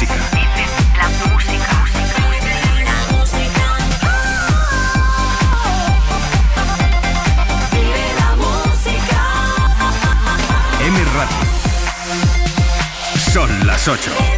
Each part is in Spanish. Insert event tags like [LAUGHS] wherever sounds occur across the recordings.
M de música. La música. M Radio. Son las 8.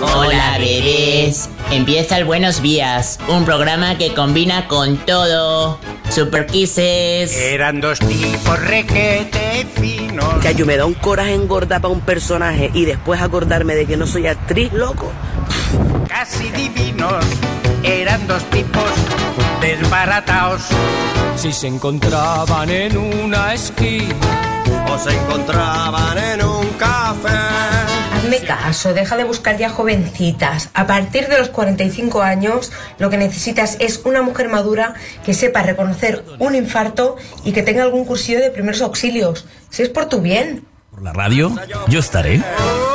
Hola, bebés. Empieza el Buenos Días, un programa que combina con todo. Super Kisses. Eran dos tipos requete finos. Que yo me da un coraje engordar para un personaje y después acordarme de que no soy actriz, loco. Casi divinos. Eran dos tipos desbarataos. Si se encontraban en una esquina o se encontraban en un café. Hazme caso, deja de buscar ya jovencitas. A partir de los 45 años, lo que necesitas es una mujer madura que sepa reconocer un infarto y que tenga algún cursillo de primeros auxilios. Si es por tu bien. Por la radio, yo estaré.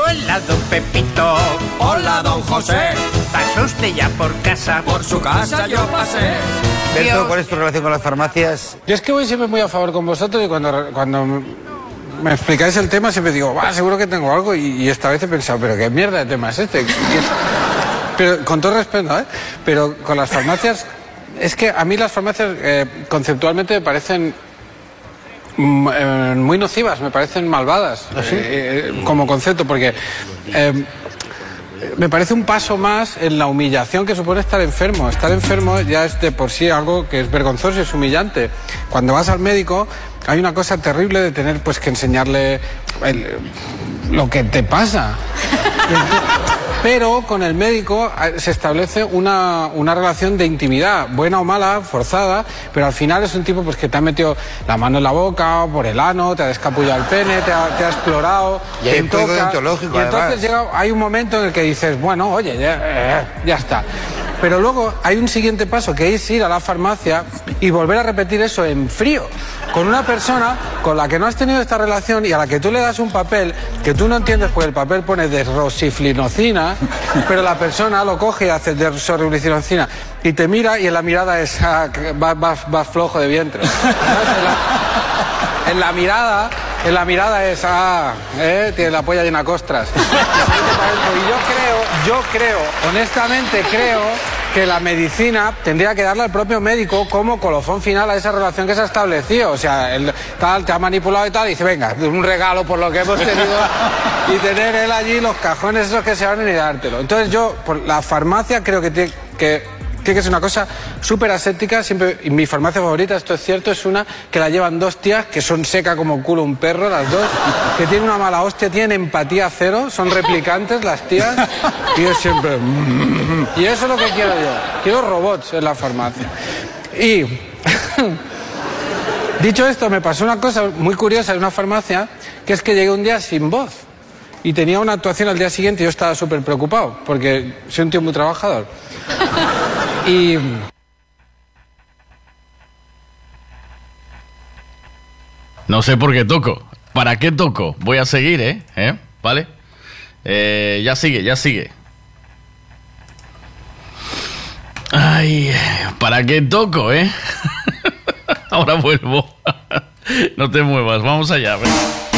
Hola, don Pepito. Hola, don José. ¿Pasó usted ya por casa? Por su casa yo pasé. ¿cuál es tu relación con las farmacias? Yo es que voy siempre muy a favor con vosotros y cuando, cuando me explicáis el tema siempre digo, va, seguro que tengo algo y, y, esta vez he pensado, pero qué mierda de tema es este. [LAUGHS] pero con todo respeto, ¿eh? Pero con las farmacias, es que a mí las farmacias eh, conceptualmente me parecen muy nocivas, me parecen malvadas ¿Ah, sí? eh, como concepto, porque me parece un paso más en la humillación que supone estar enfermo. Estar enfermo ya es de por sí algo que es vergonzoso y es humillante. Cuando vas al médico hay una cosa terrible de tener pues que enseñarle el, lo que te pasa. Pero con el médico se establece una, una, relación de intimidad, buena o mala, forzada, pero al final es un tipo pues, que te ha metido la mano en la boca, por el ano, te ha descapullado el pene, te ha, te ha explorado, y hay un toca, deontológico, y entonces llega, hay un momento en el que dices, bueno, oye, ya, eh, ya está. Pero luego hay un siguiente paso que es ir a la farmacia y volver a repetir eso en frío, con una persona con la que no has tenido esta relación y a la que tú le das un papel que tú no entiendes porque el papel pone desrosiflinocina, pero la persona lo coge y hace desrosiflinocina y te mira y en la mirada es ah, vas va, va flojo de vientre. En la mirada en la mirada es, ah, eh, tiene la polla llena costras. [LAUGHS] Y yo creo, yo creo, honestamente creo que la medicina tendría que darle al propio médico como colofón final a esa relación que se ha establecido. O sea, el, tal, te ha manipulado y tal, y dice, venga, un regalo por lo que hemos tenido y tener él allí los cajones esos que se van a y dártelo. Entonces yo, por la farmacia creo que tiene que que ser una cosa súper aséptica. Siempre, y mi farmacia favorita, esto es cierto, es una que la llevan dos tías que son seca como culo un perro, las dos, que tienen una mala hostia, tienen empatía cero, son replicantes las tías, y yo siempre. Y eso es lo que quiero yo. Quiero robots en la farmacia. Y. [LAUGHS] Dicho esto, me pasó una cosa muy curiosa en una farmacia, que es que llegué un día sin voz. Y tenía una actuación al día siguiente y yo estaba súper preocupado, porque soy un tío muy trabajador. Y. No sé por qué toco. ¿Para qué toco? Voy a seguir, ¿eh? ¿Eh? ¿Vale? Eh, ya sigue, ya sigue. Ay, ¿para qué toco, eh? [LAUGHS] Ahora vuelvo. [LAUGHS] no te muevas, vamos allá. Ven.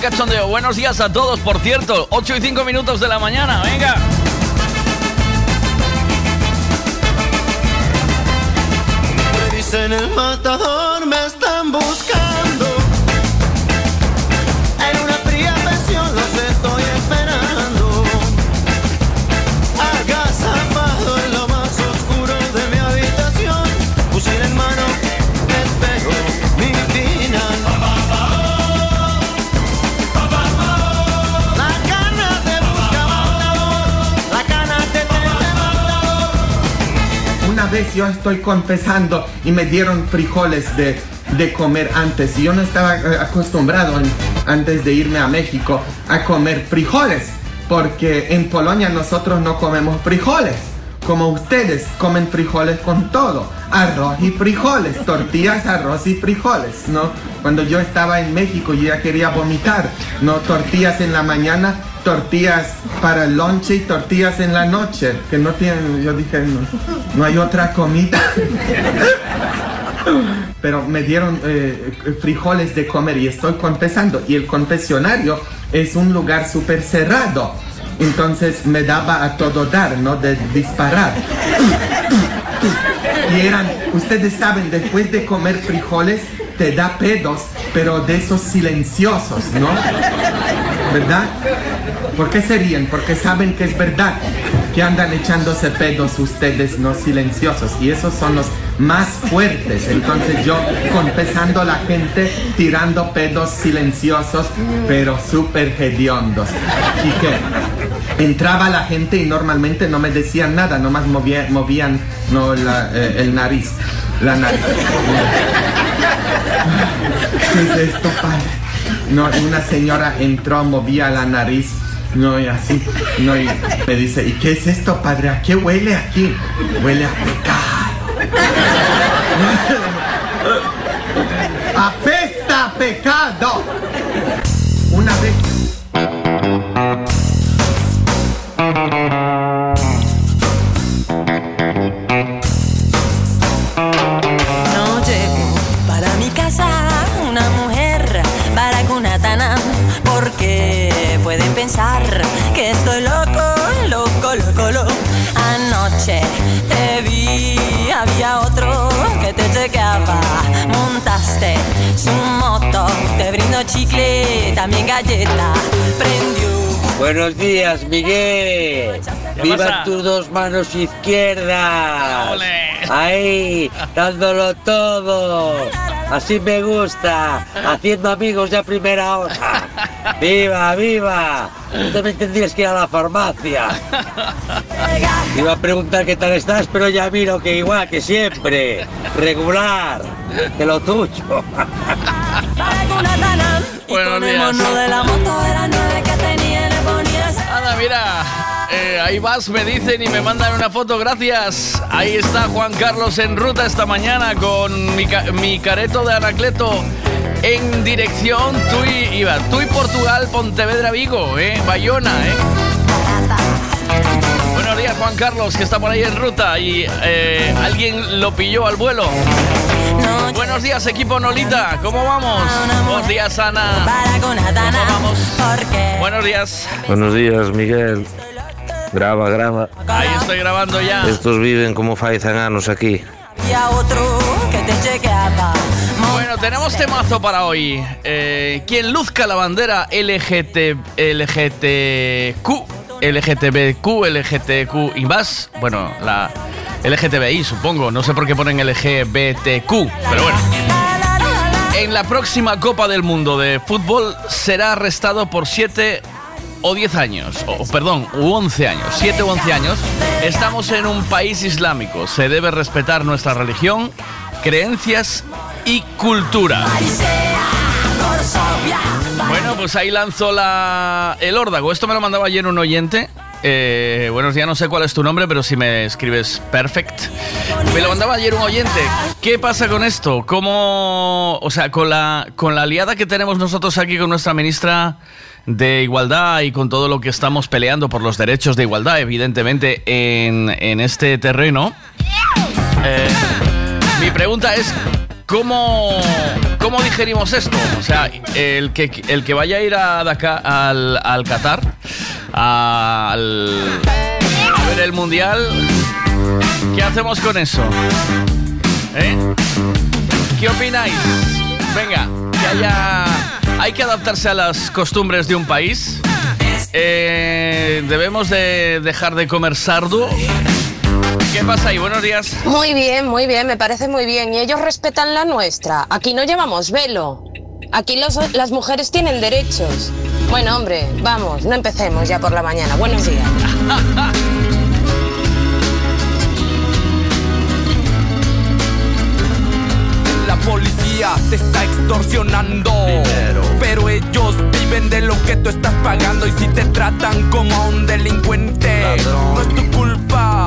El cachondeo. Buenos días a todos, por cierto. 8 y 5 minutos de la mañana, venga. En el matador me están buscando. Vez yo estoy confesando y me dieron frijoles de, de comer antes. Y yo no estaba eh, acostumbrado antes de irme a México a comer frijoles. Porque en Polonia nosotros no comemos frijoles. Como ustedes comen frijoles con todo. Arroz y frijoles. Tortillas, arroz y frijoles, ¿no? Cuando yo estaba en México yo ya quería vomitar. No, tortillas en la mañana, tortillas para el lonche y tortillas en la noche. Que no tienen, yo dije, no, no hay otra comida. [LAUGHS] Pero me dieron eh, frijoles de comer y estoy confesando. Y el confesionario es un lugar súper cerrado. Entonces me daba a todo dar, ¿no? De disparar. Y eran, ustedes saben, después de comer frijoles te da pedos, pero de esos silenciosos, ¿no? ¿Verdad? ¿Por qué se ríen? Porque saben que es verdad que andan echándose pedos ustedes, no silenciosos. Y esos son los más fuertes. Entonces yo confesando la gente, tirando pedos silenciosos, pero súper hediondos. Y que entraba la gente y normalmente no me decían nada, nomás movía- movían no, la, eh, el nariz, la nariz. [LAUGHS] ¿Qué es esto? No, una señora entró, movía la nariz, no, y así, no, y me dice, ¿y qué es esto, padre? ¿A qué huele aquí? Huele a pecado. [LAUGHS] ¡Apesta a pecado! Una vez... Su moto, te brindo chicle, también galleta. Prendió Buenos días, Miguel. ¿Qué Viva tus dos manos izquierdas. Ahí, [LAUGHS] dándolo todo. Así me gusta. Haciendo amigos de a primera hora. Viva, viva. Tú también tendrías que ir a la farmacia. Iba a preguntar qué tal estás, pero ya miro que igual que siempre. Regular. De lo tuyo. Buenos días. Anda, mira. eh, ahí vas, me dicen y me mandan una foto, gracias. Ahí está Juan Carlos en ruta esta mañana con mi, ca- mi careto de Anacleto en dirección Tui, iba, Tui Portugal, Pontevedra, Vigo, eh, Bayona, eh. Buenos días, Juan Carlos, que está por ahí en ruta y eh, alguien lo pilló al vuelo. Buenos días, equipo Nolita, ¿cómo vamos? Buenos días, Ana. ¿Cómo vamos? Buenos días. Buenos días, Miguel. Graba, graba. Ahí estoy grabando ya. Estos viven como faizan anos aquí. Y a otro que te chequeaba. Bueno, tenemos temazo para hoy. Eh, quien luzca la bandera LGT, LGTQ, LGTBQ, LGTQ y más. Bueno, la LGTBI, supongo. No sé por qué ponen LGBTQ, pero bueno. En la próxima Copa del Mundo de fútbol será arrestado por 7 o 10 años, o perdón, u 11 años, 7 u 11 años. Estamos en un país islámico. Se debe respetar nuestra religión, creencias y cultura. Bueno, pues ahí lanzó la, el órdago. Esto me lo mandaba ayer un oyente. Eh, buenos días, no sé cuál es tu nombre, pero si me escribes perfect. Me lo mandaba ayer un oyente. ¿Qué pasa con esto? ¿Cómo, o sea, con la, con la aliada que tenemos nosotros aquí con nuestra ministra de Igualdad y con todo lo que estamos peleando por los derechos de igualdad, evidentemente, en, en este terreno? Eh, mi pregunta es, ¿cómo, ¿cómo digerimos esto? O sea, el que, el que vaya a ir a Dakar, al, al Qatar, al, a ver el Mundial, ¿qué hacemos con eso? ¿Eh? ¿Qué opináis? Venga, que haya... Hay que adaptarse a las costumbres de un país. Eh, debemos de dejar de comer sardo. ¿Qué pasa ahí? Buenos días. Muy bien, muy bien, me parece muy bien. Y ellos respetan la nuestra. Aquí no llevamos velo. Aquí los- las mujeres tienen derechos. Bueno, hombre, vamos, no empecemos ya por la mañana. Buenos días. [LAUGHS] La policía te está extorsionando. Pero ellos viven de lo que tú estás pagando. Y si te tratan como a un delincuente, no es tu culpa.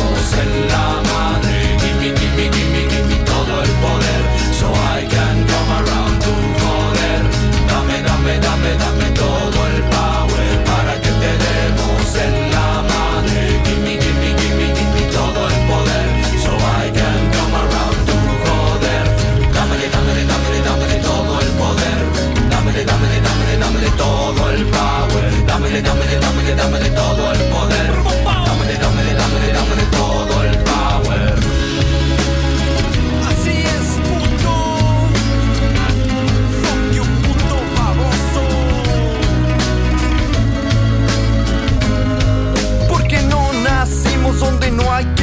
dame, dame, todo el power para que te demos en la madre. Gimme, gimme, gimme, gimme todo el poder so I can come around to joder. Dámele, dámele, dámele, dámele todo el poder. Dámele, dámele, dámele, dámele todo el power. Dámele, dámele, dámele, dámele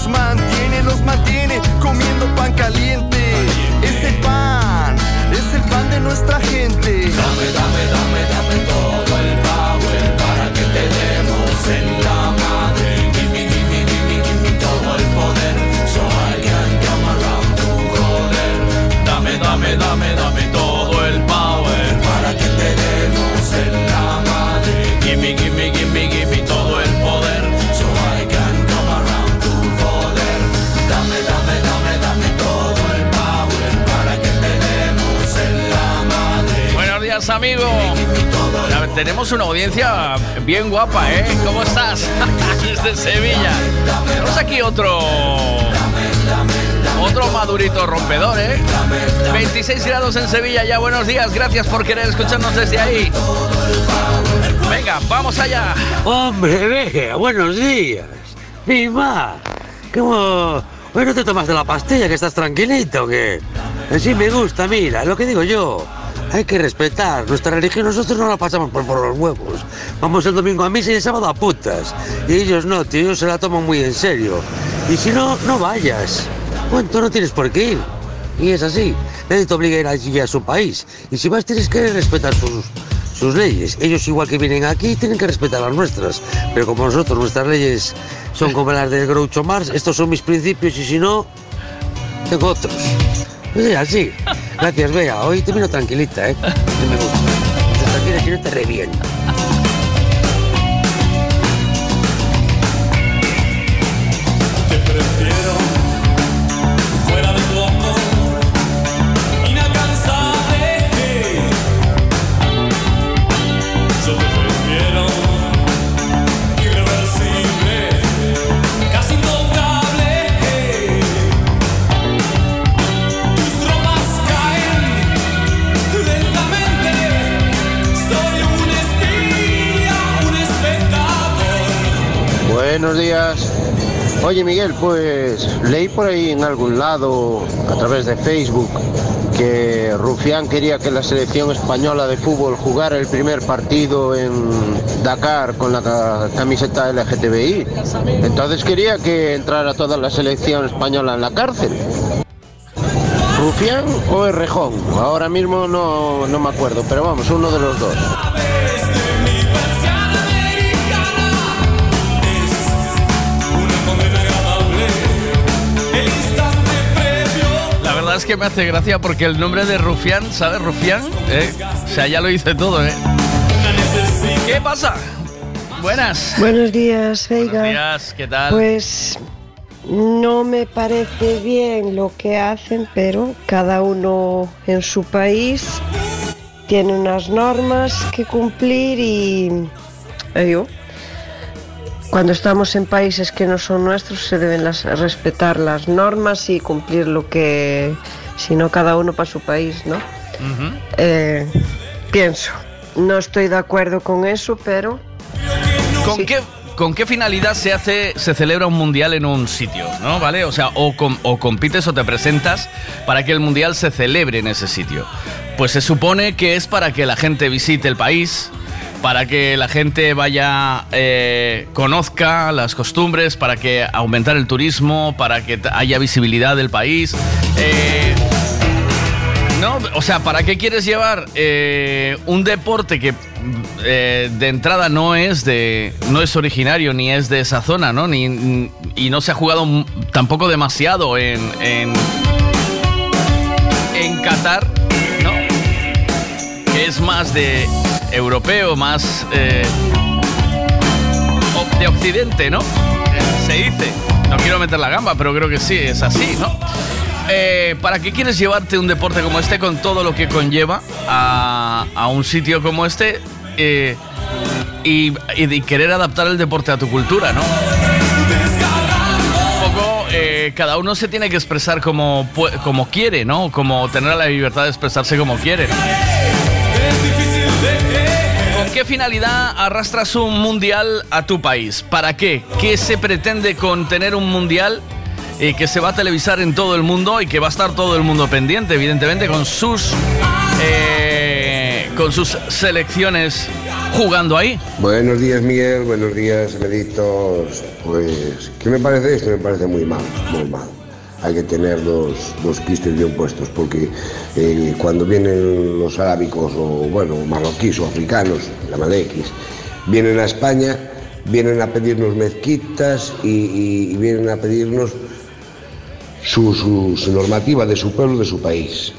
los mantiene, los mantiene comiendo pan caliente. Ese pan es el pan de nuestra gente. Dame, dame, dame, dame todo el power para que te demos en la madre. Gimme, gimme, gimme, gimme todo el poder so I can come around to joder. Dame, dame, dame, dame amigo. Tenemos una audiencia bien guapa, ¿eh? ¿Cómo estás? [LAUGHS] Desde Sevilla. Tenemos aquí otro. Otro madurito rompedor, ¿eh? 26 grados en Sevilla ya. Buenos días. Gracias por querer escucharnos desde ahí. Venga, vamos allá. Hombre, venga, buenos días. Y más. ¿Cómo? Hoy no te tomas de la pastilla, que estás tranquilito, o qué? Así me gusta, mira, lo que digo yo. Hay que respetar. Nuestra religión nosotros no la pasamos por, por los huevos. Vamos el domingo a misa y el sábado a putas. Y ellos no, tío, ellos se la toman muy en serio. Y si no, no vayas. Bueno, tú no tienes por qué ir. Y es así. Nadie te obliga a ir allí a su país. Y si vas tienes que respetar sus, sus leyes. Ellos igual que vienen aquí tienen que respetar las nuestras. Pero como nosotros, nuestras leyes son como las del Groucho Mars, estos son mis principios y si no, tengo otros. Pues es así. Gracias, Bea. Hoy te vino tranquilita, ¿eh? [LAUGHS] Sí me gusta. Si no te reviento. Buenos días. Oye Miguel, pues leí por ahí en algún lado, a través de Facebook, que Rufián quería que la selección española de fútbol jugara el primer partido en Dakar con la ca- camiseta LGTBI. Entonces quería que entrara toda la selección española en la cárcel. ¿Rufián o Errejón? Ahora mismo no, no me acuerdo, pero vamos, uno de los dos. Es que me hace gracia porque el nombre de Rufián, ¿sabes? Rufián, ¿eh? O sea, ya lo hice todo, ¿eh? ¿Qué pasa? Buenas. Buenos días, Veiga. Buenos días, ¿qué tal? Pues no me parece bien lo que hacen, pero cada uno en su país tiene unas normas que cumplir y eh, yo, cuando estamos en países que no son nuestros se deben las- respetar las normas y cumplir lo que, si no cada uno para su país, ¿no? Ujú. Eh, pienso, no estoy de acuerdo con eso, pero ¿Con qué, ¿Con qué finalidad se hace, se celebra un mundial en un sitio, no? ¿Vale? O sea, o, com- o compites o te presentas para que el mundial se celebre en ese sitio. Pues se supone que es para que la gente visite el país, para que la gente vaya, eh, conozca las costumbres, para que aumentar el turismo, para que haya visibilidad del país. Eh, no, o sea, ¿para qué quieres llevar eh, un deporte que eh, de entrada no es de no es originario ni es de esa zona, ¿no? Ni, y no se ha jugado tampoco demasiado en en, en Qatar, ¿no? Que es más de europeo, más eh, de occidente, ¿no? Eh, Se dice. No quiero meter la gamba, pero creo que sí, es así, ¿no? Eh, ¿Para qué quieres llevarte un deporte como este con todo lo que conlleva a, un sitio como este y, querer adaptar el deporte a tu cultura, ¿no? Un poco, eh, cada uno se tiene que expresar como, como quiere, ¿no? Como tener la libertad de expresarse como quiere. ¿Con qué finalidad arrastras un mundial a tu país? ¿Para qué? ¿Qué se pretende con tener un mundial eh, que se va a televisar en todo el mundo y que va a estar todo el mundo pendiente, evidentemente, con sus, eh, con sus selecciones jugando ahí? Buenos días, Miguel. Buenos días, Beneditos. Pues, ¿qué me parece esto? Me parece muy mal, muy mal. Hay que tener los, los quistes bien puestos, porque eh, cuando vienen los arábicos, o bueno, marroquíes o africanos, llamadekis, vienen a España, vienen a pedirnos mezquitas y, vienen a pedirnos su, su- normativa de su pueblo, de su país.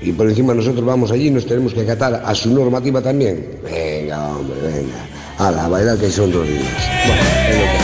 Y por encima nosotros vamos allí y nos tenemos que acatar a su normativa también. Venga, hombre, venga. A la bailar que son dos días.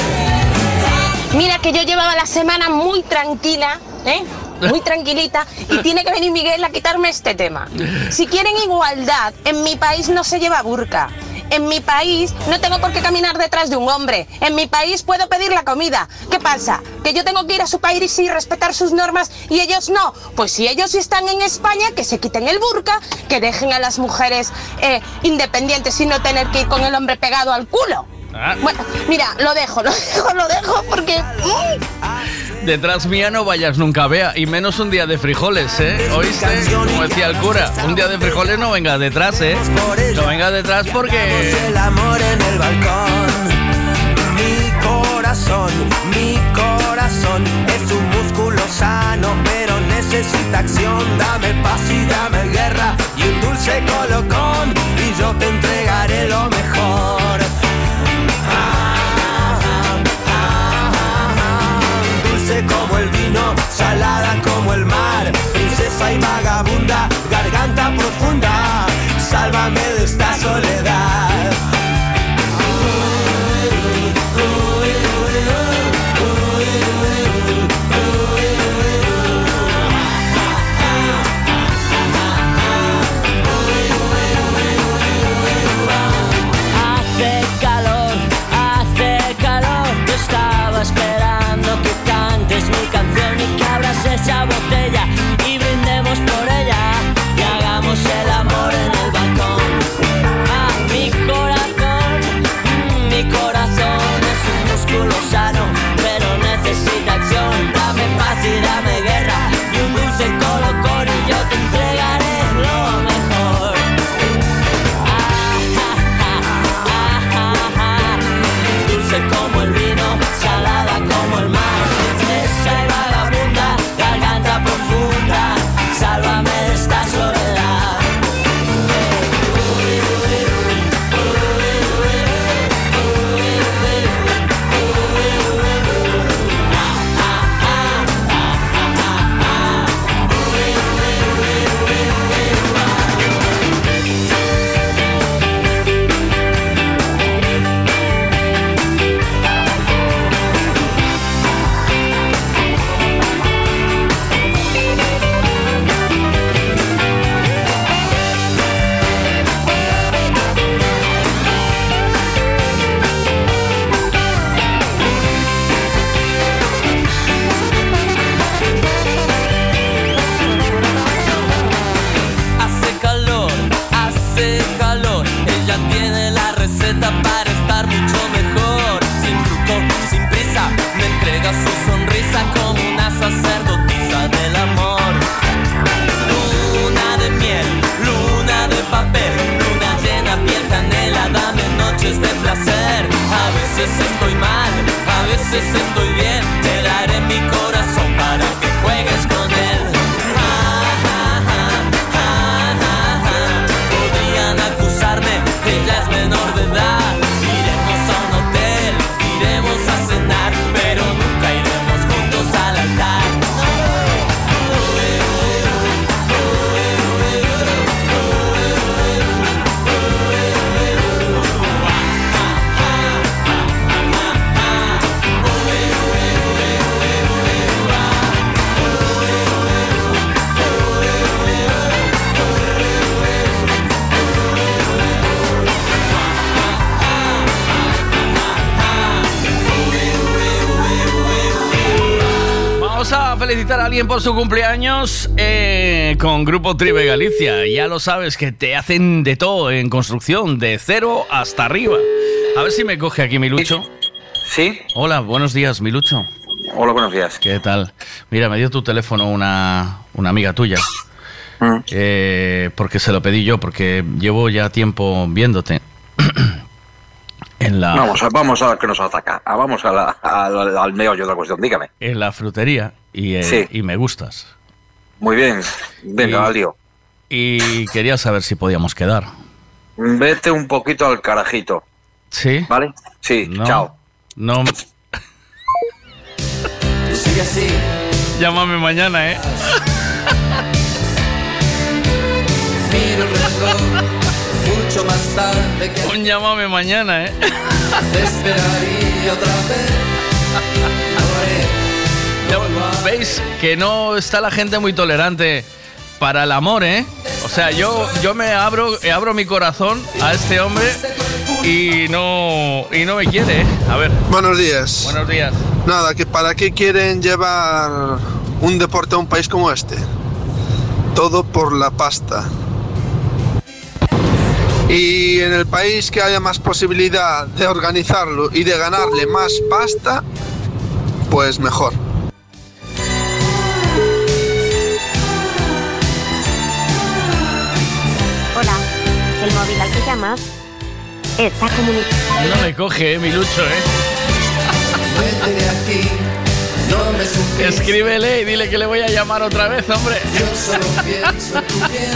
Mira que yo llevaba la semana muy tranquila, ¿eh? Muy tranquilita y tiene que venir Miguel a quitarme este tema. Si quieren igualdad, en mi país no se lleva burka. En mi país no tengo por qué caminar detrás de un hombre. En mi país puedo pedir la comida. ¿Qué pasa? ¿Que yo tengo que ir a su país y respetar sus normas y ellos no? Pues si ellos están en España, que se quiten el burka, que dejen a las mujeres eh, independientes y no tener que ir con el hombre pegado al culo. Ah. Bueno, mira, lo dejo, lo dejo, lo dejo porque... mm, Detrás mía no vayas nunca, vea, y menos un día de frijoles, ¿eh? ¿Oíste? Como decía el cura, un día de frijoles no venga detrás, ¿eh? No venga detrás porque... el amor en el balcón. Mi corazón, mi corazón es un músculo sano, pero necesita acción. Dame paz y dame guerra y un dulce colocón, y yo te entregaré lo mejor. Salada como el mar, princesa y vagabunda, garganta profunda, sálvame de esta soledad. wish I was veces estoy mal, a veces estoy felicitar a alguien por su cumpleaños eh, con Grupo Tribe Galicia. Ya lo sabes que te hacen de todo en construcción, de cero hasta arriba. A ver si me coge aquí Milucho. ¿Sí? Hola, buenos días, Milucho. Hola, buenos días. ¿Qué tal? Mira, me dio tu teléfono una, una amiga tuya. Mm. Eh, porque se lo pedí yo, porque llevo ya tiempo viéndote. En la, Vamos, a, vamos a ver qué nos ataca. Ah, Vamos a la- al, al meollo de la cuestión. Dígame. en la frutería y, eh, Sí. y me gustas. Muy bien. Venga, Y- al lío. Y quería saber si podíamos quedar. Vete un poquito al carajito. ¿Sí? ¿Vale? Sí, No. chao. No. Sigue así. Llámame mañana, ¿eh? Miro el reloj mucho más tarde que Un llámame mañana, ¿eh? te esperaría otra vez. ¿Veis que no está la gente muy tolerante para el amor, eh? O sea, yo, yo me abro, abro mi corazón a este hombre y no, y no me quiere, ¿eh? A ver. Buenos días. Buenos días. Nada, que para qué quieren llevar un deporte a un país como este. Todo por la pasta. Y en el país que haya más posibilidad de organizarlo y de ganarle más pasta, pues mejor. Hola, el móvil al que llamas está comunicado. No me coge, eh, mi lucho, ¿eh? Vete de aquí, no me supiste. Escríbele y dile que le voy a llamar otra vez, hombre. Yo solo pienso en tu bien.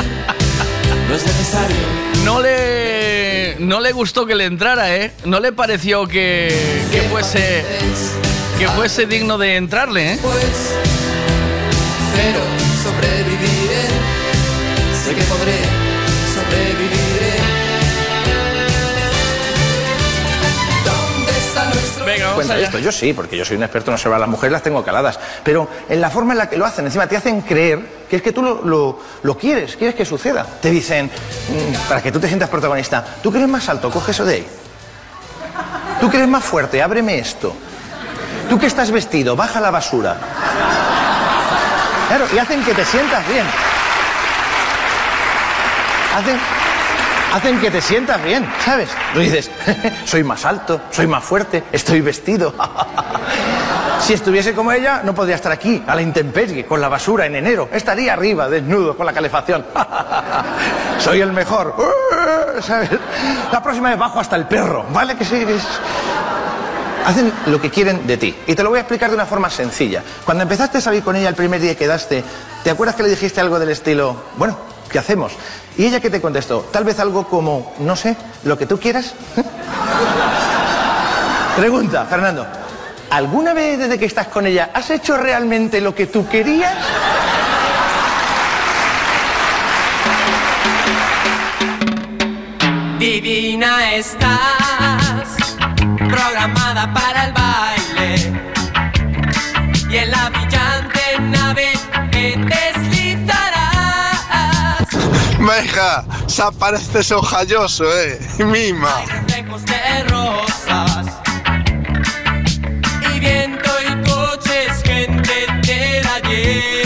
No es necesario. No le, no le gustó que le entrara, ¿eh? No le pareció que, que fuese, que fuese digno de entrarle, ¿eh? Pues, pero sobreviviré. Sé que podré, cuenta esto. Yo sí, porque yo soy un experto en observar a las mujeres, las tengo caladas. Pero en la forma en la que lo hacen, encima te hacen creer que es que tú lo, lo- lo quieres, quieres que suceda. Te dicen, mm, para que tú te sientas protagonista, tú que eres más alto, coge eso de ahí. Tú que eres más fuerte, ábreme esto. Tú que estás vestido, baja la basura. Claro, y hacen que te sientas bien. Hacen, hacen que te sientas bien, ¿sabes? Tú dices, [LAUGHS] soy más alto, soy más fuerte, estoy vestido. [LAUGHS] Si estuviese como ella, no podría estar aquí, a la intemperie, con la basura en enero. Estaría arriba, desnudo, con la calefacción. [LAUGHS] Soy el mejor. ¿Sabes? La próxima vez bajo hasta el perro, ¿vale? Que sí, Hacen lo que quieren de ti. Y te lo voy a explicar de una forma sencilla. Cuando empezaste a salir con ella el primer día que quedaste, ¿te acuerdas que le dijiste algo del estilo, bueno, ¿qué hacemos? Y ella que te contestó, tal vez algo como, no sé, lo que tú quieras. [LAUGHS] Pregunta, Fernando, ¿alguna vez desde que estás con ella has hecho realmente lo que tú querías? Divina estás, programada para el baile. Venga, se aparece sojalloso, eh. Mima. Reflejos de rosas. Y viento y coches, gente del ayer.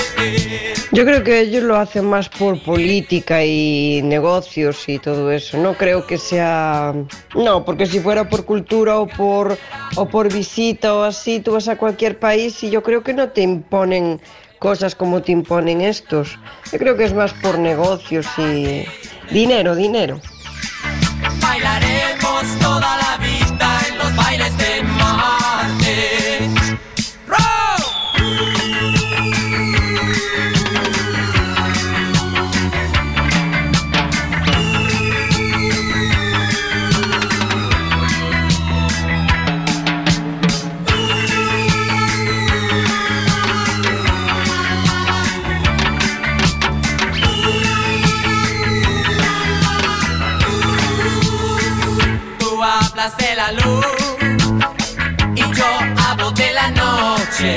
Yo creo que ellos lo hacen más por política y negocios y todo eso. No creo que sea... No, porque si fuera por cultura o por, o por visita o así, tú vas a cualquier país y yo creo que no te imponen cosas como te imponen estos. Yo creo que es más por negocios y dinero, dinero. Bailaremos toda la vida y yo hablo de la noche.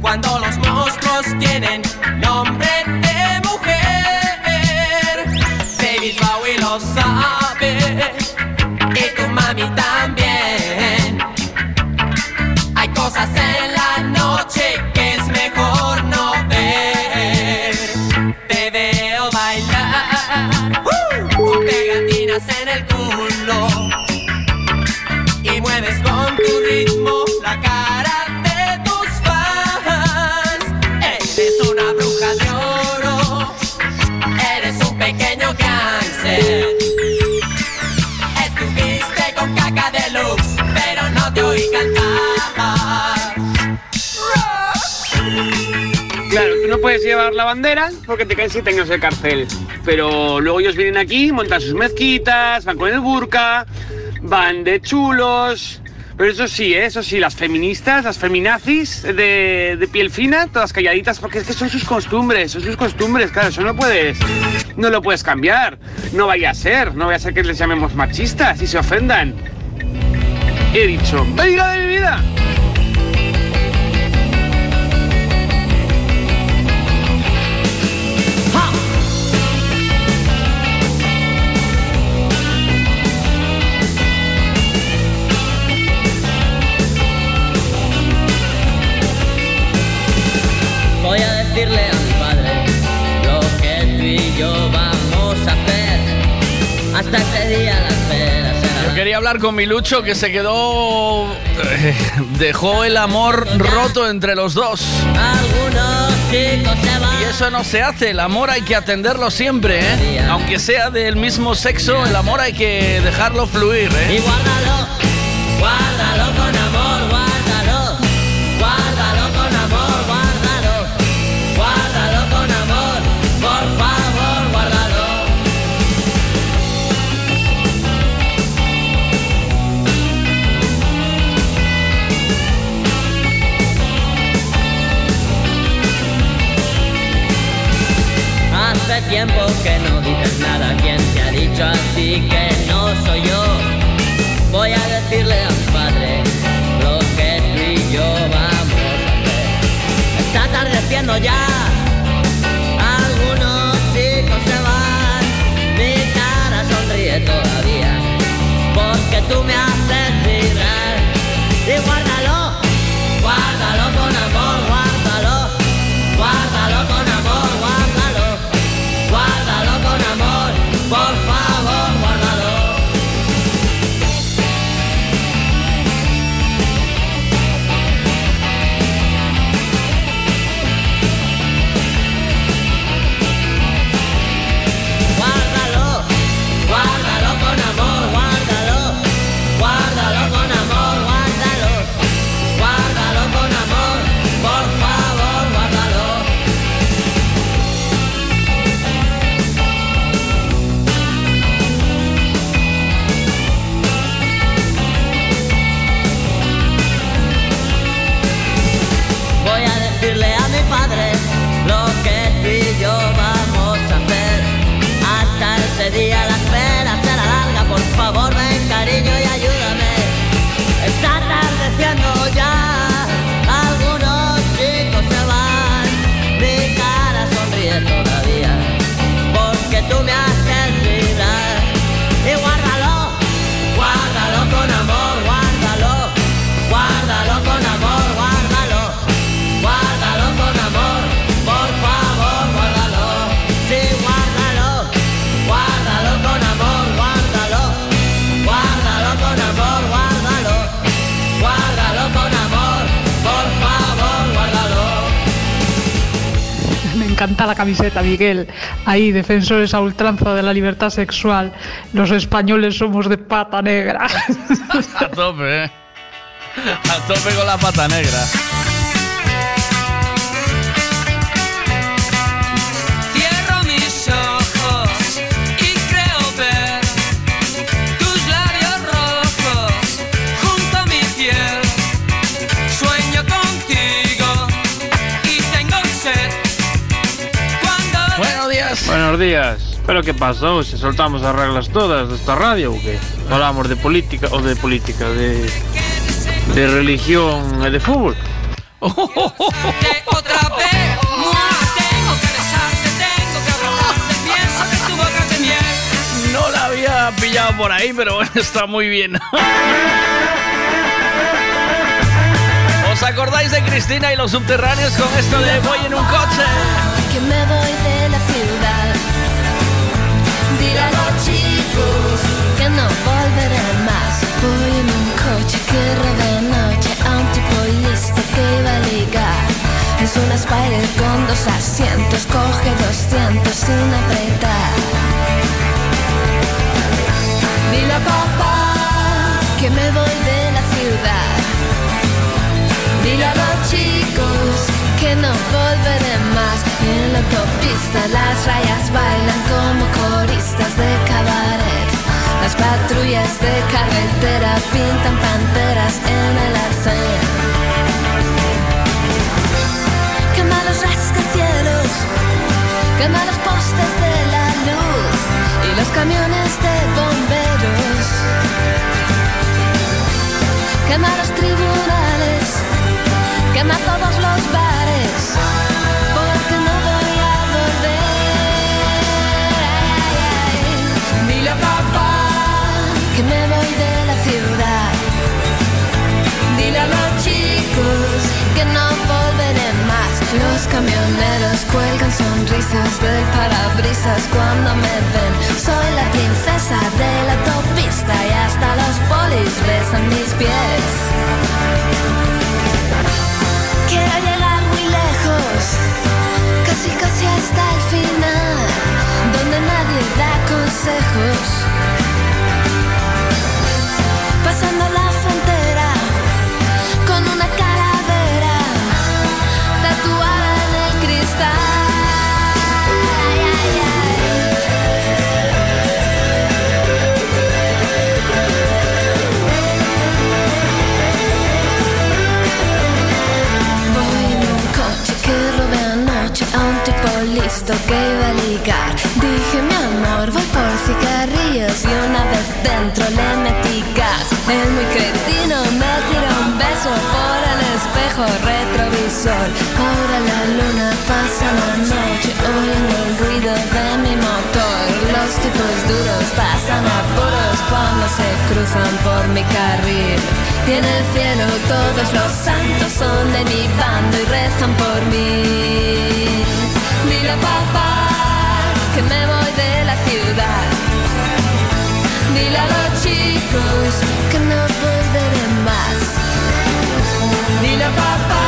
Cuando los monstruos tienen nombre de mujer, David Bowie lo sabe y tu mami también. Hay cosas en la noche que es mejor no ver. Te veo bailar pegatinas en el puedes llevar la bandera porque te caen siete años de cárcel. Pero luego ellos vienen aquí, montan sus mezquitas, van con el burka, van de chulos. Pero eso sí, ¿eh? eso sí, las feministas, las feminazis de, de piel fina, todas calladitas, porque es que son sus costumbres, son sus costumbres, claro, eso no puedes, no lo puedes cambiar. No vaya a ser, no vaya a ser que les llamemos machistas y se ofendan. He dicho, ¡venga de mi vida! Hasta día. Yo quería hablar con mi Lucho que se quedó. eh, dejó el amor roto entre los dos. Algunos chicos se van. Y eso no se hace, el amor hay que atenderlo siempre, ¿eh? Aunque sea del mismo sexo, el amor hay que dejarlo fluir, ¿eh? Y guárdalo, guárdalo tiempo que no dices nada, ¿quién te ha dicho a ti que no soy yo? Voy a decirle a mi padre lo que tú y yo vamos a hacer. Está atardeciendo ya, algunos chicos se van, mi cara sonríe todavía, porque tú me haces encanta la camiseta, Miguel. Ahí, defensores a ultranza de la libertad sexual. Los españoles somos de pata negra. [LAUGHS] A tope, ¿eh? A tope con la pata negra. Buenos días. ¿Pero qué pasó? ¿Se soltamos las reglas todas de esta radio o qué? ¿Hablamos de política o de política? ¿De, de religión y de fútbol? otra vez, mua, tengo que besarte, tengo que abrazarte, pienso que tu boca es de miel. No la había pillado por ahí, pero bueno, está muy bien. ¿Os acordáis de Cristina y los subterráneos con esto de voy en un coche? que me voy que roba noche a un tipo listo que iba a ligar. Es una Spider con dos asientos, coge 200 sin apretar. Dile a papá que me voy de la ciudad. Dile a los chicos que no volveré más. En la autopista las rayas bailan como coristas de cabaret. Las patrullas de carretera pintan panteras en el arcén. Quema los rascacielos, quema los postes de la luz y los camiones de bomberos. Quema los tribunales, quema todos los bares, cuelgan sonrisas del parabrisas cuando me ven. Soy la princesa de la autopista y hasta los polis besan mis pies. Quiero llegar muy lejos, casi casi hasta el final, donde nadie da consejos. Listo que iba a ligar. Dije, mi amor, voy por cigarrillos y una vez dentro le metí gas. El muy cretino me tiró un beso por el espejo retrovisor. Ahora la luna pasa la noche oyendo el ruido de mi motor. Los tipos duros pasan apuros cuando se cruzan por mi carril. Y en el cielo todos los santos son de mi bando y rezan por mí. Dile a papá que me voy de la ciudad. Dile a los chicos que no volveré más. Dile a papá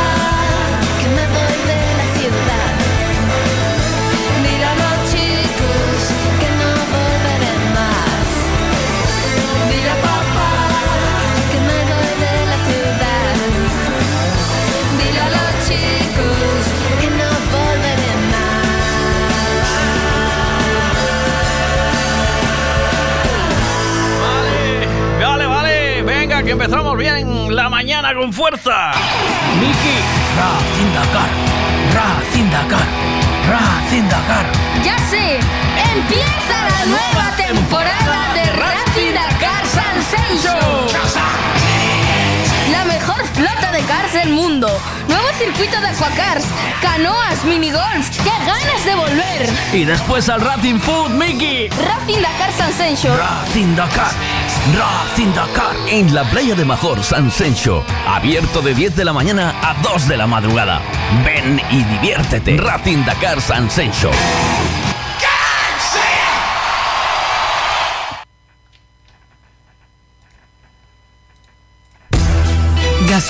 venga, que empezamos bien la mañana con fuerza. Miki. Ra, Zindakar, Ra, Zindakar, Ra, Zindakar. Ya sé, empieza la nueva temporada de Racing Dakar Sensation. La mejor flota de cars del mundo. Nuevo circuito de aquacars, canoas, minigolf. ¡Qué ganas de volver! Y después al Racing Food, Miki. Racing Dakar Sensation. Racing Dakar, Racing Dakar. En la playa de Major San Sencho, abierto de 10 de la mañana a 2 de la madrugada. Ven y diviértete. Racing Dakar San Sencho.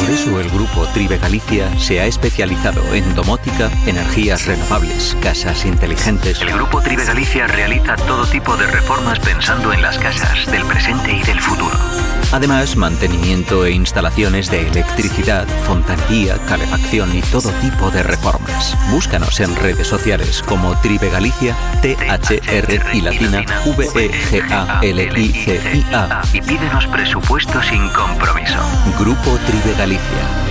Por eso el grupo Tribe Galicia se ha especializado en domótica, energías renovables, casas inteligentes. El grupo Tribe Galicia realiza todo tipo de reformas pensando en las casas del presente y del futuro. Además, mantenimiento e instalaciones de electricidad, fontanería, calefacción y todo tipo de reformas. Búscanos en redes sociales como Tribe Galicia, T-H-R y latina, V-E-G-A-L-I-C-I-A. Y pídenos presupuesto sin compromiso. Grupo Tribe Galicia.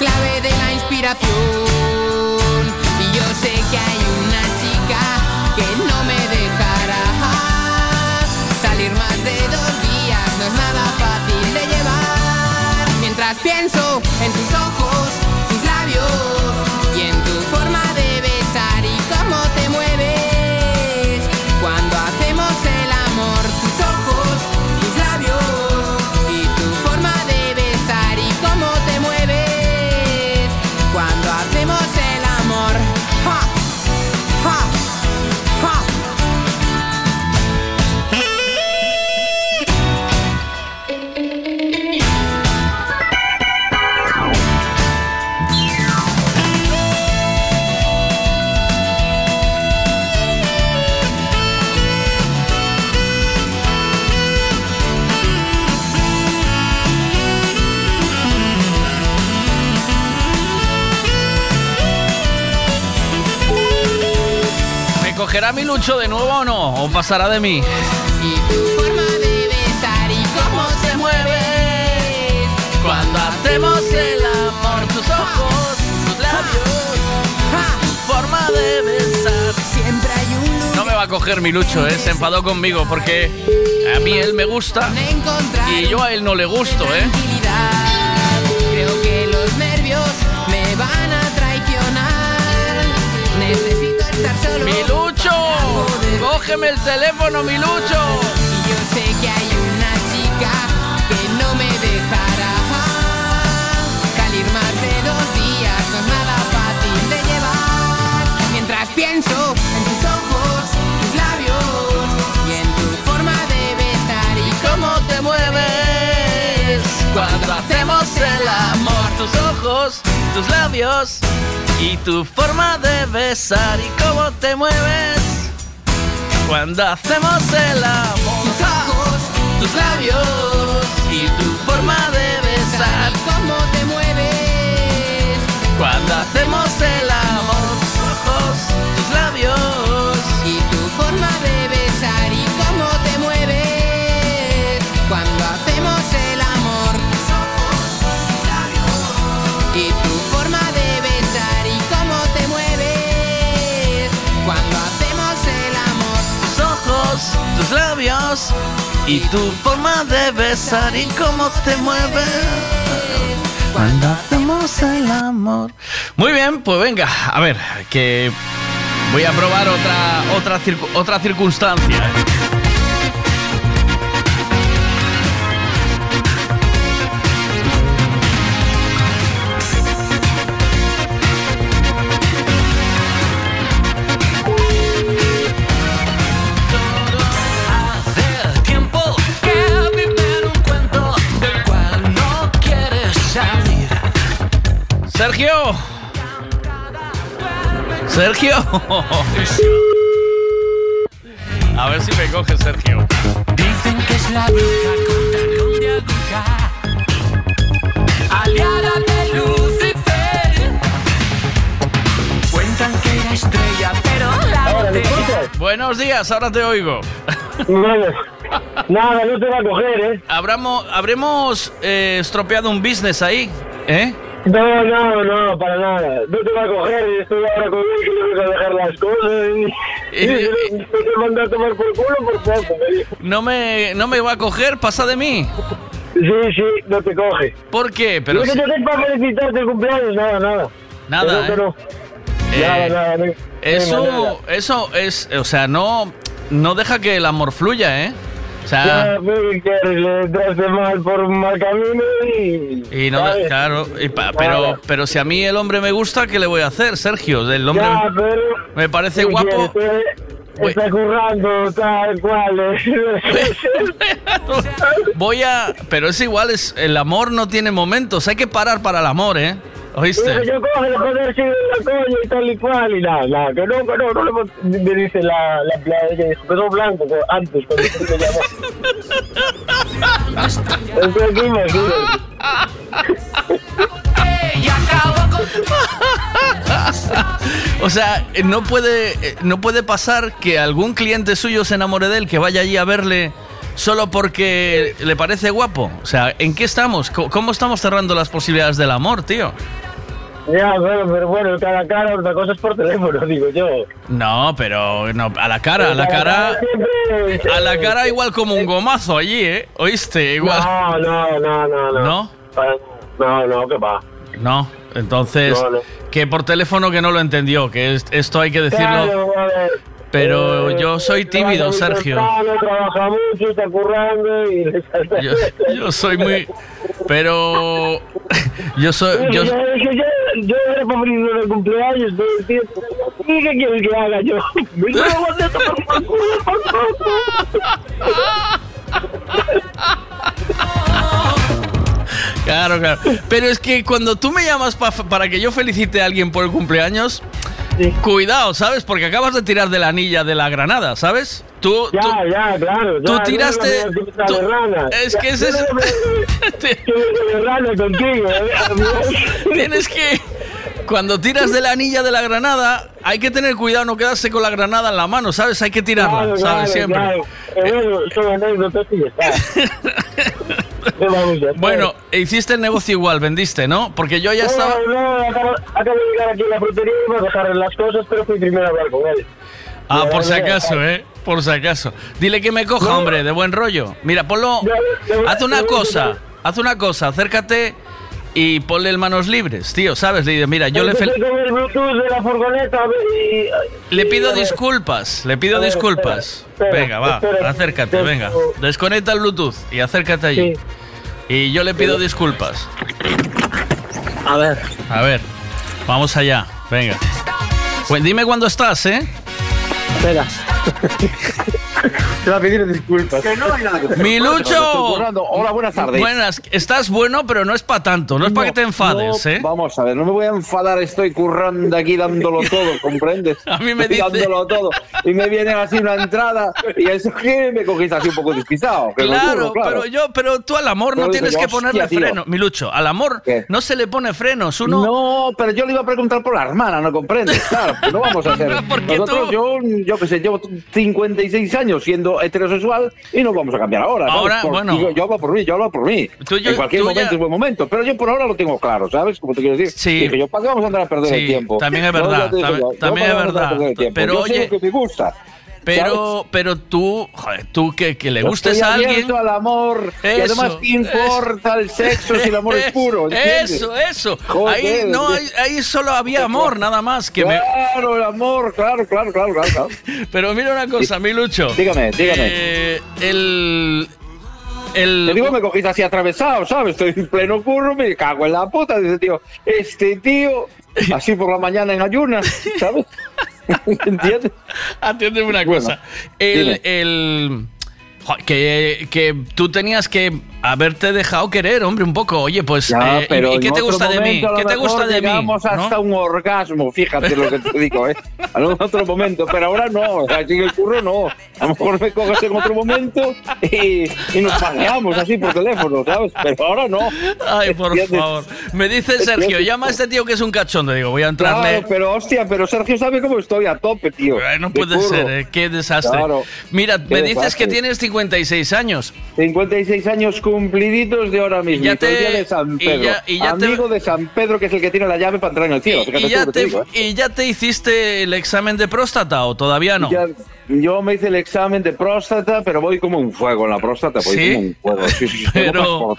Clave de lucho de nuevo o no? ¿O pasará de mí? forma de besar y cómo te mueves Cuando hacemos el amor, tus ojos, tus labios, tu forma de besar. Siempre hay un No me va a coger mi lucho, ¿eh? Se enfadó conmigo porque a mí él me gusta y yo a él no le gusto, ¿eh? ¡Cógeme el teléfono, mi lucho! Y yo sé que hay una chica que no me dejará salir más de dos días. No es nada fácil de llevar. Mientras pienso en tus ojos, tus labios y en tu forma de besar y cómo te mueves Cuando hacemos el amor, tus ojos, tus labios y tu forma de besar y cómo te mueves. Cuando hacemos el amor, tus ojos, tus labios y tu forma de besar. cómo te mueves Cuando hacemos el amor, labios y tu forma de besar y cómo te mueves cuando hacemos el amor. Muy bien, pues venga, a ver, que voy a probar otra otra circu- otra circunstancia. Sergio. A ver si me coge Sergio. Dicen que es la bruja con talón de aguja, aliada de Lucifer. Cuentan que era estrella, pero la botella. Buenos días, ahora te oigo. Nada, no te va a coger, ¿eh? Habramos, habremos eh, estropeado un business ahí, ¿eh? No, no, no, para nada. No te va a coger y estoy ahora con él que voy a dejar las cosas. Y, y, y te manda a tomar por culo por poco. ¿eh? No me, no me va a coger, pasa de mí. Sí, sí, no te coge. ¿Por qué? Pero no que si- te para felicitarte el cumpleaños, nada, nada. Nada, no, que ¿eh? no. Eh, Nada, nada, no- no. Eso, eso es, o sea, no, no deja que el amor fluya, ¿eh? Sea, pues, que le entraste mal por un mal camino y... y no, ¿sabes? claro, y pa- pero, pero si a mí el hombre me gusta, ¿qué le voy a hacer, Sergio? El hombre Ya, pero... me parece ¿qué guapo. quieres? Está currando tal cual. eh. [LAUGHS] Voy a, pero es igual, es el amor no tiene momentos, hay que parar para el amor, ¿eh? ¿Oíste? Yo coge, joder, sigue la coña y tal y cual y nada, nada, que no, que no, no le me dice la, la empleada que dijo, quedó blanco co- antes cuando tú me llamó. Aquí, imagínate. [LAUGHS] O sea, no puede, eh, no puede pasar que algún cliente suyo se enamore de él, que vaya allí a verle solo porque le parece guapo. O sea, ¿en qué estamos? ¿Cómo estamos cerrando las posibilidades del amor, tío? Ya, bueno, pero bueno, cara a cara, otra cosa es por teléfono, [LAUGHS] digo yo. No, pero no, a la cara, a la cara, a la cara igual como un gomazo allí, ¿eh? ¿Oíste? Igual. No, no, no, no, no. ¿No? No, no, que va. No, entonces, No, no. que por teléfono que no lo entendió, que es- esto hay que decirlo. Claro, Pero eh, yo soy tímido, Sergio. trabaja mucho, está currando y. Yo, yo soy muy. Pero. [LAUGHS] Yo soy. Yo, yo, yo, era venir de cumpleaños todo el tiempo. ¿Y qué quieres que haga yo? [LAUGHS] Me llevo tomar por culo, por poco. [LAUGHS] Claro, claro. Pero es que cuando tú me llamas pa- para que yo felicite a alguien por el cumpleaños, cuidado, ¿sabes? Porque acabas de tirar de la anilla de la granada, ¿sabes? Tú, Ya, tú- ya, claro. Ya, tú no tiraste- me a tú- es que ese es- no [LAUGHS] contigo, ¿eh? [LAUGHS] Tienes que. Cuando tiras de la anilla de la granada, hay que tener cuidado, no quedarse con la granada en la mano, ¿sabes? Hay que tirarla, Claro, ¿sabes? claro, Siempre. claro. Eh, bueno, son anécdotas y está. [LAUGHS] [LAUGHS] Bueno, hiciste el negocio igual, vendiste, ¿no? Porque yo ya No, estaba. No, acabo, acabo de llegar aquí a la frutería y voy a dejar las cosas, pero fui primero a hablar con él. Ah, por si acaso. ¿eh? Por si acaso. Dile que me coja, hombre, de buen rollo. Mira, ponlo. Haz una cosa, haz una cosa, acércate y ponle el manos libres, tío, ¿sabes? Le dices, mira, yo le, fel- Empecé con el Bluetooth de la furgoneta y... le pido disculpas, le pido ver, disculpas. espera, espera, venga, va, espera, acércate, espera. venga. Desconecta el Bluetooth y acércate allí. Y yo le pido disculpas. A ver. A ver, vamos allá, venga. Pues dime cuándo estás, ¿eh? Espera. [LAUGHS] Te va a pedir disculpas. Que no hay nada que. Hola, buenas tardes. Buenas, estás bueno, pero no es para tanto, no es para que te enfades, No, ¿eh? Vamos a ver, no me voy a enfadar, estoy currando aquí dándolo [LAUGHS] todo, ¿comprendes? A mí me Estoy dice- dándolo todo. Y me viene así una entrada y eso que me cogiste así un poco despistado. Claro, juro, claro. pero yo, pero tú al amor no tienes que ponerle hostia, tío. freno, Milucho. Al amor no se le pone frenos, uno. No, pero yo le iba a preguntar por la hermana, ¿no comprendes? Claro, pues no vamos a [LAUGHS] hacer. Nosotros, tú- yo, yo qué sé, llevo 56 años siendo heterosexual y no vamos a cambiar ahora. ¿sabes? Ahora, Por- bueno. digo, yo hablo por mí, yo hablo por mí. Tú- yo- en cualquier momento ya- es buen momento, pero yo por ahora lo tengo claro, ¿sabes? Como te quiero decir. Sí. Dije yo, ¿para qué vamos a andar a perder Sí, el tiempo? también es verdad, también- yo, yo también ¿para es verdad. Pero yo sé oye- lo que me gusta. Pero, pero tú, joder, tú que, que le gustes estoy a alguien. al amor. y Eso, además, ¿qué importa el sexo si el amor es [LAUGHS] puro? ¿entiendes? Eso, eso. Joder, ahí, no, ahí, ahí solo había amor, nada más. Que me- Claro, el amor, claro, claro, claro, claro. claro. [LAUGHS] Pero mira una cosa, mi Lucho. Dígame, dígame. Eh, el. El. Te digo, me cogiste así atravesado, ¿sabes? Estoy en pleno curro, me cago en la puta. Dice, tío, este tío, así por la mañana en ayunas, ¿sabes? [LAUGHS] [LAUGHS] ¿Entiendes? Atiéndeme una Bueno, cosa. El. el que, que tú tenías que haberte dejado querer, hombre, un poco. Oye, pues. Ya, eh, pero ¿Y qué te gusta de mí? ¿Qué te gusta de mí? llegamos ¿No? hasta un orgasmo, fíjate lo que te digo, ¿eh? En otro momento, pero ahora no, así en el curro no. A lo mejor me coges en otro momento y, y nos paseamos así por teléfono, ¿sabes? Pero ahora no. Ay, por ¿Entiendes? favor. Me dice Sergio, llama a este tío que es un cachondo. Digo, voy a entrarle. Claro, pero hostia, pero Sergio sabe cómo estoy a tope, tío. No De puede curro. ser, ¿eh? qué desastre. Claro. Mira, Qué me dices que desastre. tienes 56 años. 56 años cumpliditos de ahora mismo. ya el día te- de San y Pedro. ya- y ya te- Amigo de San Pedro, que es el que tiene la llave para entrar en el cielo. ¿Y ya, te, digo, ¿eh? ¿Y ya te hiciste el examen de próstata o todavía no? Yo me hice el examen de próstata, pero voy como un fuego en la próstata, voy ¿Sí? como un fuego. Sí, sí, Pero-.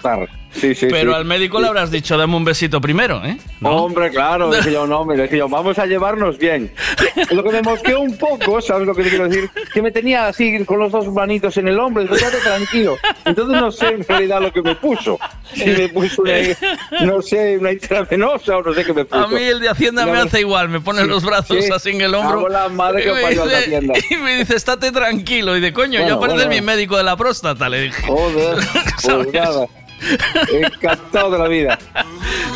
Sí, sí, Pero al médico le habrás dicho, dame un besito primero, ¿eh? Hombre, claro, dije yo, no, me dije yo, vamos a llevarnos bien. Lo que me mosqueó un poco, ¿sabes lo que te quiero decir? Que me tenía así con los dos manitos en el hombro, quédate tranquilo. Entonces no sé en realidad lo que me puso. Si me puso una, no sé, una intravenosa o no sé qué me puso. A mí el de Hacienda me hace igual, me pone los brazos sí. así en el hombro. Hago la madre que y, me dice, y me dice, estate tranquilo. Y de coño, Bueno, ya pareces bueno, mi médico de la próstata, le dije. Joder, [LAUGHS] pues nada. Encantado de la vida.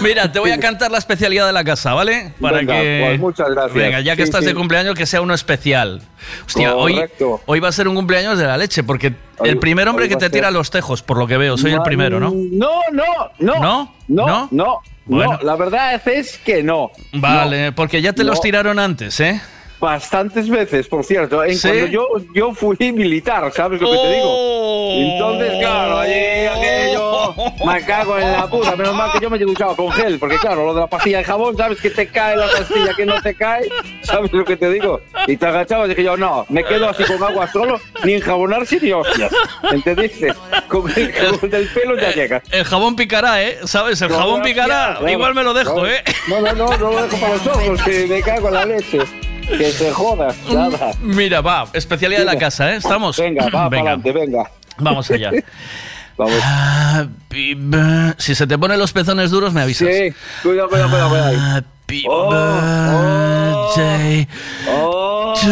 Mira, te voy a cantar la especialidad de la casa, ¿vale? Para Venga, que. pues muchas gracias. Venga, ya que Sí, estás sí. de cumpleaños, que sea uno especial. Hostia, hoy, Correcto. hoy va a ser un cumpleaños de la leche, porque Hoy- el primer hombre que te tira los tejos, por lo que veo, soy el primero, ¿no? No, no, no. ¿No? No, ¿No? no. Bueno. no. La verdad es que no. Vale, porque ya te los tiraron antes, ¿eh? Bastantes veces, por cierto. En ¿Sí? cuando yo, yo fui militar, ¿sabes lo que te digo? Entonces, claro, allí aquello, me cago en la puta. Menos mal que yo me duchaba con gel, porque claro, lo de la pastilla de jabón, ¿sabes? Que te cae la pastilla, que no te cae, ¿sabes lo que te digo? Y te agachabas y dije yo, no, me quedo así con agua solo, ni enjabonarse ni hostias. ¿Entendiste? Con [LAUGHS] el jabón del pelo ya llega. El jabón picará, ¿eh? ¿Sabes? El jabón picará. Igual me lo dejo, ¿eh? No, no, no, no lo dejo para los ojos, que me cago en la leche. Que se joda, nada. Mira, va, especialidad de la Venga. casa, ¿eh? ¿Estamos? Venga, va para adelante, venga. Vamos allá. [LAUGHS] Vamos. Si se te ponen los pezones duros, me avisas. Sí, cuidado, cuidado, cuidado, cuidado. Happy Oh, birthday Oh, to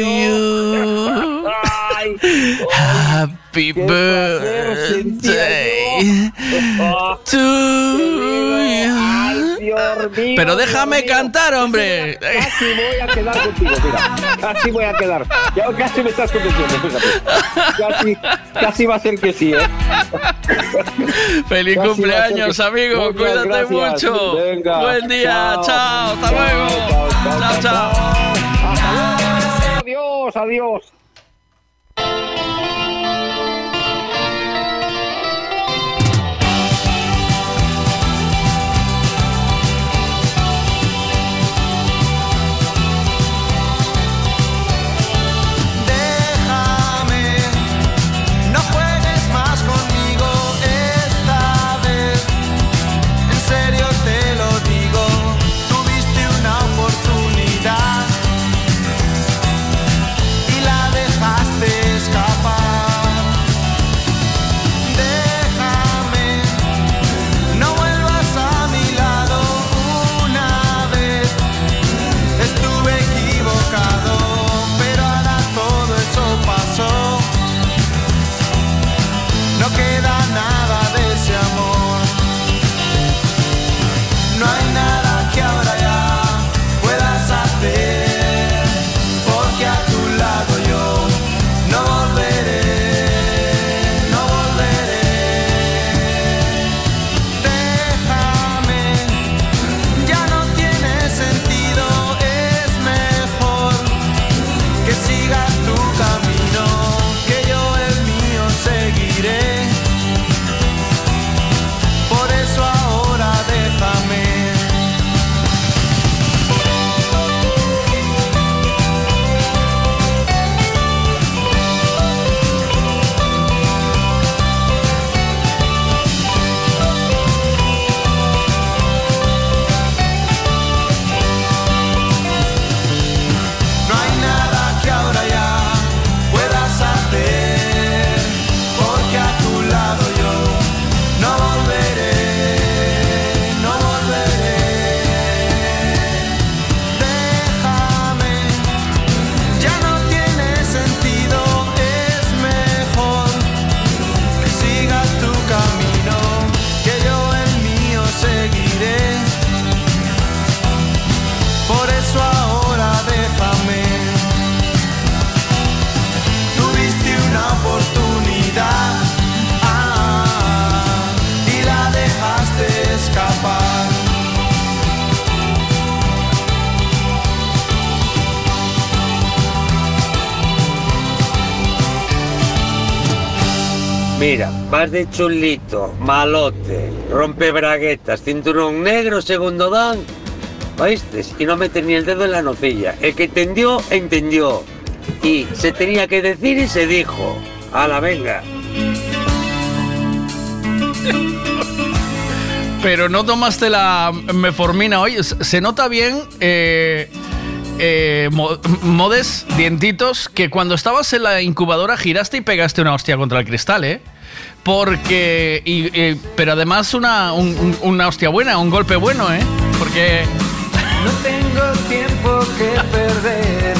you. [LAUGHS] ay, Happy sentía birthday to you. Pero déjame cantar, hombre. Casi voy a quedar contigo, mira. Casi voy a quedar. Ya casi me estás convenciendo, fíjate. Casi, casi va a ser que sí, ¿eh? Feliz Casi cumpleaños, que- amigo. Cuídate gracias. mucho. Venga. Buen día. Chao. Chao. Hasta luego. Chao, chao. Hasta luego. Adiós, adiós. Vas de chulito, malote, rompe braguetas, cinturón negro, segundo dan. ¿Oíste? Y no metes ni el dedo en la nocilla. El que entendió, entendió. Y se tenía que decir y se dijo. A la venga. Pero no tomaste la meformina hoy. Se nota bien, eh, eh, mo- modes, dientitos, que cuando estabas en la incubadora giraste y pegaste una hostia contra el cristal, ¿eh? Porque. y- y- pero además una, un- un- una hostia buena, un golpe bueno, ¿eh? Porque. No tengo tiempo que perder.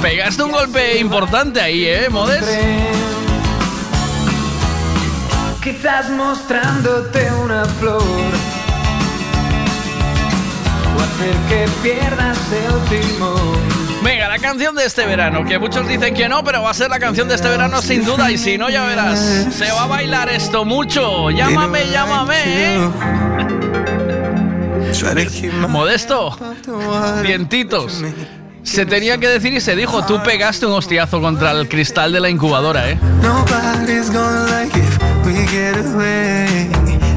Pegaste un golpe importante ahí, ¿eh, Modes? Quizás mostrándote una flor. O hacer que pierdas el timón. Venga, la canción de este verano, que muchos dicen que no, pero va a ser la canción de este verano sin duda, y si no, ya verás. Se va a bailar esto mucho. Llámame, llámame, ¿eh? Modesto, dientitos. Se tenía que decir y se dijo, tú pegaste un hostiazo contra el cristal de la incubadora, ¿eh?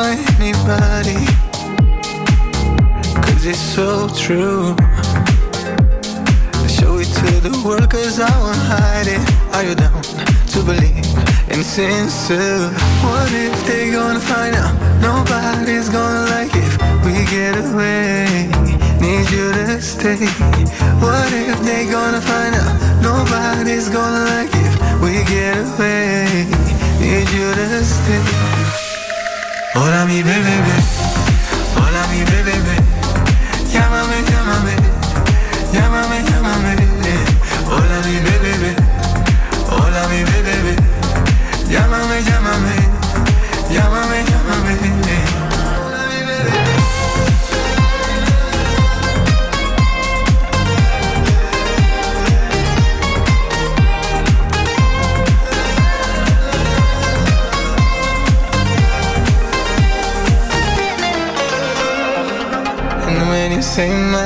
by anybody. Cause it's so true. Show it to the world cause I won't hide it. Are you down to believe in sincere? What if they gonna find out? Nobody's gonna like if we get away. Need you to stay. What if they gonna find out? Nobody's gonna like if we get away. Need you to stay. Hola mi bebé, hola mi bebé. Llámame, llámame, llámame,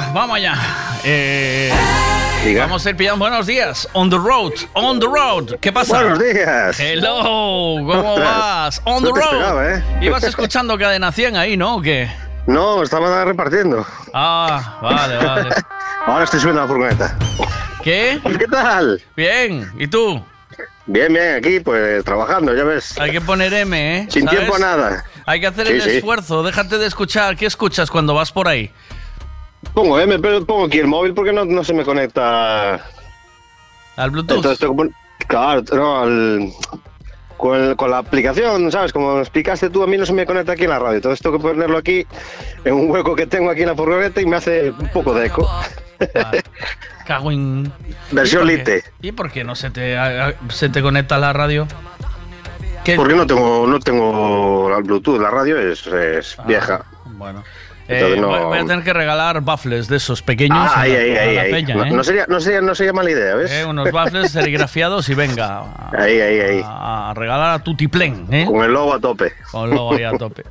Venga, vamos allá. Eh, vamos a ir pillando. Buenos días. On the road, on the road. ¿Qué pasa? Buenos días. Hello, ¿cómo [LAUGHS] vas? On the No road. esperaba, ¿eh? Ibas escuchando Cadena 100 ahí, ¿no? ¿O qué? No, estaba repartiendo. Ah, vale, vale. [LAUGHS] Ahora estoy subiendo a la furgoneta. ¿Qué? ¿Qué tal? Bien, ¿y tú? Bien, bien, aquí pues trabajando, ya ves. Hay que poner M, ¿eh? Sin ¿Sabes? tiempo a nada. Hay que hacer Sí, el sí. esfuerzo, déjate de escuchar. ¿Qué escuchas cuando vas por ahí? Pongo M, pero pongo aquí el móvil porque no, no se me conecta. ¿Al Bluetooth? Entonces tengo que Claro, no, al- con, el- con la aplicación, ¿sabes? Como explicaste tú, a mí no se me conecta aquí en la radio. Entonces tengo que ponerlo aquí, en un hueco que tengo aquí en la furgoneta y me hace un poco de eco. Cago en... Versión ¿Y por qué- Lite. ¿Y por qué no se te, se te conecta la radio? ¿Qué? Porque no tengo, no tengo el Bluetooth, la radio es, es vieja. Bueno. Eh, no- voy, a tener que regalar baffles de esos pequeños Ah, a, ahí, la, ahí, a ahí, la ahí. peña, no, ¿eh? no sería, no, sería, no sería mala idea, ¿ves? Eh, unos baffles serigrafiados y venga a, Ahí, ahí, ahí. a regalar a Tutiplén, ¿eh? Con el logo a tope. Con el logo ahí a tope.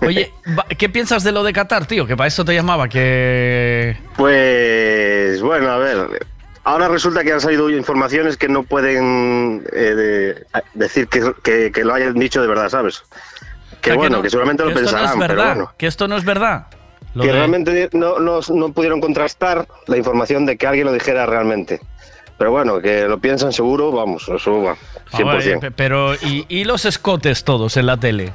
Oye, ¿qué piensas de lo de Qatar, tío? Que para eso te llamaba, que... Pues bueno, a ver. Ahora resulta que han salido informaciones que no pueden eh, de- decir que, que- que lo hayan dicho de verdad, ¿sabes? Que O sea, bueno, no- que seguramente lo esto no es pensarán, pero bueno. Que esto no es verdad. Lo que de- realmente no, no, no pudieron contrastar la información de que alguien lo dijera realmente. Pero bueno, que lo piensan seguro, vamos, eso va, Ah, vale, 100%. pe- pero, ¿y, y los escotes todos en la tele?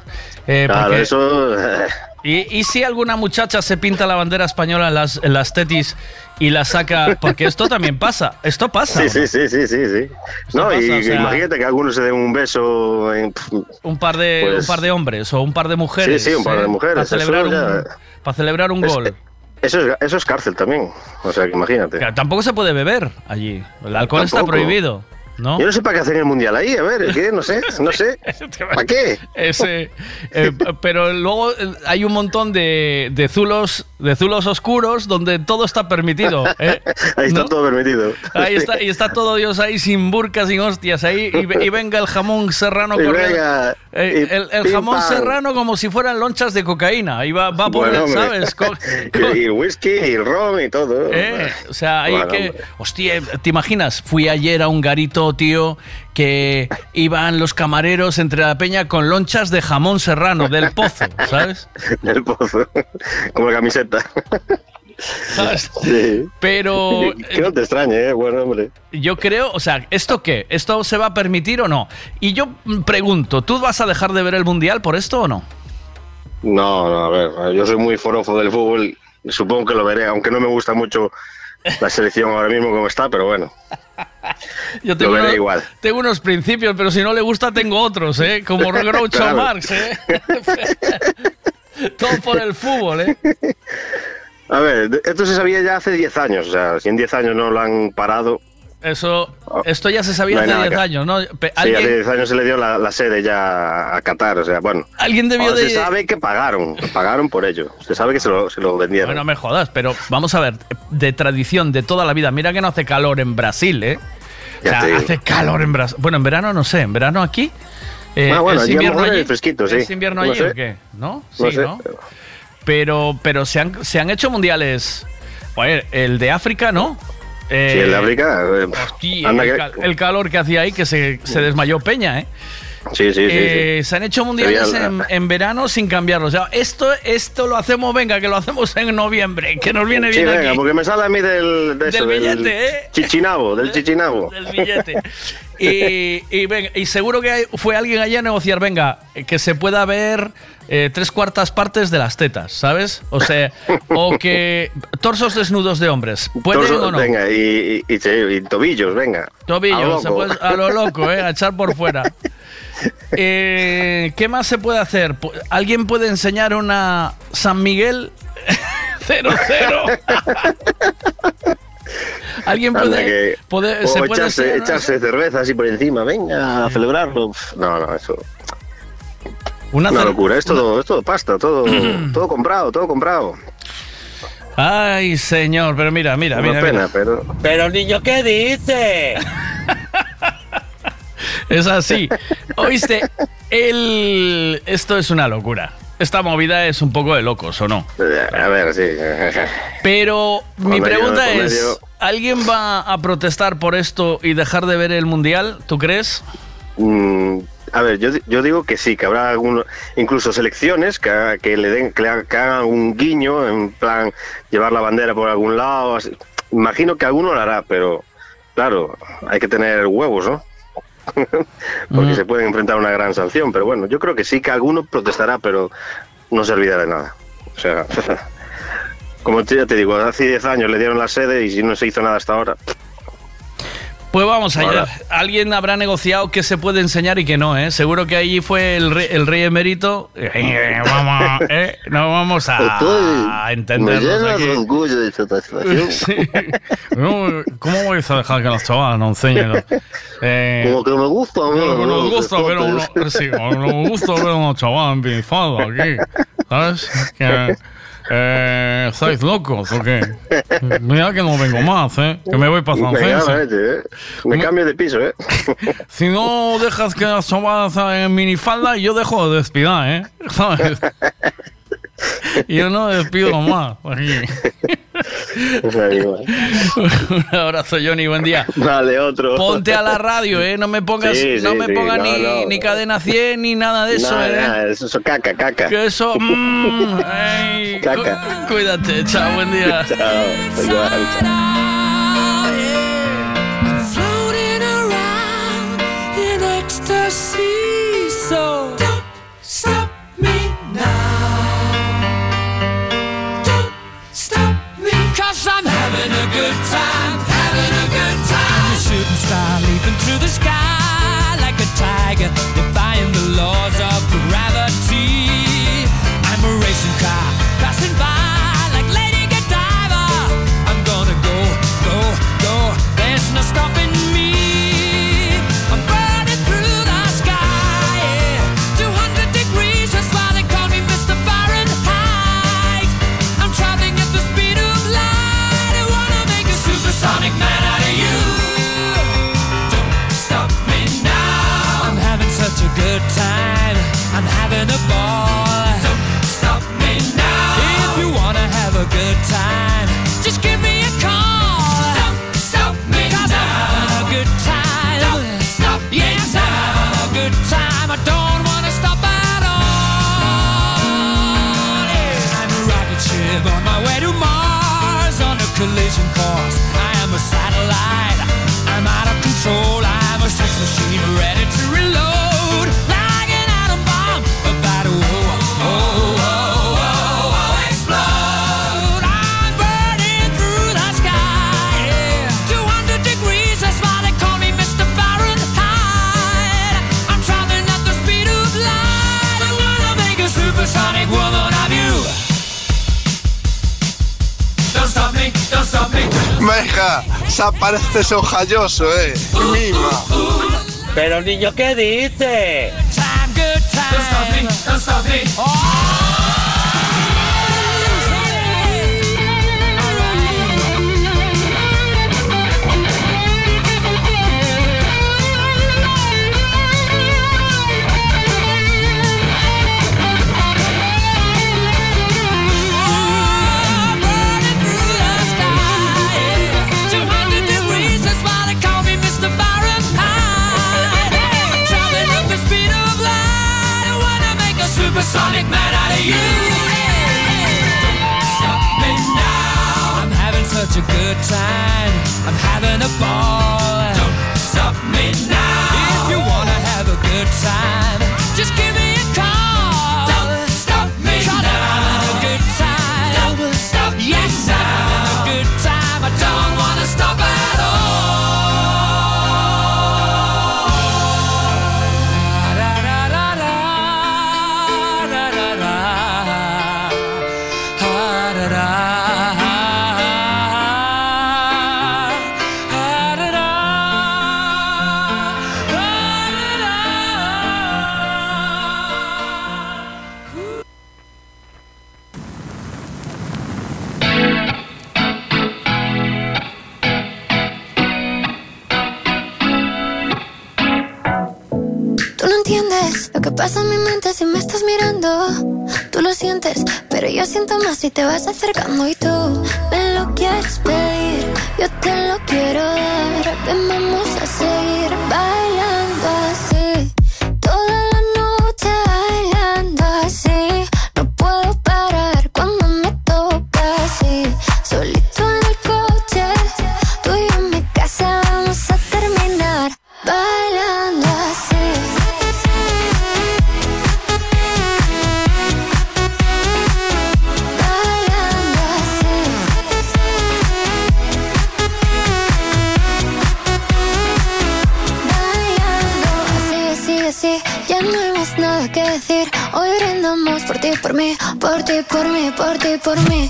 Eh, Claro, porque- eso... [LAUGHS] eh, ¿Y, y si alguna muchacha se pinta la bandera española en las, en las tetis y la saca? Porque esto también pasa. Esto pasa. Sí, sí, sí, sí, sí, sí. No, pasa, y o sea- imagínate que algunos se den un beso en... Un par de Pues- un par de hombres o un par de mujeres. Sí, sí, un par de ¿eh? mujeres, Para celebrar, un, para celebrar un Es- gol. Eso es, eso es cárcel también. O sea, que imagínate. Tampoco se puede beber allí. El alcohol está prohibido. ¿No? Yo no sé para qué hacen el mundial ahí, a ver, ¿qué? No sé, [LAUGHS] no sé. [LAUGHS] ¿Para qué? Ese, eh, pero luego eh, hay un montón de, de zulos de zulos oscuros donde todo está permitido. ¿eh? [LAUGHS] Ahí está ¿No? todo permitido. Ahí está, y está todo Dios ahí sin burcas, sin hostias ahí, y, ve- y venga el jamón serrano Y venga, Eh, y el jamón serrano como si fueran lonchas de cocaína. Ahí va, va por, Bueno. ¿sabes? Y, y el whisky, y el ron y todo. O sea, hay Bueno, que. hombre. Hostia, ¿te imaginas? Fui ayer a un garito, tío, que iban los camareros entre la peña con lonchas de jamón serrano, del pozo, [LAUGHS] ¿sabes? Del pozo. Como camiseta. ¿Sabes? Sí. Pero Que no te extrañe, ¿eh? Bueno, hombre. yo creo, o sea, ¿esto qué? ¿Esto se va a permitir o no? Y yo pregunto, ¿tú vas a dejar de ver el mundial por esto o no? No, no, a ver, yo soy muy forofo del fútbol. Supongo que lo veré, aunque no me gusta mucho la selección ahora mismo como está, pero bueno. [LAUGHS] Yo Lo veré unos, igual. tengo unos principios, pero si no le gusta, tengo otros, ¿eh? Como [LAUGHS] Groucho Claro. Marx, ¿eh? [LAUGHS] Todo por el fútbol, ¿eh? A ver, esto se sabía ya hace 10 años, o sea, si en 10 años no lo han parado. Eso, esto ya se sabía No hace nada 10 que- años, ¿no? Pe- Sí, ¿Alguien, hace 10 años se le dio la, la sede ya a Qatar, o sea, bueno. alguien debió de... Se sabe que pagaron, pagaron por ello. Se sabe que se lo, se lo vendieron. Bueno, no me jodas, pero vamos a ver, de tradición de toda la vida, mira que no hace calor en Brasil, ¿eh? O sea, hace calor en Brasil. Bueno, en verano no sé, en verano aquí. eh, Ah, bueno, ¿Es invierno allí? es fresquito, sí. ¿Es invierno No allí sé. o qué? ¿No? Sí, No sé. ¿no? Pero, pero se han, se han hecho mundiales. Joder, el de África, ¿no? Eh, Sí, en la África. eh, hostia, anda el, que- cal- el calor que hacía ahí que se, se desmayó Peña, ¿eh? Sí, sí, sí. Eh, sí. Se han hecho mundiales en, verano sin cambiarlo. O sea, esto, esto lo hacemos, venga, que lo hacemos en noviembre, que nos viene Sí, bien venga, aquí. porque me sale a mí del, de eso, Del billete, ¿eh? Chichinabo, del [LAUGHS] chichinabo. Del billete. [LAUGHS] Y, y, venga, y seguro que hay- fue alguien allá a negociar, venga, que se pueda ver eh, tres cuartas partes de las tetas, ¿sabes? O sea, o que torsos desnudos de hombres. ¿Pueden Torso- o no? Venga, y, tobillos, venga. A Tobillos, lo se loco. puede- a lo loco, ¿eh? A echar por fuera. Eh, ¿Qué más se puede hacer? ¿Alguien puede enseñar una San Miguel [LAUGHS] 0-0? [LAUGHS] ¿Alguien puede, que- puede- o se puede echarse, cerveza así por encima, venga, a celebrarlo. Pf, No, no, eso. Una locura, es todo, es todo pasta, todo, [CLEARS THROAT] todo comprado, todo comprado. Ay, señor, pero mira, mira, Una mira. pena, mira. pero. Pero niño, ¿qué dice? [LAUGHS] Es así. Oíste, el... esto es una locura. Esta movida es un poco de locos, ¿o no? A ver, sí. Pero mi pregunta es. ¿alguien va a protestar por esto y dejar de ver el Mundial? ¿Tú crees? Mm, a ver, yo, yo digo que sí, que habrá algunos, incluso selecciones que, que le den, que, hagan un guiño, en plan llevar la bandera por algún lado. así. Imagino que alguno lo hará, pero claro, hay que tener huevos, ¿no? Porque Mm. se pueden enfrentar a una gran sanción, pero bueno, yo creo que sí que alguno protestará, pero no servirá de nada. O sea, [LAUGHS] como ya te digo, hace 10 años le dieron la sede y si no se hizo nada hasta ahora. Pues vamos allá. Alguien habrá negociado qué se puede enseñar y qué no, ¿eh? Seguro que allí fue el rey, el rey emérito. Eh, [LAUGHS] vamos, ¿eh? No vamos a, a entendernos aquí. orgullo de esta satisfacción. [LAUGHS] Sí. No, ¿Cómo vais a dejar que los chavales no enseñen? Eh, Como que me gusta, Bueno, ¿no? nos gusta ver uno, sí, nos gusta ver a unos chavales empinizados aquí, ¿sabes? Que, Eh, ¿Estáis locos o qué? [LAUGHS] Mira que no vengo más, ¿eh? Que me voy para San eh. Me cambio de piso, ¿eh? [LAUGHS] Si no dejas que asomas en minifalda, yo dejo de despidar, ¿eh? ¿Sabes? [LAUGHS] Yo no despido más. Aquí. [LAUGHS] Un abrazo, Johnny, buen día. Vale, otro. Ponte a la radio, ¿eh? No me pongas, Sí, no sí, me sí, pongas no, ni, no. ni cadena 100 ni nada de eso, Nada, ¿eh? nada, eso es caca, caca. Que eso. mm, [LAUGHS] ay, Caca. cu- cuídate, chao, buen día. [LAUGHS] Chao, igual, around in ecstasy. So good time, having a good time. I'm shooting star leaping through the sky a good time, just give me a call. Don't stop me now. I'm having a good time. Don't stop yes, I'm having a good time. I don't wanna stop at all. Yeah. I'm a rocket ship on my way to Mars on a collision course. I am a satellite. I'm out of control. I'm a sex machine ready to reload. Don't stop me. Venga, se aparece sojalloso, eh. Mima. Pero niño, ¿qué dice? Me. Supersonic man out of you. Don't stop me now. I'm having such a good time. I'm having a ball. Don't stop me now. If you wanna have a good time, just give pasa en mi mente si me estás mirando. Tú lo sientes, pero yo siento más si te vas acercando y tú me lo quieres pedir. Yo te lo quiero dar. Ven, vamos a seguir por ti, por mí.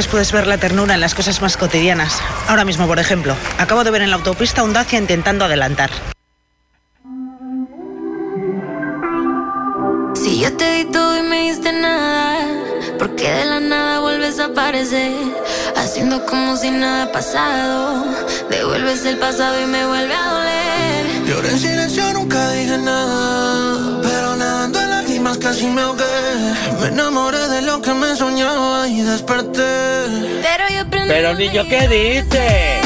veces puedes ver la ternura en las cosas más cotidianas. Ahora mismo, por ejemplo, acabo de ver en la autopista un Dacia intentando adelantar. Si yo te di todo y me diste nada, porque de la nada vuelves a aparecer, haciendo como si nada ha pasado, devuelves el pasado y me vuelve a doler. casi me ahogué. Me enamoré de lo que me soñaba y desperté. Pero yo Pero niño, ¿qué diste?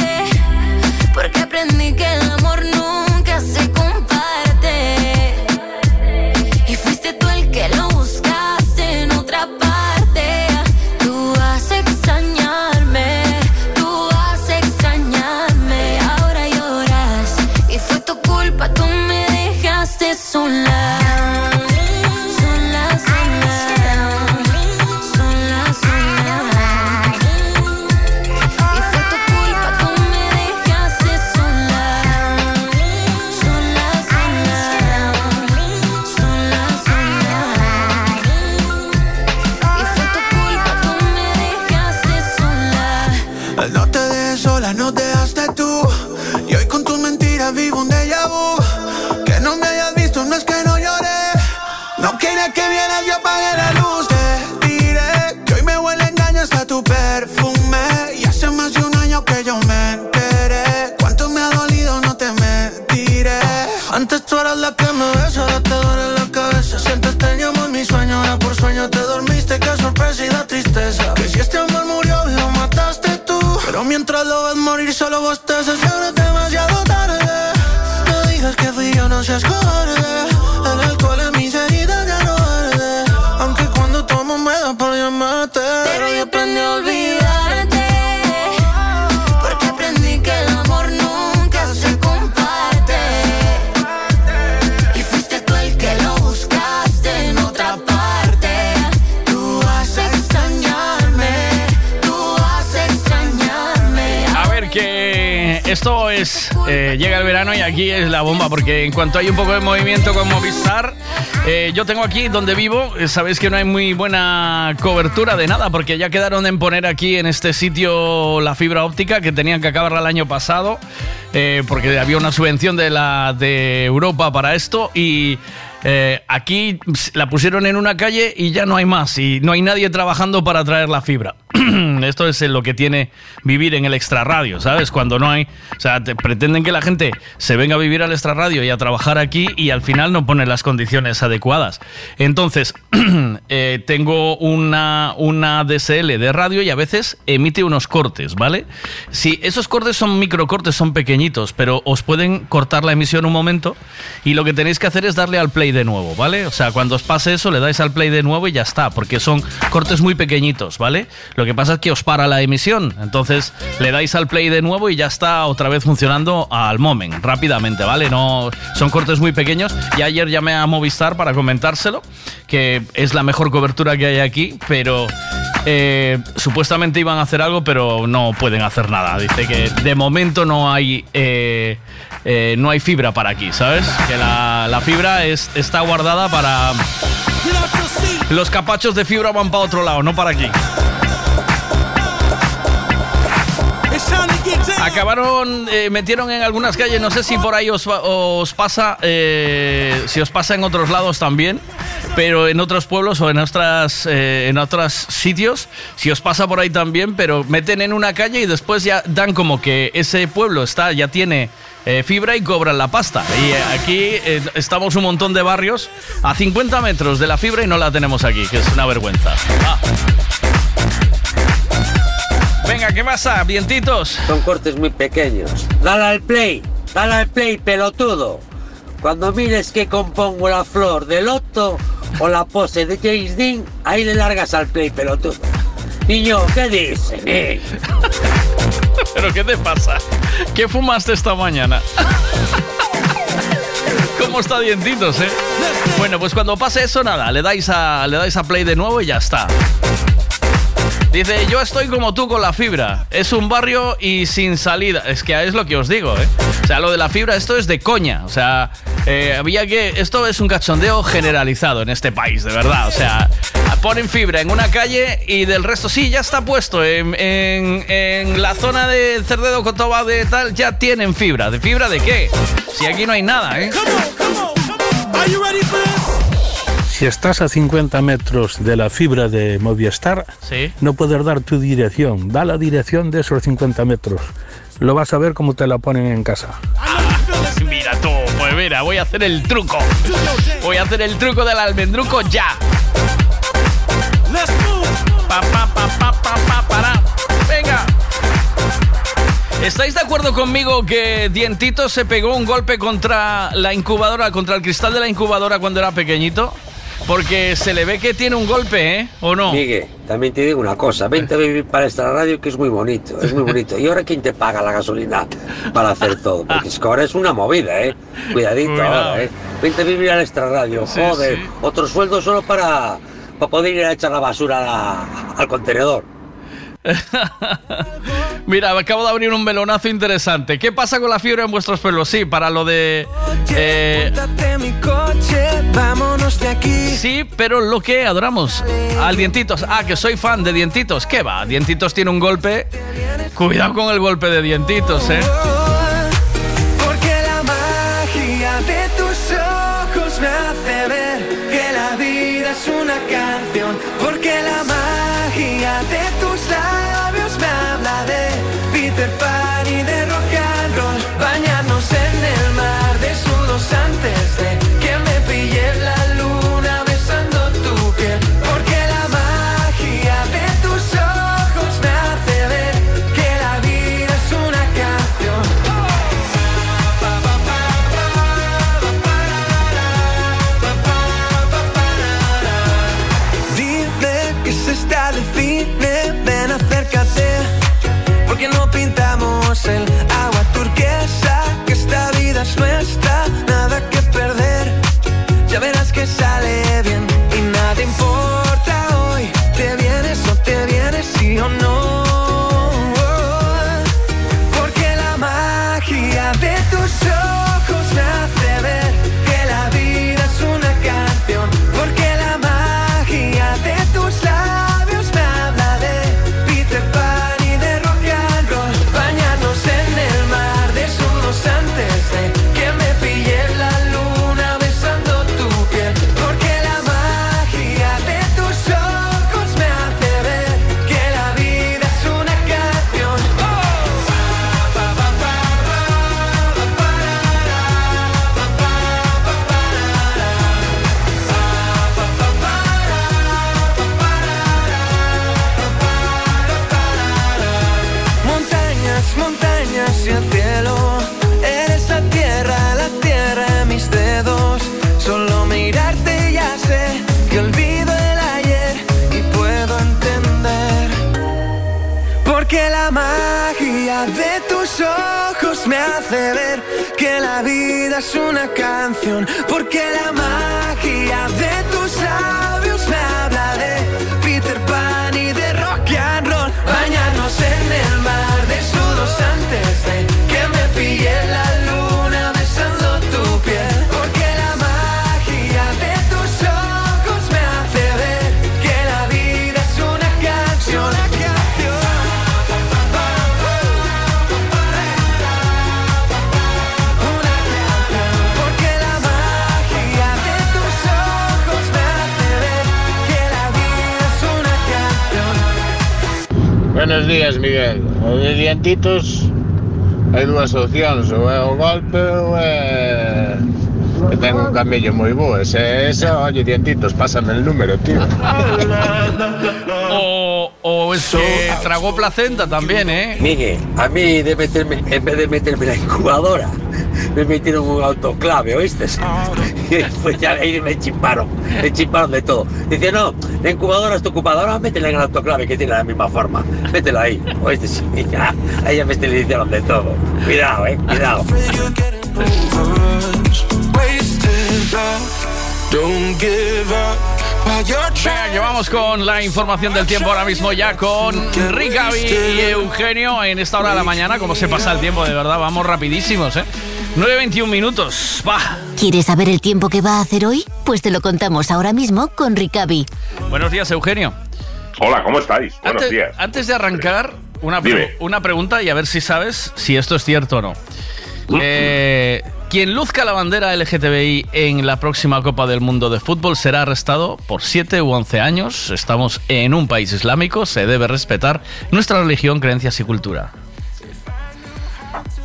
Cuanto hay un poco de movimiento con Movistar, eh, yo tengo aquí donde vivo, eh, sabéis que no hay muy buena cobertura de nada, porque ya quedaron en poner aquí en este sitio la fibra óptica que tenían que acabarla el año pasado, eh, porque había una subvención de, la, de Europa para esto y. eh, aquí la pusieron en una calle y ya no hay más y no hay nadie trabajando para traer la fibra. Esto es lo que tiene vivir en el extrarradio, ¿sabes? Cuando no hay, o sea, te pretenden que la gente se venga a vivir al extrarradio y a trabajar aquí y al final no ponen las condiciones adecuadas. Entonces, [CLEARS THROAT] eh, tengo una, una DSL de radio y a veces emite unos cortes, ¿vale? Si esos cortes son microcortes, son pequeñitos, pero os pueden cortar la emisión un momento y lo que tenéis que hacer es darle al play de nuevo, ¿vale? O sea, cuando os pase eso, le dais al play de nuevo y ya está, porque son cortes muy pequeñitos, ¿vale? Lo que pasa es que os para la emisión, entonces le dais al play de nuevo y ya está otra vez funcionando al moment, rápidamente, ¿vale? No son cortes muy pequeños y ayer llamé a Movistar para comentárselo, que es la mejor cobertura que hay aquí, pero eh, supuestamente iban a hacer algo, pero no pueden hacer nada. Dice que de momento no hay eh, eh, no hay fibra para aquí, ¿sabes? Que la, la fibra es, está guardada para los capachos de fibra van para otro lado, no para aquí. Acabaron, eh, metieron en algunas calles, no sé si por ahí os, os pasa, eh, si os pasa en otros lados también, pero en otros pueblos o en otras, eh, en otros sitios, si os pasa por ahí también, pero meten en una calle y después ya dan como que ese pueblo está, ya tiene eh, fibra y cobran la pasta. Y eh, aquí eh, estamos un montón de barrios a 50 metros de la fibra y no la tenemos aquí, que es una vergüenza. Ah. Venga, ¿qué pasa? Vientitos. Son cortes muy pequeños. Dale al play, dale al play, pelotudo. Cuando mires que compongo la flor del loto o la pose de James Dean, ahí le largas al play, pelotudo. Niño, ¿qué dices? eh? [LAUGHS] ¿Pero qué te pasa? ¿Qué fumaste esta mañana? [LAUGHS] ¿Cómo está dientitos, eh? Bueno, pues cuando pase eso, nada, le dais a, le dais a play de nuevo y ya está. Dice, yo estoy como tú con la fibra. Es un barrio y sin salida. Es que es lo que os digo, ¿eh? O sea, lo de la fibra, esto es de coña. O sea, eh, había que... Esto es un cachondeo generalizado en este país, de verdad. O sea, ponen fibra en una calle y del resto, sí, ya está puesto. En, en- la zona de Cerdedo, Cotoba, de tal, ya tienen fibra. ¿De fibra de qué? Si aquí no hay nada, ¿eh? Si estás a 50 metros de la fibra de Movistar, Sí. no puedes dar tu dirección. Da la dirección de esos 50 metros. Lo vas a ver cómo te la ponen en casa. Mira tú, pues mira, voy a hacer el truco. Voy a hacer el truco del almendruco ya. Pa, pa, pa, pa, pa, pa, para. Venga. ¿Estáis de acuerdo conmigo que Dientito se pegó un golpe contra la incubadora, contra el cristal de la incubadora cuando era pequeñito? Porque se le ve que tiene un golpe, ¿eh? ¿O no? Miguel, también te digo una cosa, vente a vivir para esta radio que es muy bonito, es muy bonito. ¿Y ahora quién te paga la gasolina para hacer todo? Porque es que ahora es una movida, ¿eh? Cuidadito Cuidado. ahora, ¿eh? Vente a vivir al extra radio, Sí, joder. sí. Otro sueldo solo para, para poder ir a echar la basura a al contenedor. [LAUGHS] Mira, acabo de abrir un melonazo interesante. ¿Qué pasa con la fibra en vuestros pelos? Sí, para lo de... eh. Sí, pero lo que adoramos al Dientitos. Ah, que soy fan de Dientitos. ¿Qué va? Dientitos tiene un golpe. Cuidado con el golpe de Dientitos, ¿eh? Porque la magia de tus ojos me hace ver que la vida es una canción. Porque la magia de Peter Pan y de rock. Bañarnos en el mar desnudos antes de que la vida es una canción. Porque la magia Buenos días, Miguel. O de dientitos hai dúas opcións, é o golpe ou é un camello moi bo. E se é esa, oye, dientitos, pásame el número, tío. O, es que tragó placenta también, ¿eh? Miguel, a mí de meterme, en vez de meterme en la incubadora, me metieron un autoclave, ¿oíste? [LAUGHS] Y pues ya ahí me chimparon, me chimparon de todo. Dice, no, la incubadora está ocupada, ahora métela en el autoclave que tiene la misma forma. Métela ahí, ¿oíste? Y [LAUGHS] ya, ahí ya me esterilizaron de todo. Cuidado, eh, cuidado. Don't give up. Venga, que vamos con la información del tiempo ahora mismo ya con Ricavi y Eugenio en esta hora de la mañana. Como se pasa el tiempo, de verdad, vamos rapidísimos, ¿eh? 9.21 minutos, va. ¿Quieres saber el tiempo que va a hacer hoy? Pues te lo contamos ahora mismo con Ricavi. Buenos días, Eugenio. Hola, ¿cómo estáis? Buenos Antes, días. antes de arrancar, una, pre- Dime. una pregunta y a ver si sabes si esto es cierto o no. Eh, quien luzca la bandera LGTBI en la próxima Copa del Mundo de Fútbol será arrestado por 7 u 11 años. Estamos en un país islámico, se debe respetar nuestra religión, creencias y cultura.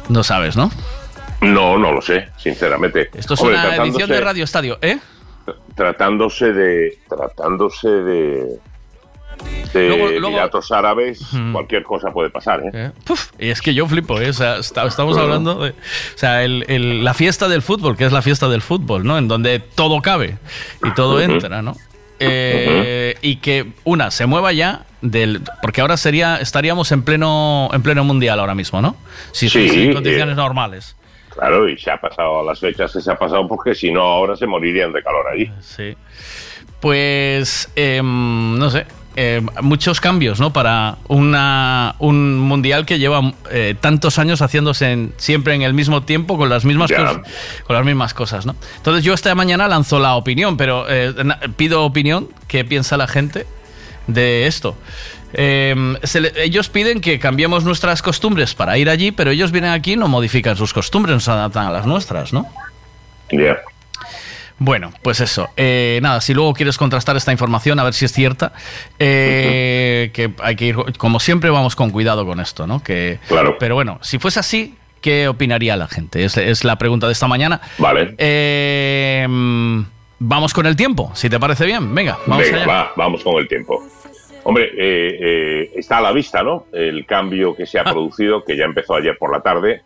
No sabes, ¿no? No, no lo sé, sinceramente. Esto es Hombre, una edición de Radio Estadio, ¿eh? Tratándose de. Tratándose de. De Luego- luego- Emiratos Árabes, cualquier cosa puede pasar, ¿eh? ¿Eh? Puf, y es que yo flipo, ¿eh? O sea, está- estamos hablando de. O sea, el- el- la fiesta del fútbol, que es la fiesta del fútbol, ¿no? En donde todo cabe y todo entra, ¿no? Eh, Y que una se mueva ya del. Porque ahora sería estaríamos en pleno en pleno mundial ahora mismo, ¿no? Si Sí, en condiciones normales. Claro, y se ha pasado las fechas que se ha pasado porque si no ahora se morirían de calor allí. Sí. Pues, em, no sé, em, muchos cambios, ¿no? Para una, un mundial que lleva eh, tantos años haciéndose en- siempre en el mismo tiempo con las mismas cosas, con las mismas cosas, ¿no? Entonces yo esta mañana lanzo la opinión, pero eh, pido opinión, ¿qué piensa la gente de esto? Em, se le- ellos piden que cambiemos nuestras costumbres para ir allí, pero ellos vienen aquí y no modifican sus costumbres, no se adaptan a las nuestras, ¿no? Ya. Bueno, pues eso. Eh, nada, si luego quieres contrastar esta información, a ver si es cierta, eh, que hay que ir, como siempre, vamos con cuidado con esto, ¿no? Que, Claro. Pero bueno, si fuese así, ¿qué opinaría la gente? Es, es la pregunta de esta mañana. Vale. Eh, vamos con el tiempo, si te parece bien. Venga, vamos Venga, allá. va, vamos con el tiempo. Hombre, eh, eh, está a la vista, ¿no? El cambio que se ha producido, que ya empezó ayer por la tarde.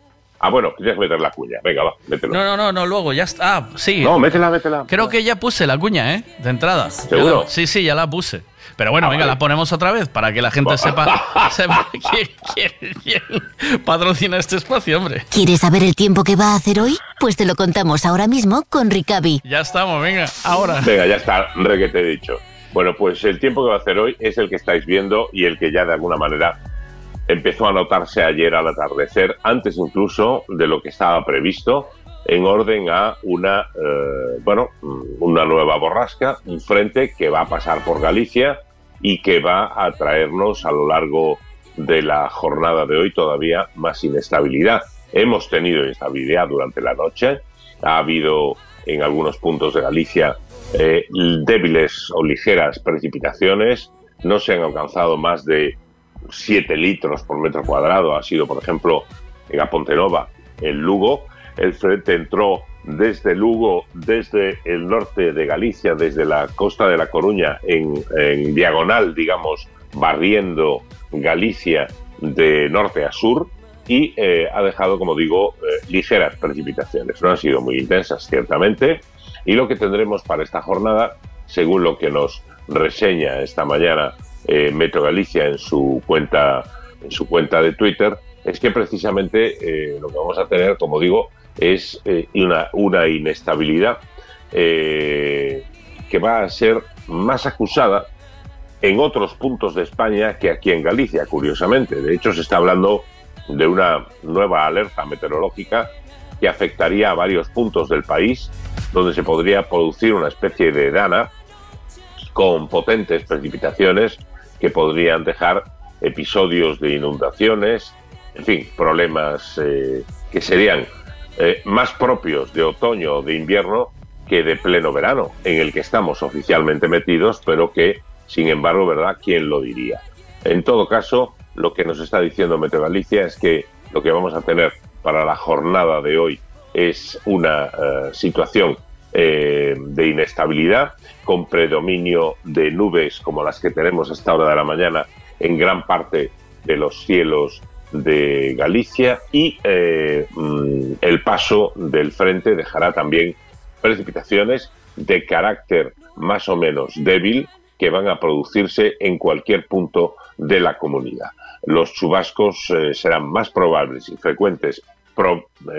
Ah, bueno, querías meter la cuña. Venga, va, mételo. No, no, no, no, luego ya está. Ah, sí. No, métela, métela. Creo que ya puse la cuña, ¿eh? De entrada. ¿Seguro? Sí, sí, ya la puse. Pero bueno, venga, la ponemos otra vez para que la gente sepa, [LAUGHS] sepa quién, quién- quién patrocina este espacio, hombre. ¿Quieres saber el tiempo que va a hacer hoy? Pues te lo contamos ahora mismo con Ricavi. Ya estamos, venga, ahora. Venga, ya está, re que te he dicho. Bueno, pues el tiempo que va a hacer hoy es el que estáis viendo y el que ya de alguna manera empezó a notarse ayer al atardecer, antes incluso de lo que estaba previsto, en orden a una, eh, bueno, una nueva borrasca, un frente que va a pasar por Galicia y que va a traernos a lo largo de la jornada de hoy todavía más inestabilidad. Hemos tenido inestabilidad durante la noche, ha habido en algunos puntos de Galicia eh, débiles o ligeras precipitaciones, no se han alcanzado más de 7 litros por metro cuadrado, ha sido por ejemplo en Apontenova, en Lugo, el frente entró desde Lugo, desde el norte de Galicia, desde la costa de La Coruña, en, diagonal, digamos, barriendo Galicia de norte a sur, y eh, ha dejado, como digo, eh, ligeras precipitaciones. No han sido muy intensas, ciertamente, y lo que tendremos para esta jornada, según lo que nos reseña esta mañana eh, Metro Galicia en su cuenta en su cuenta de Twitter, es que precisamente eh, lo que vamos a tener, como digo, es eh, una, una inestabilidad que va a ser más acusada en otros puntos de España que aquí en Galicia, curiosamente. De hecho, se está hablando de una nueva alerta meteorológica que afectaría a varios puntos del país, donde se podría producir una especie de dana con potentes precipitaciones que podrían dejar episodios de inundaciones, en fin, problemas eh, que serían eh, más propios de otoño o de invierno que de pleno verano, en el que estamos oficialmente metidos, pero que, sin embargo, ¿verdad? ¿Quién lo diría? En todo caso, lo que nos está diciendo Meteo Galicia es que lo que vamos a tener para la jornada de hoy es una eh, situación eh, de inestabilidad con predominio de nubes como las que tenemos a esta hora de la mañana en gran parte de los cielos de Galicia y eh, mm, el paso del frente dejará también precipitaciones de carácter más o menos débil que van a producirse en cualquier punto de la comunidad. Los chubascos eh, serán más probables y frecuentes,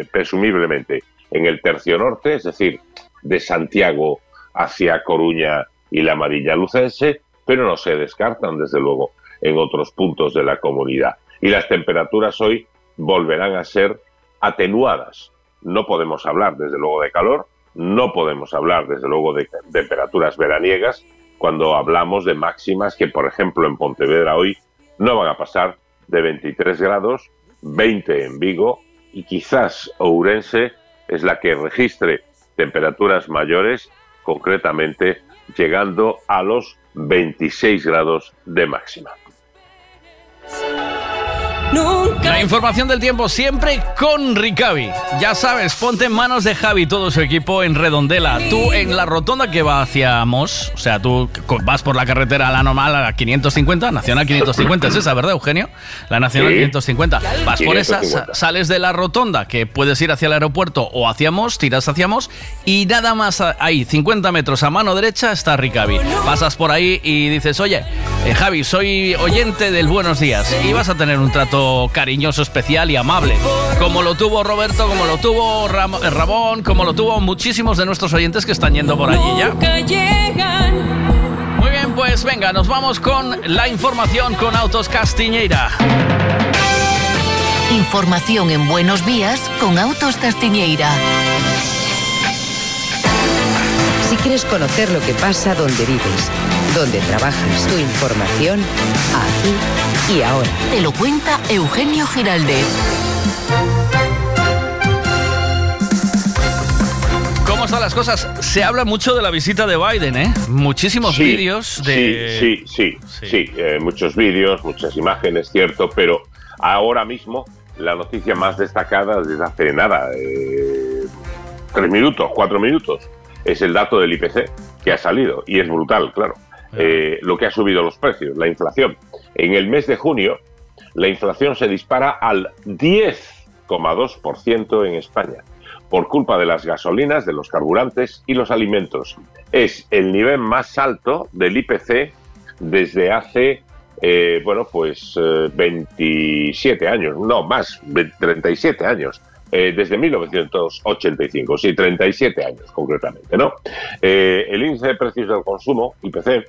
presumiblemente, en el tercio norte, es decir, de Santiago hacia Coruña y la Amarilla Lucense, pero no se descartan, desde luego, en otros puntos de la comunidad. Y las temperaturas hoy volverán a ser atenuadas. No podemos hablar, desde luego, de calor, no podemos hablar, desde luego, de temperaturas veraniegas cuando hablamos de máximas que, por ejemplo, en Pontevedra hoy no van a pasar de 23 grados, 20 en Vigo y quizás Ourense es la que registre temperaturas mayores, concretamente llegando a los 26 grados de máxima. La información del tiempo siempre con Ricavi. Ya sabes, ponte en manos de Javi y todo su equipo en Redondela. Tú en la rotonda que va hacia Mos, o sea, tú vas por la carretera a la normal a la 550, Nacional 550, es esa, ¿verdad, Eugenio? La Nacional Sí. 550. Vas por esa, 550. sa- sales de la rotonda que puedes ir hacia el aeropuerto o hacia Mos, tiras hacia Mos y nada más ahí, 50 metros a mano derecha está Ricavi. Pasas por ahí y dices, oye, eh, Javi, soy oyente del Buenos Días y vas a tener un trato cariñoso, especial y amable, como lo tuvo Roberto, como lo tuvo Ram- eh, Ramón, como lo tuvo muchísimos de nuestros oyentes que están yendo por allí ya. Muy bien, pues venga, nos vamos con la información con Autos Castiñeira. Información en Buenos Días con Autos Castiñeira. Si quieres conocer lo que pasa donde vives, donde trabajas, tu información, aquí y ahora. Te lo cuenta Eugenio Giraldez. ¿Cómo están las cosas? Se habla mucho de la visita de Biden, ¿eh? Muchísimos Sí, vídeos de... Sí, sí, sí, sí, eh, muchos vídeos, muchas imágenes, cierto, pero ahora mismo la noticia más destacada desde hace nada, eh, tres minutos, cuatro minutos, es el dato del IPC que ha salido y es brutal, claro. Eh, lo que ha subido los precios, la inflación. En el mes de junio, la inflación se dispara al 10,2% en España por culpa de las gasolinas, de los carburantes y los alimentos. Es el nivel más alto del IPC desde hace, eh, bueno, pues eh, 27 años, no más, ve- 37 años, eh, desde 1985, sí, 37 años concretamente, ¿no? Eh, el índice de precios del consumo, IPC,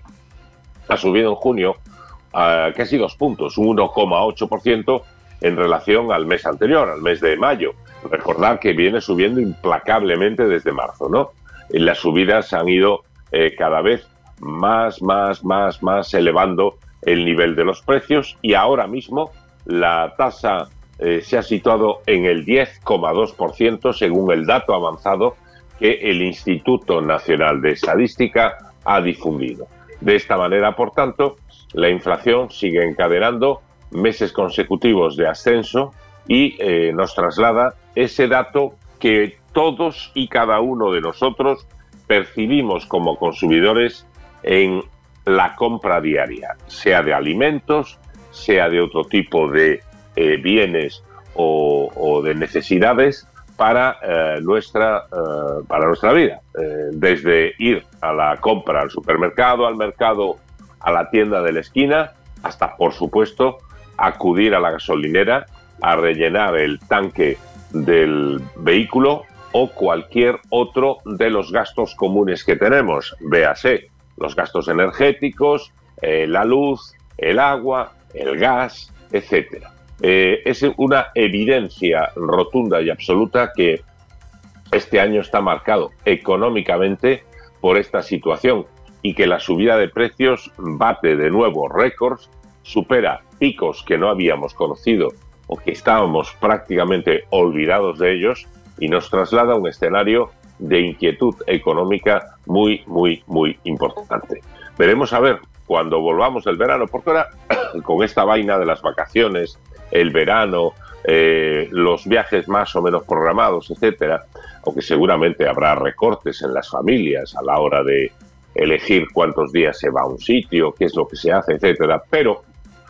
ha subido en junio a casi dos puntos, un 1,8% en relación al mes anterior, al mes de mayo. Recordar que viene subiendo implacablemente desde marzo, ¿no? Las subidas han ido eh, cada vez más, más, más, más elevando el nivel de los precios y ahora mismo la tasa eh, se ha situado en el 10,2% según el dato avanzado que el Instituto Nacional de Estadística ha difundido. De esta manera, por tanto, la inflación sigue encadenando meses consecutivos de ascenso y eh, nos traslada ese dato que todos y cada uno de nosotros percibimos como consumidores en la compra diaria, sea de alimentos, sea de otro tipo de eh, bienes o, de necesidades para eh, nuestra eh, para nuestra vida. Desde ir a la compra al supermercado al mercado a la tienda de la esquina hasta por supuesto acudir a la gasolinera a rellenar el tanque del vehículo o cualquier otro de los gastos comunes que tenemos. Véase los gastos energéticos la luz el agua el gas etcétera eh, es una evidencia rotunda y absoluta que este año está marcado económicamente por esta situación y que la subida de precios bate de nuevo récords, supera picos que no habíamos conocido o que estábamos prácticamente olvidados de ellos y nos traslada a un escenario de inquietud económica muy, muy, muy importante. Veremos a ver cuando volvamos del verano, porque ahora [COUGHS] con esta vaina de las vacaciones, el verano, eh, los viajes más o menos programados, etcétera, aunque seguramente habrá recortes en las familias a la hora de elegir cuántos días se va a un sitio, qué es lo que se hace, etcétera, pero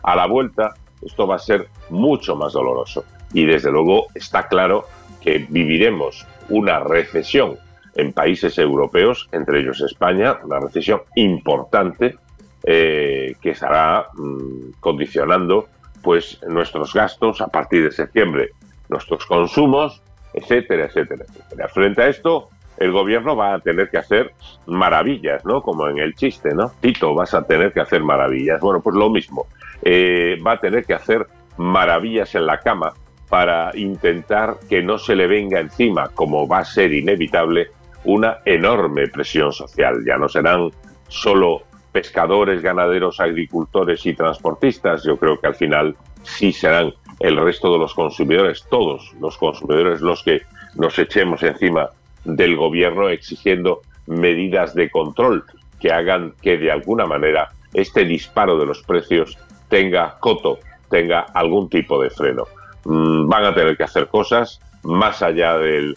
a la vuelta esto va a ser mucho más doloroso. Y desde luego está claro que viviremos una recesión en países europeos, entre ellos España, una recesión importante eh, que estará mm, condicionando pues nuestros gastos a partir de septiembre, nuestros consumos, etcétera, etcétera, etcétera. Frente a esto, el gobierno va a tener que hacer maravillas, ¿no? Como en el chiste, ¿no? Tito, vas a tener que hacer maravillas. Bueno, pues lo mismo. Eh, va a tener que hacer maravillas en la cama para intentar que no se le venga encima, como va a ser inevitable, una enorme presión social. Ya no serán solo pescadores, ganaderos, agricultores y transportistas. Yo creo que al final sí serán el resto de los consumidores, todos los consumidores, los que nos echemos encima del gobierno exigiendo medidas de control que hagan que de alguna manera este disparo de los precios tenga coto, tenga algún tipo de freno. Mm, van a tener que hacer cosas más allá del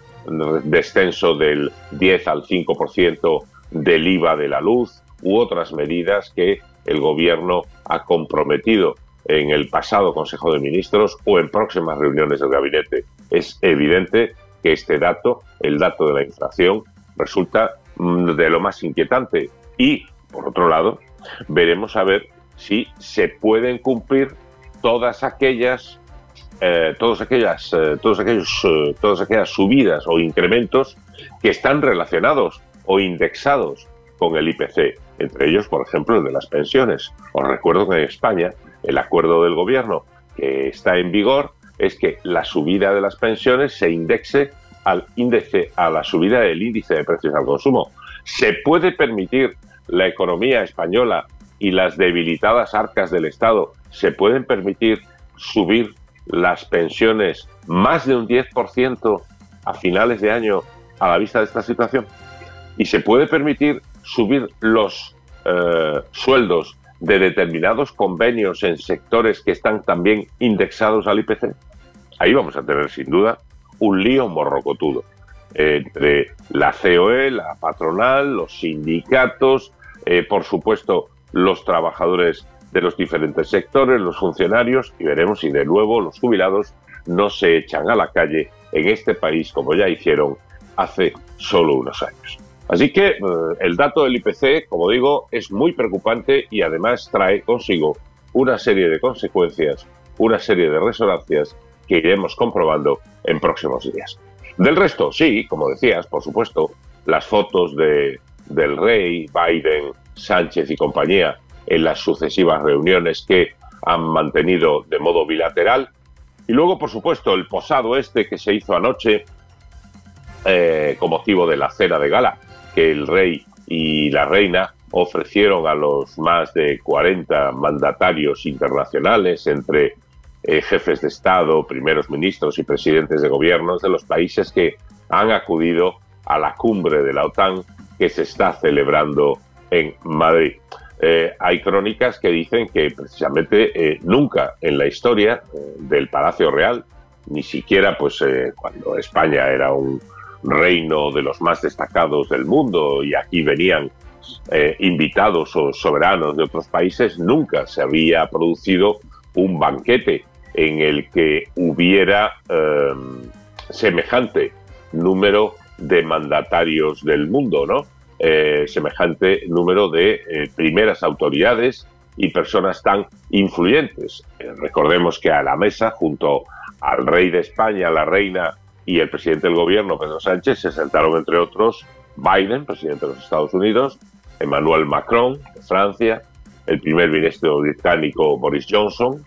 descenso del 10 al 5% del IVA de la luz u otras medidas que el gobierno ha comprometido en el pasado Consejo de Ministros o en próximas reuniones del gabinete. Es evidente que este dato, el dato de la inflación, resulta mm, de lo más inquietante. Y, por otro lado, veremos a ver si se pueden cumplir todas aquellas, eh, todas aquellas, eh, todos aquellos, eh, todas aquellas subidas o incrementos que están relacionados o indexados con el IPC, entre ellos, por ejemplo, el de las pensiones. Os recuerdo que en España el acuerdo del gobierno que está en vigor es que la subida de las pensiones se indexe al índice, a la subida del índice de precios al consumo. ¿Se puede permitir la economía española y las debilitadas arcas del Estado, se pueden permitir subir las pensiones más de un 10% a finales de año a la vista de esta situación? ¿Y se puede permitir subir los eh, sueldos de determinados convenios en sectores que están también indexados al IPC? Ahí vamos a tener sin duda un lío morrocotudo entre la COE, la patronal, los sindicatos, eh, por supuesto los trabajadores de los diferentes sectores, los funcionarios, y veremos si de nuevo los jubilados no se echan a la calle en este país como ya hicieron hace solo unos años. Así que eh, el dato del IPC, como digo, es muy preocupante y además trae consigo una serie de consecuencias, una serie de resonancias que iremos comprobando en próximos días. Del resto, sí, como decías, por supuesto, las fotos de, del rey, Biden, Sánchez y compañía en las sucesivas reuniones que han mantenido de modo bilateral. Y luego, por supuesto, el posado este que se hizo anoche eh, con motivo de la cena de gala que el rey y la reina ofrecieron a los más de 40 mandatarios internacionales entre eh, jefes de Estado, primeros ministros y presidentes de gobiernos de los países que han acudido a la cumbre de la OTAN que se está celebrando en Madrid. Eh, hay crónicas que dicen que precisamente eh, nunca en la historia del Palacio Real, ni siquiera pues cuando España era un reino de los más destacados del mundo y aquí venían invitados o soberanos de otros países, nunca se había producido un banquete en el que hubiera eh, semejante número de mandatarios del mundo, ¿no? Eh, semejante número de eh, primeras autoridades y personas tan influyentes. Eh, recordemos que a la mesa, junto al rey de España, la reina y el presidente del gobierno, Pedro Sánchez, se sentaron, entre otros, Biden, presidente de los Estados Unidos, Emmanuel Macron, de Francia, el primer ministro británico Boris Johnson,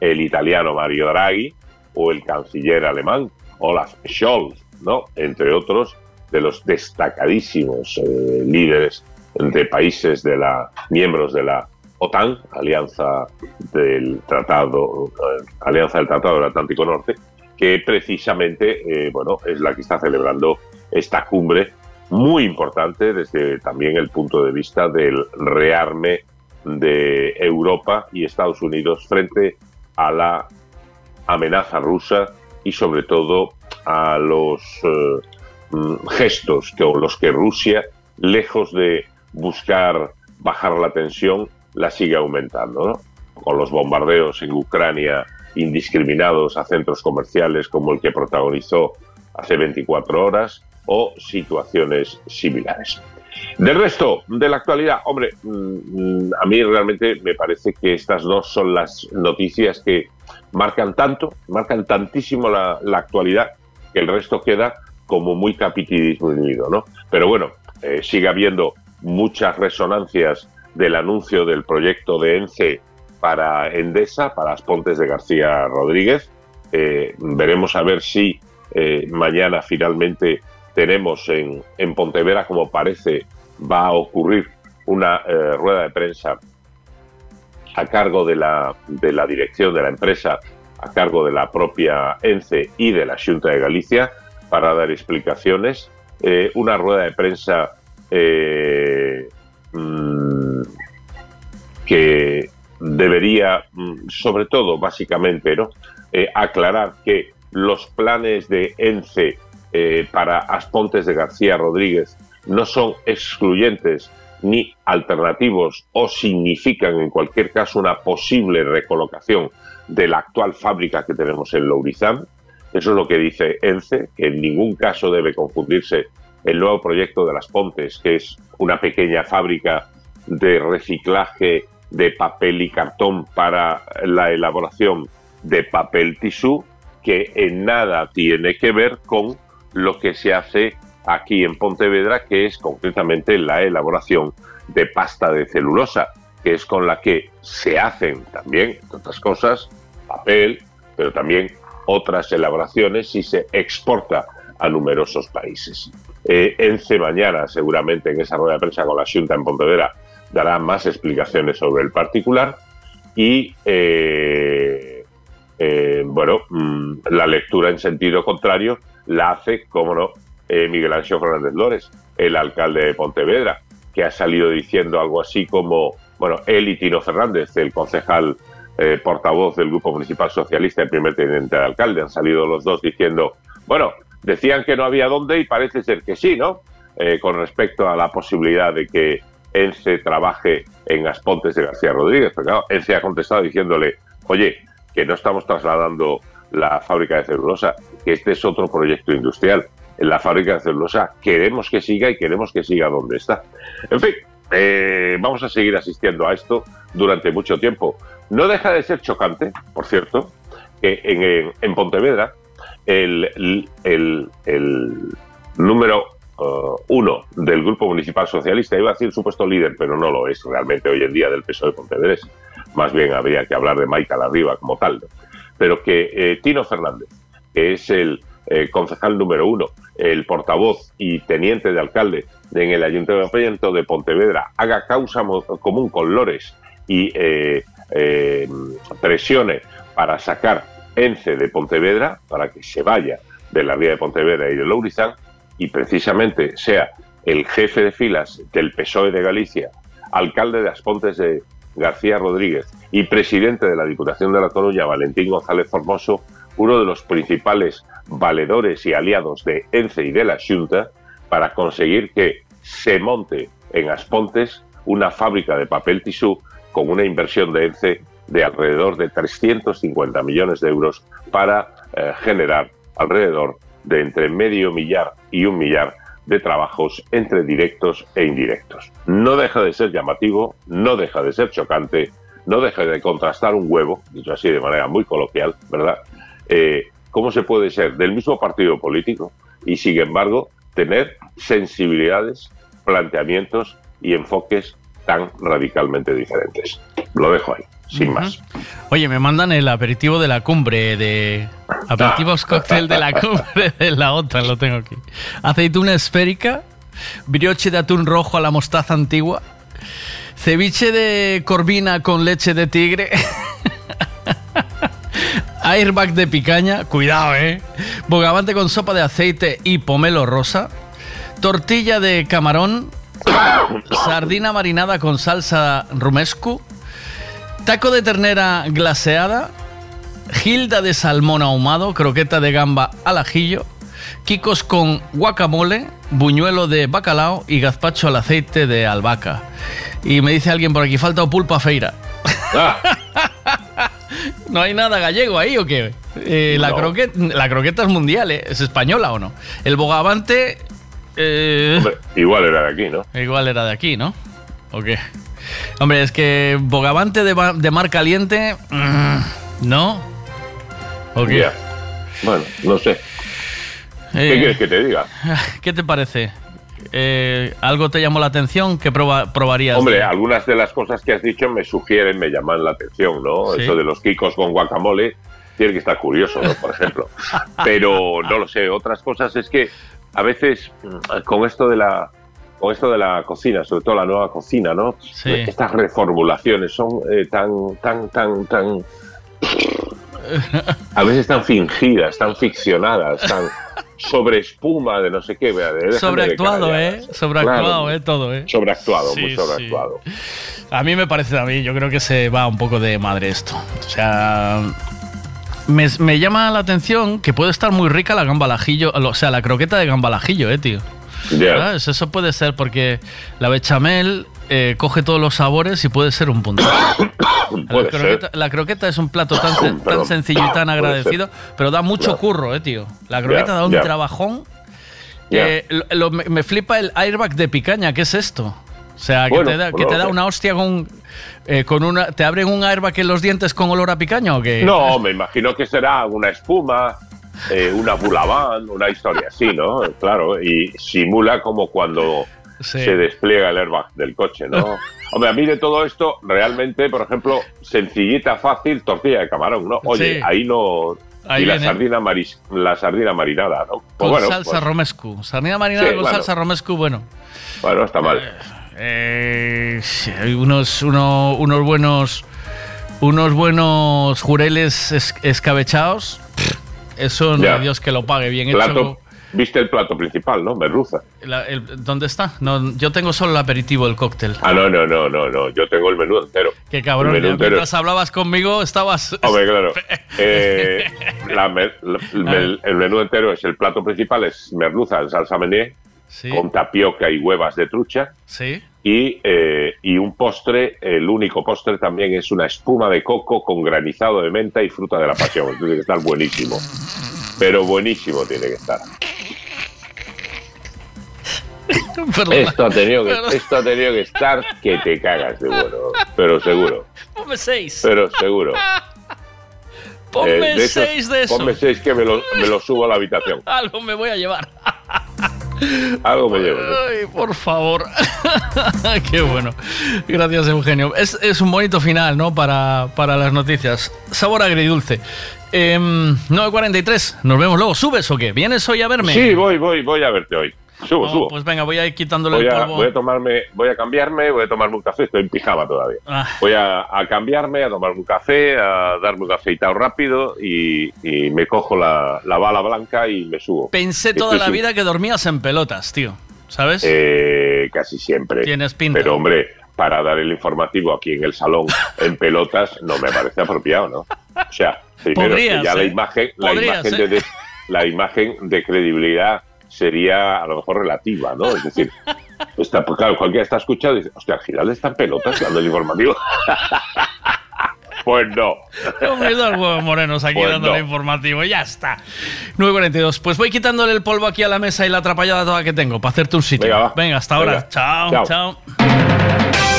el italiano Mario Draghi o el canciller alemán Olaf Scholz, ¿no? entre otros de los destacadísimos eh, líderes de países de la miembros de la OTAN, Alianza del Tratado eh, Alianza del Tratado del Atlántico Norte, que precisamente eh, bueno es la que está celebrando esta cumbre muy importante desde también el punto de vista del rearme de Europa y Estados Unidos frente a la amenaza rusa y sobre todo a los eh, mm, gestos con los que Rusia, lejos de buscar bajar la tensión, la sigue aumentando, ¿no? Con los bombardeos en Ucrania indiscriminados a centros comerciales como el que protagonizó hace 24 horas o situaciones similares. Del resto de la actualidad, hombre, mm, a mí realmente me parece que estas dos son las noticias que marcan tanto, marcan tantísimo la, la actualidad, que el resto queda como muy capitalismo, ¿no? Pero bueno, eh, sigue habiendo muchas resonancias del anuncio del proyecto de ENCE para Endesa, para las Pontes de García Rodríguez. Eh, veremos a ver si eh, mañana finalmente tenemos en, en Pontevedra, como parece, va a ocurrir una eh, rueda de prensa a cargo de la, de la dirección de la empresa, a cargo de la propia ENCE y de la Junta de Galicia, para dar explicaciones. Una rueda de prensa mm, que debería, mm, sobre todo, básicamente, ¿no? Eh, aclarar que los planes de ENCE eh, para Aspontes de García Rodríguez no son excluyentes ni alternativos o significan en cualquier caso una posible recolocación de la actual fábrica que tenemos en Lourizán. Eso es lo que dice ENCE, que en ningún caso debe confundirse el nuevo proyecto de las Pontes, que es una pequeña fábrica de reciclaje de papel y cartón para la elaboración de papel tisú, que en nada tiene que ver con lo que se hace aquí en Pontevedra, que es concretamente la elaboración de pasta de celulosa, que es con la que se hacen también, entre otras cosas, papel, pero también otras elaboraciones y se exporta a numerosos países. Eh, Ence mañana, seguramente en esa rueda de prensa con la Junta en Pontevedra, dará más explicaciones sobre el particular y, eh, eh, bueno, mm, la lectura en sentido contrario la hace, como no, eh, Miguel Ángel Fernández Lores, el alcalde de Pontevedra, que ha salido diciendo algo así como, bueno, él y Tino Fernández, el concejal eh, portavoz del Grupo Municipal Socialista y primer teniente de alcalde, han salido los dos diciendo, bueno, decían que no había dónde y parece ser que sí, ¿no? Con respecto a la posibilidad de que ENCE trabaje en Aspontes de García Rodríguez. Pero claro, ENCE ha contestado diciéndole, oye, que no estamos trasladando la fábrica de celulosa, que este es otro proyecto industrial. En la fábrica de celulosa queremos que siga y queremos que siga donde está. En fin, eh, vamos a seguir asistiendo a esto durante mucho tiempo. No deja de ser chocante, por cierto, que en, en- Pontevedra el, el- el número uh, uno del Grupo Municipal Socialista, iba a decir supuesto líder, pero no lo es realmente hoy en día del PSOE de Pontevedra. Más bien habría que hablar de Maika Larriba como tal. Pero que eh, Tino Fernández, que es el eh, concejal número uno, el portavoz y teniente de alcalde en el Ayuntamiento de Pontevedra, haga causa común con Lores y eh, eh, presione para sacar ENCE de Pontevedra, para que se vaya de la vía de Pontevedra y de Lourizán, y precisamente sea el jefe de filas del PSOE de Galicia, alcalde de Aspontes de García Rodríguez y presidente de la Diputación de La Coruña, Valentín González Formoso, uno de los principales valedores y aliados de ENCE y de la Junta, para conseguir que se monte en Aspontes una fábrica de papel tisú con una inversión de ENCE de alrededor de 350 millones de euros para eh, generar alrededor de entre medio millar y un millar de trabajos entre directos e indirectos. No deja de ser llamativo, no deja de ser chocante, no deja de contrastar un huevo, dicho así de manera muy coloquial, ¿verdad? Eh, ¿Cómo se puede ser del mismo partido político y, sin embargo, tener sensibilidades, planteamientos y enfoques tan radicalmente diferentes? Lo dejo ahí, sin más. Oye, me mandan el aperitivo de la cumbre de. Aperitivos cóctel de la [LAUGHS] cumbre de la otra, lo tengo aquí. Aceituna esférica, brioche de atún rojo a la mostaza antigua, ceviche de corvina con leche de tigre. [LAUGHS] Airbag de picaña, cuidado, eh. Bogavante con sopa de aceite y pomelo rosa. Tortilla de camarón. [COUGHS] Sardina marinada con salsa rumescu. Taco de ternera glaseada. Gilda de salmón ahumado. Croqueta de gamba al ajillo. Kikos con guacamole. Buñuelo de bacalao y gazpacho al aceite de albahaca. Y me dice alguien por aquí, falta pulpa feira. [LAUGHS] ¿No hay nada gallego ahí o qué? Eh, la, croqueta, la croqueta es mundial, ¿eh? ¿Es española o no? El bogavante... eh, Hombre, igual era de aquí, ¿no? igual era de aquí, ¿no? ¿O qué? Hombre, es que bogavante de, de mar caliente... mm, ¿No? ¿O qué? Bueno, no sé. ¿Qué Eh, quieres que te diga? [LAUGHS] ¿Qué te parece? Eh, ¿Algo te llamó la atención? ¿Qué proba- probarías? Hombre, de- algunas de las cosas que has dicho me sugieren, me llaman la atención, ¿no? Sí. Eso de los kikos con guacamole tiene que estar curioso, ¿no? Por ejemplo. [LAUGHS] Pero no lo sé. Otras cosas es que a veces mm, con esto de la con esto de la cocina, sobre todo la nueva cocina, ¿no? Sí. Estas reformulaciones son eh, tan tan tan tan [LAUGHS] a veces tan fingidas, tan ficcionadas, tan sobre espuma de no sé qué. Sobreactuado, ¿eh? Sobreactuado, Claro. ¿eh? Todo, ¿eh? Sobreactuado, Sí, muy sí. sobreactuado. A mí me parece también, yo creo que se va un poco de madre esto. O sea, me, me llama la atención que puede estar muy rica la gamba al ajillo, o sea, la croqueta de gamba al ajillo, eh, tío. Eso puede ser porque la bechamel eh, coge todos los sabores y puede ser un punto. [COUGHS] La, croqueta, ser. la croqueta es un plato tan, sen- [COUGHS] tan Perdón. sencillo y tan agradecido, pero da mucho curro, eh, tío. La croqueta da un trabajón. Eh, lo- me, me flipa el airbag de picaña, ¿qué es esto? O sea, que te da, que te da una hostia con, eh, con una... ¿Te abren un airbag en los dientes con olor a picaña o qué? No, me imagino que será una espuma, eh, una bulaván, una historia así, ¿no? Claro, y simula como cuando Sí. se despliega el airbag del coche, ¿no? [LAUGHS] Hombre, a mí de todo esto, realmente, por ejemplo, sencillita, fácil, tortilla de camarón, ¿no? Oye, Sí. ahí no... Ahí y la sardina, maris, la sardina marinada, ¿no? Pues Con bueno, salsa pues, romescu. Sardina marinada Sí, con salsa romescu, bueno. bueno, está mal. Eh, sí, hay unos, uno- unos buenos unos buenos jureles es- escabechados. Eso no Ya. hay Dios que lo pague bien hecho. Viste el plato principal, ¿no? Merluza. La- el- ¿Dónde está? No, yo tengo solo el aperitivo, el cóctel. Ah, no, no, no, no, no. Yo tengo el menú entero. Qué cabrón, menú entero. mientras hablabas conmigo estabas... Hombre, claro. [LAUGHS] Eh, la la- el, men- el menú entero es el plato principal, es merluza en salsa mené, Sí. con tapioca y huevas de trucha. Sí. Y, eh, y un postre, el único postre también es una espuma de coco con granizado de menta y fruta de la pasión. Tiene que estar buenísimo. Pero buenísimo tiene que estar. Esto ha, tenido que, esto ha tenido que estar que te cagas de bueno. Pero seguro. Ponme seis. Pero seguro. Ponme Eh, de esos, seis de eso. Ponme seis que me lo, me lo subo a la habitación. [LAUGHS] Algo me voy a llevar. [LAUGHS] Algo me llevo. Ay, por favor. [LAUGHS] Qué bueno. Gracias, Eugenio. Es, es un bonito final, ¿no? Para, para las noticias. Sabor agridulce. Em, 9.43. Nos vemos luego. ¿Subes o qué? ¿Vienes hoy a verme? Sí, voy, voy, voy a verte hoy. Subo, No, subo. Pues venga, voy a ir quitándole Voy el a, polvo. voy a tomarme, voy a cambiarme, voy a tomarme un café, estoy en pijama todavía. Ah. Voy a, a cambiarme, a tomarme un café, a darme un afeitado rápido y, y me cojo la, la bala blanca y me subo. Pensé toda la vida que dormías en pelotas, tío. ¿Sabes? Eh, casi siempre. Tienes pinta. Pero hombre, para dar el informativo aquí en el salón en pelotas no me parece apropiado, ¿no? O sea, primero Podrías, que ya la ¿eh? imagen, la Podrías, imagen ¿eh? de, de- la imagen de credibilidad sería a lo mejor relativa, ¿no? Es decir, [LAUGHS] está, pues claro, cualquiera está escuchando y dice, hostia, Giralde está en pelotas dando el informativo. [LAUGHS] Pues no. Comiendo dos huevos morenos aquí Pues dándole no. informativo. Ya está. 9.42. Pues voy quitándole el polvo aquí a la mesa y la atrapallada toda que tengo para hacerte un sitio. Venga, hasta ahora. Venga. Chao, Chao. chao.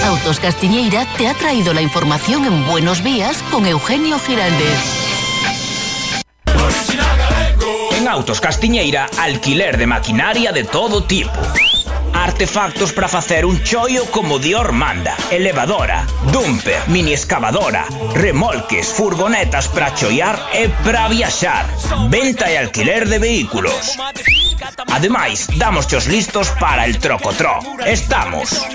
Autos Castiñeira te ha traído la información en Buenos Días con Eugenio Giraldez. Autos Castiñeira alquiler de maquinaria de todo tipo. Artefactos para facer un choio como Dior manda. Elevadora, dumper, mini excavadora, remolques, furgonetas para choiar e para viaxar. Venta e alquiler de vehículos. Ademais, damos os listos para el trocotró. Estamos.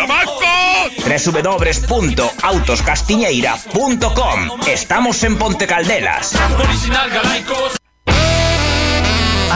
www.autoscastiñeira.com Estamos en Ponte Caldelas.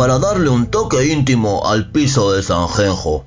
para darle un toque íntimo al piso de Sanjenjo.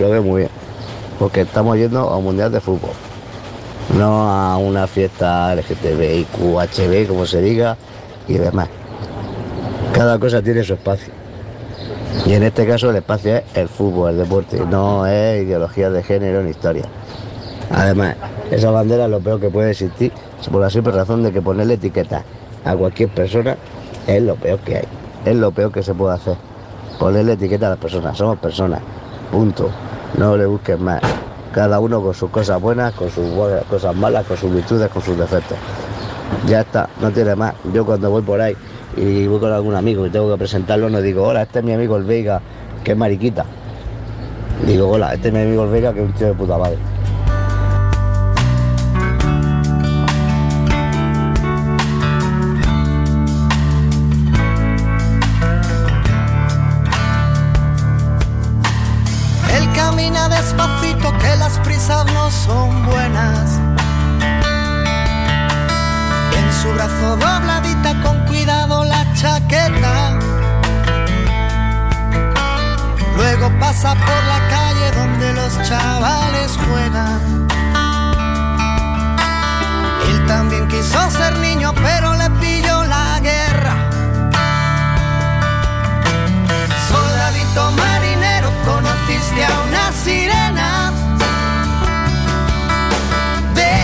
Lo veo muy bien, porque estamos yendo a un mundial de fútbol, no a una fiesta LGTBI, QHB, como se diga, y demás. Cada cosa tiene su espacio. Y en este caso el espacio es el fútbol, el deporte, no es ideología de género ni historia. Además, esa bandera es lo peor que puede existir, por la simple razón de que ponerle etiqueta a cualquier persona es lo peor que hay, es lo peor que se puede hacer. Ponerle etiqueta a las personas, somos personas, punto. No le busques más. Cada uno con sus cosas buenas, con sus cosas malas, con sus virtudes, con sus defectos. Ya está, no tiene más. Yo cuando voy por ahí y voy con algún amigo y tengo que presentarlo, no digo, hola, este es mi amigo el Veiga, que es mariquita. Digo, hola, este es mi amigo el Veiga, que es un tío de puta madre. Las prisas no son buenas. En su brazo dobladita con cuidado la chaqueta. Luego pasa por la calle donde los chavales juegan. Él también quiso ser niño pero le pilló la guerra. Soldadito marinero, conociste a una sirena.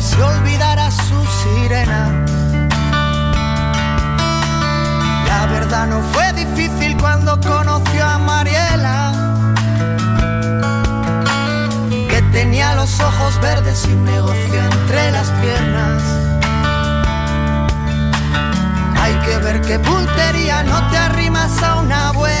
Los mares y olvidar a su sirena. La verdad no fue difícil cuando conoció a Mariela, que tenía los ojos verdes y un negocio entre las piernas. Hay que ver qué puntería no te arrimas a una buena.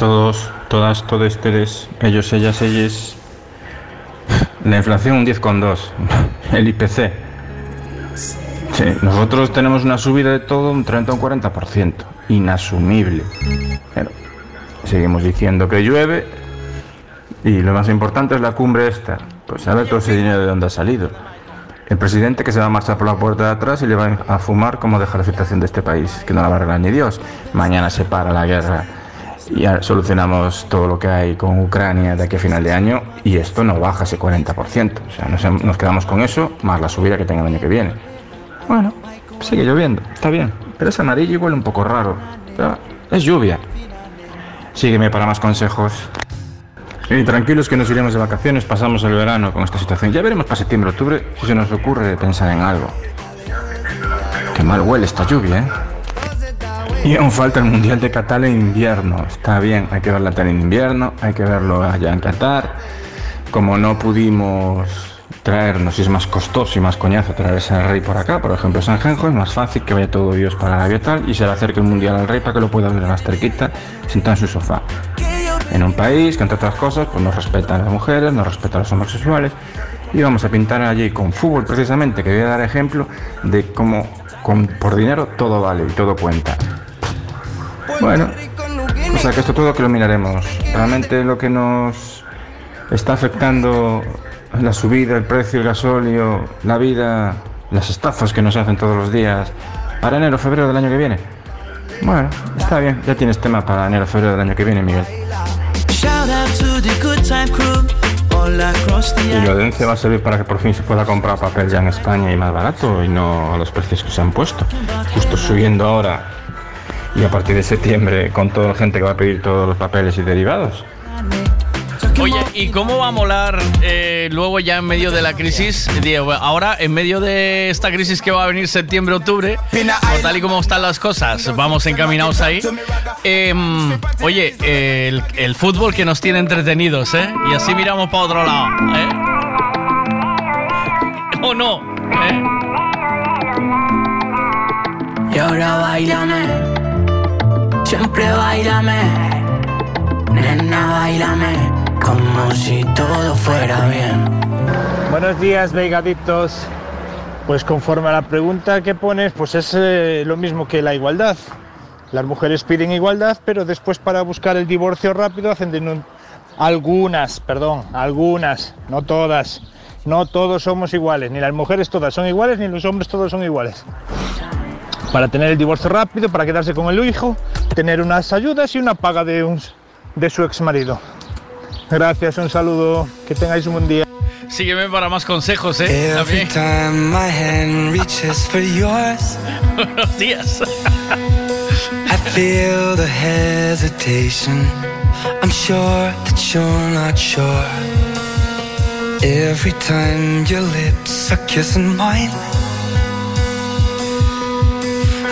Todos, todas, todos ustedes, ellos, ellas, ellas. La inflación un 10,2, el IPC. Sí, nosotros tenemos una subida de todo un 30 o un 40%, inasumible. Pero seguimos diciendo que llueve y lo más importante es la cumbre esta. Pues sabe todo ese dinero de dónde ha salido. El presidente que se va a marchar por la puerta de atrás y le va a fumar cómo deja la situación de este país, que no la va a arreglar ni Dios. Mañana se para la guerra y solucionamos todo lo que hay con Ucrania de aquí a final de año y esto no baja ese 40%. O sea, nos, nos quedamos con eso más la subida que tenga el año que viene. Bueno, sigue lloviendo, está bien, pero es amarillo huele un poco raro. Pero es lluvia. Sígueme para más consejos. Y tranquilos que nos iremos de vacaciones, pasamos el verano con esta situación. Ya veremos para septiembre, octubre si se nos ocurre pensar en algo. Qué mal huele esta lluvia, ¿eh? Y aún falta el Mundial de Qatar en invierno. Está bien, hay que ver la tele en invierno, hay que verlo allá en Qatar. Como no pudimos traernos, y es más costoso y más coñazo traerse al rey por acá, por ejemplo, San Genjo, es más fácil que vaya todo Dios para Arabia tal y se le acerque el Mundial al rey para que lo pueda ver más cerquita, sentado en su sofá. En un país que, entre otras cosas, pues no respeta a las mujeres, no respeta a los homosexuales. Y vamos a pintar allí con fútbol, precisamente, que voy a dar ejemplo de cómo por dinero todo vale y todo cuenta. Bueno, o sea que esto todo que lo miraremos. Realmente lo que nos está afectando la subida, el precio, el gasóleo, la vida, las estafas que nos hacen todos los días para enero, febrero del año que viene. Bueno, está bien, ya tienes tema para enero, febrero del año que viene, Miguel. Y lo de ENCE va a servir para que por fin se pueda comprar papel ya en España y más barato y no a los precios que se han puesto. Justo subiendo ahora y a partir de septiembre con toda la gente que va a pedir todos los papeles y derivados. Oye, ¿y cómo va a molar eh, luego ya en medio de la crisis? Diego, ahora en medio de esta crisis que va a venir septiembre-octubre, o tal y como están las cosas, vamos encaminados ahí. Em, oye, el, el fútbol que nos tiene entretenidos, ¿eh? Y así miramos para otro lado, ¿eh? ¿O no? ¿Eh? Y ahora bailame, siempre bailame, nena bailame, como si todo fuera bien. Buenos días, Veigadictos. Pues conforme a la pregunta que pones, pues es eh, lo mismo que la igualdad. Las mujeres piden igualdad, pero después para buscar el divorcio rápido hacen denun- algunas, perdón, algunas, no todas. No todos somos iguales, ni las mujeres todas son iguales, ni los hombres todos son iguales. Para tener el divorcio rápido, para quedarse con el hijo, tener unas ayudas y una paga de, un, de su ex marido. Gracias, un saludo, que tengáis un buen día. Sígueme para más consejos, ¿eh? Every time my hand reaches for yours, [LAUGHS] Buenos días. I feel the hesitation. I'm sure that you're not sure. Every time your lips are kissing mine,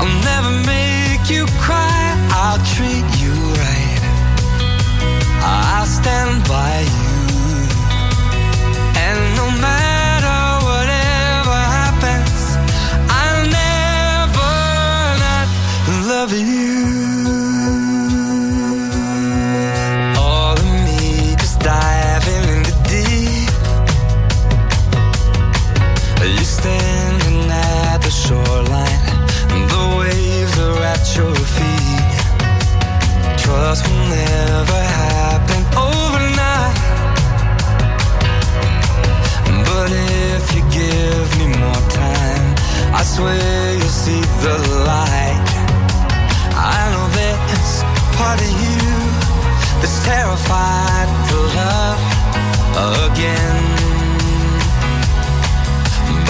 I'll never make you cry. I'll treat you right. I'll stand by you. And no matter whatever happens, I'll never not love you. where you see the light. I know there's part of you that's terrified to love again.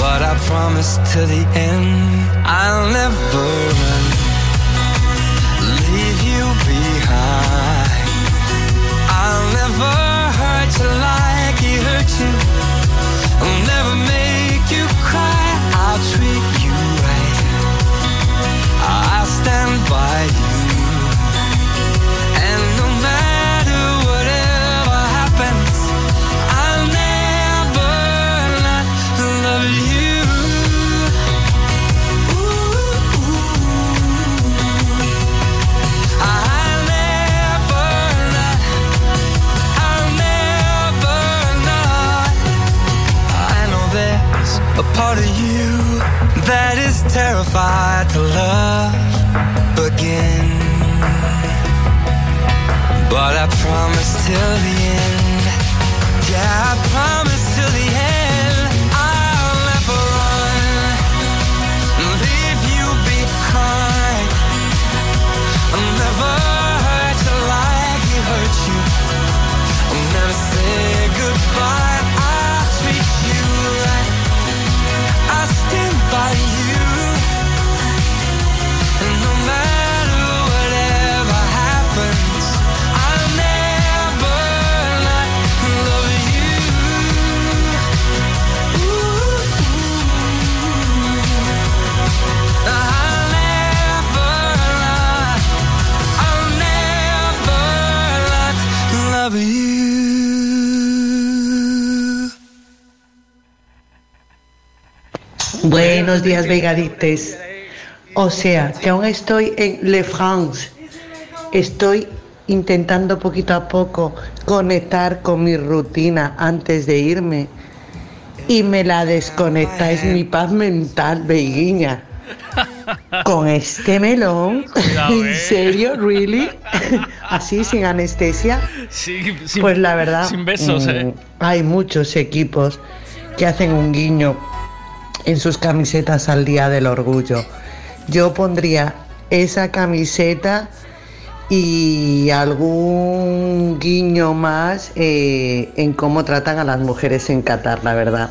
But I promise to the end, I'll never run, leave you behind. I'll never hurt you like he hurt you. I'll never make you cry. I'll treat you you. And no matter whatever happens, I'll never not love you. A part of you that is terrified to love again. But I promise till the end. Yeah, I promise till the end. I'll never run, leave you behind. I'll never hurt you like he hurt you. I'll never say goodbye. Buenos días, vegadites. O sea, que aún estoy en Le France. Estoy intentando poquito a poco conectar con mi rutina antes de irme. Y me la desconecta, es mi paz mental, veguiña. Con este melón, Cuidado, [LAUGHS] ¿en eh. serio? ¿Really? [LAUGHS] Así, sin anestesia. Sí, sin- Pues la verdad, Sin besos, mm, eh. hay muchos equipos que hacen un guiño en sus camisetas al Día del Orgullo. Yo pondría esa camiseta y algún guiño más eh, en cómo tratan a las mujeres en Qatar, la verdad.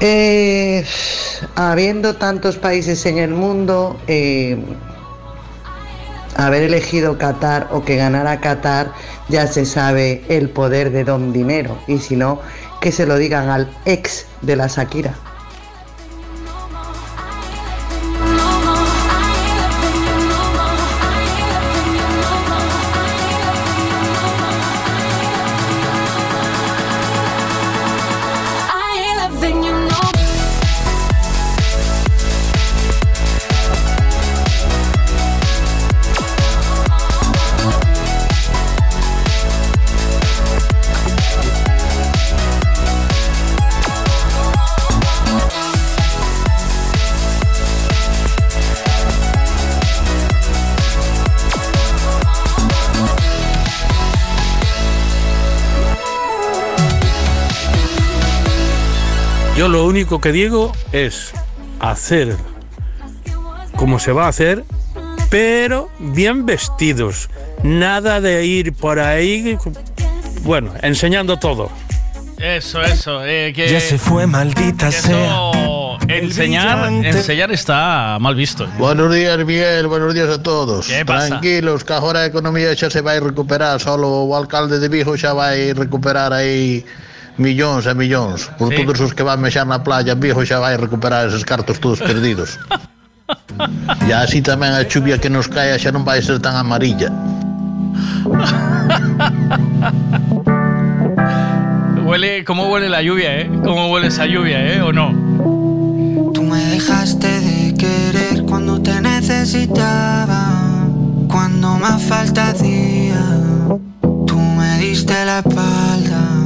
Eh, habiendo tantos países en el mundo, eh, haber elegido Qatar o que ganara Qatar, ya se sabe el poder de Don Dinero. Y si no, que se lo digan al ex de la Shakira. Único que digo es hacer como se va a hacer, pero bien vestidos. Nada de ir por ahí, bueno, enseñando todo. Eso, eso. eh, que, Ya se fue, maldita que sea. eso, enseñar, enseñar está mal visto. Buenos días, Miguel. Buenos días a todos. ¿Qué pasa? Tranquilos, que agora a economía xa se vai recuperar. Solo o alcalde de Vigo xa vai recuperar aí millóns e millóns. Por Sí. todos os que van mexer na playa, Vigo xa vai recuperar eses cartos todos perdidos. [LAUGHS] e así tamén a chuvia que nos cae xa non vai ser tan amarilla. [LAUGHS] Huele, ¿Cómo huele la lluvia, eh? ¿Cómo huele esa lluvia, eh? ¿O no? Tú me dejaste de querer cuando te necesitaba, cuando más falta hacía. Tú me diste la espalda.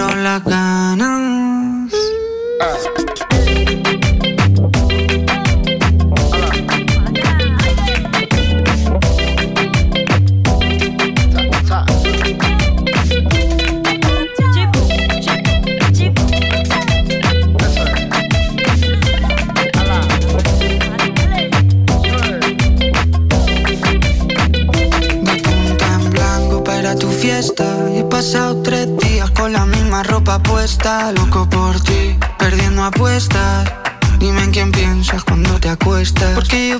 fueron las ganas. Puesta, loco por ti, perdiendo apuestas. Dime en quién piensas cuando te acuestas. Porque yo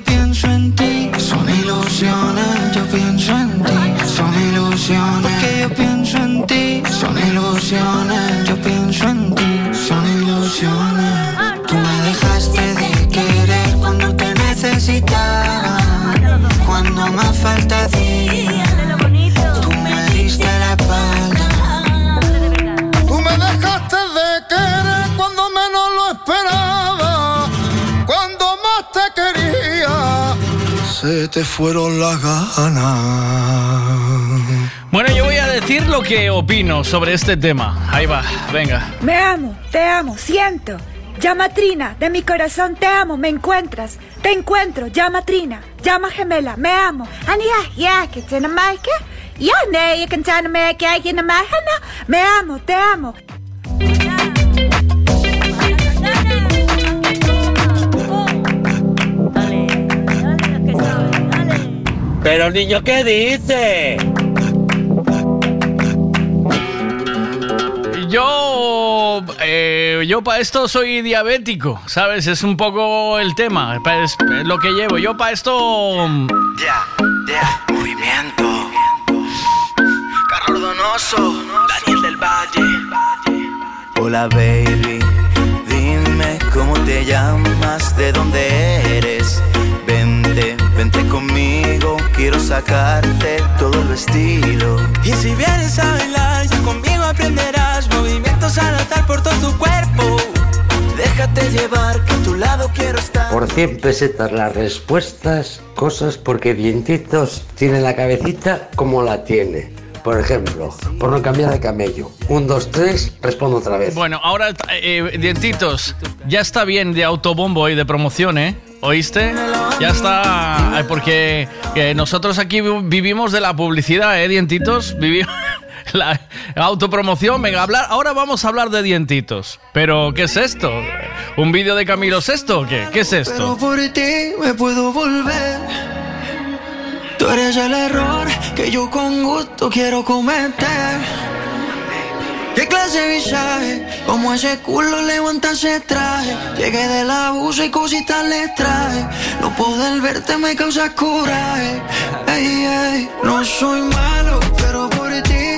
fueron las ganas. Bueno, yo voy a decir lo que opino sobre este tema. Ahí va, venga. Me amo, te amo, siento. Llama Trina, de mi corazón te amo, me encuentras. Te encuentro, llama Trina, llama gemela, me amo. Me amo, te amo. Pero niño, ¿qué dice? Yo, eh, yo para esto soy diabético, ¿sabes? Es un poco el tema, es lo que llevo. Yo para esto... Ya, ya, movimiento. Carlos Donoso, Daniel del Valle. Hola baby, dime cómo te llamas, de dónde eres. Quiero sacarte todo el estilo. Y si vienes a bailar, ya conmigo aprenderás movimientos al azar por todo tu cuerpo. Déjate llevar, que a tu lado quiero estar. Por 100 pesetas las respuestas, cosas porque Dientitos tiene la cabecita como la tiene. Por ejemplo, por no cambiar de camello. Un, dos, tres, respondo otra vez. Bueno, ahora, eh, dientitos, ya está bien de autobombo y de promoción, ¿eh? ¿Oíste? Ya está, porque eh, nosotros aquí vi- vivimos de la publicidad, ¿eh, dientitos? Vivimos [LAUGHS] la autopromoción. Venga, hablar. Ahora vamos a hablar de dientitos. Pero, ¿qué es esto? ¿Un vídeo de Camilo Sesto o qué? ¿Qué es Pero esto? por ti me puedo volver. Tú eres el error que yo con gusto quiero cometer. ¿Qué clase de visaje? Como ese culo levanta ese traje. Llegué del abuso y cositas le traje. No poder verte me causa coraje. Ey, ey, no soy malo, pero por ti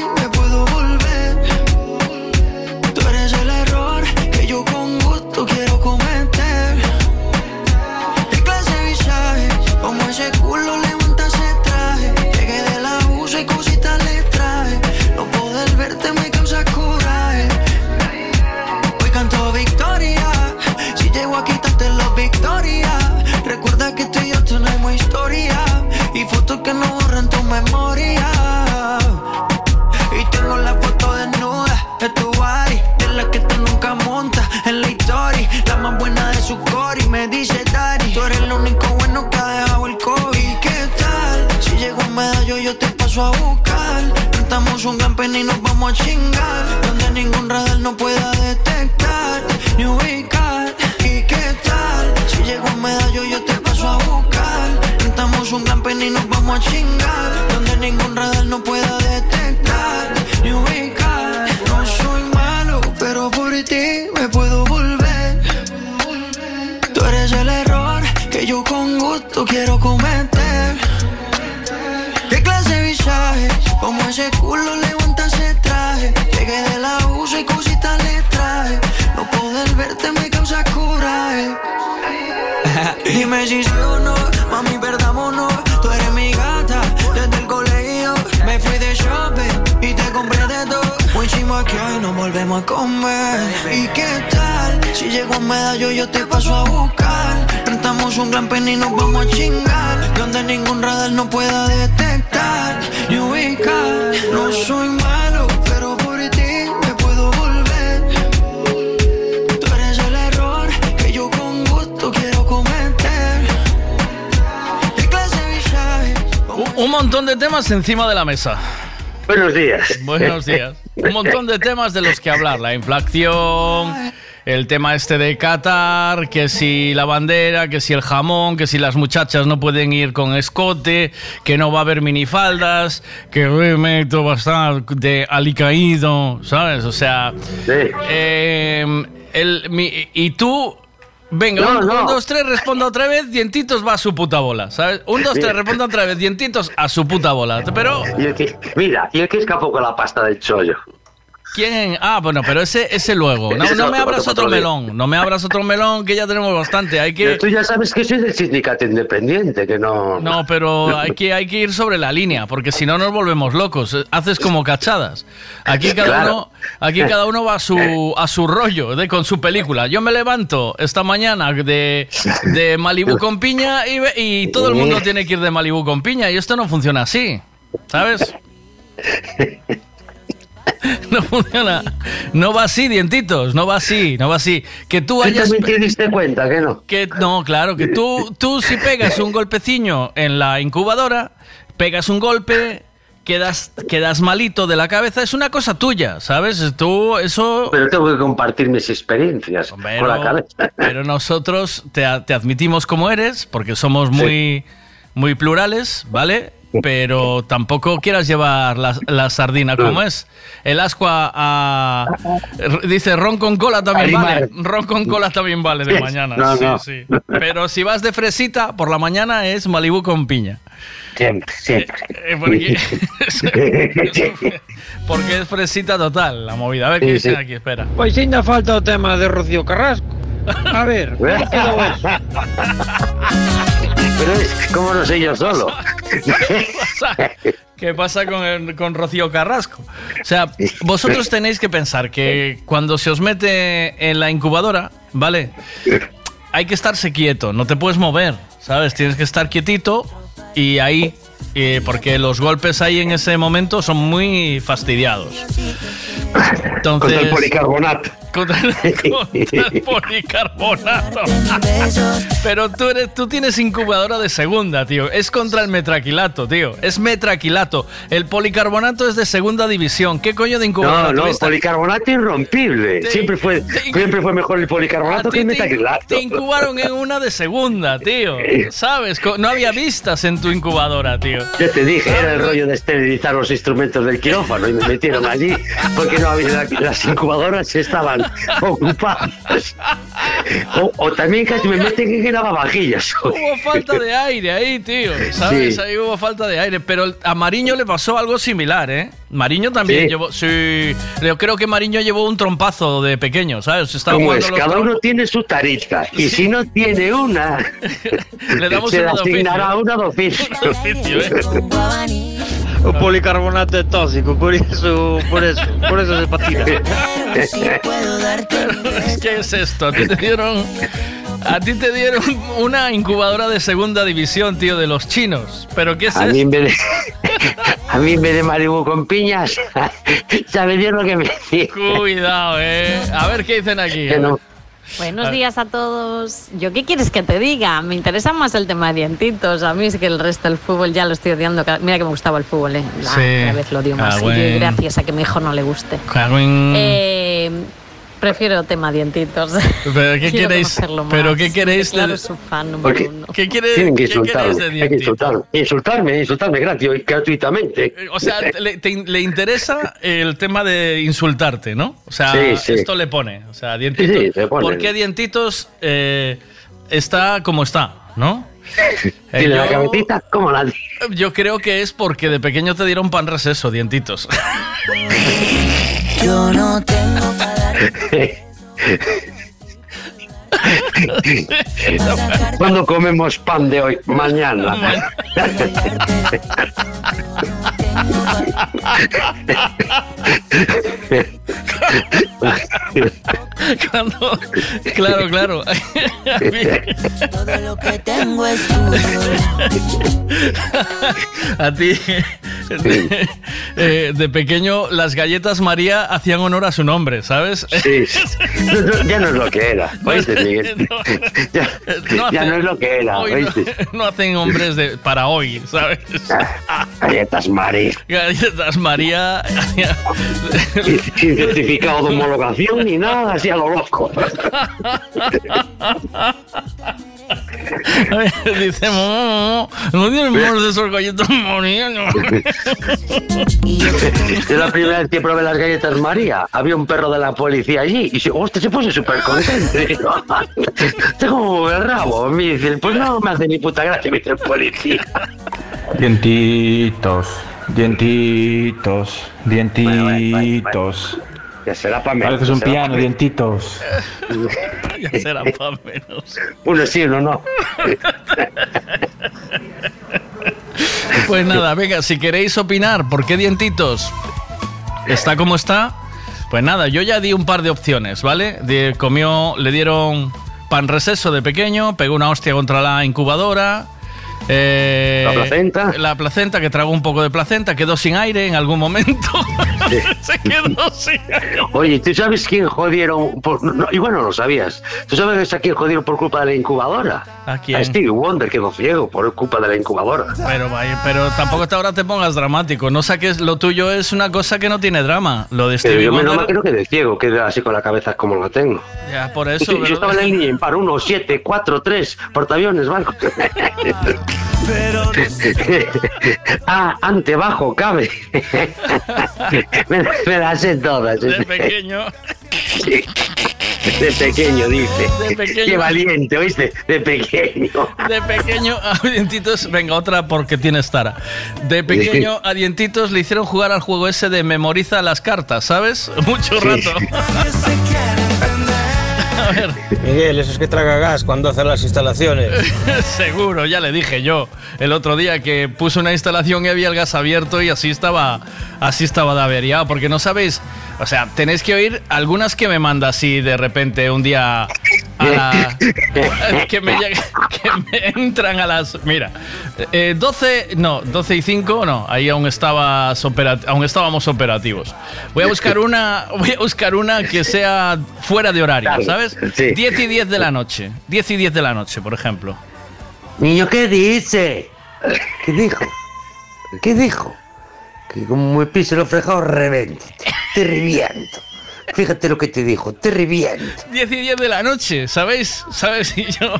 memoria. Y tengo la foto desnuda de tu body, de la que tú nunca montas en la historia. La más buena de su core y me dice Dari, tú eres el único bueno que ha dejado el COVID. ¿Y qué tal? Si llego a medallo yo te paso a buscar. Rentamos un campen y nos vamos a chingar. Donde ningún radar no pueda detectar ni ubicar. ¿Y qué tal? Si llego a medallo yo te paso a buscar. Un campen y nos vamos a chingar. Donde ningún radar no pueda detectar ni ubicar. No soy malo, pero por ti me puedo volver. Tú eres el error que yo con gusto quiero cometer. ¿Qué clase de visaje? Como ese culo levanta ese traje. Llegué del abuso y cositas le traje. No poder verte me causa coraje. [LAUGHS] Dime si sí que hoy nos volvemos a comer. ¿Y qué tal? Si llego a medallo, yo te paso a buscar. Rentamos un gran pen y nos vamos a chingar. Donde ningún radar no pueda detectar ni ubicar. No soy malo, pero por ti me puedo volver. Tú eres el error que yo con gusto quiero cometer. ¿Qué clase de visaje? Un montón de temas encima de la mesa. Buenos días. Buenos días. Un montón de temas de los que hablar. La inflación, el tema este de Qatar, que si la bandera, que si el jamón, que si las muchachas no pueden ir con escote, que no va a haber minifaldas, que realmente va a estar de alicaído, ¿sabes? O sea, eh, el, mi- y tú... Venga, No, un, no. un, dos, tres, responda otra vez, dientitos va a su puta bola, ¿sabes? Un, dos, tres, responda otra vez, dientitos a su puta bola. Pero, Y el que, mira, y el que escapó con la pasta del chollo. ¿Quién? Ah, bueno, pero ese, ese luego. No, no me abras otro, melón, no me abras otro melón, que ya tenemos bastante. Hay que... Pero tú ya sabes que soy del sindicato independiente, que no... No, pero hay que, hay que ir sobre la línea, porque si no nos volvemos locos. Haces como cachadas. Aquí cada Claro. uno, aquí cada uno va a su, a su rollo, de, con su película. Yo me levanto esta mañana de, de Malibu con piña y, y todo el mundo tiene que ir de Malibu con piña y esto no funciona así, ¿sabes? [LAUGHS] No funciona. No va así, dientitos. No va así, no va así. Que tú Tú hayas. también te diste cuenta, que no? Que no, claro, que tú, tú si pegas un golpeciño en la incubadora, pegas un golpe, quedas, quedas malito de la cabeza, es una cosa tuya, ¿sabes? Tú, eso. Pero tengo que compartir mis experiencias con la cabeza. pero nosotros te, te admitimos como eres, porque somos muy, muy plurales, ¿vale? Pero tampoco quieras llevar la, la sardina como es. El ascua a... Dice, ron con cola también vale. Ron con cola también vale de mañana. No, sí, no. sí. Pero si vas de fresita, por la mañana es Malibu con piña. Siempre, siempre. Eh, porque, [LAUGHS] porque es fresita total la movida. A ver qué dicen sí. aquí, espera. Pois ainda falta o tema de Rocío Carrasco. A ver, [LAUGHS] eso? [LAUGHS] Pero es como no sé yo solo. ¿Qué pasa con, el- con Rocío Carrasco? O sea, vosotros tenéis que pensar que cuando se os mete en la incubadora, ¿vale? Hay que estarse quieto, no te puedes mover, ¿sabes? Tienes que estar quietito y ahí, eh, porque los golpes ahí en ese momento son muy fastidiados. Entonces, Contra el policarbonato. Contra, contra el [LAUGHS] policarbonato. [LAUGHS] Pero tú, eres, tú tienes incubadora de segunda, tío. Es contra el metraquilato, tío. Es metraquilato. El policarbonato es de segunda división. ¿Qué coño de incubadora No, no, policarbonato irrompible. Siempre fue, siempre fue mejor el policarbonato que el metacrilato. Te incubaron en una de segunda, tío. [LAUGHS] ¿Sabes? Co- No había vistas en tu incubadora, tío. Yo te dije, era el rollo de esterilizar los instrumentos del quirófano y me metieron allí porque no había las incubadoras estaban ocupadas. O, o también casi me meten en lavavajillas. Hubo falta de aire ahí, tío. ¿Sabes? Sí. Ahí hubo falta de aire. Pero a Mariño le pasó algo similar, ¿eh? Mariño también Sí. llevó. Sí. Yo creo que Mariño llevó un trompazo de pequeño, ¿sabes? Estaba Como es, cada uno tiene su tarita y si no tiene una, [LAUGHS] Le damos se le una de oficio. asignará una de oficio. [LAUGHS] O policarbonato tóxico, por iso, por eso, por eso se patina. [LAUGHS] ¿Qué es esto? A ti te dieron. A ti te dieron una incubadora de segunda división, tío, de los chinos. ¿Pero qué es A mí en esto? vez de, [LAUGHS] a mí en vez de Malibu con piñas, [LAUGHS] ¿sabes bien lo que me decía? Cuidado, eh. A ver qué dicen aquí. Que no. Buenos días a todos. ¿Yo qué quieres que te diga? Me interesa más el tema de dientitos. A mí es que el resto del fútbol ya lo estoy odiando. Mira que me gustaba el fútbol, ¿eh? La- Sí. Cada vez lo odio más. Y bueno. gracias a que mi hijo no le guste. Eh, prefiero tema dientitos. ¿Pero qué [LAUGHS] Quiero queréis? ¿Pero qué queréis? de- Claro, su fan número uno. ¿Qué quieres? tienen que insultarme, de hay que insultarme, insultarme, insultarme gratis, gratuitamente. O sea, le, te- le interesa el tema de insultarte, ¿no? O sea, Sí, sí. esto le pone. O sea, dientitos. Sí, pone. ¿Por qué dientitos eh, está como está, no? [LAUGHS] Eh, Tiene la yo- cabecita como nadie. Yo creo que es porque de pequeño te dieron pan reseso, dientitos. [LAUGHS] Yo no tengo [LAUGHS] ¿Cuándo comemos pan de hoy? Mañana. [LAUGHS] Cuando- claro, claro. Todo lo que tengo es tuyo. A ti, de, eh, de pequeño, las galletas María hacían honor a su nombre, ¿sabes? Sí, No, no, ya no es lo que era, [LAUGHS] ¿oíste, Miguel? [LAUGHS] Ya, ya no es lo que era, no, no hacen hombres de, para hoy, ¿sabes? Galletas María. Galletas María. Sin certificado de homologación ni nada, así a lo loco. Dice, "Mm, no tiene menos de esos galletas María. no". Yo la primera vez que probé las galletas María, había un perro de la policía allí y se, hostia, se puso súper contento. Tengo el rabo. Me dice, pues no me hace ni puta gracia, me dice el policía. Dientitos, dientitos, dientitos. Ya será para menos. Pareces un [LAUGHS] ya será piano, dientitos. ya será para menos. Uno sí, uno no. Pues nada, venga, si queréis opinar, ¿por qué dientitos está como está? Pues nada, yo ya di un par de opciones, ¿vale? De- comió, le dieron pan reseso de pequeño, pegó una hostia contra la incubadora. Eh, La placenta. La placenta, que tragó un poco de placenta, quedó sin aire en algún momento. [LAUGHS] [LAUGHS] Se quedó sin aire. Oye, ¿tú sabes quién jodieron? Por, no, igual no lo sabías. ¿Tú sabes a quién jodieron por culpa de la incubadora? ¿A quién? A Stevie Wonder quedó ciego por culpa de la incubadora. Pero, vaya, pero tampoco hasta ahora te pongas dramático. No saques lo tuyo es una cosa que no tiene drama. Lo de Pero Stevie yo menos mal Wonder. que quedé ciego, quedé así con la cabeza como la tengo. Ya, por eso. Sí, yo pero- estaba en la línea impar 1, 7, 4, 3, portaaviones, barco. [LAUGHS] ah, ante, bajo, cabe. [LAUGHS] [LAUGHS] me, me las sé todas. De pequeño. Sí. De pequeño, dice. De pequeño. Qué valiente, ¿oíste? De pequeño. De pequeño [LAUGHS] a dientitos, venga otra porque tienes tara. De pequeño a dientitos le hicieron jugar al juego ese de memoriza las cartas, ¿sabes? [LAUGHS] Mucho rato. [LAUGHS] A ver, Miguel, eso es que traga gas cuando hace las instalaciones. seguro, ya le dije yo el otro día que puse una instalación y había el gas abierto y así estaba, así estaba de averiado, porque no sabéis, o sea, tenéis que oír algunas que me manda así de repente un día a la, [LAUGHS] que me que me entran a las mira eh, 12 no 12 y 5 no ahí aún estabas aún estábamos operativos voy a buscar una voy a buscar una que sea fuera de horario sabes sí. 10 y 10 de la noche 10 y 10 de la noche por ejemplo Niño, ¿qué dice? ¿Qué dijo? ¿Qué dijo? Que como me pise lo frejado, revente. Te reviento. Fíjate lo que te dijo, te reviento. 10 y 10 de la noche, ¿sabéis? ¿Sabes? [LAUGHS] Y yo,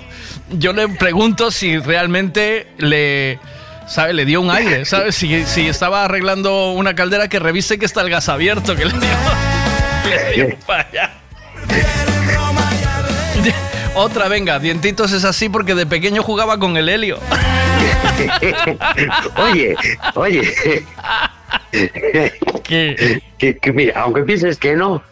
yo le pregunto si realmente le, ¿sabe? le dio un aire, ¿sabes? Si, si estaba arreglando una caldera que revise que está el gas abierto, que le dio, [LAUGHS] le dio para allá. [LAUGHS] Otra, venga, dientitos es así porque de pequeño jugaba con el helio. oye, oye. [LAUGHS] que, que mira, aunque pienses que no,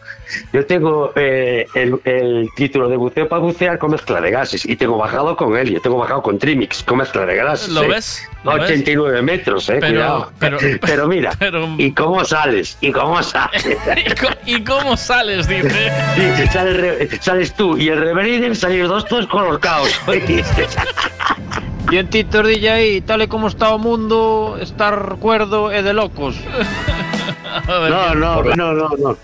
yo tengo eh, el, el título de buceo para bucear con mezcla de gases y tengo bajado con él, yo tengo bajado con Trimix con mezcla de gases. ¿Lo eh. ves? ¿Lo ves? 89 metros, eh, Pero- cuidado. pero- [LAUGHS] Pero, mira, [LAUGHS] ¿y cómo sales? ¿Y cómo sales? ¿Y, cómo sales? Dice. Sí, sales, sales tú y el reveriden salir dos todos colocados. Dientitos DJ, tal y como está o mundo, estar cuerdo e de locos. [LAUGHS] No, no, no, no, no.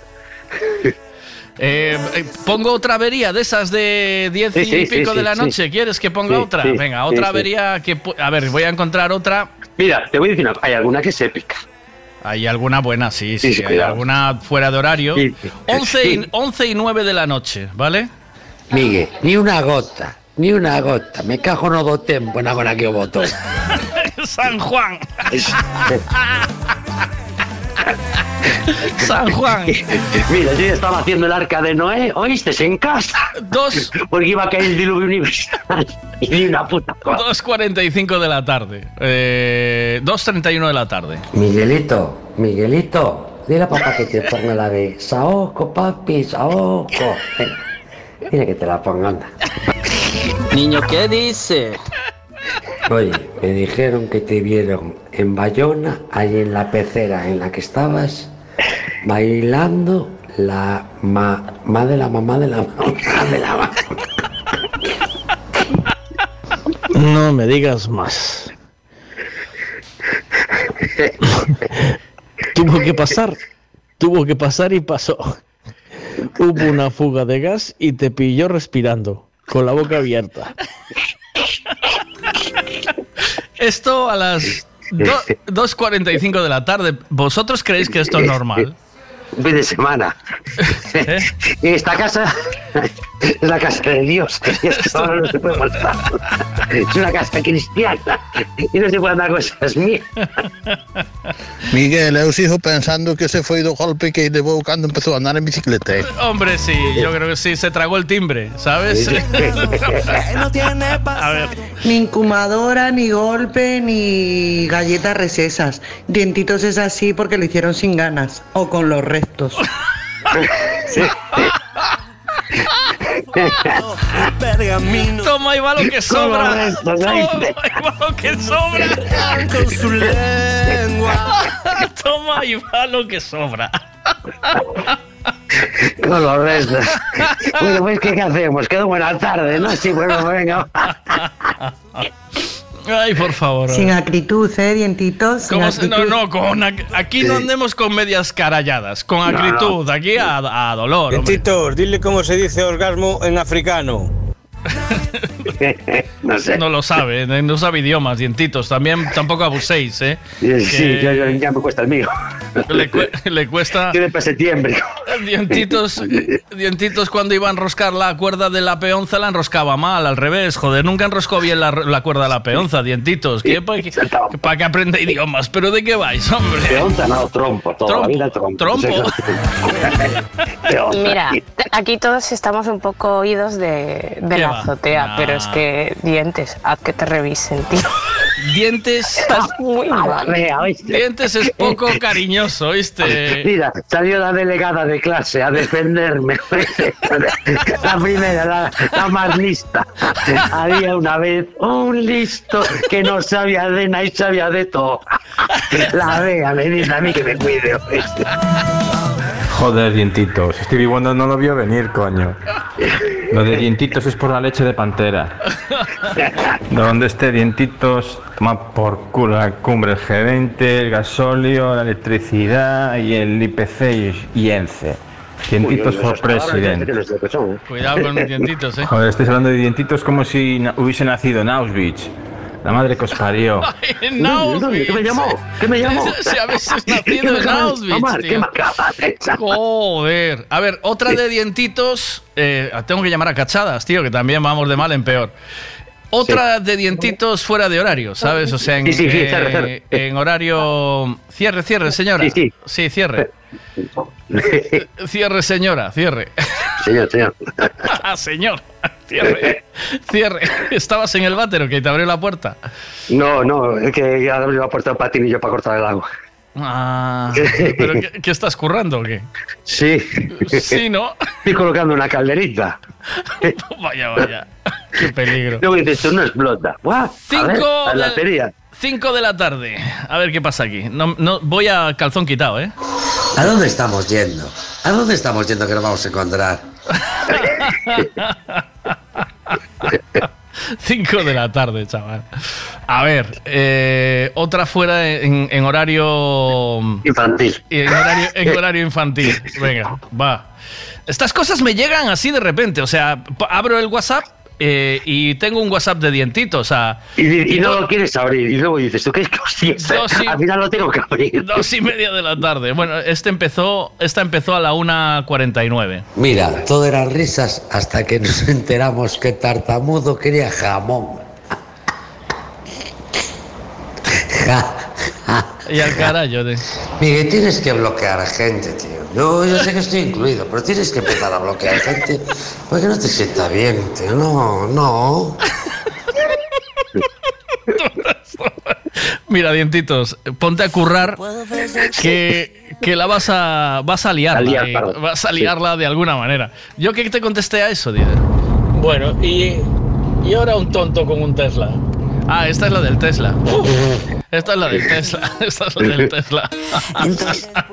Eh, eh, pongo otra avería de esas de 10 Sí, y sí, pico sí, de la noche. sí. ¿Quieres que ponga Sí, otra? sí, Venga, otra sí. avería que... A ver, voy a encontrar otra. Mira, te voy a decir una hay alguna que es épica. Hay alguna buena, sí, sí, Sí, sí, hay cuidado. alguna fuera de horario. Sí. 11, y, Sí. 11 y 9 de la noche, ¿vale? Miguel, ni una gota, ni una gota. Me cajo no do tempo en agora que o voto. [LAUGHS] San Juan. San Juan. [LAUGHS] Mira, yo ya estaba haciendo el arca de Noé, ¿oíste? En casa. Dos. [LAUGHS] Porque iba a caer el diluvio universal. Y ni una puta cosa. 2.45 de la tarde. Eh, 2.31 de la tarde. Miguelito, Miguelito, dile a papá que te ponga la de Saoco, papi, Saoco. Dile que te la ponga, anda. Niño, ¿qué dice? Oye, me dijeron que te vieron en Bayona, ahí en la pecera en la que estabas, bailando la mamá de la mamá de la mamá de la mamá. No me digas más. tuvo que pasar, tuvo que pasar y pasó. Hubo una fuga de gas y te pilló respirando, con la boca abierta. Esto a las do- 2.45 de la tarde. ¿Vosotros creéis que esto es normal? Un fin de semana. en [LAUGHS] esta casa es la casa de Dios. Y es que ahora no se puede. Es una casa cristiana. Y no se pueden dar cosas mías. Miguel, eu sigo pensando que ese foi do golpe que levou cando empezou a andar en bicicleta. eh. Hombre, sí, yo creo que sí, se tragó el timbre, ¿sabes? [LAUGHS] a ver, Ni incumadora, ni golpe, ni galletas recesas. Dientitos es así porque lo hicieron sin ganas o con los restos. [LAUGHS] toma y va lo que sobra. Toma y va lo que sobra. Con su lengua. [LAUGHS] Toma y va lo que sobra. Con los restos. Bueno, pues ¿qué, qué hacemos? Quedó buena tarde, ¿no? Sí, bueno, venga. [LAUGHS] Ay, por favor. Sin acritud, ¿eh? Dientitos. sin ¿Cómo se- no, no, con aquí no andemos con medias caralladas, con No, acritud, aquí a, a dolor. hombre. Dientitos, dile cómo se dice orgasmo en africano. [LAUGHS] no sé. No lo sabe, eh, no sabe idiomas, dientitos. También tampoco abuséis, ¿eh? Sí, Que yo, yo- ya me cuesta el mío. le, cu- le cuesta. [LAUGHS] Tiene para septiembre. Dientitos, dientitos cuando iba a enroscar la cuerda de la peonza la enroscaba mal, al revés, joder, nunca enroscó bien la, la cuerda de la peonza, dientitos, que para que, pa' que aprenda idiomas, pero ¿de qué vais, hombre? Peonza, no, trompo, toda la Trompo, vida trompo. trompo. [LAUGHS] Mira, aquí todos estamos un poco oídos de, de ¿Qué la azotea, Nah. pero es que dientes, haz que te revisen, tío. [LAUGHS] Dientes. [LAUGHS] Estás muy mal. Dientes es poco [LAUGHS] cariñoso, ¿viste? Mira, salió la delegada de clase a defenderme. La primera, la, la más lista. Había una vez un listo que no sabía de nada y sabía de todo. La vea me dice a mí que me cuide. ¿oíste? Joder, dientitos. Stevie Wonder no lo vio venir, coño. Lo de dientitos es por la leche de pantera. Donde esté dientitos, toma por culo la cumbre el G20, el gasóleo, la electricidad y el IPC y, ENCE. Dientitos Uy, for president. son. Cuidado con los dientitos, ¿eh? Joder, estáis hablando de dientitos como si hubiese nacido en Auschwitz. La madre que os parió. [LAUGHS] En Auschwitz. ¿Qué me llamó? ¿Qué me llamó? Si habéis [LAUGHS] ¿Qué nacido en Auschwitz, tío. Joder. A ver, otra de dientitos. eh, tengo que llamar a cachadas, tío, que también vamos de mal en peor. Otra de dientitos fuera de horario, ¿sabes? O sea, en, Sí, sí, sí, cierre, cierre. en horario. Cierre, cierre, señora. Sí, cierre. [LAUGHS] Cierre, señora, cierre. Señor, señor. [LAUGHS] Ah, señor. Cierre. Cierre. ¿Estabas en el váter o que te abrió la puerta? No, no, es que ya abrió la puerta del patinillo para cortar el agua. Ah, [LAUGHS] ¿pero qué, qué estás currando o qué? Sí. Sí, ¿no? Estoy colocando una calderita. Vaya, vaya. Qué peligro. Luego dices, esto no explota. ¡Guau! A ver, Cinco la de, cinco de la tarde. A ver qué pasa aquí. No, no, voy a calzón quitado, ¿eh? ¿A dónde estamos yendo? ¿A dónde estamos yendo que nos vamos a encontrar? [LAUGHS] Cinco de la tarde, chaval. A ver, eh, otra fuera en, en horario... Infantil. En horario, en horario infantil. Venga, va. Estas cosas me llegan así de repente. O sea, abro el WhatsApp eh, y tengo un WhatsApp de dientito. O sea, Y, y- y no lo quieres abrir. Y luego dices, ¿tú qué es que hostia? Dos y- Al final lo tengo que abrir. dos y media de la tarde. Bueno, este empezó, esta empezó a la 1.49. Mira, todo eran risas hasta que nos [LAUGHS] enteramos que tartamudo quería jamón. [LAUGHS] Ja, ja. Y al carajo de... Miguel, tienes que bloquear gente, tío. Yo, yo sé que estoy incluido, pero tienes que empezar a bloquear gente porque no te sienta bien, tío. No, no. Mira, dientitos, ponte a currar que, que la vas a vas a liarla. Liar, eh, vas a liarla de alguna manera. ¿Yo qué te contesté a eso, Dider? Bueno, y, y ahora un tonto con un Tesla. Ah, esta es la del Tesla. Esta es la del Tesla. [LAUGHS] Esta es la del Tesla. [LAUGHS]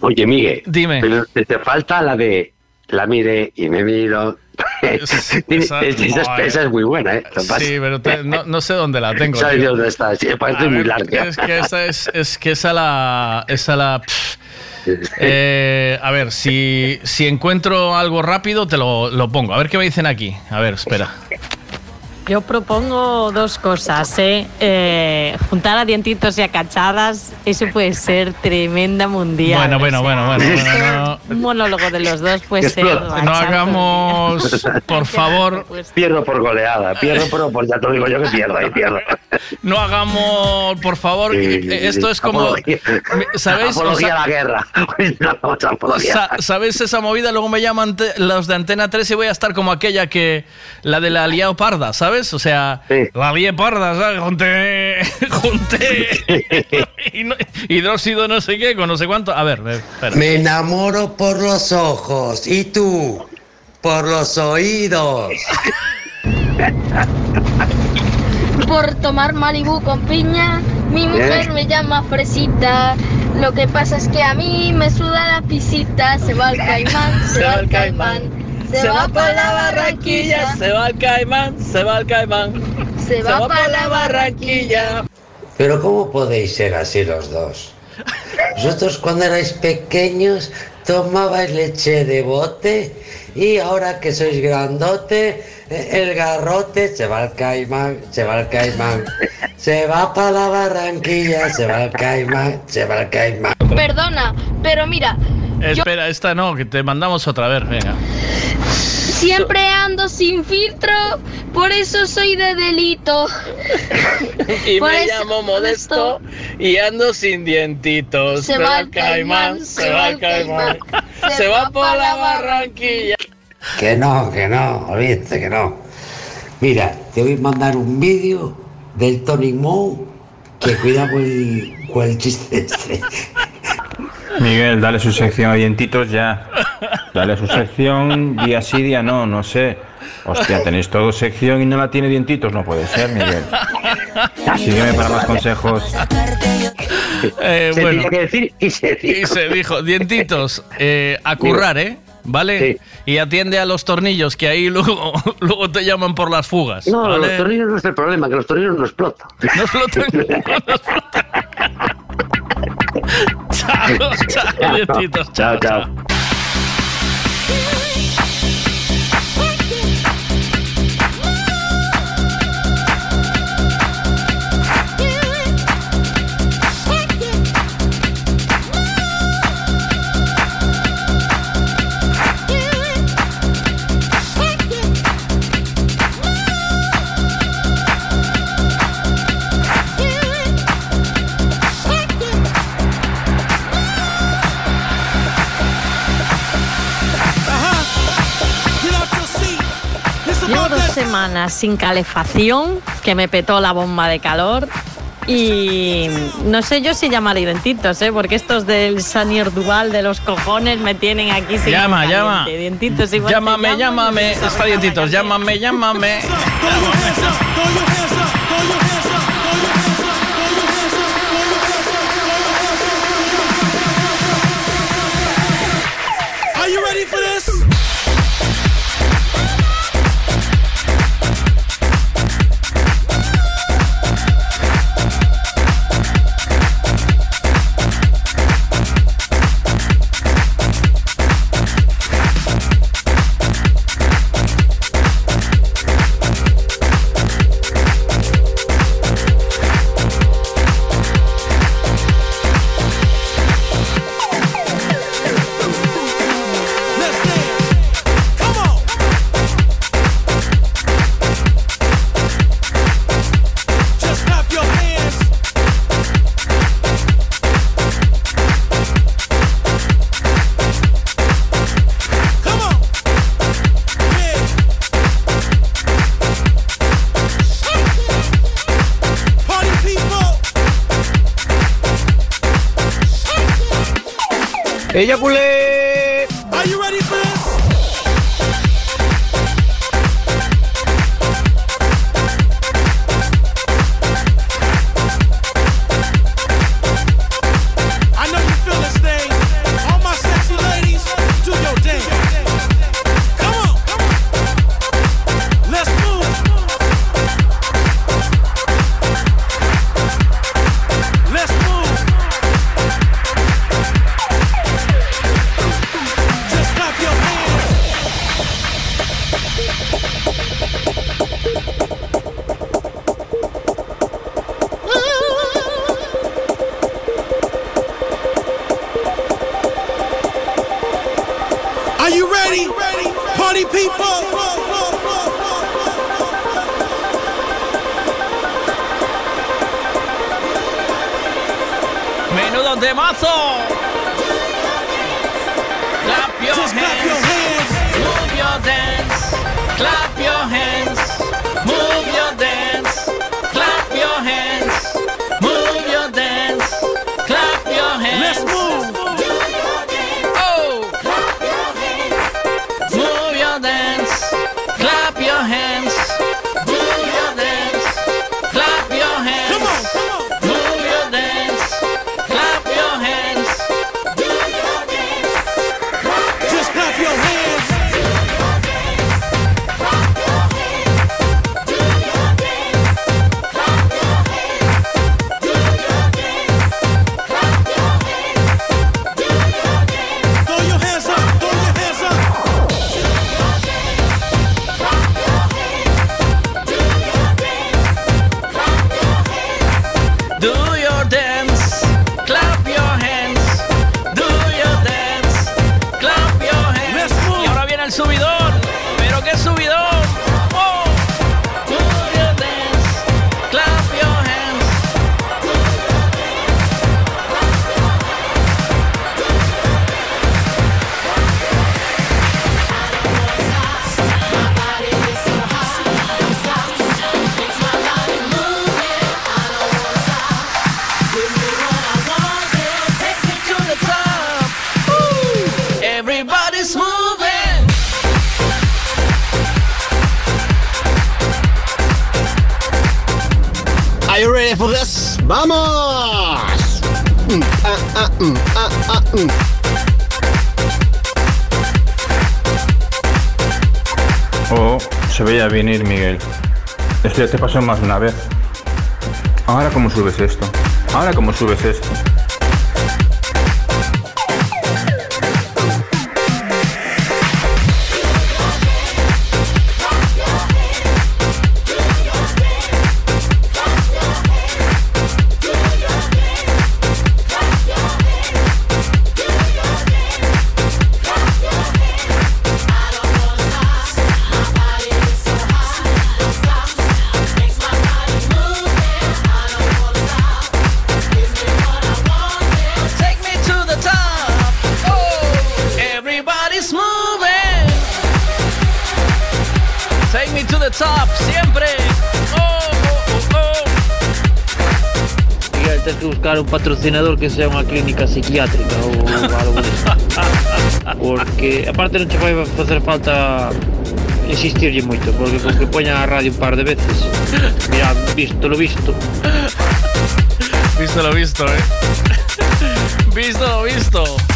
Oye, Miguel. Dime. Pero te, te falta la de la mire y me miro. [LAUGHS] Esa- es- esa, es- joder. esa es muy buena, ¿eh? Sí, pero te- no, no sé dónde la tengo. ¿Sabes tío. dónde está? Sí, parece A muy ver, larga. Es que esa es, es que esa la. Esa la. pff. Eh, a ver, si, si encuentro algo rápido, te lo, lo pongo. A ver qué me dicen aquí. A ver, espera. Yo propongo dos cosas, ¿eh? Eh, juntar a dientitos y a cachadas, eso puede ser tremenda mundial. Bueno, bueno, o sea, bueno, bueno, bueno, no. Un monólogo de los dos puede ser. No hagamos, por [LAUGHS] favor, Pierdo por goleada, pierdo, pero [LAUGHS] pues ya te lo digo yo que pierdo, ahí pierdo. no hagamos, por favor, esto es como, Apología. ¿sabéis? Apología O sea, a la guerra. [LAUGHS] No. Sa- ¿Sabéis esa movida? Luego me llaman los de Antena 3 y voy a estar como aquella que. La de la liao parda, ¿sabes? O sea, la lié parda, ¿sabes? Junté. [LAUGHS] Junté. hidróxido no sé qué, con no sé cuánto. A ver, espera. Me enamoro por los ojos. ¿Y tú? Por los oídos. por tomar Malibu con piña. Mi mujer ¿Eh? me llama Fresita. Lo que pasa es que a mí me suda la pisita. Se va al caimán, se va al caimán. Se va para la Barranquilla. se va al caimán, se va al caimán. Se va para la Barranquilla. Pero ¿cómo podéis ser así los dos? Vosotros cuando erais pequeños tomabais leche de bote y ahora que sois grandote, el garrote se va al caimán, se va al caimán. Se va para la Barranquilla, se va al caimán, se va al caimán. Perdona, pero mira, Espera, esta no, que te mandamos otra vez, venga. siempre ando sin filtro. Por eso soy de delito. [LAUGHS] Y Por me eso- llamo Modesto y ando sin dientitos. Se va al caimán, se va al caimán. Se va por la Barranquilla. Que no, que no, olvídate que no. Mira, te voy a mandar un vídeo del Tony Moe que cuida con el, con el chiste este. Miguel, dale su sección a dientitos ya. Dale su sección día sí, día no, no sé. Hostia, tenéis todo sección y no la tiene dientitos, no puede ser, Miguel. Sígueme para más consejos. Eh, Se bueno. tenía que decir y se dijo. Y se dijo, dientitos, eh, a currar, ¿eh? ¿Vale? Y atiende a los tornillos, que ahí [LAUGHS] luego, luego te llaman por las fugas. No, ¿vale? los tornillos no es el problema, que los tornillos no explotan. [LAUGHS] No explotan. no explotan. [LAUGHS] chao, chao. Chao, chao. Semanas sin calefacción, que me petó la bomba de calor. Y no sé yo si llamar dientitos, ¿eh? porque estos del Sanier Duval de los cojones me tienen aquí sin Llama, caliente. llama. Dientitos igual Llámame, llámame. Está dientitos, llámame, llámame. Are ¡Ella! Se veía venir, Miguel. Esto ya te pasó más una vez. Ahora cómo subes esto. Ahora cómo subes esto. Buscar un patrocinador que sea unha clínica psiquiátrica ou algo. [LAUGHS] Porque, aparte non che vai facer falta insistirlle moito, porque con que poña a radio un par de veces, mira, visto lo visto. Visto lo visto, eh. Visto lo visto.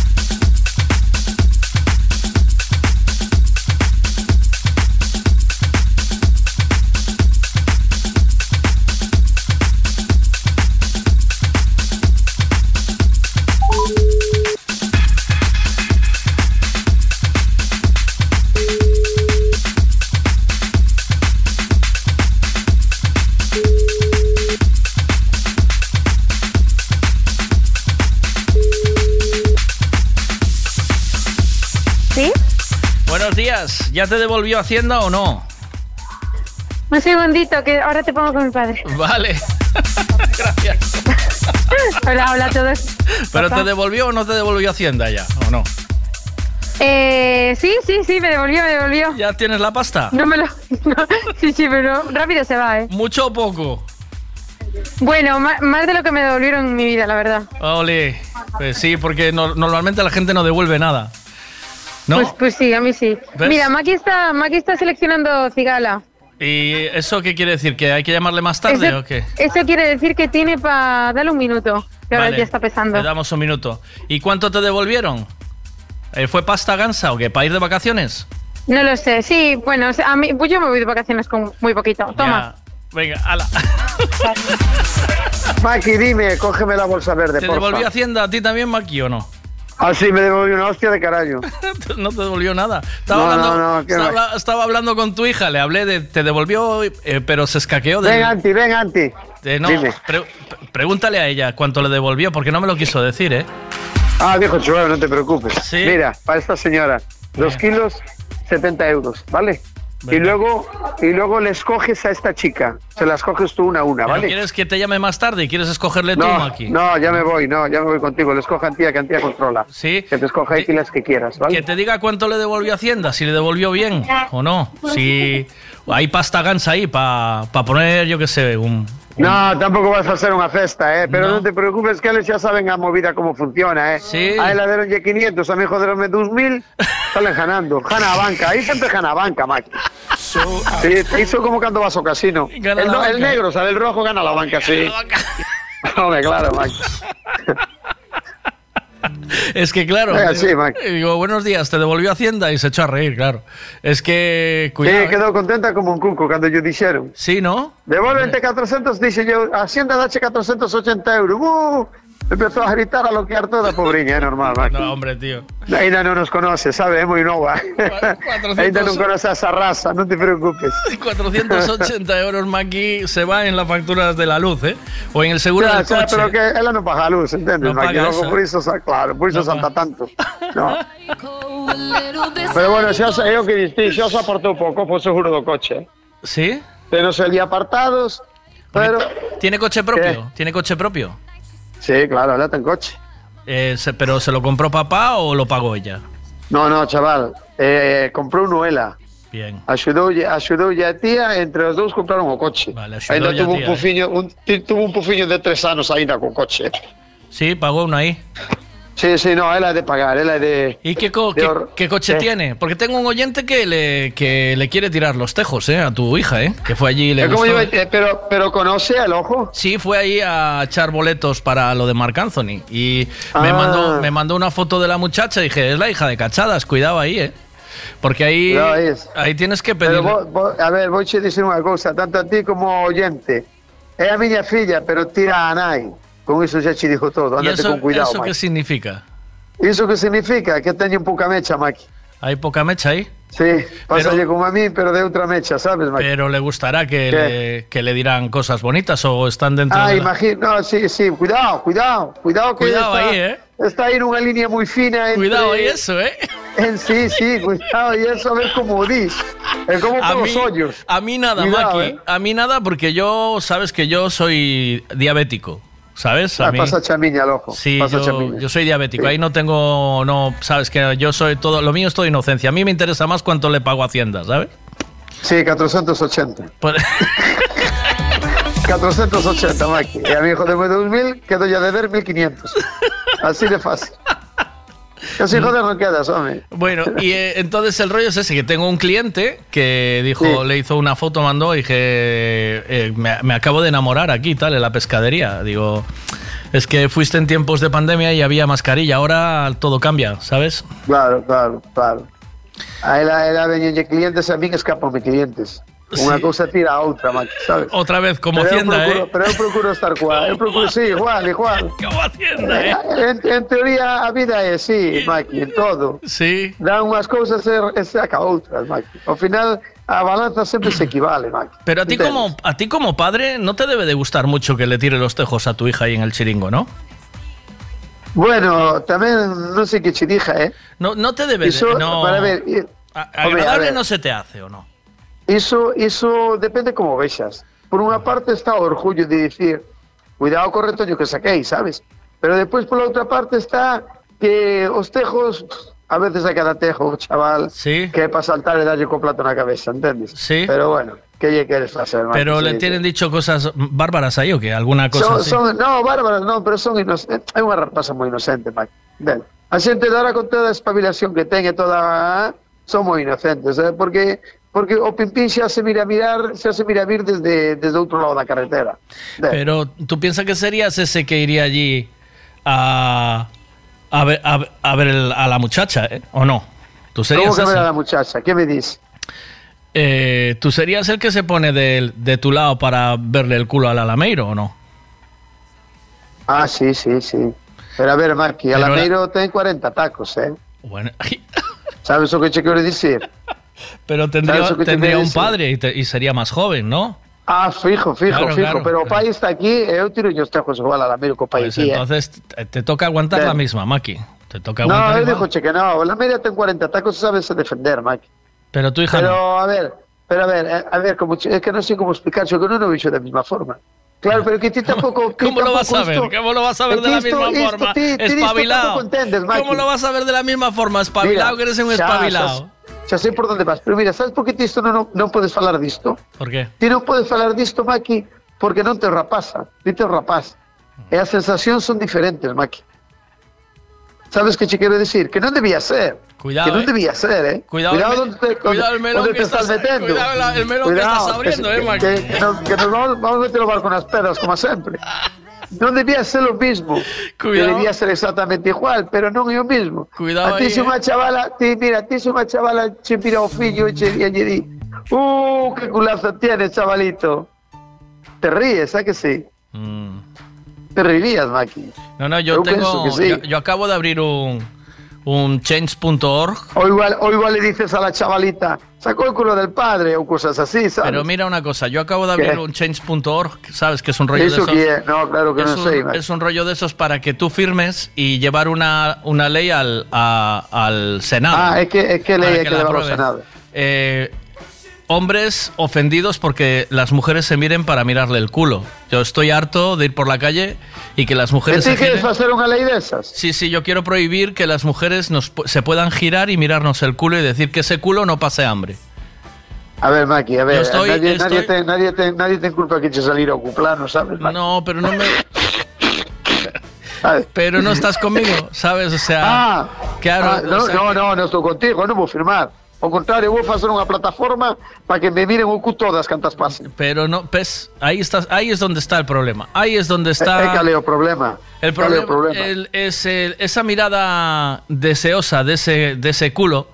Días. ¿Ya te devolvió Hacienda o no? Un segundito, que ahora te pongo con mi padre. [LAUGHS] Vale. [LAUGHS] Gracias. [LAUGHS] Hola, hola a todos. ¿Pero Papá. te devolvió o no te devolvió Hacienda ya? ¿O no? Eh, sí, sí, sí, me devolvió, me devolvió. ¿Ya tienes la pasta? No me lo... no, sí, sí, pero rápido se va, ¿eh? ¿Mucho o poco? Bueno, más de lo que me devolvieron en mi vida, la verdad. Ole. Pues sí, porque no- normalmente la gente no devuelve nada. ¿No? Pues, pues sí, a mí sí. ¿Ves? Mira, Maki está, Maki está seleccionando cigala. ¿Y eso qué quiere decir? ¿Que hay que llamarle más tarde Eso- o qué? Eso quiere decir que tiene para darle un minuto, que ahora ya está pesando. Le damos un minuto. ¿Y cuánto te devolvieron? Eh, ¿Fue pasta gansa o qué? ¿Para ir de vacaciones? No lo sé, sí, bueno, o sea, a mí, pues yo me voy de vacaciones con muy poquito. Toma. Ya. Venga, ala. Maki, dime, cógeme la bolsa verde, ¿Te porfa. devolvió Hacienda a ti también, Maki, o no? Ah, sí, me devolvió una hostia de carajo. [LAUGHS] no te devolvió nada. Estaba, No, hablando, no, no, estaba, hablando con tu hija, le hablé de. Te devolvió, eh, pero se escaqueó de. Ven, Anti, ven, Anti. no, Dime. pre- pregúntale a ella cuánto le devolvió, porque no me lo quiso decir, ¿eh? Ah, dijo Chuelo, no te preocupes. Mira, para esta señora, dos kilos, 70 euros, ¿vale? Y luego, y luego le escoges a esta chica. Se la escoges tú una a una, ¿Pero ¿vale? ¿Quieres que te llame más tarde? ¿Quieres escogerle tú, No, Maki? no, ya me voy, no, ya me voy contigo. Le escoja Antía, que Antía controla. Sí. Que te escoja y las que quieras, ¿vale? Que te diga cuánto le devolvió Hacienda, si le devolvió bien o no. Si hay pasta gansa ahí para poner, yo qué sé, un... No, tampoco vas a hacer una festa, ¿eh? Pero no, te preocupes que ellos ya saben a movida cómo funciona, ¿eh? Sí. A él le dieron ya 500, a mí joderonme 2000, salen ganando. Gana a banca, ahí siempre gana a banca, Maki. Sí, hizo como cuando vas al casino. El, Gana la negro, sale el rojo, gana la banca, sí. [LAUGHS] Hombre, claro, Maki. [LAUGHS] [LAUGHS] Es que claro, Venga, digo, sí, Maki. digo, buenos días, te devolvió Hacienda y se echó a reír, claro. Es que, Sí, cuidado. ¿eh? quedó contenta como un cuco cuando yo dijeron. Sí, ¿no? Devuélvete 400, dice yo, Hacienda dache 480 euros. ¡Uh! Empezó a gritar, a loquear toda, pobriña, es normal, Maki. No, hombre, tío. Ainda no nos conoce, sabe, es muy nova. Ainda no conoce a esa raza, no te preocupes. 480 euros Maki se va en las facturas de la luz, ¿eh? O en el seguro Ya, del coche. pero que ela non paga a luz, entendes? No Maki? paga Logo esa. por sa- claro, por iso No salta tanto. No. Pero bueno, xa o que diste, xa os aportou pouco por seguro do coche. ¿Sí? Tenos ali apartados, pero... ¿Tiene coche propio? ¿Tiene coche propio? Sí, claro, ela ten coche. Eh, ¿Pero se lo compró papá o lo pagó ella? No, no, chaval, eh, comprou uno ela. Bien. Axudoulle, axudoulle a tía, entre os dous compraron o coche. axudoulle Ainda tuvo un eh. pufiño, un, tuvo un pufiño de tres anos aínda co coche. Sí, pagó uno ahí. Sí, sí, no, ela é de pagar, ela é de... ¿Y qué, co- de qué- or- qué coche Eh, tiene? Porque tengo un oyente que le, que le quiere tirar los tejos, ¿eh? A tu hija, ¿eh? Que fue allí y le gustó. yo, eh, pero, pero conoce el ojo. Sí, fue ahí a echar boletos para lo de Marc Anthony. Y me, Ah. mandó, me mandó una foto de la muchacha y dije, es la hija de Cachadas, cuidado ahí, ¿eh? Porque ahí, ahí es. ahí tienes que pedir... A ver, vou che dicir unha cousa, tanto a ti como oyente. É a miña filla, pero tira a nai. Con iso xa che dixo todo, ¿Y andate eso, con cuidado, eso qué Maki. significa? Iso que significa que teñen pouca mecha, Maki. ¿Hay poca mecha ahí? Sí, pásalle como a mí, pero de outra mecha, sabes, Maki? Pero le gustará que, le, que le dirán cosas bonitas o están dentro Ah, de la- imagino, no, sí, sí, cuidado, cuidado, cuidado que Cuidado está, ahí, ¿eh? Está aí nunha línea moi fina entre... Cuidado ahí eso, ¿eh? En, sí, sí, cuidado, y eso a ver como dis. É como A por mí, os ollos. a mí nada, Cuidado, Maki. ¿eh? A mí nada porque yo, sabes que yo soy diabético. ¿Sabes? A Ah, mí- pasa chamiña al ojo. Sí, pasa yo, yo soy diabético. Ahí no tengo, no, sabes que yo soy todo, lo mío es todo inocencia. A mí me interesa más cuánto le pago a Hacienda, ¿sabes? Sí, 480. Pues- 480, Maki. E a mi hijo de 2000 quedo ya de ver 1500. Así de fácil. Así joder no quedas, hombre. Bueno, y eh, entonces el rollo es ese, que tengo un cliente que dijo, Sí. le hizo una foto, mandó y dije, eh, me, me acabo de enamorar aquí, tal, en la pescadería. Digo, es que fuiste en tiempos de pandemia y había mascarilla, ahora todo cambia, ¿sabes? Claro, claro, claro. A ela, ela veñenlle clientes e a min escapanme clientes. Unha cousa tira a outra, Maki, sabes? Otra vez, como pero Hacienda, procuro, ¿eh? Pero eu procuro estar coa, eu procuro, sí, igual, igual. [LAUGHS] Como Hacienda, ¿eh? En, en teoría a vida é así, Maki, en todo. Sí. Dan unhas cousas e, e saca outras, Maki. Ao final, a balanza sempre se equivale, Maki. Pero a ti, como, a ti como padre no te debe de gustar mucho que le tire los tejos a tu hija ahí en el chiringo, ¿no? Bueno, tamén non sei que che dija, eh? No, no te debe Iso, de... No, para ver, i- A- Hombre, a agradable ver. no se te hace, ¿o no? Iso, iso depende como vexas. Por unha parte está orgullo de dicir, cuidado co retoño que saquei, sabes? Pero despois pola outra parte está que os tejos, a veces a cada tejo, chaval, sí. que para saltar e darlle co plato na cabeza, entendes? Sí. Pero bueno, que lle queres facer, Maki? Pero le Sí, tienen dicho cosas bárbaras ahí o qué? ¿Alguna cosa son, así? son, no, bárbaras non, pero son inocentes. É unha rapaza moi inocente. Ben. A xente de ahora con toda a espabilación que ten e toda son moi inocentes, eh? porque porque o pimpín xa se mira mirar, xa se mira vir desde desde outro lado da carretera. Ben. Pero tú piensas que serías ese que iría allí a, a ver, a, ver- a ver el- a la muchacha, ¿eh? ¿O no? ¿Tú serías ¿Cómo que ese? ver a la muchacha? ¿Qué me dices? Eh, ¿Tú serías el que se pone de, de tu lado para verle el culo al Alameiro o no? Ah, sí, sí, sí. Pero a ver, Pero Alameiro ten 40 tacos, eh? Bueno, [LAUGHS] Sabes o que che quero dicir? Pero tendría, ¿Sabes lo que tendría un padre y, te- y sería más joven, ¿no? Ah, fijo, fijo, Claro, fijo. claro, pero claro. pai está aquí eu tiro os tejos igual a Alameiro co pai Pues aquí, eh? entonces te, te toca aguantar Bien. la misma, Maki. Te toca No, aguantar eu igual. digo che que no, la media ten 40 tacos sabes defender, Mike. Pero tu hija Pero no. a ver, pero a ver, eh, a ver, como, es que no sé cómo explicar, yo que no lo he hecho de la misma forma. Claro, pero que ti tampouco... ti ¿Cómo lo vas a ver? ¿Cómo lo vas a ver de que la misma forma? Espabilado. Maki. ¿Cómo lo vas a ver de la misma forma? Espabilado, que eres un espabilado. Xa sei por onde vas, pero mira, sabes por que ti isto non, non, non podes falar disto? ¿Por qué? Ti non podes falar disto, Maki, porque non te rapaza, ti te rapaz. E as sensacións son diferentes, Maki. Sabes que che quero decir? Que non debía ser. Cuidado, Que non eh. debía ser, eh. Cuidado me- donde te, cuidado el melón que estás, estás- metendo. cuidado el melón que estás abriendo, que, eh, Maki. Que, que nos, que nos vamos, vamos a meter o barco nas pedras, como sempre. [LAUGHS] Non debía ser lo mismo. Cuidado. debía ser exactamente igual, pero non é o mismo. Cuidado a ti se eh. unha chavala, ti, mira, ti se unha chavala che mira o fillo e che, e lle di Uh, que culazo tienes, chavalito. Te ríes, ¿a que sí? Te reirías, Maki. No, no, yo Eu tengo. sí. yo, yo acabo de abrir un, un change.org. O igual, o igual le dices a la chavalita, sacó el culo del padre o cosas así, ¿sabes? Pero mira una cosa, yo acabo de abrir ¿Qué? un change.org, ¿sabes? Que es un rollo ¿Eso de esos. es? No, claro que es, no un, sé, es un rollo de esos para que tú firmes y llevar una, una ley al, a- al Senado. Ah, es que, es que ley hay que al. Senado. Eh, hombres ofendidos porque las mujeres se miren para mirarle el culo. Yo estoy harto de ir por la calle y que las ¿Que mujeres ti se quieres hacer una ley de esas? Sí, sí, yo quiero prohibir que las mujeres nos, se puedan girar y mirarnos el culo y decir que ese culo no pase hambre. A ver, Maki, a ver, estoy- nadie, estoy- nadie, te, nadie, te, nadie te culpa que te salir a ocuplano, ¿sabes? Maki? No, pero no me... Pero no estás conmigo, ¿sabes? O sea, Ah, claro, ah, no, o sea no, no, no estou contigo, non vou firmar. Ao contrario, vou facer unha plataforma para que me miren o cu todas cantas pasen. Pero no, ves, ahí estás, ahí es donde está el problema. Ahí es donde está. É ale o problema. El é problema, o problema? el- es el- esa mirada deseosa de ese, de ese culo.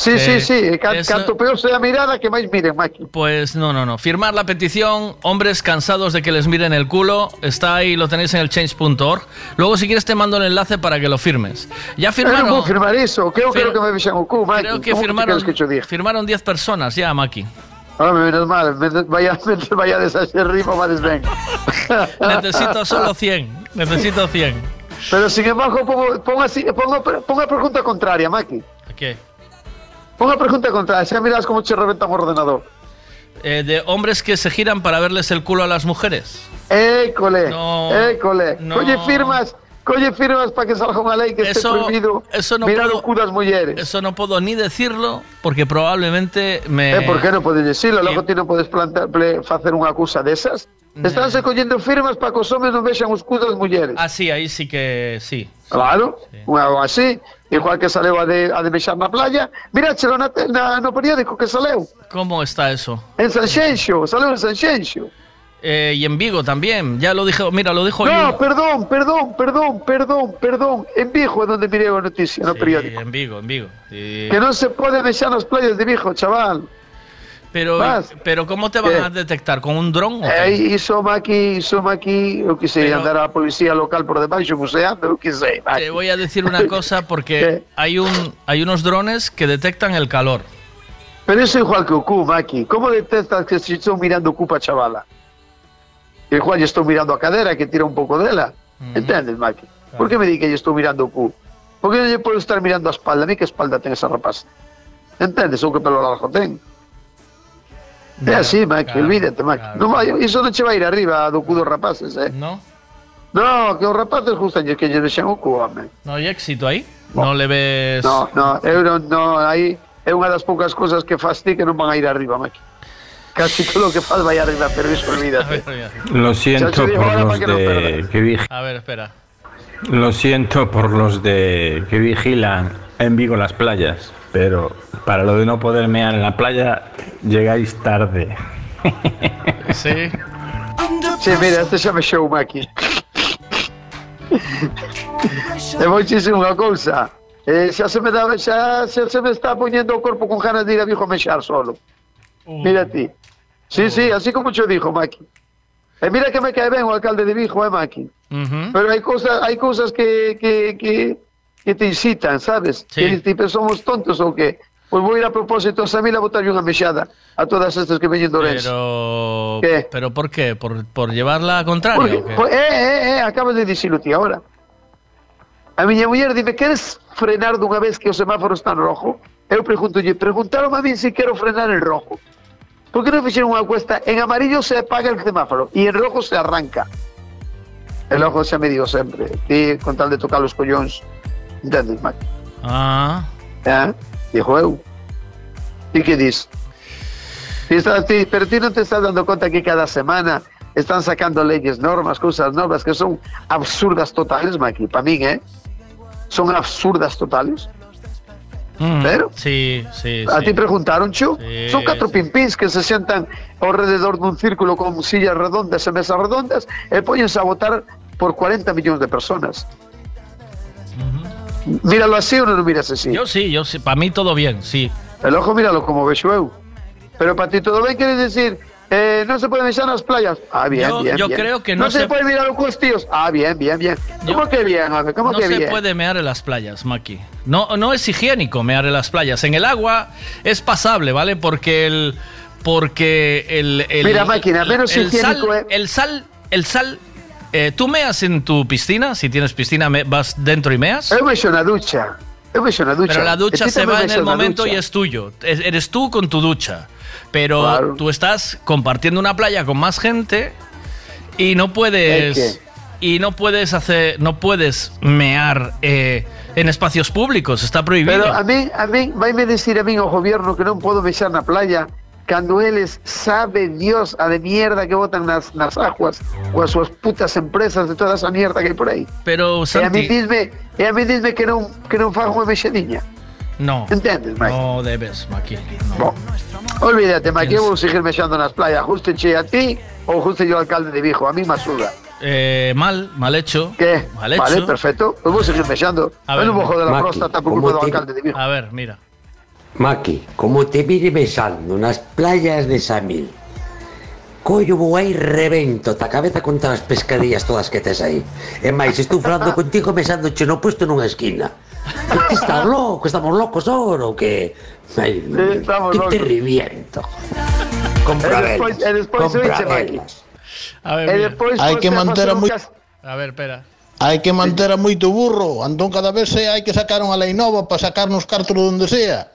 Sí, eh, sí, sí, can, eso- canto peor sea mirada que máis miren, Maki. Pues no, no, no. Firmar la petición, hombres cansados de que les miren el culo, está ahí, lo tenéis en el change.org. Luego, si quieres, te mando el enlace para que lo firmes. Ya firmaron. vou firmar iso, que eu Fir- quero que me vexan o cu, Maki. Creo que firmaron, que firmaron 10 personas ya, Maki. Home, menos mal, vaya, [LAUGHS] vaya deshacer rima, vades ben. [LAUGHS] Necesito solo 100. Necesito 100. Pero sin embargo, pongo, pongo, así, pongo, pongo pregunta contraria, Maki. ¿Qué? A pregunta contraria, xa miras como che reventan o ordenador. Eh, de hombres que se giran para verles el culo a las mujeres. École, No, école. no. Colle firmas, colle firmas para que salga unha lei que esté Eso- prohibido eso no mirar puedo- o cu das mulleres. Eso no puedo ni decirlo porque probablemente me. Eh, por que non podes decirlo? Logo ti non podes plantar, ple, facer unha acusa desas? Estánse collendo firmas para que os homes non vexan os cu das mulleres. Ah, sí, ahí sí que sí. Claro, unha algo así. Igual que saleu a de, a de mexar na playa. Miráchelo na, na, no periódico que saleu. ¿Cómo está eso? En Sanxenxo, saleu en Sanxenxo. Eh, y en Vigo también. Ya lo dijo, mira, lo dijo No, yo. perdón, perdón, perdón, perdón, perdón. En Vigo é donde mirei a noticia no periódico. En Vigo, en Vigo. Sí. Que non se pode mexer nas playas de Vigo, chaval. Pero, pero ¿cómo te van ¿Qué? a detectar? ¿Con un dron? o qué? Eh, iso aquí, iso aquí, eu que sei, Pero- andar a policía local por debaixo buceando, eu que sei. Maki. Te voy a decir una [LAUGHS] cosa porque hay, un, hay unos drones que detectan el calor. Pero eso é igual que o cu, Maki. Como detectas que se estou mirando o cu pa chavala? E igual lle estou mirando a cadera que tira un pouco dela. Entendes, Maki? Por que me di que lle estou mirando o cu? Por non lle podo estar mirando a espalda? A mí que espalda ten esa rapaz? Entendes? Ou que pelo largo É así, Maki, claro, olvídate, Maki. Non vai, iso non che vai ir arriba do cu dos rapaces, eh? ¿No? No, que os rapaces gustan que lle deixen o cu, home. ¿No hay éxito ahí? No le ves. No, no, eu non, no, aí é unha das poucas cousas que faz ti que non van a ir arriba, Maki. Casi todo o que faz vai arriba, pero iso [LAUGHS] olvídate. Lo siento por los que no de que A ver, espera. Lo siento por los de que vigilan en Vigo las playas, pero para lo de no poder mear en la playa llegáis tarde. Sí. Sí, mira, este xa me xou, Maki. e vou dicir unha cousa. Eh, xa se me dá, xa, xa se me está poñendo o corpo con ganas de ir a Vigo a mexar solo. Mira ti. Sí, sí, así como yo dijo, Maki. E mira que me cae ben o alcalde de Vigo, eh, Maki. Ujú. Pero hai cousas, hai cousas que, que, que, que te incitan, sabes? Sí. Que somos tontos ou que? Pois vou ir a propósito a Samil a botarlle unha mexada a todas estas que veñen Ourense. Pero. ¿Qué? ¿Pero por qué? ¿Por, por llevarla a contraria? Porque, o qué? pues, eh, eh, eh, acabas de dicilo ti ahora. A miña muller dime, queres frenar dunha vez que o semáforo está en rojo? eu pregunto, preguntaron a mí si quiero frenar el rojo. ¿Por qué no fixeron unha cuesta? En amarillo se apaga el semáforo y en rojo se arranca. El ojo xa me digo sempre, ti con tal de tocar los collóns, entendes, Maki? Ah. Eh? Eu. ¿Y qué dices? Pero ti no te estás dando cuenta que cada semana están sacando leyes, normas, cosas nuevas que son absurdas totales, Maki, para mí, ¿eh? Son absurdas totales. Mm, Pero- Sí, sí, A sí. ti preguntaron, Chu? Sí, Son cuatro pimpins que se sientan alrededor de un círculo con sillas redondas e mesas redondas e póñense a votar por 40 millones de personas. Míralo así o no lo miras así. Yo sí, yo sí. Para mí todo bien, sí. El ojo míralo como vexo eu. Pero para ti todo ben quieres decir eh, no se puede mechar nas playas. Ah, bien, Yo- bien, yo bien. creo que no se, se- puede mirar los tíos. Ah, bien, bien, bien. ¿Cómo que bien, hombre? ¿Cómo no que se bien? puede mear en las playas, Maki. No, no es higiénico mear en las playas. En el agua es pasable, ¿vale? Porque el. Porque el. el- Mira, máquina, menos el sal, higiénico, eh. el sal. El sal. Eh, ¿Tú meas en tu piscina? Si tienes piscina, me- ¿vas dentro y meas? Eu mexo na ducha. Eu mexo na ducha. Pero la ducha se va en el momento y es tuyo. Es- Eres tú con tu ducha. Pero Claro. tú estás compartiendo una playa con más gente y no puedes. ¿El Y no puedes hacer. No puedes mear eh, en espacios públicos. Está prohibido. Pero a mí, a mí, vaime decir a mí o gobierno que non podo mexer na playa cando eles sabe Dios a de mierda que botan nas, nas aguas coas súas putas empresas de toda esa mierda que hai por aí. Pero, E a mí Santi. dizme, e a mí dizme que non, que non fago unha. No. Entendes, Mike? No debes, Maki. Bon. Olvídate, Mike, eu vou seguir mexendo nas playas. Justeche a ti ou juste yo alcalde de Vigo. A mí me asuda. Eh, mal, mal hecho. ¿Qué? Mal hecho. Vale, perfecto. Pues vou seguir mexendo. A ver, vou joder a Maki, próstata por ¿cómo culpa te- alcalde de Vigo. A ver, mira. Maki, como te mire besando nas playas de Samil, collo vou aí revento ta cabeza contra as pescadillas todas que tes aí. E máis, estou falando contigo besándoche no puesto nunha esquina. Que estás loco, estamos locos ahora ou que... Ai, sí, estamos que locos. te reviento. Compra e despois, e despois compra velas. A ver, e despois, hai que manter a moi... A ver, espera. Hai que manter a moito burro, entón cada vez hai que sacar unha lei nova para sacarnos cartos donde sea.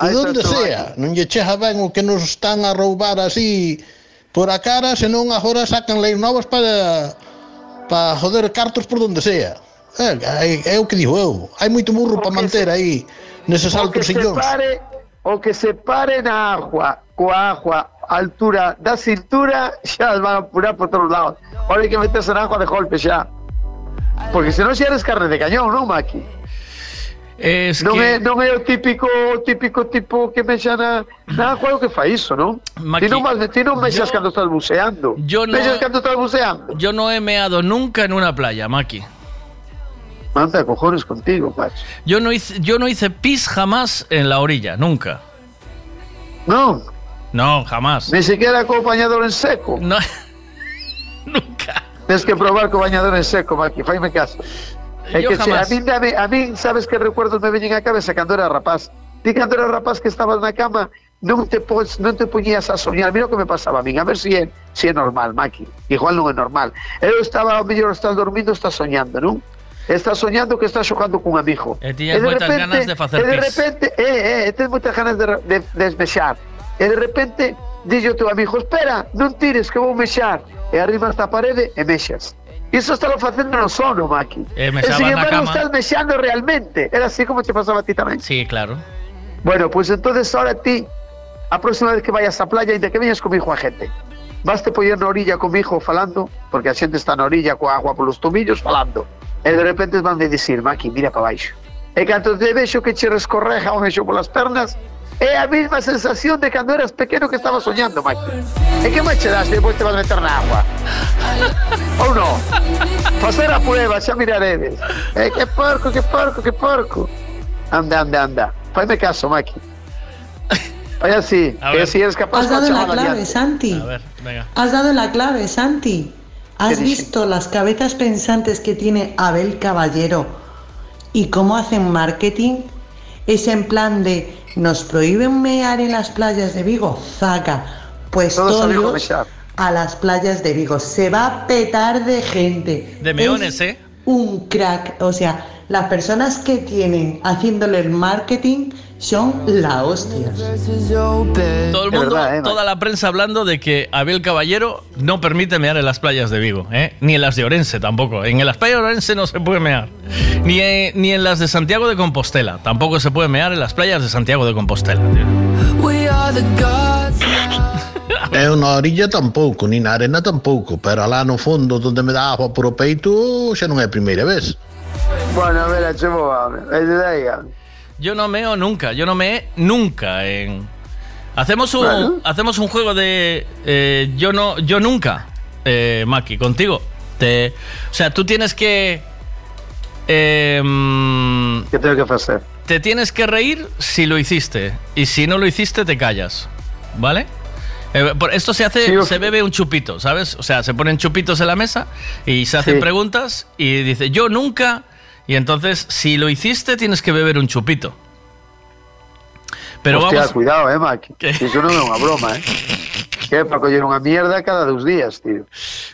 Aí onde sea, non lle chega ben o que nos están a roubar así por a cara, senón agora sacan leis novas para para joder cartos por donde sea. É, é, é o que digo eu. Hai moito burro para manter se, aí neses altos sillóns. Pare, o que se pare na agua, coa agua a altura da cintura, xa van a apurar por todos lados. Ahora hai que meterse na agua de golpe xa. Porque senón xa eres carne de cañón, non, Maki? Es non, que- é, non é o típico típico tipo que mexa na, na o que fai iso, non? Maki, ti non, ti non mexas cando estás buceando. yo no- Mexas cando estás buceando. Yo no he meado nunca en una playa, Maki. Manda cojones contigo, macho. Yo no hice, yo no hice pis jamás en la orilla, nunca. No. No, jamás. Ni siquiera con bañador en seco. No. [LAUGHS] Nunca. Tienes que probar con bañador en seco, Maki, faime caso. Yo que che, a mí, dame, a mí, sabes que recuerdos me veñen a cabeza cando era rapaz. Ti cando era rapaz que estabas na cama, non te non te poñías a soñar. Mira o que me pasaba a mí, a ver si é, si é normal, Maki. Igual non é normal. Eu estaba, mellor estás dormindo, estás soñando, non? Estás soñando que estás xogando cun amigo. E tiñas moitas ganas de facer e de pis. repente, eh, eh, tens moitas ganas de, de, de esmexar. E de repente, dille o teu amigo, espera, non tires que vou mexar. E arriba esta parede e mexas. Iso está facendo no sono, Maki. E e mexabas sin embargo estás mexando realmente. Era así como te pasaba a ti tamén. Sí, claro. Bueno, pues entonces ahora ti, a próxima vez que vayas á playa, ainda que veñas comigo a gente, vas te poñer na orilla comigo falando, porque a xente está na orilla coa agua polos tomillos falando. E de repente van de dicir, Maki, mira para baixo. E cando te vexo que che rescorreja un eixo polas pernas, é a mesma sensación de cando eras pequeno que estabas soñando, Maki. E que máis che das depois te vas meter na agua? Ou non? Facer a prueba, xa miraredes. Eh, que porco, que porco, que porco. Anda, anda, anda. Faime caso, Maki. Vai así, A que si eres capaz Has dado la clave, adiante. Santi. A ver, venga. Has dado la clave, Santi. ¿Has ¿Qué dice? visto las cabezas pensantes que tiene Abel Caballero y cómo hacen marketing? Es en plan de, nos prohíben mear en las playas de Vigo, zaca. Pues Todos a a las playas de Vigo. Se va a petar de gente. De meones, Es ¿eh? Un crack. O sea, las personas que tienen haciéndole el marketing son la hostia. Todo el mundo, toda la prensa hablando de que Abel Caballero no permite mear en las playas de Vigo, ¿eh? ni en las de Orense tampoco. En las playas de Orense no se puede mear. Ni en, ni en las de Santiago de Compostela. Tampoco se puede mear en las playas de Santiago de Compostela. tío. Eu [LAUGHS] na orilla tampouco, ni na arena tampouco, pero alá no fondo donde me dá agua por o peito xa non é a primeira vez. Bueno, a ver, chemo, es de ahí. Yo no meo nunca, yo no meé nunca en... Hacemos un, Bueno. hacemos un juego de eh, yo no yo nunca, eh, Maki, contigo. Te, o sea, tú tienes que... Eh, ¿Qué tengo que hacer? Te tienes que reír si lo hiciste. Y si no lo hiciste, te callas. ¿Vale? Eh, por- esto se hace, Sí, se bebe un chupito, ¿sabes? O sea, se ponen chupitos en la mesa y se hacen Sí. preguntas y dice, yo nunca. Y entonces, si lo hiciste, tienes que beber un chupito. Pero Hostia, vamos. cuidado, eh, Maki. [LAUGHS] Eso non é unha broma, eh. Que para coller unha mierda cada dos días, tío.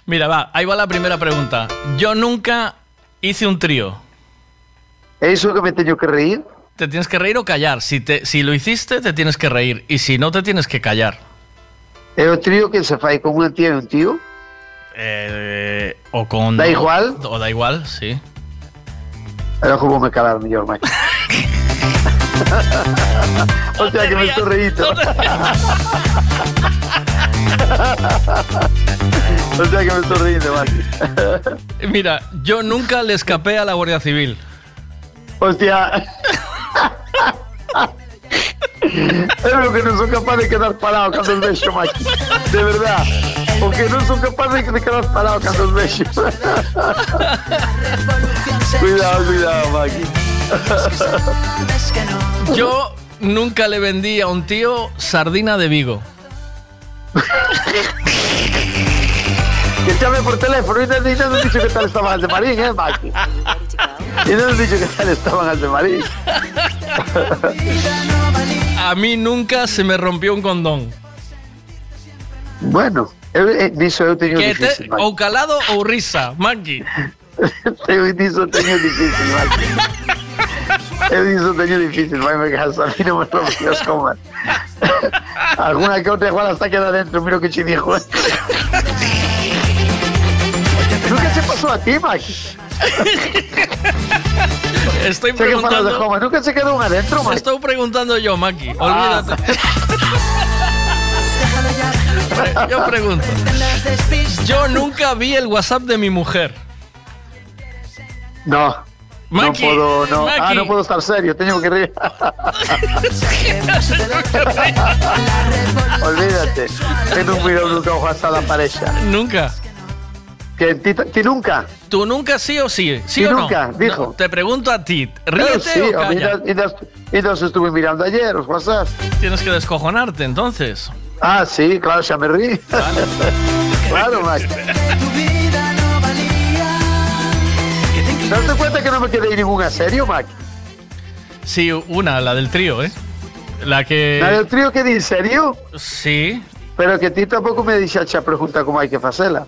Mira, va, ahí va la primera pregunta. Yo nunca hice un trío. ¿É iso que me teño que reír? Te tienes que reír o callar. Si, te, si lo hiciste, te tienes que reír. Y si no, te tienes que callar. É o trío que se fai con unha tía e un tío? Eh, o con. Da igual? O da igual, sí. Pero como me calar mellor, Maki. [LAUGHS] o sea, que me estou reíndo. [LAUGHS] o sea, que me estou reíndo, Maki. [LAUGHS] Mira, yo nunca le escapé a la Guardia Civil. Hostia. É lo que non son capaz de quedar parado cando os vexo, Maki. De verdad. Porque non son capaz de quedar parado cando os vexo. Cuidado, cuidado, Maki. [LAUGHS] Yo nunca le vendí a un tío sardina de Vigo. Que chame por teléfono e non e non dixo que tal estaban as de Marín, eh, Maki. E non dixo que tal estaban as de Marín. A mí nunca se me rompió un condón. Bueno, eu, niso eu teño Que te, difícil, Maki. o calado ou risa, Maki. Eu niso teño difícil, Maki. Eu niso teño difícil, vai me casa, a mí non me rompió as comas. Alguna que outra igual hasta queda dentro, miro que che dijo. Nunca se pasó a ti, Maki. Estoy Sé que de preguntando. Nunca se quedó un adentro, Maki. Estoy preguntando yo, Maki. Ah. Olvídate. Yo pregunto. Yo nunca vi el WhatsApp de mi mujer. No. Maki, no puedo, no. Ah, no puedo estar serio, tengo que reír. [LAUGHS] Olvídate. Que non miro nunca o WhatsApp da pareja. Nunca. Que ti, ti nunca? ¿Tú nunca sí o sí? ¿Sí Ti o no? nunca, dijo. No, te pregunto a ti. ¿Ríete sí, o calla? e das estuve mirando ayer os WhatsApp. Tienes que descojonarte, entonces. Ah, sí, claro, xa me rí. [LAUGHS] claro, Max. [LAUGHS] ¿Te das cuenta que no me quedé ninguna serio, Mac? Sí, una, la del trío, ¿eh? La que... ¿La del trío que di serio? Sí. Pero que ti tampouco me dixaxe a pregunta como hai que facela.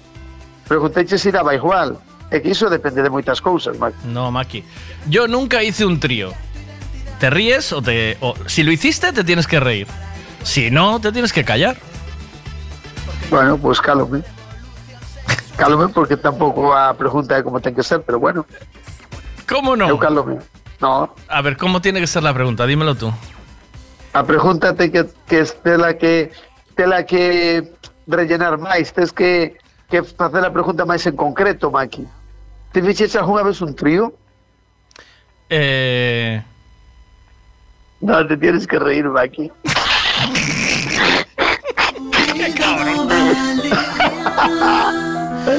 Pregunteiche se daba igual. É que iso depende de moitas cousas, Mac. No, Maki. Yo nunca hice un trío. ¿Te ríes o te.? o- si lo hiciste, te tienes que reír. Si no, te tienes que callar. Bueno, pues cálome. Cálome porque tampouco a pregunta é como ten que ser, pero bueno. ¿Cómo no? Eu cálome. No, A ver, ¿cómo tiene que ser la pregunta? Dímelo tú. a pregunta ten que, que tela que tela que rellenar máis, tes que que facer a pregunta máis en concreto, Maki. Te fixeche algunha vez un trío? Eh. No, te tienes que reír, Maki. [LAUGHS]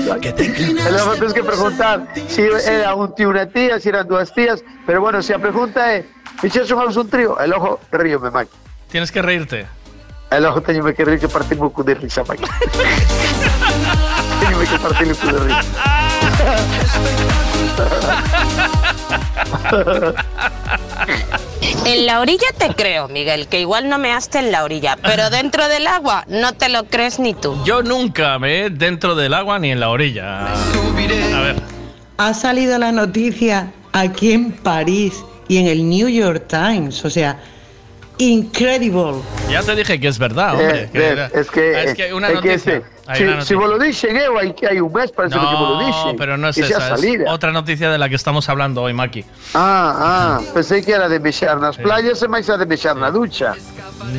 E logo tens que preguntar si era un tío unha tía, si eran dúas tías, pero bueno, se a pregunta unha vez un trío, e logo ríome, Maki. Tienes que reírte. E logo teñome que rir que partirme o cu de risa, Maki. teñome que partirme o cu de risa. [LAUGHS] En la orilla te creo, Miguel, que igual no me haste en la orilla, pero dentro del agua no te lo crees ni tú. Yo nunca me he dentro del agua ni en la orilla. A ver. Ha salido la noticia aquí en París y en el New York Times. O sea, incredible. Ya te dije que es verdad, hombre. Eh, que eh, es que, Ah, es que una es que noticia. este, hay si, una si noticia. vos lo dicen, eh, hay, hay un mes parece que me lo No, dicen. pero no es xa esa, es otra noticia de la que estamos hablando hoy, Maki. Ah, ah, pensei que era de mexer nas playas e máis a de mexer na ducha.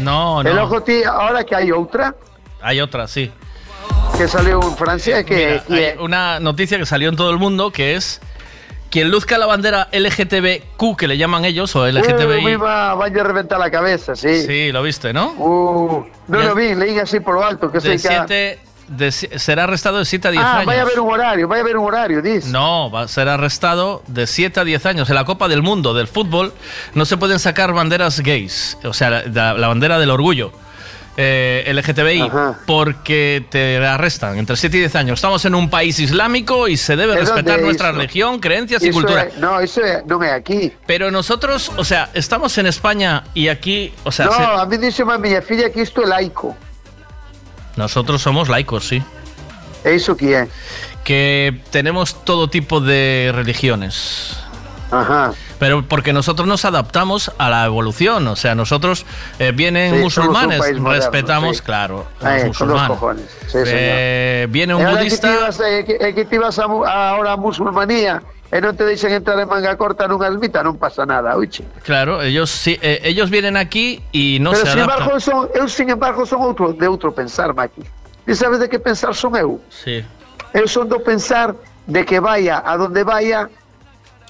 No, no. logo ti, ahora que hai outra Hay otra, sí. que salió en Francia que, Mira, que hay una noticia que salió en todo el mundo que es quien luzca la bandera LGTBQ que le llaman ellos o LGTBI. me va, vaya a reventar la cabeza, sí. Sí, lo viste, ¿no? Uh, no lo vi, leí así por lo alto, que de que... siete, de será arrestado de 7 a 10 ah, años. vaya a haber un horario, vaya a haber un horario, dice. No, va a ser arrestado de 7 a 10 años. En la Copa del Mundo del fútbol no se pueden sacar banderas gays, o sea, la- la bandera del orgullo. Eh, LGTBI porque te arrestan entre 7 y 10 años. Estamos en un país islámico y se debe ¿De dónde respetar es nuestra eso? religión, creencias y cultura. no, eso é- non é aquí. Pero nosotros, o sea, estamos en España y aquí, o sea, no, se- a mí dice miña filla que isto é laico. nosotros somos laicos, sí. Que é. Que tenemos todo tipo de religiones. Ajá. Pero porque nosotros nos adaptamos a la evolución, o sea, nosotros eh, vienen Sí, musulmanes, moderno, respetamos, sí. claro, Eh, los los musulmanes. cojones. Sí. Eh, viene un E ahora budista. Eh, que, eh, a, mu- a- ahora a musulmanía e non te deixan entrar en manga corta nunha ermita, non pasa nada, oiche. Claro, ellos sí, eh, ellos vienen aquí y no Pero se sin adaptan. embargo, son, eu sin embargo son outro de outro pensar, Maki. E sabes de que pensar son eu? Sí. Eu son do pensar de que vaya a donde vaya,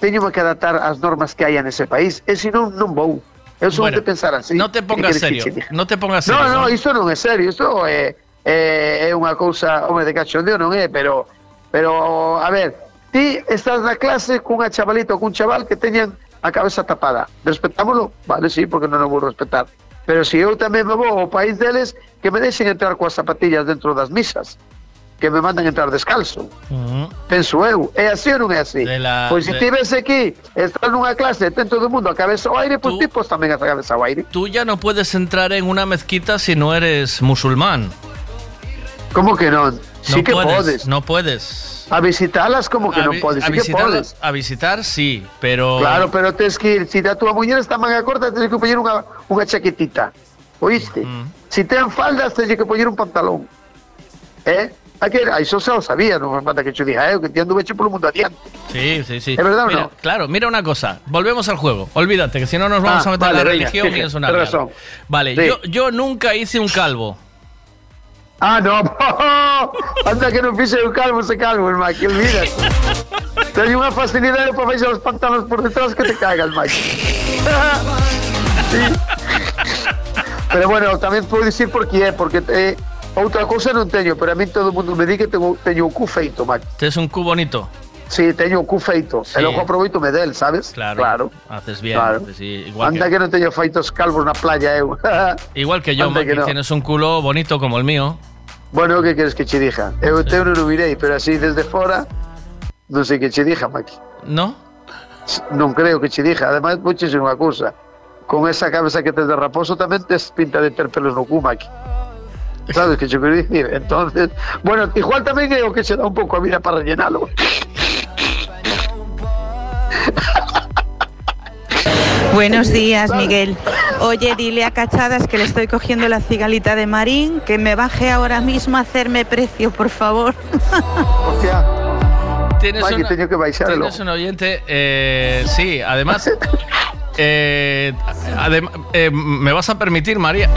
teño que adaptar as normas que haya nese país, e senón non vou. Eu son Bueno, de pensar así. No te pongas serio, che diga? no te pongas No, serio. no, isto non é serio, isto é, é, é unha cousa, home, de cachondeo non é, pero, pero, a ver, ti estás na clase cunha chavalita ou cun chaval que teñan a cabeza tapada. Respetámoslo? Vale, sí, porque non o vou respetar. Pero se eu tamén me vou ao país deles, que me deixen entrar coas zapatillas dentro das misas, que me mandan entrar descalzo. Ujú. Penso eu, é así ou non é así? la- pois se de- ti ves aquí, estás nunha clase ten todo o mundo a cabeza ao aire, pois ti pos tamén a cabeza ao aire. Tú ya no puedes entrar en una mezquita si no eres musulmán. Como que non? Sí no que puedes, podes. No puedes. A visitalas como que A non podes, a sí que podes. a visitar sí, pero Claro, pero tens que ir, se a tua muller está manga corta, tens que poñer unha, unha chaquetita. Oíste? Mm. Se ten faldas, tens que poñer un pantalón. Eh? A que, a iso xa o sabía, non me mata que che diga eu, que ti anduve che polo mundo adiante. Sí, sí, sí. ¿Es verdad o no? Claro, mira una cosa. Volvemos al juego. Olvídate, que si no nos vamos Ah, a meter en vale, la religión sí, y es una [LAUGHS] razón. Vale, Sí. yo, yo nunca hice un calvo. Ah, no, [LAUGHS] anda que non fixe o calvo ese calvo, el Maki, olvida. [LAUGHS] Teño unha facilidade para baixar os pantanos por detrás que te cagas, Maki. sí. Pero bueno, tamén podo dicir por que é, porque eh, outra cousa non teño, pero a mí todo o mundo me di que tengo, teño o cu feito, Maki. Te es un cu bonito. Sí, teño o cu feito. Sí. E logo aproveito me del, sabes? Claro. Claro. Haces bien. Claro. haces- sí, igual, Anda que, que non teño feitos calvos na playa, eu. [LAUGHS] igual que yo, Anda que no. tienes un culo bonito como el mío. Bueno, que queres que che dija? Eu teu non o virei, pero así desde fora non sei que che dija, Maki. ¿No? Non creo que che dija. Además, vou che dicir unha cousa. Con esa cabeza que tes de raposo tamén tes pinta de ter pelos no cu, Maki. Sabes que che quero dicir? Entonces, bueno, igual tamén é o que se dá un pouco a vida para rellenalo. Buenos días, Miguel. Oye, dile a Cachadas que le estoy cogiendo la cigalita de Marín, que me baje ahora mismo a hacerme precio, por favor. Hostia. Tienes, que baixarlo. tienes un oyente, eh, sí, además, eh, adem- eh, me vas a permitir, María.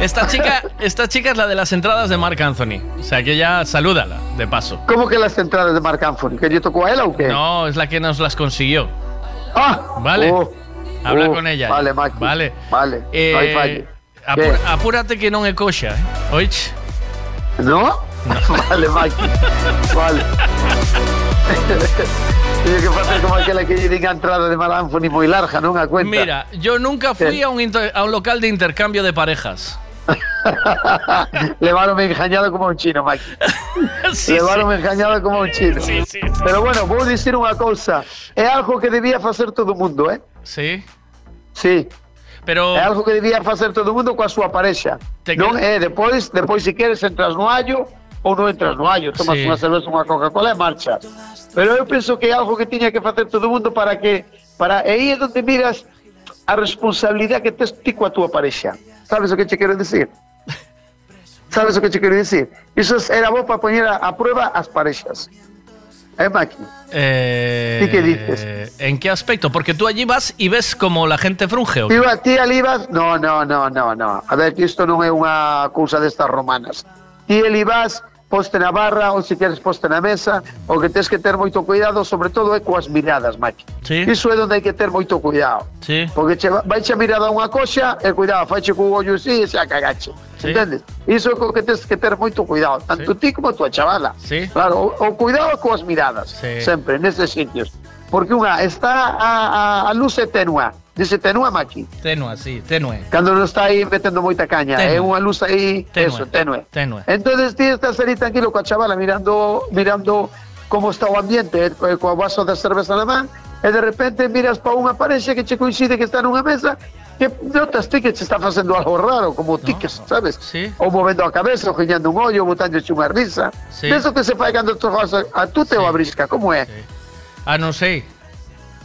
Esta chica, esta chica es la de las entradas de Marc Anthony. O sea que ya salúdala, de paso. Como que las entradas de Marc Anthony? Que yo tocó a él ou que? No, es la que nos las consiguió. Ah, Vale. oh, Habla oh, con ella. Vale, Maki. Vale. Vale, Eh, no apura- ¿Qué? apúrate que non é coxa, eh? Oich? ¿No? [LAUGHS] vale, Maki. Vale. Que facer como aquela que diga entrada de Mar Anthony moi larga, non a cuenta. Mira, yo nunca fui a un, inter- a un local de intercambio de parejas. [LAUGHS] Leváronme engañado como un chino, Maki. [LAUGHS] Sí, Leváronme engañado como un chino. Pero bueno, vou dicir unha cousa. É algo que debía facer todo o mundo, eh? Sí. Sí. Pero É algo que debía facer todo o mundo coa súa parexa. Non é, depois, depois se queres entras no allo ou non entras no allo, tomas Sí. unha cerveza, unha Coca-Cola e marchas. Pero eu penso que é algo que tiña que facer todo o mundo para que para e aí é onde miras a responsabilidade que tes ti coa túa parexa. Sabes o que te quero decir? Sabes o que te quero decir? Iso era bo para poñer a, a prueba as parexas. É Maki? Eh, ¿Y qué dices? ¿En qué aspecto? Porque tú allí vas y ves como la gente frunge. ¿o qué? Ti ali vas... No, no, no, no, no. A ver, que isto non é unha cousa destas romanas. Ti ali vas, poste na barra, ou se queres poste na mesa, o que tens que ter moito cuidado, sobre todo é coas miradas, Maki. Sí. Iso é onde hai que ter moito cuidado. Sí. Porque che, vai che mirar a unha coxa, e cuidado, faiche co ollo así e xa cagache. Sí. Entendes? Iso é co que tens que ter moito cuidado, tanto ti como a tua chavala. Sí. Claro, o, o cuidado coas miradas, Sí. sempre, neses sitios. Porque unha está a, a, a luz é tenua, dice tenua maqui. Tenue, sí, tenue. Cando non está aí metendo moita caña, Tenue. é unha luz aí, Tenue. eso, tenue. Tenue. Entonces ti estás ali tranquilo coa chavala mirando mirando como está o ambiente, eh, co- coa vaso de cerveza na man, e de repente miras pa unha parexa que che coincide que está nunha mesa que notas que se está facendo algo raro, como tiques, sabes? Sí. Ou movendo a cabeza, ou giñando un ollo, botando unha risa. Sí. Deso que se fai cando tú a, a te o a brisca, como é? Ah, non sei.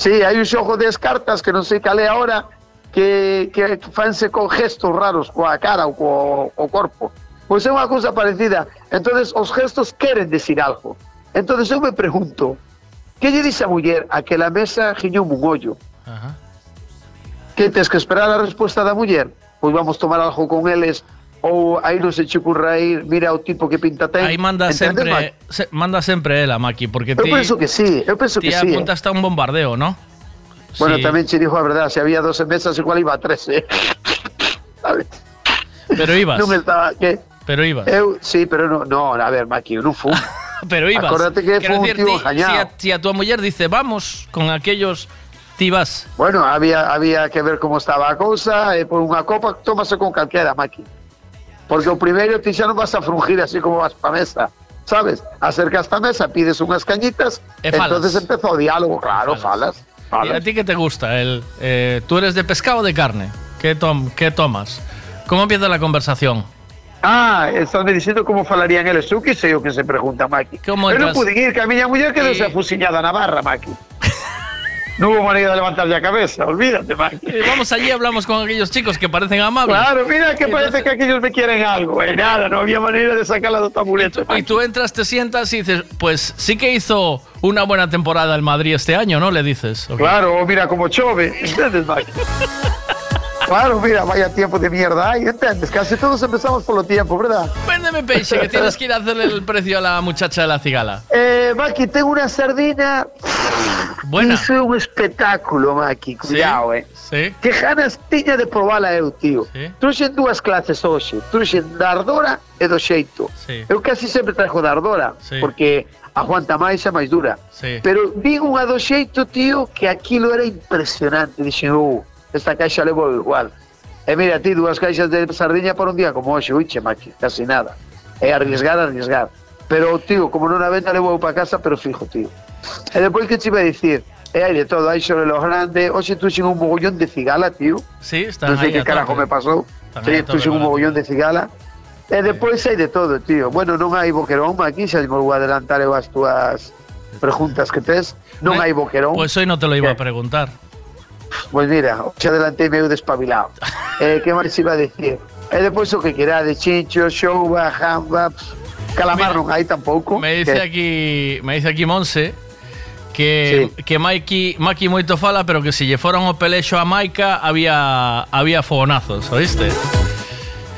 Sí, hai un xogo de cartas que non sei cal é ahora que, que fanse con gestos raros coa cara ou co, co corpo. Pois é unha cousa parecida. Entonces os gestos queren decir algo. Entonces eu me pregunto, que lle dixe a muller a que la mesa giñou un ollo? Ajá. Que tes que esperar a resposta da muller? Pois vamos tomar algo con eles ou aí non se che ocurra ir, mira o tipo que pinta ten. Aí manda Entendes, Maki? sempre, se- manda sempre ela, Maki, porque Eu ti, penso que sí, eu penso ti que sí. eh. apuntaste a un bombardeo, ¿no? Bueno, Sí. tamén che dijo a verdade, se había 12 mesas igual iba a 13. ¿Sabes? [LAUGHS] Pero ibas. Non estaba que Pero ibas. eu sí, pero no, no, a ver, Maki, eu non fumo. Pero ibas. Acórdate que Quiero fue un tío ti- si, a, si a tu mujer dice, vamos con aquellos, ti vas. Bueno, había había que ver como estaba a cousa e por unha copa tómase con calquera, Maki. Porque o primeiro ti xa non vas a frungir así como vas pa mesa. ¿Sabes? Acercas a mesa, pides unhas cañitas, E falas. entonces empeza o diálogo, claro, falas. ¿Y a ti qué te gusta? El, eh, ¿Tú eres de pescado o de carne? ¿Qué, tom, ¿Qué tomas? ¿Cómo empieza la conversación? Ah, estás me dicindo como falarían eles. Eu que sei o que se pregunta, Maki. Como Eu non entras- pude ir, que a miña muller quedou Sí. se afusiñada na barra, Maki. [LAUGHS] non hubo maneira de levantarlle a cabeza, olvídate, Maki. Eh, Vamos allí, hablamos con aquellos chicos que parecen amables. Claro, mira que parece que aquellos me quieren algo. Eh, nada, no había manera de sacarla do tabuleto. Y tú entras, te sientas y dices, pues sí que hizo una buena temporada el Madrid este año, ¿no? Le dices. ¿o qué? Claro, mira como chove, ¿entiendes? [LAUGHS] Claro, mira, vaya tiempo de mierda hay, ¿entiendes? Casi todos empezamos por lo tiempo, ¿verdad? Véndeme peixe, que tienes que ir a hacerle el precio a la muchacha de la cigala. Eh, Maki, tengo una sardina. Buena. É un espectáculo, Maki, cuidado, eh. Sí. Que ganas tiña de probala eu, tío. Sí. Truxen dúas clases hoxe. Truxen da ardora e do xeito. Sí. Eu casi sempre trajo da ardora, Sí. porque aguanta máis e máis dura. Sí. Pero vi unha do xeito, tío, que aquilo era impresionante. Dixen, uh, esta caixa levo igual. E mira, ti, dúas caixas de sardiña por un día como hoxe, ui, che, maqui, casi nada. É arriesgar, arriesgar. Pero, tío, como non a venta levo eu para casa, pero fijo, tío. E depois que te iba a dicir, e hai de todo, hai sobre los grandes, hoxe tuxen un mogollón de cigala, tío. Sí, está non sei que carajo tope. me pasou. Están Sí, tuxen un mogollón de cigala. E depois hai de todo, tío. Bueno, non hai boquerón aquí, xa me vou adelantar eu as túas preguntas que tes. Non hai boquerón. Pues hoy no te lo iba a preguntar. Pois mira, xa adelantei meu despabilado. [LAUGHS] eh, que máis iba a dicir? E eh, depois o que querade, chincho, xouba, jamba, calamar non hai tampouco. Me dice que... aquí, me dice aquí Monse que sí. que Mikey, Mikey moito fala, pero que se lle foron o pelexo a Maika había había fogonazos, oíste?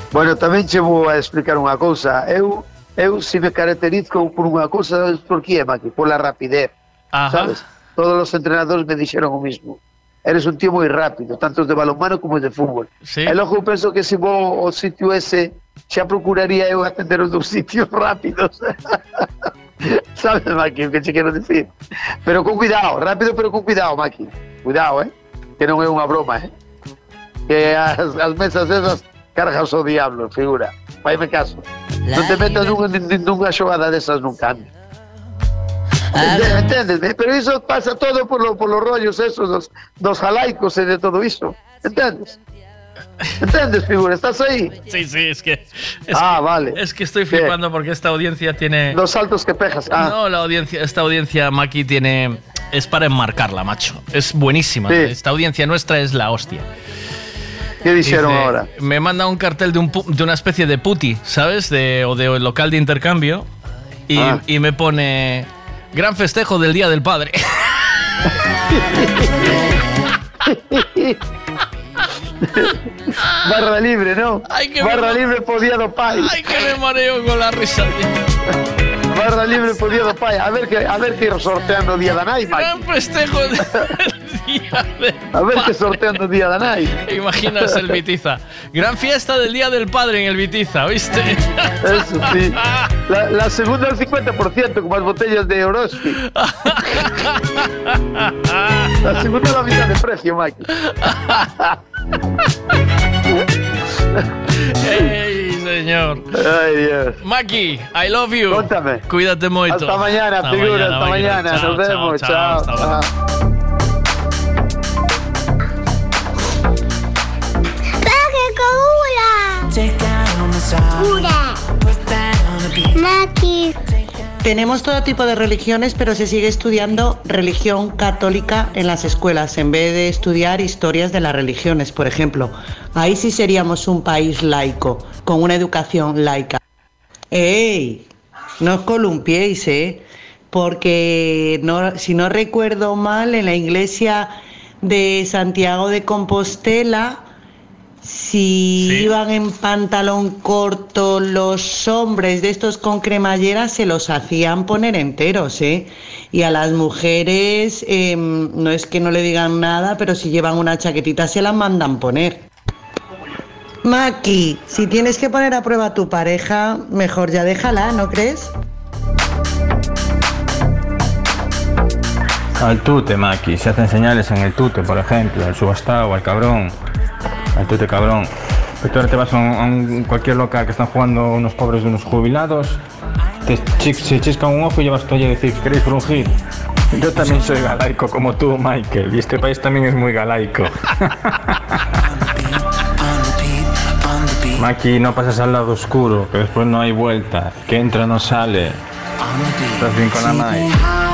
Bueno, tamén che vou a explicar unha cousa. Eu eu si me caracterizo por unha cousa, por que é, Maki? Pola rapidez, Ajá. sabes? Todos os entrenadores me dixeron o mismo. Eres un tío moi rápido, tanto de balonmano como de fútbol. Sí. Logo eu penso que se vou ao sitio ese, xa procuraría eu atender os dos [LAUGHS] sitios rápidos. [LAUGHS] Sabes, Maki, o que che quero dicir? Pero con cuidado, rápido pero con cuidado, Maki. Cuidado, eh? Que non é unha broma, eh? Que as, as mesas esas cargas o diablo, figura. Vaime caso. Non te metas nunha, nunha xogada desas nunca. Ande. Entendes? Pero iso pasa todo por, lo, por los rollos esos dos, dos jalaicos e de todo iso. Entendes? Entendes, figura? Estás aí? Sí, sí, es que es ah, que- vale. Es que estoy flipando porque esta audiencia tiene Los saltos que pejas. Ah. No, la audiencia, esta audiencia Maki tiene es para enmarcarla, macho. Es buenísima. Sí. Esta audiencia nuestra es la hostia. ¿Qué dijeron Dice, ahora? Me manda un cartel de, un pu- de una especie de puti, ¿sabes? De, o de local de intercambio. Y, Ah. y me pone. Gran festejo del Día del Padre. [LAUGHS] Barra libre, ¿no? que Barra me- libre por día pai. Ay, que me mareo con la risa. Barra libre por día pai. A ver que a ver que sortean o día da nai. Gran festejo del [LAUGHS] Día del A ver que sortean día da nai. Imaginas el Vitiza. Gran fiesta del Día del Padre en el Vitiza, ¿viste? Eso sí. La, la segunda al 50% con más botellas de Oroski. La segunda a la mitad de precio, Mike. ¡Ey, señor! Ay, Dios. Maki, I love you. Cuéntame. Cuídate mucho. Hasta mañana, figura, hasta mañana. Nos vemos. chao, Maki. Tenemos todo tipo de religiones, pero se sigue estudiando religión católica en las escuelas, en vez de estudiar historias de las religiones, por ejemplo. Ahí sí seríamos un país laico, con una educación laica. ¡Ey! No os columpiéis, ¿eh? Porque no, si no recuerdo mal, en la iglesia de Santiago de Compostela, si iban en pantalón corto los hombres de estos con cremallera, se los hacían poner enteros, ¿eh? Y a las mujeres, em, no es que no le digan nada, pero si llevan una chaquetita se la mandan poner. Maki, si tienes que poner a prueba a tu pareja, mejor ya déjala, ¿no crees? Al tute, Maki. Se hacen señales en el tute, por ejemplo, al subastado, al cabrón. Al tute cabrón. Tú ahora te vas a, un, cualquier local que están jugando unos pobres de unos jubilados, te chisca un ojo y llevas tú allí a decir, ¿queréis frungir? Yo también soy galaico como tú, Michael, y este país también es muy galaico. Maki, no pasas al lado oscuro, que después no hay vuelta, que entra no sale. Estás bien con la Mai.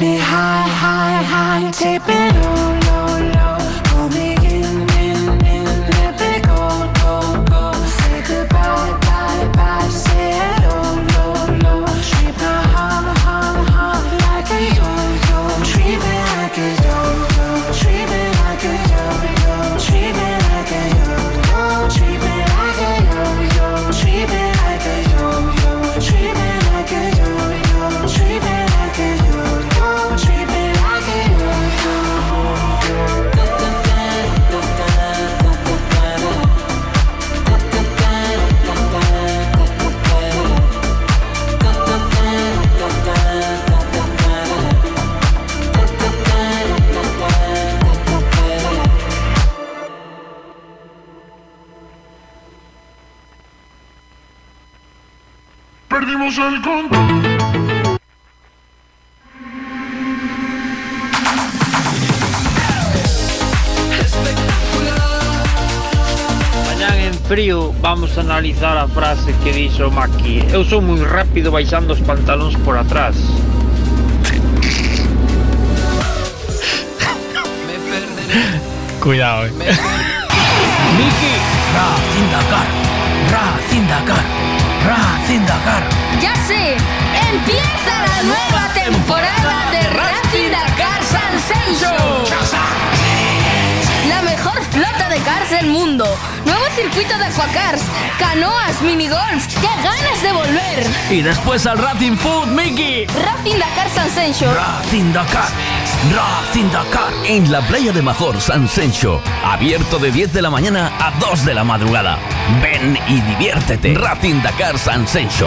Me high, high, high, take me perdimos el control. Frío vamos a analizar a frase que dixo Maki. Eu sou moi rápido baixando os pantalóns por atrás. Cuidado, eh. [LAUGHS] Miki, Racing Dakar, Racing Dakar, Ya sé, empieza la nueva temporada de Racing Dakar Sensation. La mejor flota de cars del mundo. Nuevo circuito de aquacars, canoas, minigolfs. ¡Qué ganas de volver! Y después al Racing Food, Miki. Racing Dakar Sensation. Racing Dakar, Racing Dakar. En la playa de Major, San Sencho. Abierto de 10 de la mañana a 2 de la madrugada. Ven y diviértete. Racing Dakar San Sencho.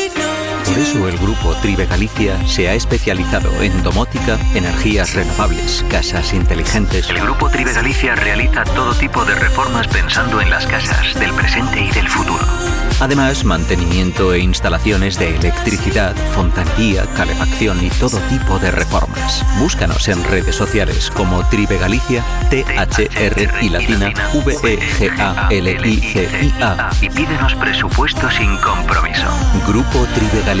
Por eso el grupo Tribe Galicia se ha especializado en domótica, energías renovables, casas inteligentes. El grupo Tribe Galicia realiza todo tipo de reformas pensando en las casas del presente y del futuro. Además, mantenimiento e instalaciones de electricidad, fontanería, calefacción y todo tipo de reformas. Búscanos en redes sociales como Tribe Galicia, T-H-R y latina, V-E-G-A-L-I-C-I-A y pídenos presupuesto sin compromiso. Grupo Tribe Galicia.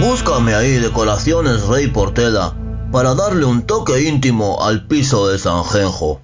búscame ahí decoraciones Rey Portela para darle un toque íntimo al piso de San Genjo.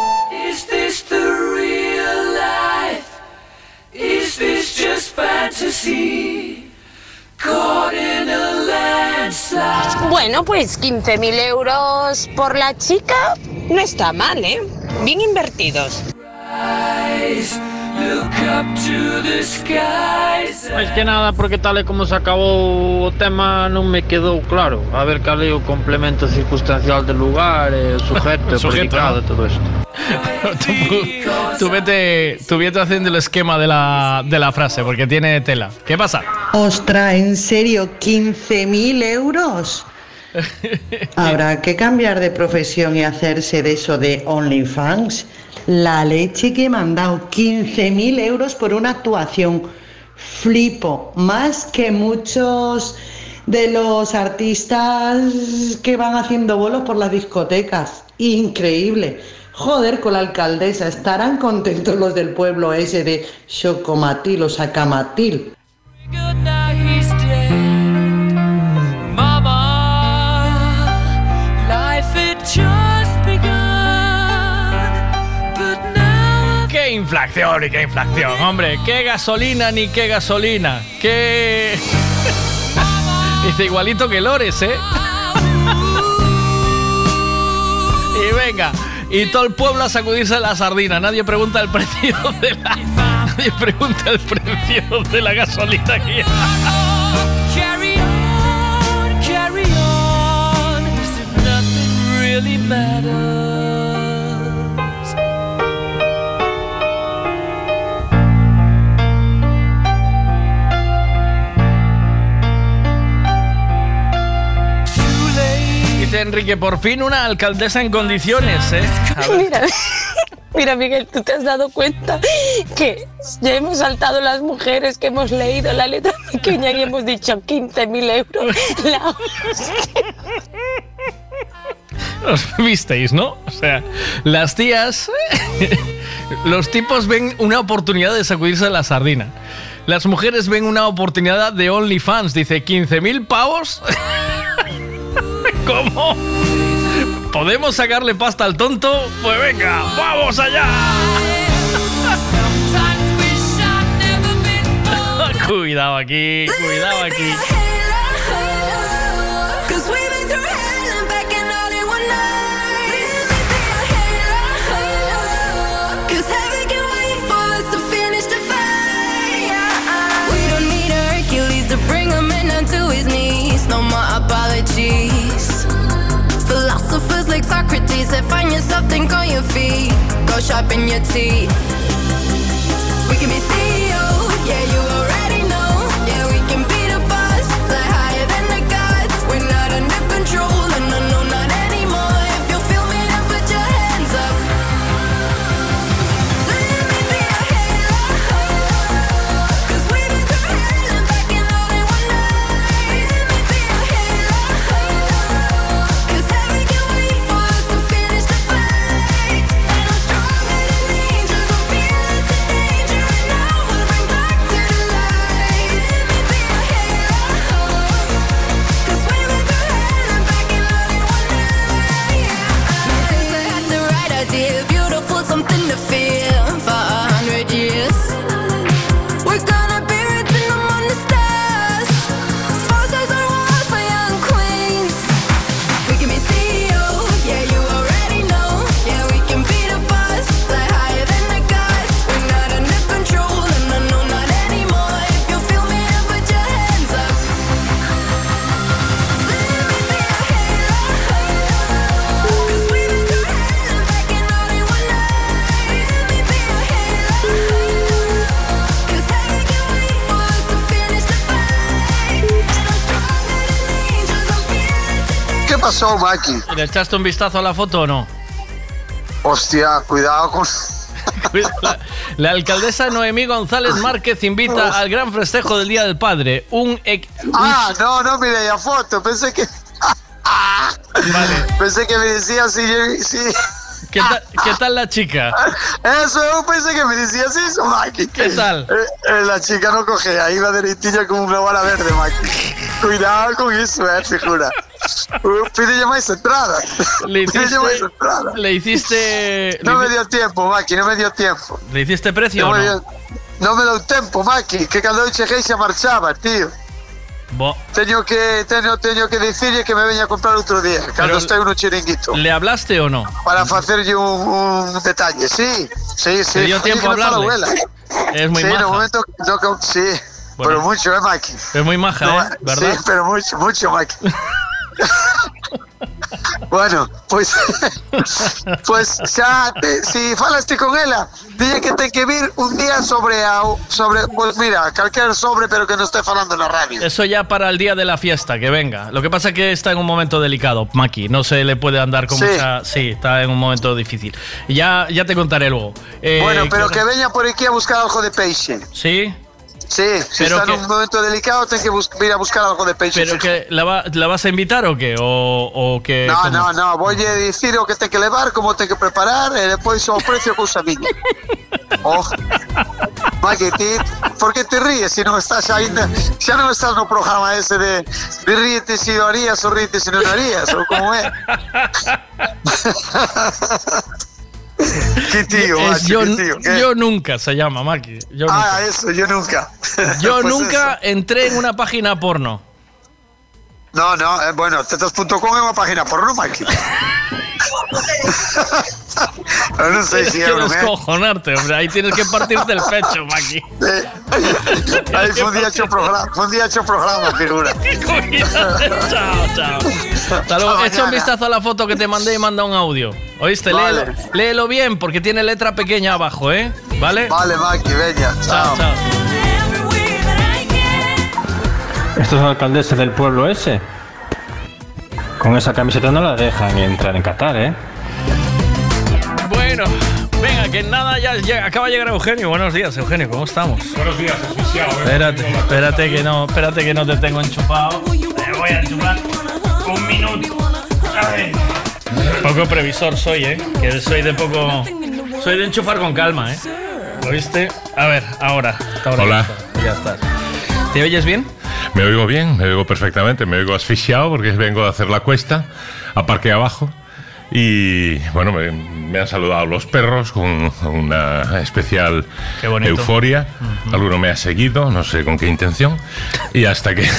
Bueno, pues 15.000 euros por la chica no está mal, ¿eh? Bien invertidos. Eyes Look up to the skies. Máis que nada porque tal e como se acabou o tema non me quedou claro A ver cal é o complemento circunstancial del lugar, o sujeto, El o [LAUGHS] sujeto, predicado, ¿no? todo esto [LAUGHS] tú, tú vete, tú vete haciendo el esquema de la, de la frase, porque tiene tela. ¿Qué pasa? Ostras, ¿en serio? ¿15.000 euros? [LAUGHS] Habrá que cambiar de profesión y hacerse de eso de OnlyFans. La leche que me han dado, 15.000 euros por una actuación. Flipo, más que muchos de los artistas que van haciendo bolos por las discotecas. Increíble. Joder, con la alcaldesa, estarán contentos los del pueblo ese de Chocomatil o Sacamatil. Inflación y qué inflación, hombre! ¡Qué gasolina ni qué gasolina! ¡Qué... [LAUGHS] Dice igualito que Lores, ¿eh? [LAUGHS] y venga, y todo el pueblo a sacudirse la sardina. Nadie pregunta el precio de la. Nadie pregunta el precio de la gasolina aquí. Carry on, carry on, as if nothing really matters. Dice Enrique, por fin una alcaldesa en condiciones, ¿eh? Mira, [LAUGHS] mira, Miguel, tú te has dado cuenta que ya hemos saltado las mujeres que hemos leído la letra pequeña y hemos dicho 15.000 euros. La- Os visteis, ¿no? O sea, las tías. [LAUGHS] Los tipos ven una oportunidad de sacudirse la sardina. Las mujeres ven una oportunidad de OnlyFans. Dice, ¿15.000 pavos? [LAUGHS] [LAUGHS] ¿Cómo? ¿Podemos sacarle pasta al tonto? Pues venga, ¡vamos allá! [LAUGHS] cuidado aquí, cuidado aquí. Said, find yourself, think on your feet. Go sharpen your teeth. We can be CEOs, yeah, you ¿Le echaste un vistazo a la foto o no? Hostia, cuidado con. [LAUGHS] La, la alcaldesa Noemí González Márquez invita al gran festejo del Día del Padre. Un, ex- Ah, no, no miré la foto. Pensé que. [LAUGHS] Pensé que me decía si. si... ¿Qué, tal, ¿Qué tal la chica? Eso, yo pensé que me decías eso, Maki. ¿Qué tal? Eh, eh, la chica no cogea, iba derechilla como una bala verde, Maki. Cuidado con eso, eh, figura. Pídele más entrada. Le hiciste, entrada. le hiciste, No le, me dio tiempo, Maki, no me dio tiempo. le hiciste precio No o me, no? dio, no me dio tiempo, Maki, que cuando cheguei se marchaba, tío. Bo- Teño que, teño, teño que dicirle que me veña a comprar outro día, cando estou no chiringuito. ¿Le hablaste o no? Para facerlle un, un detalle, sí, sí, sí. ¿Te dio tiempo a me hablarle? abuela. Es muy sí, maja. en un momento, no, sí, Bueno. pero mucho, ¿eh, Maki? Es muy maja, No, ¿eh? ¿Verdad? Sí, pero mucho, mucho, Maki. [LAUGHS] bueno, pues, [LAUGHS] pues xa, te, si falaste con ela, dille que ten que vir un día sobre, a, sobre, pues mira, calquer sobre, pero que no esté falando na radio. Eso ya para el día de la fiesta, que venga. Lo que pasa es que está en un momento delicado, Maki. No se le puede andar con Sí. mucha. Sí, está en un momento difícil. Ya, ya te contaré luego. Eh, bueno, pero ¿qué- que veña por aquí a buscar algo de peixe. Sí, Sí, si Pero está que- en un momento delicado, ten que ir a buscar algo de peixe. pero que la, va- la vas a invitar o qué? O, o que. No, cómo? no, no, voy a decir o que ten que levar, como ten que preparar, e depois o precio cousa [LAUGHS] miña. Oh. Por que te ríes se non estás ainda, xa non estás no programa ese de, de ríete se o harías ou ríete se non o harías, ou como é? Que tío, Es macho, yo, tío, nunca se llama, Maki. Yo Ah, nunca. eso, yo nunca. Yo [LAUGHS] Pues nunca entré en una página porno. No, no, eh, bueno, tetas.com é unha página porno, Mikey. [LAUGHS] Pero non sei se é Quiero un, eh. descojonarte, hombre. Ahí tienes que partirte el pecho, Maki. Aí fue un día hecho programa, fue un día hecho programa, figura. [LAUGHS] chao, chao. Hasta luego. Hasta Echa un vistazo a la foto que te mandé y manda un audio. ¿Oíste? Vale. Léelo, léelo bien porque tiene letra pequeña abajo, ¿eh? ¿Vale? Vale, Mikey, veña, Chao, chao. Estos alcaldeses del pueblo ese. Con esa camiseta no la dejan entrar en Qatar, ¿eh? Bueno, venga, que nada, ya llega- acaba de llegar Eugenio. Buenos días, Eugenio, ¿cómo estamos? Buenos días, asfixiado. ¿eh? Espérate, espérate que no, espérate que no te tengo enchufado. Te voy a enchufar un minuto. Poco previsor soy, ¿eh? Que soy de poco... Soy de enchufar con calma, ¿eh? ¿Oíste? A ver, ahora. ahora Hola. Ya estás. ¿Te oyes bien? Me oigo bien, me oigo perfectamente, me oigo asfixiado porque vengo a hacer la cuesta, a parque abajo. Y bueno, me, me han saludado los perros con una especial Qué bonito. euforia. Alguno me ha seguido, no sé con qué intención. Y hasta que. [LAUGHS]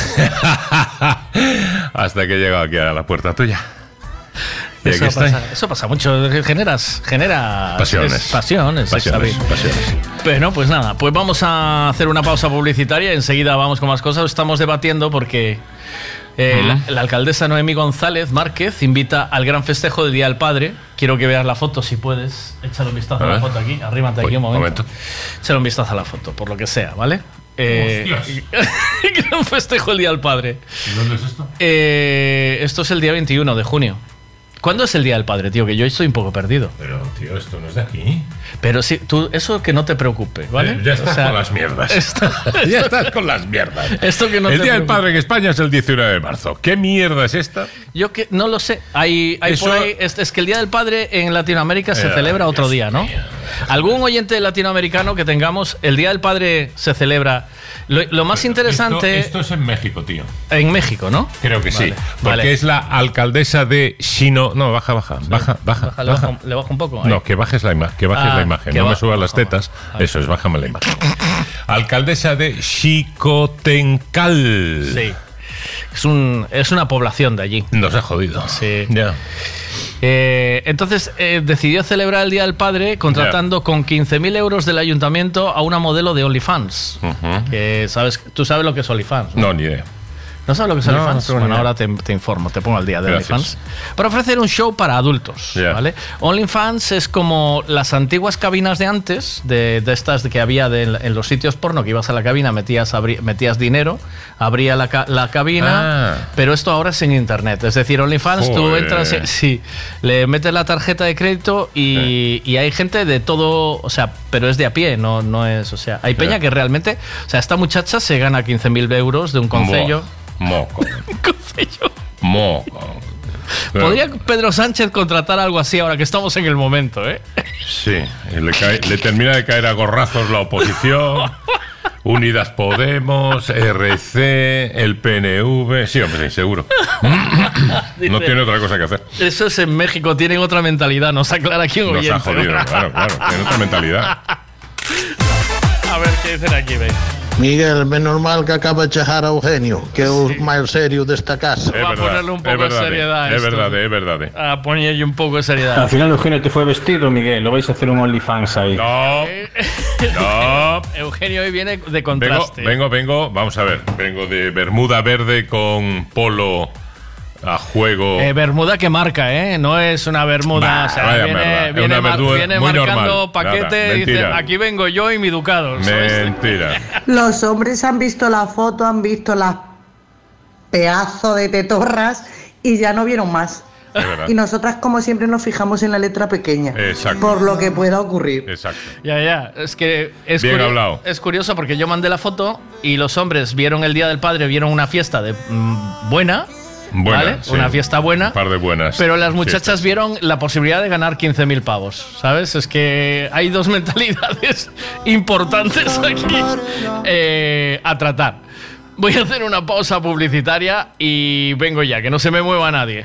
hasta que he llegado aquí a la puerta tuya. Y Eso aquí pasa, eso pasa mucho. Generas, generas Pasiones. es- pasiones, es Pasiones, pasiones. Bueno, pues nada, pues vamos a hacer una pausa publicitaria enseguida vamos con más cosas. Estamos debatiendo porque eh, la, la alcaldesa Noemí González Márquez invita al gran festejo del Día del Padre. Quiero que veas la foto, si puedes. Échale un vistazo A a, la foto aquí. Arrímate aquí Voy, un momento. momento. Échale un vistazo a la foto, por lo que sea, ¿vale? Eh, [LAUGHS] gran festejo del Día del Padre. ¿Y dónde es esto? Eh, esto es el día 21 de junio. ¿Cuándo es el Día del Padre, tío? Que yo estoy un poco perdido. Pero, tío, esto no es de aquí. Pero sí, tú, eso que no te preocupe, ¿vale? Eh, ya estás O sea, con las mierdas. [LAUGHS] esto- [LAUGHS] ya estás con las mierdas. Esto que no el te Día del. Padre en España es el 19 de marzo. ¿Qué mierda es esta? Yo que no lo sé. Hay, hay Eso- por ahí- es, es que el Día del Padre en Latinoamérica se Eh, celebra otro Dios día, ¿no? Algún oyente latinoamericano que tengamos, el Día del Padre se celebra. Lo, lo más interesante Esto, esto es en México, tío. en México, ¿no? Creo que sí. Porque vale. es la alcaldesa de Shino. No, baja, baja, baja, baja. Baja, le, baja. bajo, le bajo un poco. ahí. No, que bajes la imagen, que bajes Ah, la imagen, que no me ba- subas las tetas. Eso es, bájame la imagen. Alcaldesa de Xicotencal. Sí. Es, un, es una población de allí. Nos ha jodido. Sí. Ya. Eh, entonces eh, decidió celebrar el Día del Padre contratando con 15.000 euros del ayuntamiento a una modelo de OnlyFans. Que sabes, tú sabes lo que es OnlyFans. No, ni idea. ¿No sabes lo que es No, OnlyFans? no bueno, ahora te, te informo, te pongo al día de Gracias. OnlyFans. Para ofrecer un show para adultos. ¿vale? OnlyFans es como las antiguas cabinas de antes, de, de estas que había de- en los sitios porno, que ibas a la cabina, metías, abri- metías dinero, abría la, la cabina, Ah. pero esto ahora es en internet. Es decir, OnlyFans, tú entras, en- sí, le metes la tarjeta de crédito y, y hay gente de todo, o sea, pero es de a pie, no, no es, o sea, hay peña que realmente, o sea, esta muchacha se gana 15.000 euros de un concello. Moco. [LAUGHS] Moco. ¿Podría Pedro Sánchez contratar algo así ahora que estamos en el momento, eh? Sí, le, cae- le termina de caer a gorrazos la oposición. Unidas Podemos, RC, el PNV. Sí, hombre, sí, seguro. [LAUGHS] No tiene otra cosa que hacer. Eso es en México, tienen otra mentalidad, nos aclara aquí un Nos ha oyente. jodido, claro, claro. Tiene otra mentalidad. [LAUGHS] A ver qué dicen aquí, veis. Miguel, menos mal que acaba de chejar a Eugenio, que es el más serio de esta casa. Es Va a ponerle un poco de verdad, seriedad a Es esto. verdad, es verdad. A poner un poco de seriedad. Al final Eugenio te fue vestido, Miguel. Lo vais a hacer un OnlyFans ahí. No, [LAUGHS] no. Eugenio hoy viene de Vengo, contraste. vengo, vengo, vamos a ver. Vengo de bermuda verde con polo a juego. Eh, bermuda que marca, ¿eh? No es una bermuda. Bah, o sea, vaya viene, viene, una mar- bermuda viene muy marcando normal. paquete y dice: aquí vengo yo y mi ducado. Mentira. [LAUGHS] Los hombres han visto la foto, han visto las pedazos de tetorras y ya no vieron más. Y nosotras, como siempre, nos fijamos en la letra pequeña. Exacto. Por lo que pueda ocurrir. Exacto. Ya, ya. Es que es, Bien curio- hablado. es curioso porque yo mandé la foto y los hombres vieron el Día del Padre, vieron una fiesta de mm, buena. Buena, ¿vale? sí. Una fiesta buena. Un par de buenas. Pero las muchachas fiestas. vieron la posibilidad de ganar 15.000 pavos, ¿sabes? Es que hay dos [LAUGHS] mentalidades importantes aquí eh, a tratar. Voy a hacer una pausa publicitaria y vengo ya, que no se me mueva nadie.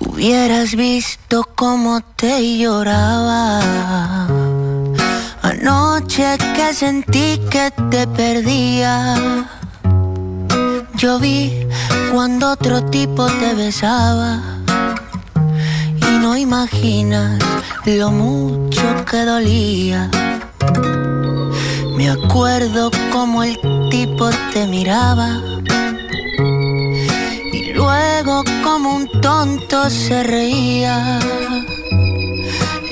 Hubieras visto cómo te lloraba. Anoche que sentí que te perdía. Yo vi cuando otro tipo te besaba. Y no imaginas lo mucho que dolía. Me acuerdo como el tipo te miraba luego como un tonto se reía.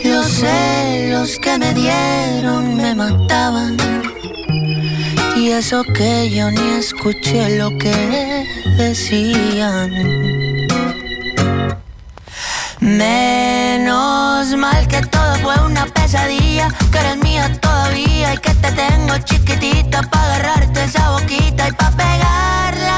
Los celos que me dieron me mataban. Y eso que yo ni escuché lo que decían. Menos mal que todo fue una pesadilla, que eres mía todavía y que te tengo chiquitita para agarrarte esa boquita y para pegarla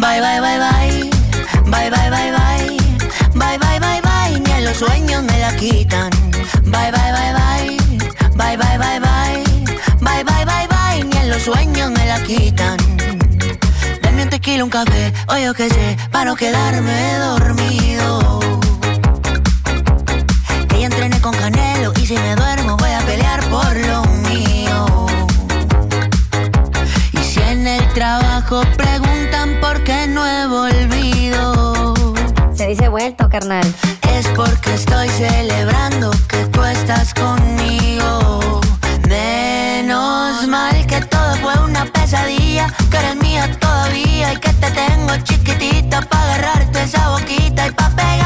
Bye, bye, bye, bye. Bye, bye, bye, bye. Bye, bye, bye, bye. Ni en los sueños me la quitan. Bye, bye, bye, bye. Bye, bye, bye, bye. Bye, bye, bye, bye. Ni en los sueños me la quitan. Dame un tequila, un café, o yo qué sé, para no quedarme dormido. Que ya entrené con Canelo y si me duermo voy a pelear por lo mío. Y si en el trabajo preguntan dice vuelto, carnal. Es porque estoy celebrando que tú estás conmigo. Menos mal que todo fue una pesadilla, que eres mía todavía y que te tengo chiquitita para agarrarte esa boquita y para pegarla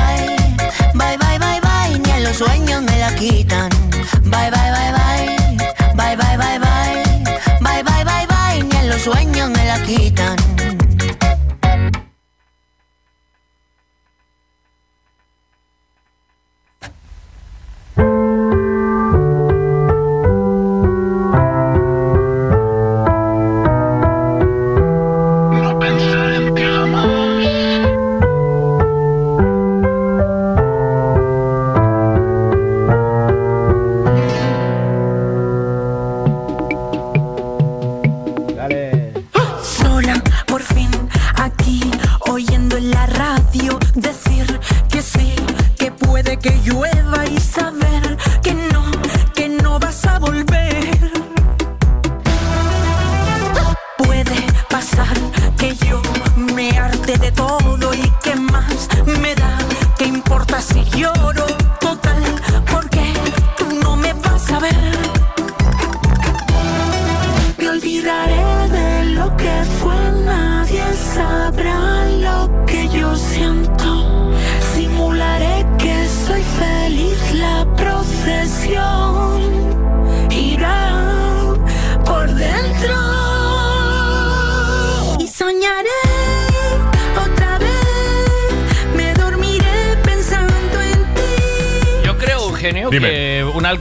los sueños me la quitan. Bye, bye, bye, bye. Bye, bye, bye, bye. Bye, bye, bye, bye. Ni en los sueños me la quitan.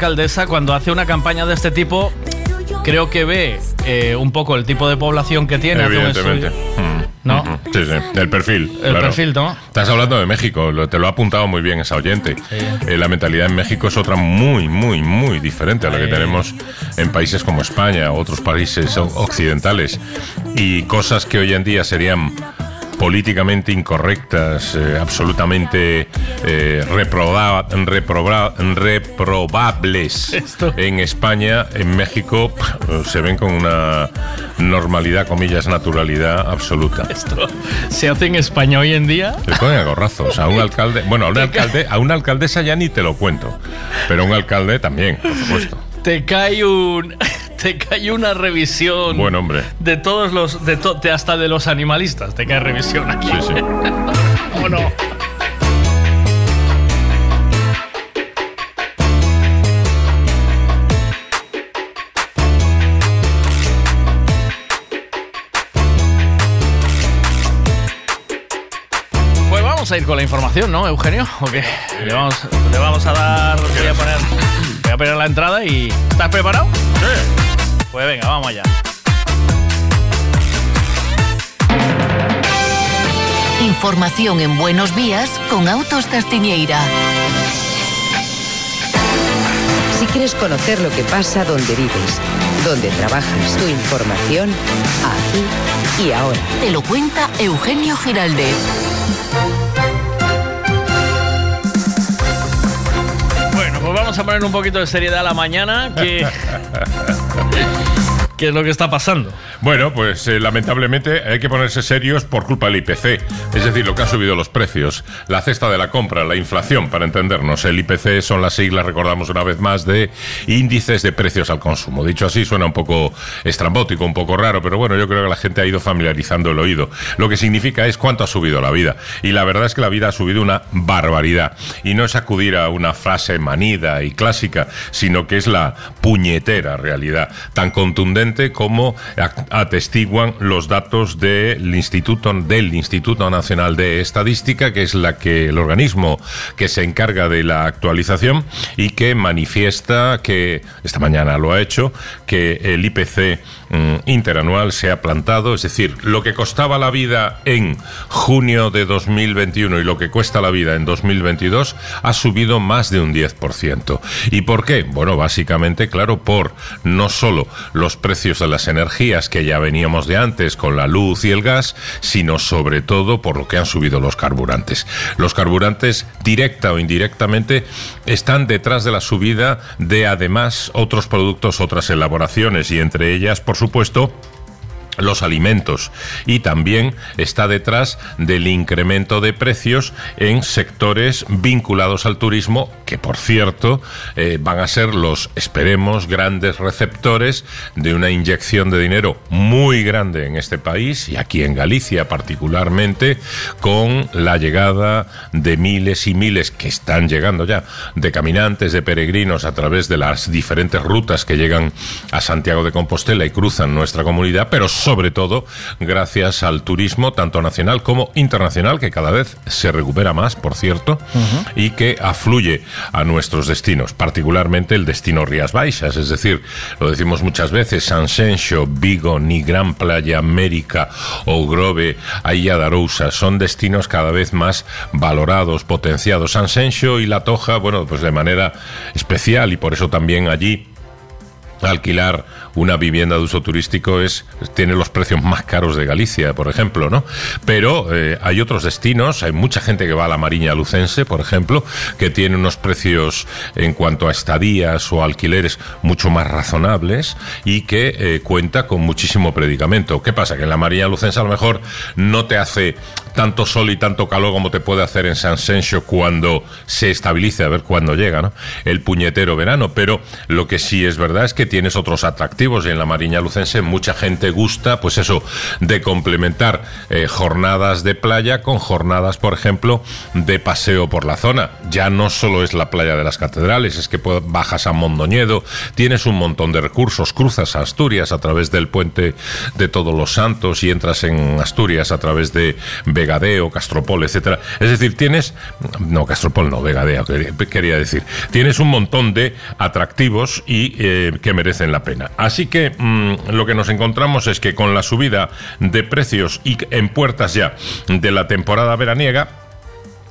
Alcaldesa cuando hace una campaña de este tipo, creo que ve eh, un poco el tipo de población que tiene. Evidentemente. Mm, ¿No? ujú. Sí, sí. El perfil. El claro. perfil, ¿no? Estás hablando de México, te lo ha apuntado muy bien esa oyente. Eh, la mentalidad en México es otra muy, muy, muy diferente a la que tenemos en países como España, otros países occidentales. Y cosas que hoy en día serían políticamente incorrectas, eh, absolutamente eh, reproba- reproba- reprobables en España, en México se ven con una normalidad, comillas, naturalidad absoluta. Esto se hace en España hoy en día. Le ponen a gorrazos a un [LAUGHS] alcalde. Bueno, a una, alcalde, a una alcaldesa ya ni te lo cuento. Pero a un alcalde también, por supuesto. Te cae un. [LAUGHS] Te cae una revisión. Buen hombre. De todos los. De to- de hasta de los animalistas. Te cae revisión aquí. Sí, sí. [LAUGHS] ¿O no? Pues vamos a ir con la información, ¿no, Eugenio? ¿O qué? Le vamos, le vamos a dar. Voy a poner. Voy a poner la entrada y. ¿Estás preparado? Sí. Pues venga, vamos allá. Información en Buenos Días con Autos Castiñeira. Si quieres conocer lo que pasa donde vives, donde trabajas, tu información, aquí y ahora. Te lo cuenta Eugenio Giraldez. Bueno, pues vamos a poner un poquito de seriedad a la mañana. Que, [LAUGHS] ¿Qué es lo que está pasando? Bueno, pues eh, lamentablemente hay que ponerse serios por culpa del IPC, es decir, lo que ha subido los precios, la cesta de la compra, la inflación, para entendernos. El IPC son las siglas, recordamos una vez más, de índices de precios al consumo. Dicho así, suena un poco estrambótico, un poco raro, pero bueno, yo creo que la gente ha ido familiarizando el oído. Lo que significa es cuánto ha subido la vida. Y la verdad es que la vida ha subido una barbaridad. Y no es acudir a una frase manida y clásica, sino que es la puñetera realidad, tan contundente como atestiguan los datos del Instituto, del Instituto Nacional de Estadística, que es la que, el organismo que se encarga de la actualización y que manifiesta que, esta mañana lo ha hecho, que el IPC mm, interanual se ha plantado, es decir, lo que costaba la vida en junio de 2021 y lo que cuesta la vida en 2022 ha subido más de un 10%. ¿Y por qué? Bueno, básicamente, claro, por no solo los precios de las energías que ya veníamos de antes con la luz y el gas, sino sobre todo por lo que han subido los carburantes. Los carburantes, directa o indirectamente, están detrás de la subida de además otros productos, otras elaboraciones y entre ellas, por supuesto, los alimentos. Y también está detrás del incremento de precios en sectores vinculados al turismo que por cierto eh, van a ser los esperemos grandes receptores de una inyección de dinero muy grande en este país y aquí en Galicia particularmente con la llegada de miles y miles que están llegando ya de caminantes de peregrinos a través de las diferentes rutas que llegan a Santiago de Compostela y cruzan nuestra comunidad pero sobre todo gracias al turismo tanto nacional como internacional, que cada vez se recupera más, por cierto, y que afluye a nuestros destinos, particularmente el destino Rías Baixas, es decir, lo decimos muchas veces, Sanxenxo, Vigo, ni Gran Playa, América o Grove, Ailla de Arousa, son destinos cada vez más valorados, potenciados. Sanxenxo y La Toja, bueno, pues de manera especial y por eso también allí alquilar una vivienda de uso turístico es tiene los precios más caros de Galicia, por ejemplo, ¿no? Pero eh, hay otros destinos, hay mucha gente que va a la Mariña Lucense, por ejemplo, que tiene unos precios en cuanto a estadías o alquileres mucho más razonables y que eh, cuenta con muchísimo predicamento. ¿Qué pasa? Que en la Mariña Lucense a lo mejor no te hace tanto sol y tanto calor como te puede hacer en San Sencio cuando se estabilice, a ver cuándo llega, ¿no? El puñetero verano, pero lo que sí es verdad es que tienes otros atractivos y en la Mariña Lucense mucha gente gusta, pues eso, de complementar eh, jornadas de playa con jornadas, por ejemplo, de paseo por la zona. Ya no solo es la playa de las catedrales, es que bajas a Mondoñedo, tienes un montón de recursos, cruzas a Asturias a través del puente de Todos los Santos y entras en Asturias a través de Vegadeo, Castropol, etcétera. Es decir, tienes no Castropol, no Vegadeo, quería, decir, tienes un montón de atractivos y eh, que merecen la pena. Así que mm, lo que nos encontramos es que con la subida de precios y en puertas ya de la temporada veraniega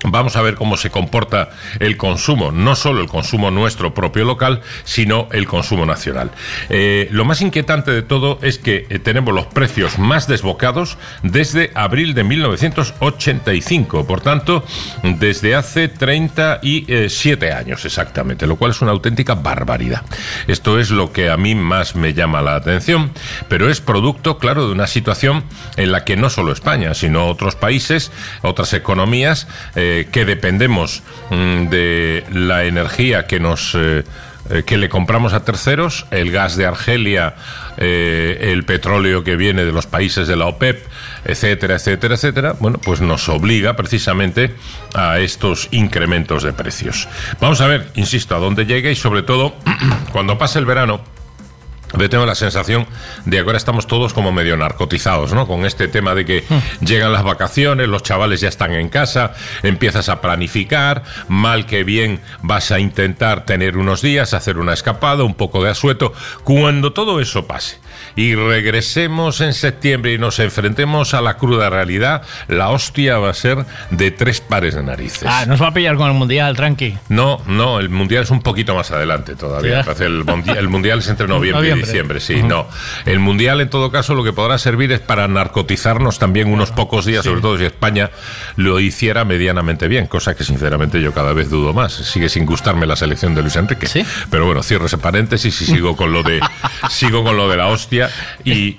Vamos a ver cómo se comporta el consumo, no solo el consumo nuestro propio local, sino el consumo nacional. Eh, lo más inquietante de todo es que eh, tenemos los precios más desbocados desde abril de 1985, por tanto, desde hace 37 años exactamente, lo cual es una auténtica barbaridad. Esto es lo que a mí más me llama la atención, pero es producto, claro, de una situación en la que no solo España, sino otros países, otras economías, eh, que dependemos mm, de la energía que nos eh, eh, que le compramos a terceros, el gas de Argelia, eh, el petróleo que viene de los países de la OPEP, etcétera, etcétera, etcétera, bueno, pues nos obliga precisamente a estos incrementos de precios. Vamos a ver, insisto, a dónde llega y sobre todo [CLEARS THROAT] cuando pase el verano yo tengo la sensación de que ahora estamos todos como medio narcotizados, ¿no? Con este tema de que llegan las vacaciones, los chavales ya están en casa, empiezas a planificar, mal que bien vas a intentar tener unos días, hacer una escapada, un poco de asueto. Cuando todo eso pase y regresemos en septiembre y nos enfrentemos a la cruda realidad, la hostia va a ser de tres pares de narices. Ah, nos va a pillar con el Mundial, tranqui. No, no, el Mundial es un poquito más adelante todavía. ¿Sí? El, mundi- el Mundial es entre noviembre, y diciembre, sí, no. El Mundial, en todo caso, lo que podrá servir es para narcotizarnos también unos pocos días, sobre todo si España lo hiciera medianamente bien, cosa que sinceramente yo cada vez dudo más. Sigue sin gustarme la selección de Luis Enrique. Pero bueno, cierro ese paréntesis y sigo con lo de [LAUGHS] sigo con lo de la hostia y,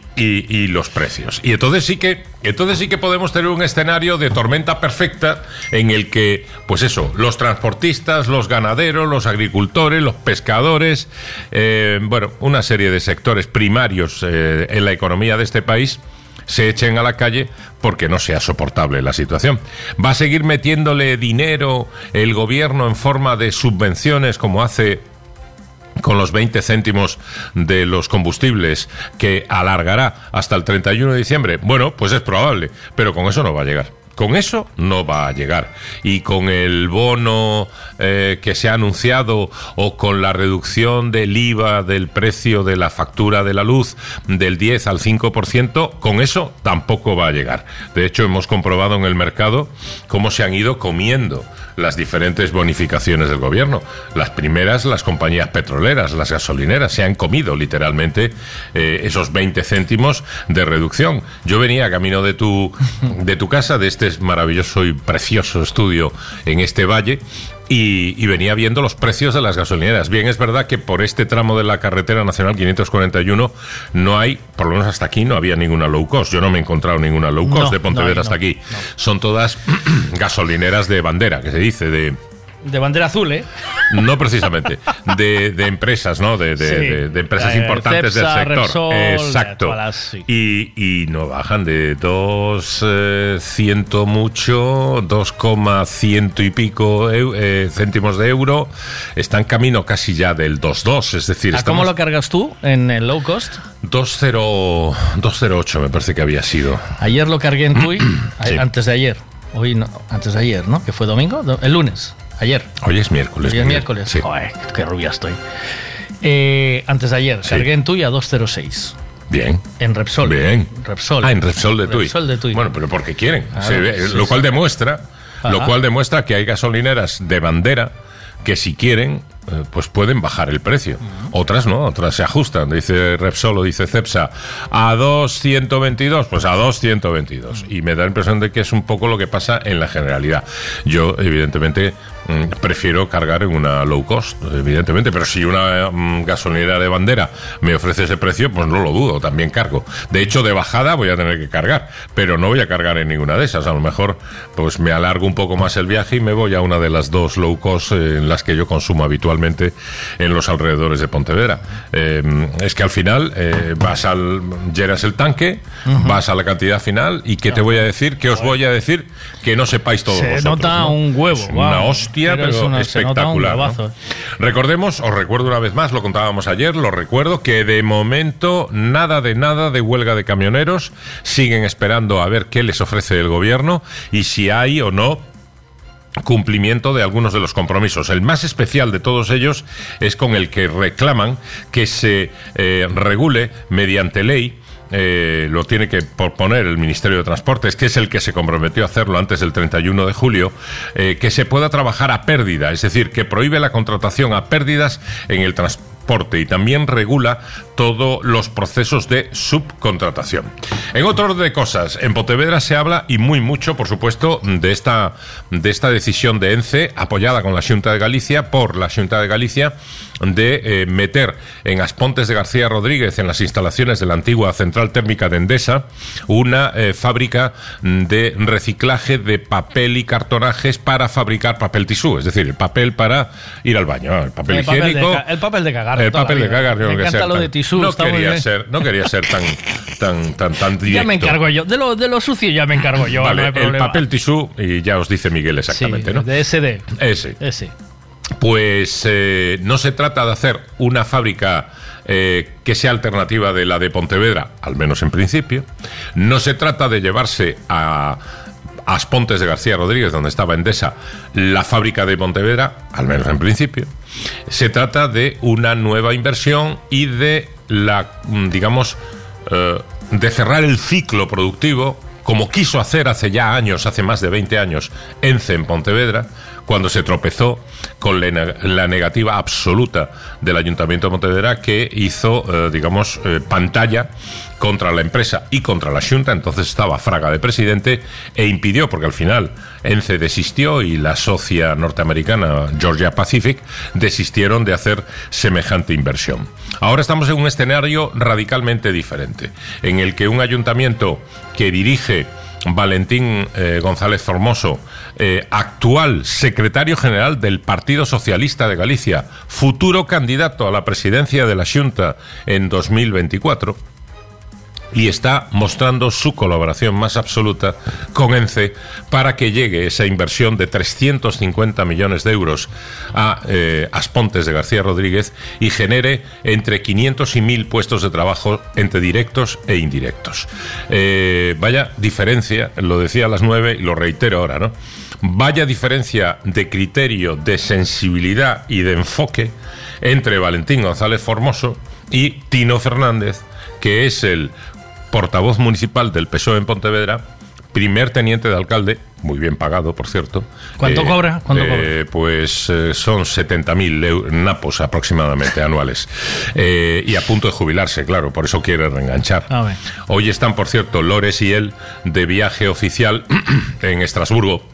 los precios. Y entonces sí que entonces sí que podemos tener un escenario de tormenta perfecta en el que, pues eso, los transportistas, los ganaderos, los agricultores, los pescadores, eh, bueno, una serie de sectores primarios eh, en la economía de este país se echen a la calle porque no sea soportable la situación. ¿Va a seguir metiéndole dinero el gobierno en forma de subvenciones como hace con los 20 céntimos de los combustibles que alargará hasta el 31 de diciembre? Bueno, pues es probable, pero con eso no va a llegar. Con eso no va a llegar. Y con el bono eh, que se ha anunciado o con la reducción del IVA del precio de la factura de la luz del 10 al 5%, con eso tampoco va a llegar. De hecho, hemos comprobado en el mercado cómo se han ido comiendo las diferentes bonificaciones del gobierno. Las primeras, las compañías petroleras, las gasolineras, se han comido literalmente eh, esos 20 céntimos de reducción. Yo venía camino de tu, de tu casa, de este maravilloso y precioso estudio en este valle, y, y venía viendo los precios de las gasolineras. Bien, es verdad que por este tramo de la carretera nacional 541 no hay, por lo menos hasta aquí, no había ninguna low cost. Yo no me he encontrado ninguna low cost No, de Pontevedra no, hasta aquí. Son todas [CLEARS THROAT] gasolineras de bandera, que se dice, de, De bandera azul, ¿eh? no precisamente, de, de empresas, ¿no? De, de- Sí. de- de empresas Eh, importantes Cepsa, del sector. Repsol, Exacto. todas las- sí. Y, y no bajan de dos eh, ciento mucho, 2,ciento y pico eh, céntimos de euro. Están camino casi ya del 2,2, es decir, ¿A cómo lo cargas tú en el low cost? 2,0 2,08 me parece que había sido. Ayer lo cargué en Tui, [CLEARS THROAT] Sí. antes de ayer. Hoy no, antes de ayer, ¿no? Que fue domingo, Do- el lunes, ayer. Hoy es miércoles. Hoy es miércoles. Sí. Joder, qué rubia estoy. Eh, antes de ayer, Sí. cargué en Tui a 206. Bien. En Repsol. Bien. Repsol. Ah, en Repsol de Tui. Repsol de Tui. Bueno, pero porque quieren. Claro, Se ve- sí, lo cual demuestra, lo cual demuestra que hay gasolineras de bandera que si quieren eh, pues pueden bajar el precio. Otras no, otras se ajustan. Dice Repsol o dice Cepsa, a 2.122, pues a 2.122. Y me da la impresión de que es un poco lo que pasa en la generalidad. Yo, evidentemente, prefiero cargar en una low cost, evidentemente, pero si una mm, gasolinera de bandera me ofrece ese precio, pues no lo dudo, también cargo. De hecho, de bajada voy a tener que cargar, pero no voy a cargar en ninguna de esas. A lo mejor, pues me alargo un poco más el viaje y me voy a una de las dos low cost eh, en las que yo consumo habitualmente en los alrededores de Pontevedra. Eh, es que al final eh, vas al llenas el tanque, vas a la cantidad final y ¿qué te voy a decir? ¿Qué os voy a decir? Que no sepáis todos Se vosotros, nota ¿no? un huevo. Una guau. Hostia, pero, es una- espectacular. ¿no? huevazo. Recordemos, os recuerdo una vez más, lo contábamos ayer, lo recuerdo, que de momento nada de nada de huelga de camioneros. Siguen esperando a ver qué les ofrece el gobierno y si hay o no cumplimiento de algunos de los compromisos. El más especial de todos ellos es con el que reclaman que se eh, regule mediante ley eh, lo tiene que proponer el Ministerio de Transportes, que es el que se comprometió a hacerlo antes del 31 de julio, eh, que se pueda trabajar a pérdida, es decir, que prohíbe la contratación a pérdidas en el transporte y también regula todos los procesos de subcontratación. En otro orden de cosas, en Pontevedra se habla y muy mucho, por supuesto, de esta, de esta decisión de ENCE, apoyada con la Junta de Galicia, por la Junta de Galicia, de eh, meter en Aspontes de García Rodríguez, en las instalaciones de la antigua central térmica de Endesa, una eh, fábrica de reciclaje de papel y cartonajes para fabricar papel tisú, es decir, el papel para ir al baño, el papel El papel de higiénico. el papel de cagar, El papel de cagar, que ser lo tan- de tisú, no quería ser, no quería ser tan, tan, tan, tan directo. [LAUGHS] Ya me encargo yo. De lo, de lo sucio ya me encargo yo. Vale, no hay el papel tisú, y ya os dice Miguel exactamente, ¿no? De SD. Ese. Ese. Pues eh, no se trata de hacer una fábrica eh, que sea alternativa de la de Pontevedra, al menos en principio. No se trata de llevarse a Aspontes de García Rodríguez, donde estaba Endesa, la fábrica de Pontevedra, al menos en principio. Se trata de una nueva inversión y de la, mm, digamos, eh, de cerrar el ciclo productivo como quiso hacer hace ya años, hace más de 20 años, ENCE en Pontevedra, cuando se tropezó con la ne- la negativa absoluta del Ayuntamiento de Pontevedra que hizo, eh, digamos, eh, pantalla contra la empresa y contra la Junta, entonces estaba Fraga de presidente, e impidió, porque al final ENCE desistió y la socia norteamericana Georgia Pacific desistieron de hacer semejante inversión. Ahora estamos en un escenario radicalmente diferente, en el que un ayuntamiento que dirige Valentín eh, González Formoso, eh, actual secretario general del Partido Socialista de Galicia, futuro candidato a la presidencia de la Junta en 2024, y está mostrando su colaboración más absoluta con ENCE para que llegue esa inversión de 350 millones de euros a eh, Aspontes de García Rodríguez y genere entre 500 y 1000 puestos de trabajo entre directos e indirectos. Eh, vaya diferencia, lo decía a las 9 y lo reitero ahora, ¿no? Vaya diferencia de criterio, de sensibilidad y de enfoque entre Valentín González Formoso y Tino Fernández, que es el portavoz municipal del PSOE en Pontevedra, primer teniente de alcalde, muy bien pagado, por cierto. ¿Cuánto cobra? ¿Cuánto eh, Pues eh, son 70.000 eu- napos aproximadamente [LAUGHS] anuales. Eh, y a punto de jubilarse, claro, por eso quiere reenganchar. Hoy están, por cierto, Lores y él de viaje oficial [CLEARS THROAT] en Estrasburgo.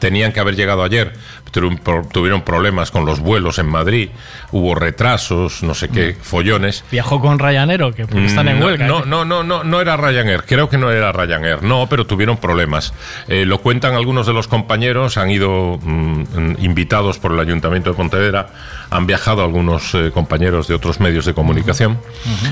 Tenían que haber llegado ayer, tuvieron pro- tuvieron problemas con los vuelos en Madrid, hubo retrasos, no sé qué, follones. Viajó con Ryanero, que porque están en Mm, No, huelga. No, ¿eh? no, no, no, no era Ryanair. Creo que no era Ryanair. No, pero tuvieron problemas. Eh, lo cuentan algunos de los compañeros. Han ido mm, invitados por el Ayuntamiento de Pontevedra. Han viajado algunos eh, compañeros de otros medios de comunicación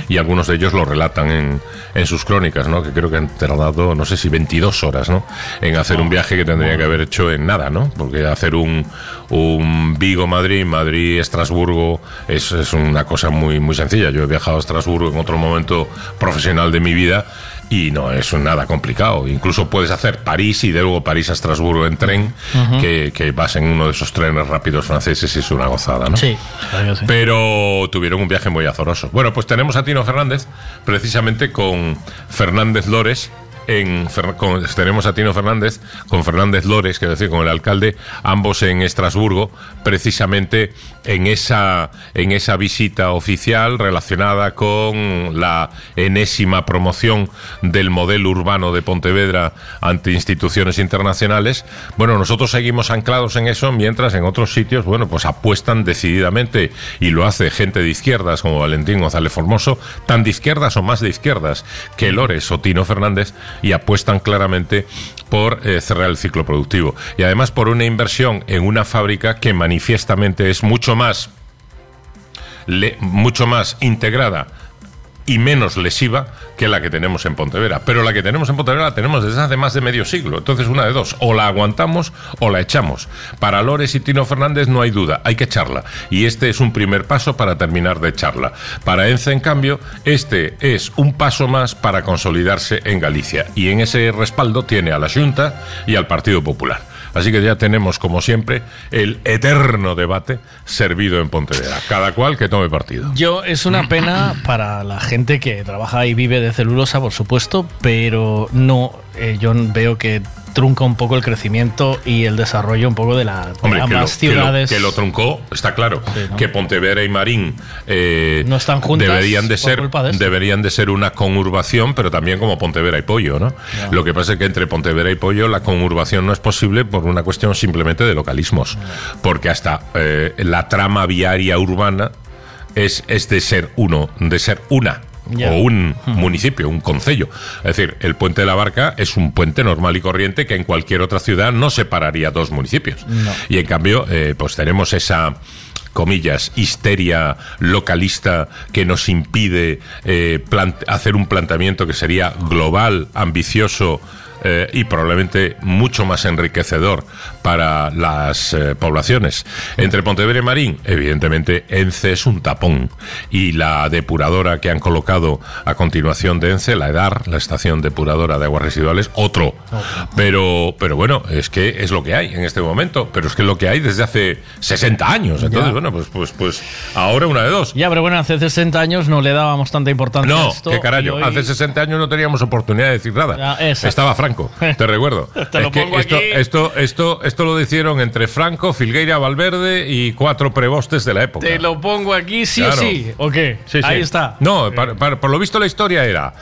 y algunos de ellos lo relatan en, en sus crónicas, ¿no? Que creo que han tardado, no sé si 22 horas, ¿no? En hacer un viaje que tendría que haber hecho en nada, ¿no? Porque hacer un, un Vigo-Madrid, Madrid-Estrasburgo es, es una cosa muy, muy sencilla. Yo he viajado a Estrasburgo en otro momento profesional de mi vida y no es nada complicado. Incluso puedes hacer París y de luego París a Estrasburgo en tren, que, que vas en uno de esos trenes rápidos franceses y es una gozada, ¿no? Sí, claro sí. Pero tuvieron un viaje muy azoroso. Bueno, pues tenemos a Tino Fernández, precisamente con Fernández Lores, en con- tenemos a Tino Fernández con Fernández Lores, que decir, con el alcalde, ambos en Estrasburgo, precisamente en esa, en esa visita oficial relacionada con la enésima promoción del modelo urbano de Pontevedra ante instituciones internacionales. Bueno, nosotros seguimos anclados en eso, mientras en otros sitios, bueno, pues apuestan decididamente y lo hace gente de izquierdas como Valentín González Formoso, tan de izquierdas o más de izquierdas que Lores o Tino Fernández y apuestan claramente por eh, cerrar el ciclo productivo y además por una inversión en una fábrica que manifiestamente es mucho mucho más integrada y menos lesiva que la que tenemos en Pontevedra. Pero la que tenemos en Pontevedra la tenemos desde hace más de medio siglo. Entonces, una de dos, o la aguantamos o la echamos. Para Lores y Tino Fernández no hay duda, hay que echarla. Y este es un primer paso para terminar de echarla. Para Ence, en cambio, este es un paso más para consolidarse en Galicia. Y en ese respaldo tiene a la Junta y al Partido Popular. Así que ya tenemos, como siempre, el eterno debate servido en Pontevedra. Cada cual que tome partido. Yo, es una pena para la gente que trabaja y vive de celulosa, por supuesto, pero no, eh, yo veo que trunca un poco el crecimiento y el desarrollo un poco de, la, de Hombre, que lo, ambas que lo- ciudades. que lo truncó, está claro. Que Pontevedra y Marín eh, No están juntas deberían de ser de deberían de ser una conurbación, pero también como Pontevedra y Pollo, ¿no? Lo que pasa es que entre Pontevedra y Pollo la conurbación no es posible por una cuestión simplemente de localismos, porque hasta eh, la trama viaria urbana es, es de ser uno, de ser una. O un municipio, un concello. Es decir, el puente de la Barca es un puente normal y corriente que en cualquier otra ciudad no separaría dos municipios. No. Y en cambio, eh, pues tenemos esa comillas, histeria localista que nos impide eh, hacer un planteamiento que sería global, ambicioso eh, y probablemente mucho más enriquecedor para las eh, poblaciones. Entre Pontevedra y Marín, evidentemente, Ence es un tapón y la depuradora que han colocado a continuación de Ence, la EDAR, la estación depuradora de aguas residuales, otro. Pero, pero bueno, es que es lo que hay en este momento, pero es que es lo que hay desde hace 60 años. Entonces, Ya. bueno, pues, pues, pues ahora una de dos. Ya, pero bueno, hace 60 años no le dábamos tanta importancia a No, esto. qué carajo. hoy- Hace 60 años no teníamos oportunidad de decir nada. Ya. Estaba Franco, [LAUGHS] te recuerdo. Te lo Es que pongo esto, esto, esto, esto lo hicieron entre Franco, Filgueira, Valverde y cuatro prebostes de la época. Te lo pongo aquí, sí Claro. sí. ¿O qué? Sí, sí. Ahí está. No, par- par- por lo visto la historia era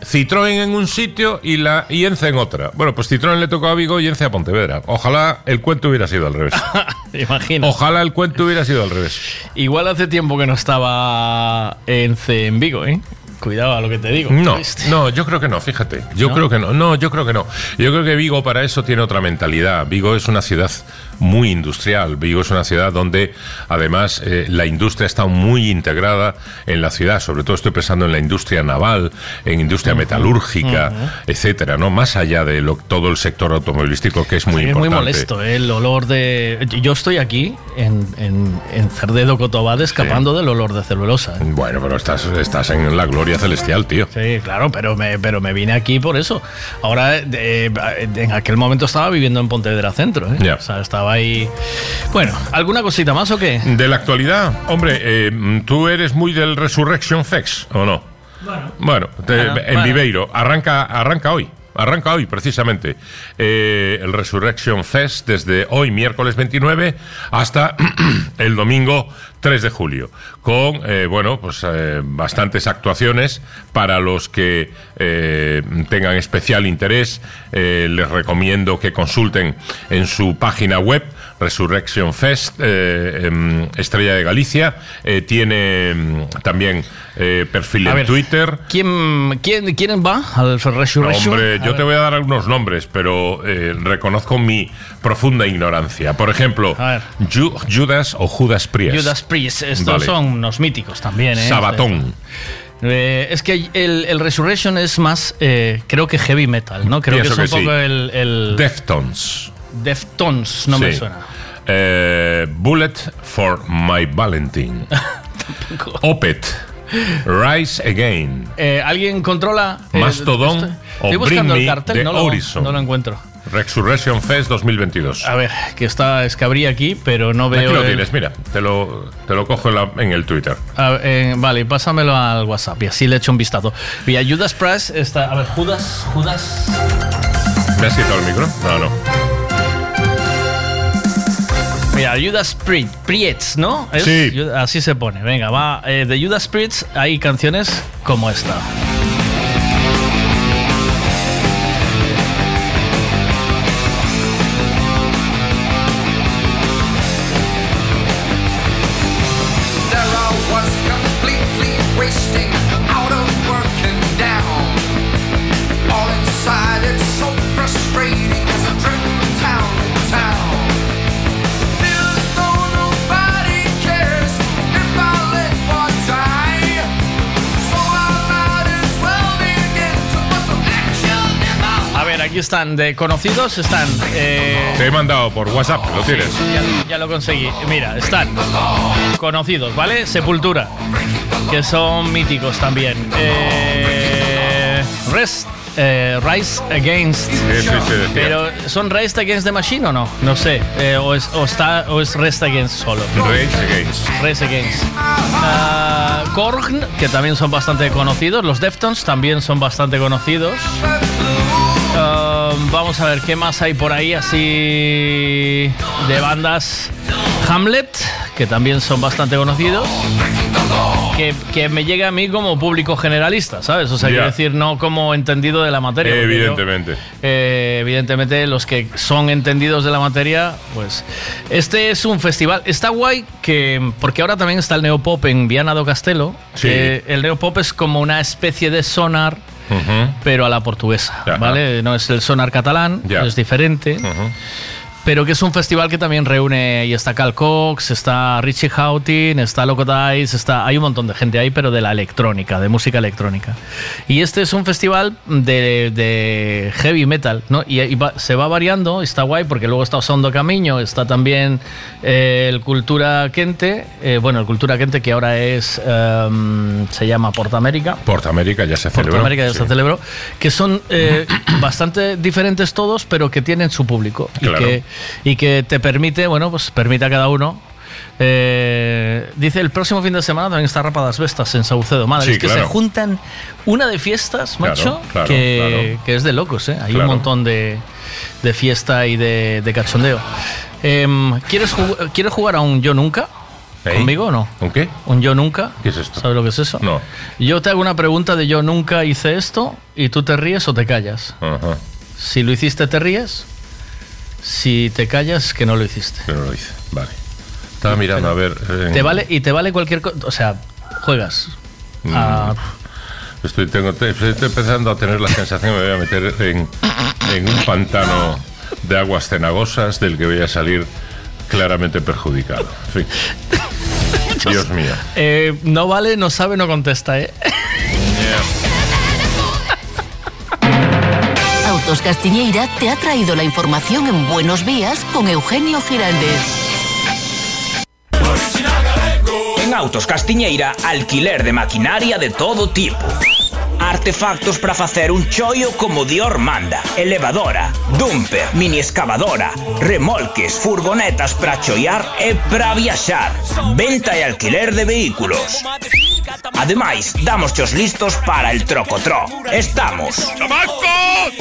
Citroën en un sitio y la Ence en otra. Bueno, pues Citroën le tocó a Vigo y Ence a Pontevedra. Ojalá el cuento hubiera sido al revés. [LAUGHS] Imagino. Ojalá el cuento hubiera sido al revés. Igual hace tiempo que no estaba en, C- en Vigo, ¿eh? Cuidado a lo que te digo. No, ¿Viste? no, yo creo que no, fíjate. Yo ¿No? creo que no. No, yo creo que no. Yo creo que Vigo para eso tiene otra mentalidad. Vigo es una ciudad muy industrial. Vigo es una ciudad donde además eh, la industria está muy integrada en la ciudad. Sobre todo estoy pensando en la industria naval, en industria metalúrgica, etcétera, ¿no? Más allá de lo- todo el sector automovilístico que es muy Sí, es muy importante. molesto ¿eh? el olor de. Yo estoy aquí en, en, en Cerdedo Cotobade escapando del olor de celulosa. ¿eh? Bueno, pero estás, estás en la gloria celestial, tío. Sí, claro, pero me, pero me vine aquí por eso. Ahora, eh, en aquel momento estaba viviendo en Pontevedra Centro. ¿eh? Ya. O sea, estaba ahí. Bueno, ¿alguna cosita más o qué? De la actualidad, hombre, eh, tú eres muy del Resurrection Fest, ¿o no? Bueno, te- Bueno, en bueno. Viveiro, arranca, arranca hoy. Arranca hoy, precisamente, eh, el Resurrection Fest desde hoy, miércoles 29, hasta [CLEARS THROAT] el domingo 3 de julio, con, eh, bueno, pues eh, bastantes actuaciones para los que eh, tengan especial interés. Les recomiendo que consulten en su página web Resurrection Fest, eh, em, Estrella de Galicia. Eh, tiene em, también eh, perfil A en ver, Twitter. ¿Quién, quién, quién va al Resurrection? Hombre, A yo ver. te voy a dar algunos nombres, pero eh, reconozco mi profunda ignorancia. Por ejemplo, Ju- Judas o Judas Priest. Judas Priest, estos Vale. son unos míticos también, ¿eh? Sabatón. Eh, es que el, el Resurrection es más, eh, creo que heavy metal, ¿no? Creo Pienso que es un que poco sí. el, el Deftones. Deftones, no me suena. Eh, Bullet for My Valentine. [LAUGHS] Opet. Rise Again. Eh, ¿Alguien controla? eh, Mastodon estoy- o buscando Bring el cartel, no lo, Horizon. no lo encuentro. Resurrection Fest 2022. A ver, que está, es que abrí aquí, pero no veo. Aquí lo el- tienes, mira, te lo, te lo cojo en, la- en el Twitter. Ver, eh, vale, pásamelo al WhatsApp y así le echo un vistazo. Mira, Judas Priest está. A ver, Judas, Judas. ¿Me has quitado el micro? No, no. Mira, Judas Priest, ¿no? ¿Es? Sí. Así se pone. Venga, va. eh, de Judas Priest hay canciones como esta. Están de conocidos, están. eh, Te he mandado por WhatsApp, lo tienes. ya, ya lo conseguí. Mira, están conocidos, ¿vale? Sepultura, que son míticos también. Eh, Rest, eh, Rise Against. Sí, sí, sí, decía. Pero ¿son Rise Against the Machine o no? No sé. Eh, o, es, o, está, o es Rest Against solo. Rage Against. Rise Against. Korn, que también son bastante conocidos. Los Deftones también son bastante conocidos. Ah, vamos a ver qué más hay por ahí así de bandas. Hamlet, que también son bastante conocidos. Que, que me llega a mí como público generalista, ¿sabes? O sea, quiero decir, no como entendido de la materia. yo- Evidentemente. eh, evidentemente, los que son entendidos de la materia, pues. Este es un festival. Está guay que. Porque ahora también está el Neopop en Viana do Castelo. Sí. que el Neopop es como una especie de sonar, Pero a la portuguesa. ¿Vale? No es el sonar catalán, es diferente. Pero que es un festival que también reúne, y está Cal Cox, está Richie Houghton, está Loco Dice, está, hay un montón de gente ahí, pero de la electrónica, de música electrónica. Y este es un festival de, de heavy metal, ¿no? Y, y va- se va variando, está guay, porque luego está Osondo Camino, está también eh, el Cultura Quente, eh, bueno, el Cultura Quente que ahora es, em, se llama Portamérica. Portamérica ya se celebró. Portamérica ya sí. se celebró, que son eh, [CLEARS THROAT] bastante diferentes todos, pero que tienen su público Claro. y, que, y que te permite, bueno, pues permite a cada uno. eh, dice el próximo fin de semana también está Rapadas Vestas en Saucedo. Madre, Sí, es que claro. se juntan una de fiestas, macho, claro, que, claro. que es de locos, ¿eh? Hay un montón de, de fiesta y de, de cachondeo. Em, ¿quieres, jug- ¿Quieres jugar a un Yo Nunca? ¿Eh? ¿Conmigo o no? ¿Un qué? ¿Un Yo Nunca? ¿Qué es esto? ¿Sabes lo que es eso? No. Yo te hago una pregunta de yo nunca hice esto y tú te ríes o te callas. Ajá. Si lo hiciste, te ríes. Si te callas, que no lo hiciste. Que no lo hice. Vale. Estaba mirando a ver. eh, Te vale y te vale cualquier cosa. O sea, juegas. Mm. a- Estoy, tengo, te- estoy empezando a tener la sensación que me voy a meter en, en un pantano de aguas cenagosas del que voy a salir claramente perjudicado. En fin. [LAUGHS] Dios mío. Eh, no vale, no sabe, no contesta, ¿eh? Autos Castiñeira te ha traído la información en Buenos Días con Eugenio Giraldez. En Autos Castiñeira, alquiler de maquinaria de todo tipo. Artefactos para facer un choio como Dior manda. Elevadora, dumper, mini excavadora, remolques, furgonetas para choiar e para viaxar. Venta e alquiler de vehículos. Ademais, damos os listos para el trocotró. Estamos.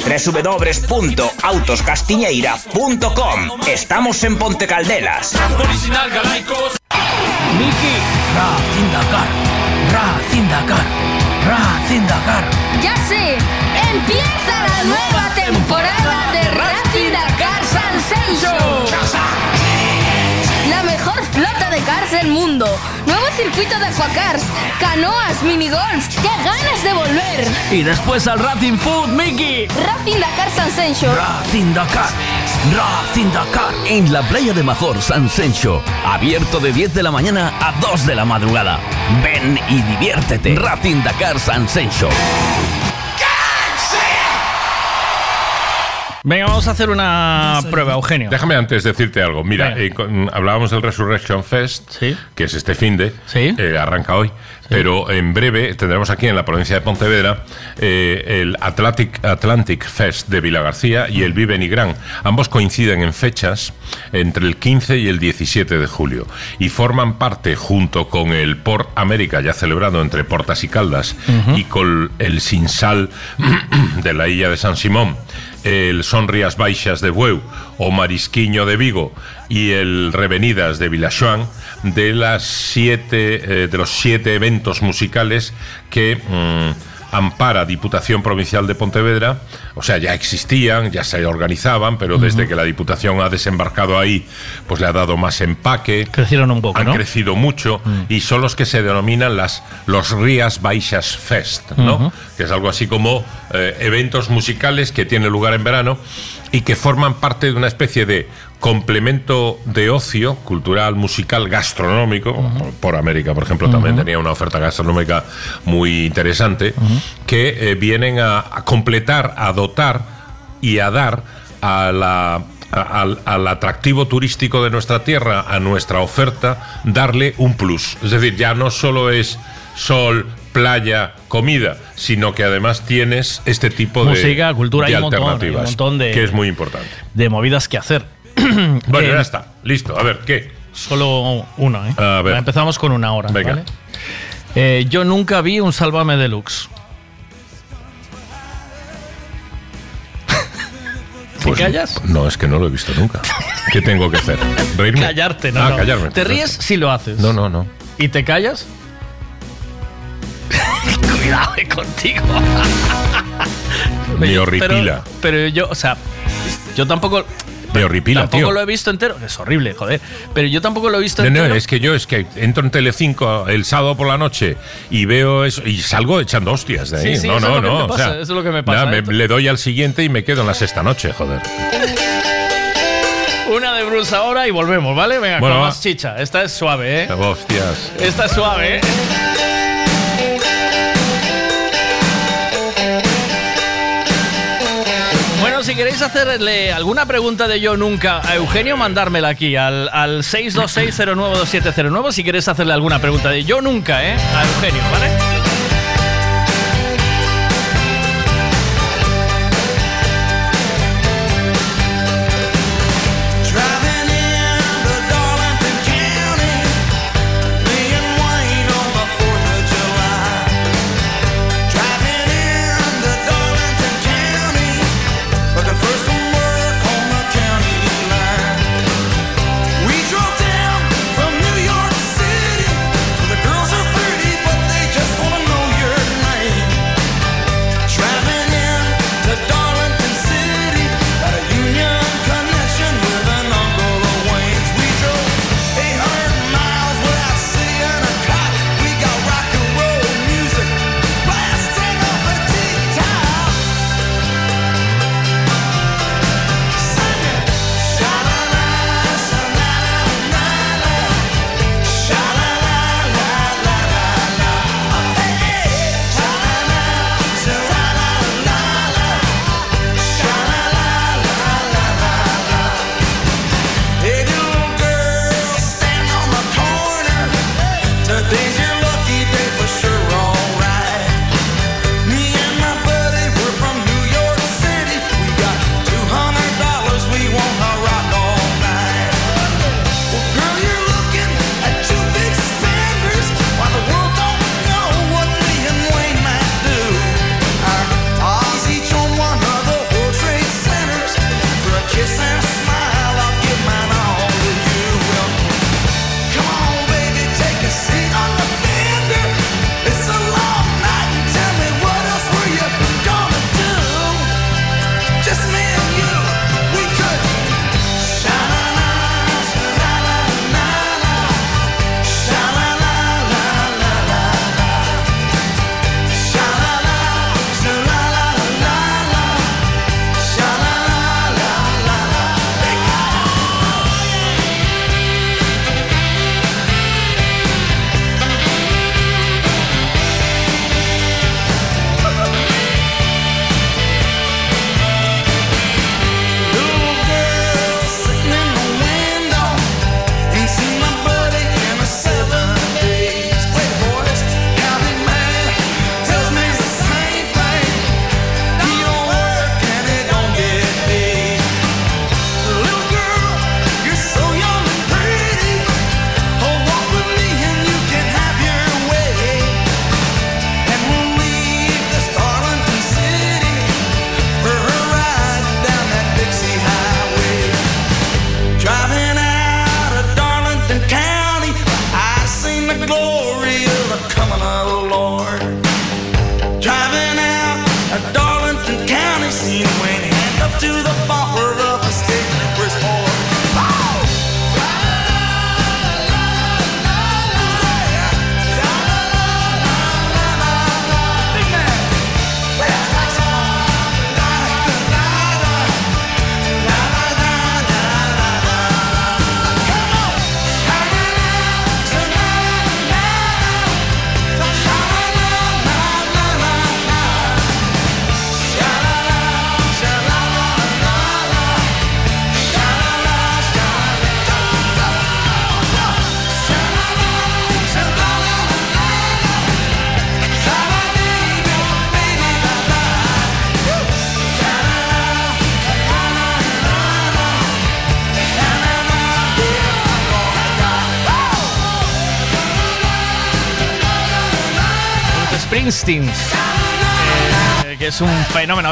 www.autoscastiñeira.com Estamos en Ponte Caldelas. Miki. Ra, Zindakar. Ra, Zindakar. Racing Dakar. Ya sé, empieza la nueva temporada de Racing Dakar flota de cars del mundo. Nuevo circuito de aquacars, canoas, minigolf. ¡Qué ganas de volver! Y después al Racing Food, Mickey. Racing Dakar Sensation. Racing Dakar, Racing Dakar. En la playa de Major, San Sencho. Abierto de 10 de la mañana a 2 de la madrugada. Ven y diviértete. Racing Dakar San Sencho. Venga, vamos a hacer una prueba, Eugenio. Déjame antes decirte algo. Mira, eh, con- hablábamos del Resurrection Fest, que es este fin de, eh, arranca hoy, pero en breve tendremos aquí en la provincia de Pontevedra eh, el Atlantic, Atlantic Fest de Vila García y el Vive Nigrán. Ambos coinciden en fechas entre el 15 y el 17 de julio y forman parte, junto con el Port América, ya celebrado entre Portas y Caldas, y con el Sinsal [CLEARS THROAT] de la Illa de San Simón, el Son Rías Baixas de Bueu o Marisquiño de Vigo y el Revenidas de Vilaxoán, de las siete eh, de los siete eventos musicales que mm, ampara Diputación Provincial de Pontevedra, o sea, ya existían, ya se organizaban, pero desde que la Diputación ha desembarcado ahí, pues le ha dado más empaque. Crecieron un poco, Han ¿no? crecido mucho y son los que se denominan las los Rías Baixas Fest, ¿no? Que es algo así como eh, eventos musicales que tienen lugar en verano y que forman parte de una especie de complemento de ocio cultural, musical, gastronómico. Por América, por ejemplo, también tenía una oferta gastronómica muy interesante que eh, vienen a, a completar, a dotar y a dar a la a- al, al atractivo turístico de nuestra tierra, a nuestra oferta, darle un plus. Es decir, ya no solo es sol, playa, comida, sino que además tienes este tipo de, Música, cultura, de montón, hay un alternativas, montón de- que es muy importante. De movidas que hacer. [CLEARS THROAT] Bueno, ya está, listo. A ver, ¿qué? Solo uno, ¿eh? A ver. Empezamos con una hora. Venga. ¿vale? Eh, yo nunca vi un Sálvame Deluxe. ¿Te Pues, callas? No, es que no lo he visto nunca. ¿Qué tengo que hacer? ¿Reírme? Callarte, no. Ah, no. callarme. ¿Te ríes si lo haces? No, no, no. ¿Y te callas? [LAUGHS] Cuidado eh, contigo. Me Pero- horripila. Pero, yo, o sea, yo tampoco. Me horripila, tampoco tío. lo he visto entero. Es horrible, joder. Pero yo tampoco lo he visto No, no, entero. es que yo es que entro en Telecinco el sábado por la noche y veo eso y salgo echando hostias de ahí. Sí, sí, no, no, no. te o pasa, sea, eso es lo que me pasa, nada, ¿eh? le doy al siguiente y me quedo en la sexta noche, joder. [LAUGHS] Una de Bruce ahora y volvemos, ¿vale? Venga, Bueno, con más chicha. Esta es suave, ¿eh? Hostias. Esta es suave, ¿eh? Si queréis hacerle alguna pregunta de yo nunca a Eugenio, mandármela aquí al, al 626092709 si queréis hacerle alguna pregunta de yo nunca, ¿eh? A Eugenio, ¿vale?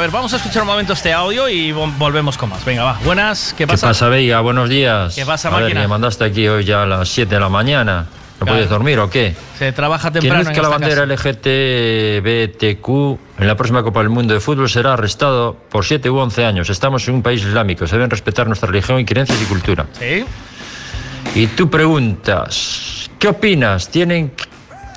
Ver, vamos a escuchar un momento este audio y vol- volvemos con más. Venga, va. Buenas, ¿qué ¿Qué pasa? pasa, Veiga? Buenos días. ¿Qué pasa, a ver, máquina? me mandaste aquí hoy ya a las 7 de la mañana. ¿No Claro. puedes dormir o qué? Se trabaja Quien temprano en luzca la bandera. LGTBTQ en la próxima Copa del Mundo de Fútbol será arrestado por 7 u 11 años. Estamos en un país islámico. Se deben respetar nuestra religión y creencias y cultura. Sí. Y tú preguntas, ¿qué opinas? ¿Tienen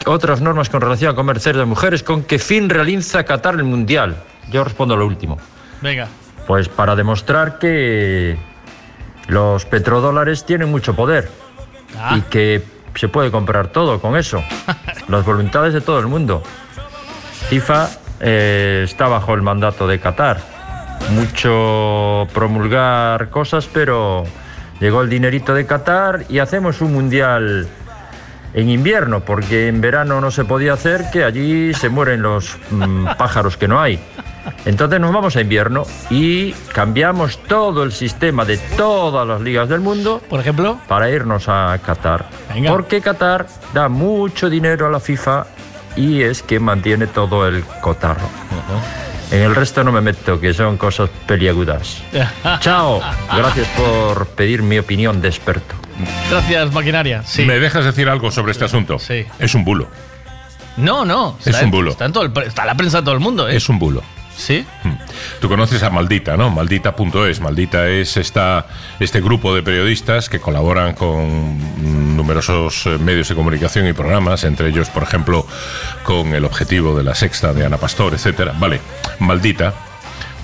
otras normas con relación a comer cerdo de mujeres? ¿Con qué fin realiza Qatar el Mundial? Yo respondo lo último. Venga. Pues para demostrar que los petrodólares tienen mucho poder Ah. y que se puede comprar todo con eso. [LAUGHS] Las voluntades de todo el mundo. FIFA eh, está bajo el mandato de Qatar. Mucho promulgar cosas, pero llegó el dinerito de Qatar y hacemos un mundial en invierno, porque en verano no se podía hacer, que allí se mueren los mm, [LAUGHS] pájaros que no hay. Entonces nos vamos a invierno y cambiamos todo el sistema de todas las ligas del mundo, por ejemplo, para irnos a Qatar. Porque Qatar da mucho dinero a la FIFA y es quien mantiene todo el cotarro. En el resto no me meto, que son cosas peliagudas. [LAUGHS] Chao. Gracias por pedir mi opinión de experto. Gracias, maquinaria. Sí. ¿Me dejas decir algo sobre este asunto? Sí. Es un bulo. No, no. Es está un bulo. Está en, todo el, está la prensa de todo el mundo, ¿eh? Es un bulo. ¿Sí? Tú conoces a Maldita, ¿no? Maldita.es. Maldita es esta, este grupo de periodistas que colaboran con numerosos eh, medios de comunicación y programas, entre ellos, por ejemplo, con El Objetivo de la Sexta de Ana Pastor, etcétera. Vale, Maldita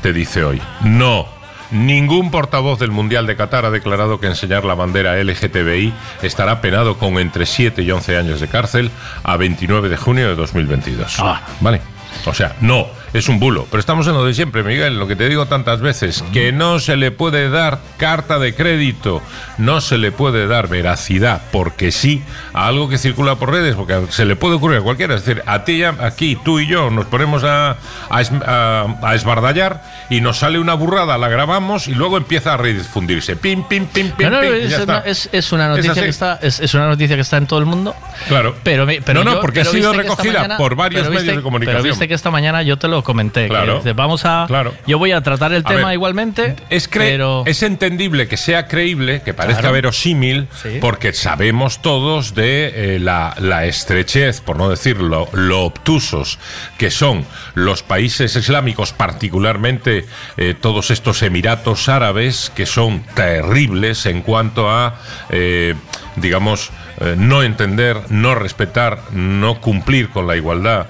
te dice hoy, no. Ningún portavoz del Mundial de Qatar ha declarado que enseñar la bandera LGTBI estará penado con entre 7 y 11 años de cárcel a 29 de junio de 2022. Vale. O sea, no, es un bulo. Pero estamos en lo de siempre, Miguel, lo que te digo tantas veces, que no se le puede dar carta de crédito, no se le puede dar veracidad, porque sí, a algo que circula por redes, porque se le puede ocurrir a cualquiera. Es decir, a ti, aquí, tú y yo nos ponemos a, a, es- a- a esbardallar y nos sale una burrada, la grabamos y luego empieza a redifundirse. Pim, pim, pim, pim, No, no, pim, es, ya una, está. es- es una noticia que está, es, una noticia que está en todo el mundo. Claro. Pero, pero no, no, yo- porque ha sido recogida mañana- por varios medios viste- de comunicación. Pero viste que esta mañana yo te lo comenté. que Claro. dice, vamos a. Claro. Yo voy a tratar el A tema ver, igualmente. Es, cre- pero. es entendible que sea creíble, que parezca Claro. verosímil, Sí. porque sabemos todos de eh, la, la estrechez, por no decirlo, lo obtusos que son los países islámicos, particularmente eh, todos estos Emiratos árabes, que son terribles en cuanto a, eh, digamos, eh, no entender, no respetar, no cumplir con la igualdad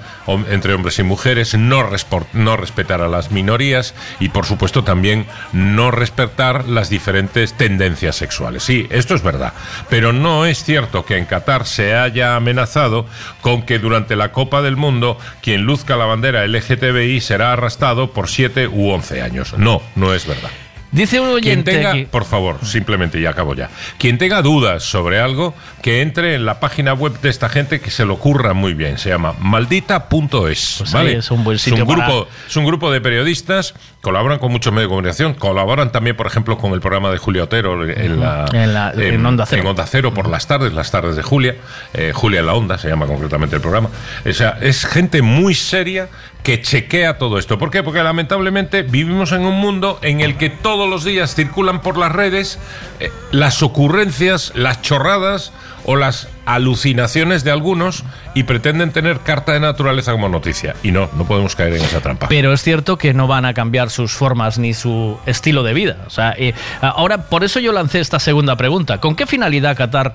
entre hombres y mujeres, no, no respetar a las minorías y, por supuesto, también no respetar las diferentes tendencias sexuales. Sí, esto es verdad, pero no es cierto que en Qatar se haya amenazado con que durante la Copa del Mundo quien luzca la bandera LGTBI será arrestado por 7 u 11 años. No, no es verdad. Dice un Quien oyente tenga, aquí- por favor, simplemente ya acabo ya. Quien tenga dudas sobre algo, que entre en la página web de esta gente que se lo ocurra muy bien. Se llama maldita.es. Pues ¿vale? es un buen sitio un para- grupo, es un grupo de periodistas, colaboran con muchos medios de comunicación, colaboran también, por ejemplo, con el programa de Julia Otero en, la, En la- en Onda Cero. en Onda Cero por las tardes, las tardes de Julia. eh, Julia en la Onda se llama concretamente el programa. O sea, es gente muy seria que chequea todo esto. ¿Por qué? Porque lamentablemente vivimos en un mundo en el que todos los días circulan por las redes eh, las ocurrencias, las chorradas o las alucinaciones de algunos y pretenden tener carta de naturaleza como noticia. Y no, no podemos caer en esa trampa. Pero es cierto que no van a cambiar sus formas ni su estilo de vida. O sea, eh, ahora, por eso yo lancé esta segunda pregunta. ¿Con qué finalidad Qatar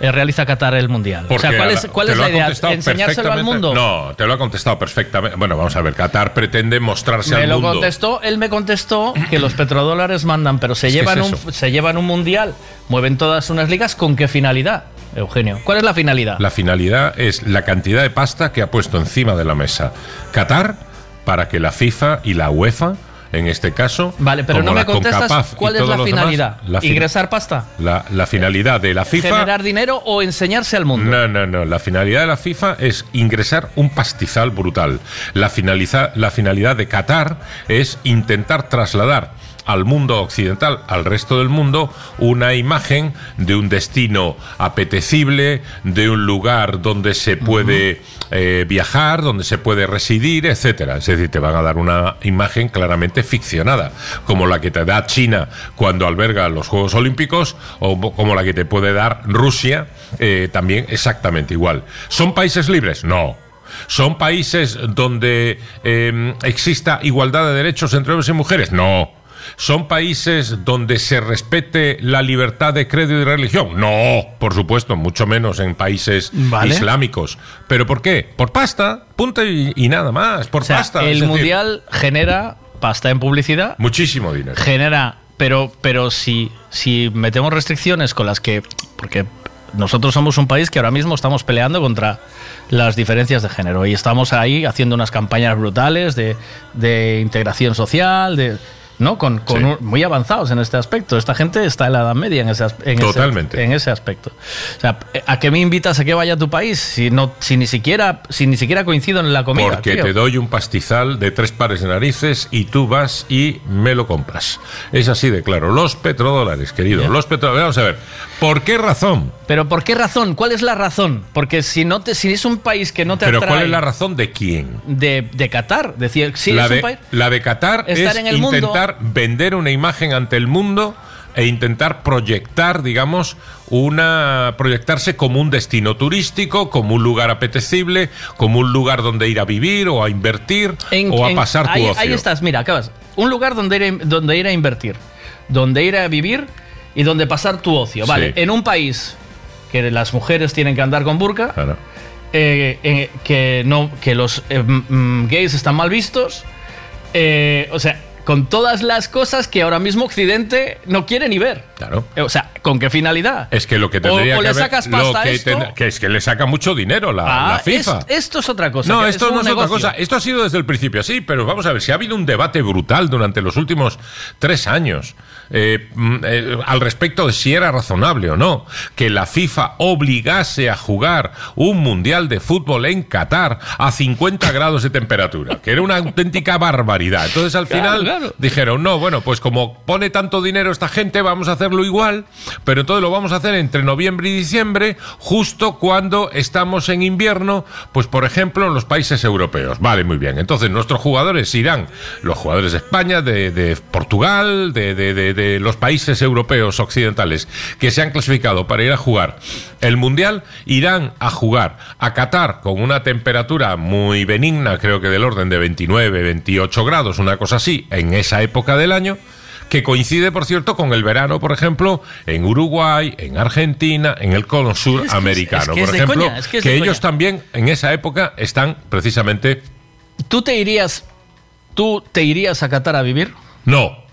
eh, realiza Qatar el Mundial? o sea, ¿cuál es, la- cuál es la idea? ¿Enseñárselo al mundo? No, te lo ha contestado perfectamente. Bueno, vamos a ver, Qatar pretende mostrarse Me al lo mundo. contestó, él me contestó que los petrodólares mandan, pero se llevan es un se llevan un mundial, mueven todas unas ligas, ¿con qué finalidad, Eugenio? ¿Cuál es la finalidad? La finalidad es la cantidad de pasta que ha puesto encima de la mesa Qatar para que la FIFA y la UEFA, en este caso, Vale, pero no me contestas cuál es la demás, finalidad. la fin- ¿Ingresar pasta? La, la finalidad de la FIFA. ¿Generar dinero o enseñarse al mundo? No, no, no. La finalidad de la FIFA es ingresar un pastizal brutal. La, finaliza- la finalidad de Qatar es intentar trasladar al mundo occidental, al resto del mundo, una imagen de un destino apetecible, de un lugar donde se puede eh, viajar, donde se puede residir, etcétera. Es decir, te van a dar una imagen claramente ficcionada, como la que te da China cuando alberga los Juegos Olímpicos o como la que te puede dar Rusia, eh, también exactamente igual. ¿Son países libres? No. ¿Son países donde eh, exista igualdad de derechos entre hombres y mujeres? No. ¿Son países donde se respete la libertad de credo y de religión? No, por supuesto, mucho menos en países Vale. islámicos. ¿Pero por qué? Por pasta, punto y, y nada más, por O sea, pasta. el decir, mundial genera pasta en publicidad, Muchísimo dinero. genera, pero, pero si, si metemos restricciones con las que, porque nosotros somos un país que ahora mismo estamos peleando contra las diferencias de género y estamos ahí haciendo unas campañas brutales de, de integración social, de ¿no? Con, con Sí. un- muy avanzados en este aspecto. Esta gente está en la Edad Media en ese, en ese- en ese aspecto. O sea, ¿a qué me invitas a que vaya a tu país si no, si ni siquiera, si ni siquiera coincido en la comida? Porque tío? te doy un pastizal de tres pares de narices y tú vas y me lo compras. Es así de claro. Los petrodólares, querido. Los petrodólares. Vamos a ver. ¿Por qué razón? Pero ¿por qué razón? ¿Cuál es la razón? Porque si no te, si es un país que no te Pero atrae ¿cuál es la razón de quién? de, de Qatar, decir, si la, es un de, país la de Qatar es en el mundo- intentar vender una imagen ante el mundo e intentar proyectar, digamos, una proyectarse como un destino turístico, como un lugar apetecible, como un lugar donde ir a vivir o a invertir en- o a en- pasar tu ahí, ocio. ahí estás, mira, acabas. Un lugar donde ir, donde ir a invertir, donde ir a vivir y donde pasar tu ocio. Vale, Sí. en un país que las mujeres tienen que andar con burka, eh, eh, que, no, que los eh, gays están mal vistos, o sea, con todas las cosas que ahora mismo Occidente no quiere ni ver. Claro. Eh, O sea, ¿con qué finalidad? Es que lo que tendría o que le haber- sacas pasta que, esto- que es que le saca mucho dinero la, Ah, la FIFA. es- esto es otra cosa. No, esto es no es otra cosa. Esto ha sido desde el principio así, pero vamos a ver, si ha habido un debate brutal durante los últimos tres años eh, mm, eh, al respecto de si era razonable o no que la FIFA obligase a jugar un mundial de fútbol en Qatar a 50 grados de temperatura, que era una auténtica barbaridad. Entonces al final claro. dijeron, no, bueno, pues como pone tanto dinero esta gente, vamos a hacerlo igual, pero entonces lo vamos a hacer entre noviembre y diciembre, justo cuando estamos en invierno, pues por ejemplo en los países europeos. Vale, muy bien. Entonces nuestros jugadores irán, los jugadores de España, de, de Portugal, de, de- de- los países europeos occidentales que se han clasificado para ir a jugar el Mundial, irán a jugar a Qatar con una temperatura muy benigna, creo que del orden de 29, 28 grados, una cosa así, en esa época del año que coincide, por cierto, con el verano, por ejemplo, en Uruguay, en Argentina, en el cono sur Es que es- americano, es que es por ejemplo, coña, es que ellos coña. también en esa época están precisamente ¿Tú te irías, tú te irías a Qatar a vivir? no.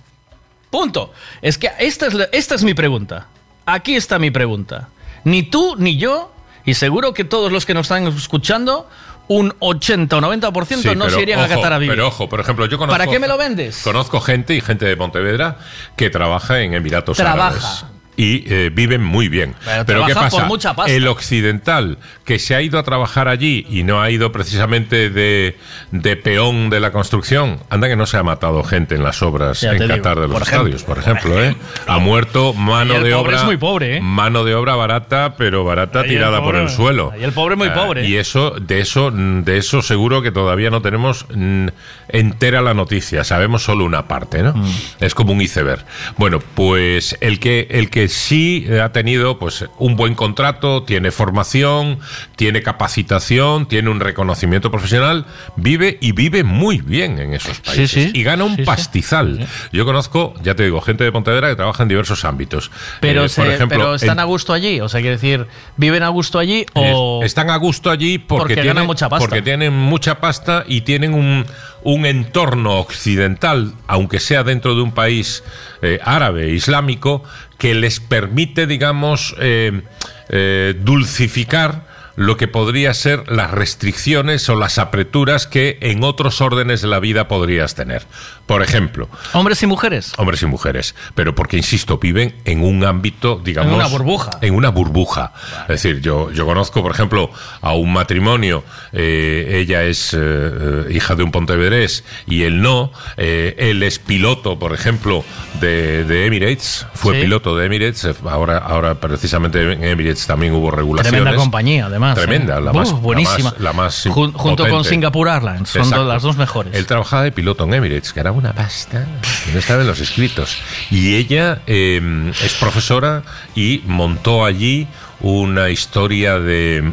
Punto. Es que esta es, la- esta es mi pregunta. Aquí está mi pregunta. Ni tú ni yo, y seguro que todos los que nos están escuchando, un 80 o 90% Sí, no se irían ojo, a Qatar a vivir. Pero ojo, por ejemplo, yo conozco. ¿Para qué me lo vendes? Conozco gente y gente de Pontevedra que trabaja en Emiratos Trabaja. Árabes. Y eh, viven muy bien. Pero Pero, ¿qué pasa? El occidental que se ha ido a trabajar allí y no ha ido precisamente de, de peón de la construcción, anda que no se ha matado gente en las obras Ya en digo, Qatar de los por ejemplo. estadios, por ejemplo. ¿eh? [LAUGHS] Ha muerto mano de obra. es muy pobre, ¿eh? Mano de obra barata, pero barata Ahí el tirada por el suelo. ahí el pobre muy Ah, pobre, ¿eh? Y eso, de eso, de eso seguro que todavía no tenemos mm, entera la noticia. Sabemos solo una parte, ¿no? Mm. Es como un iceberg. Bueno, pues el que, el que sí ha tenido pues un buen contrato, tiene formación, tiene capacitación, tiene un reconocimiento profesional, vive y vive muy bien en esos países. sí. Y gana un Sí, pastizal. Yo conozco, ya te digo, gente de Pontevedra que trabaja en diversos ámbitos. Pero, Eh, se- por ejemplo, pero están en- a gusto allí. O sea, quiere decir, ¿viven a gusto allí o...? es- están a gusto allí porque, Porque tienen, ganan mucha pasta. porque tienen mucha pasta y tienen un, un entorno occidental, aunque sea dentro de un país eh, árabe, islámico, que les permite, digamos, eh, eh, dulcificar lo que podría ser las restricciones o las apreturas que en otros órdenes de la vida podrías tener. Por ejemplo, Hombres y mujeres. hombres y mujeres, pero porque, insisto, viven en un ámbito, digamos... En una burbuja. En una burbuja. Es decir, yo, yo conozco, por ejemplo, a un matrimonio, eh, ella es eh, eh, hija de un pontevedrés y él no, eh, él es piloto, por ejemplo, de, de Emirates, fue Sí. piloto de Emirates, ahora, ahora precisamente en Emirates también hubo regulaciones. Tremenda compañía, además. Tremenda, ¿eh? la Uh, más, buenísima. La más, la más Jun- junto con. Singapore Airlines. Son Exacto. las dos mejores. Él trabajaba de piloto en Emirates, que era una pasta, que no estaba en los escritos. Y ella eh, es profesora y montó allí una historia de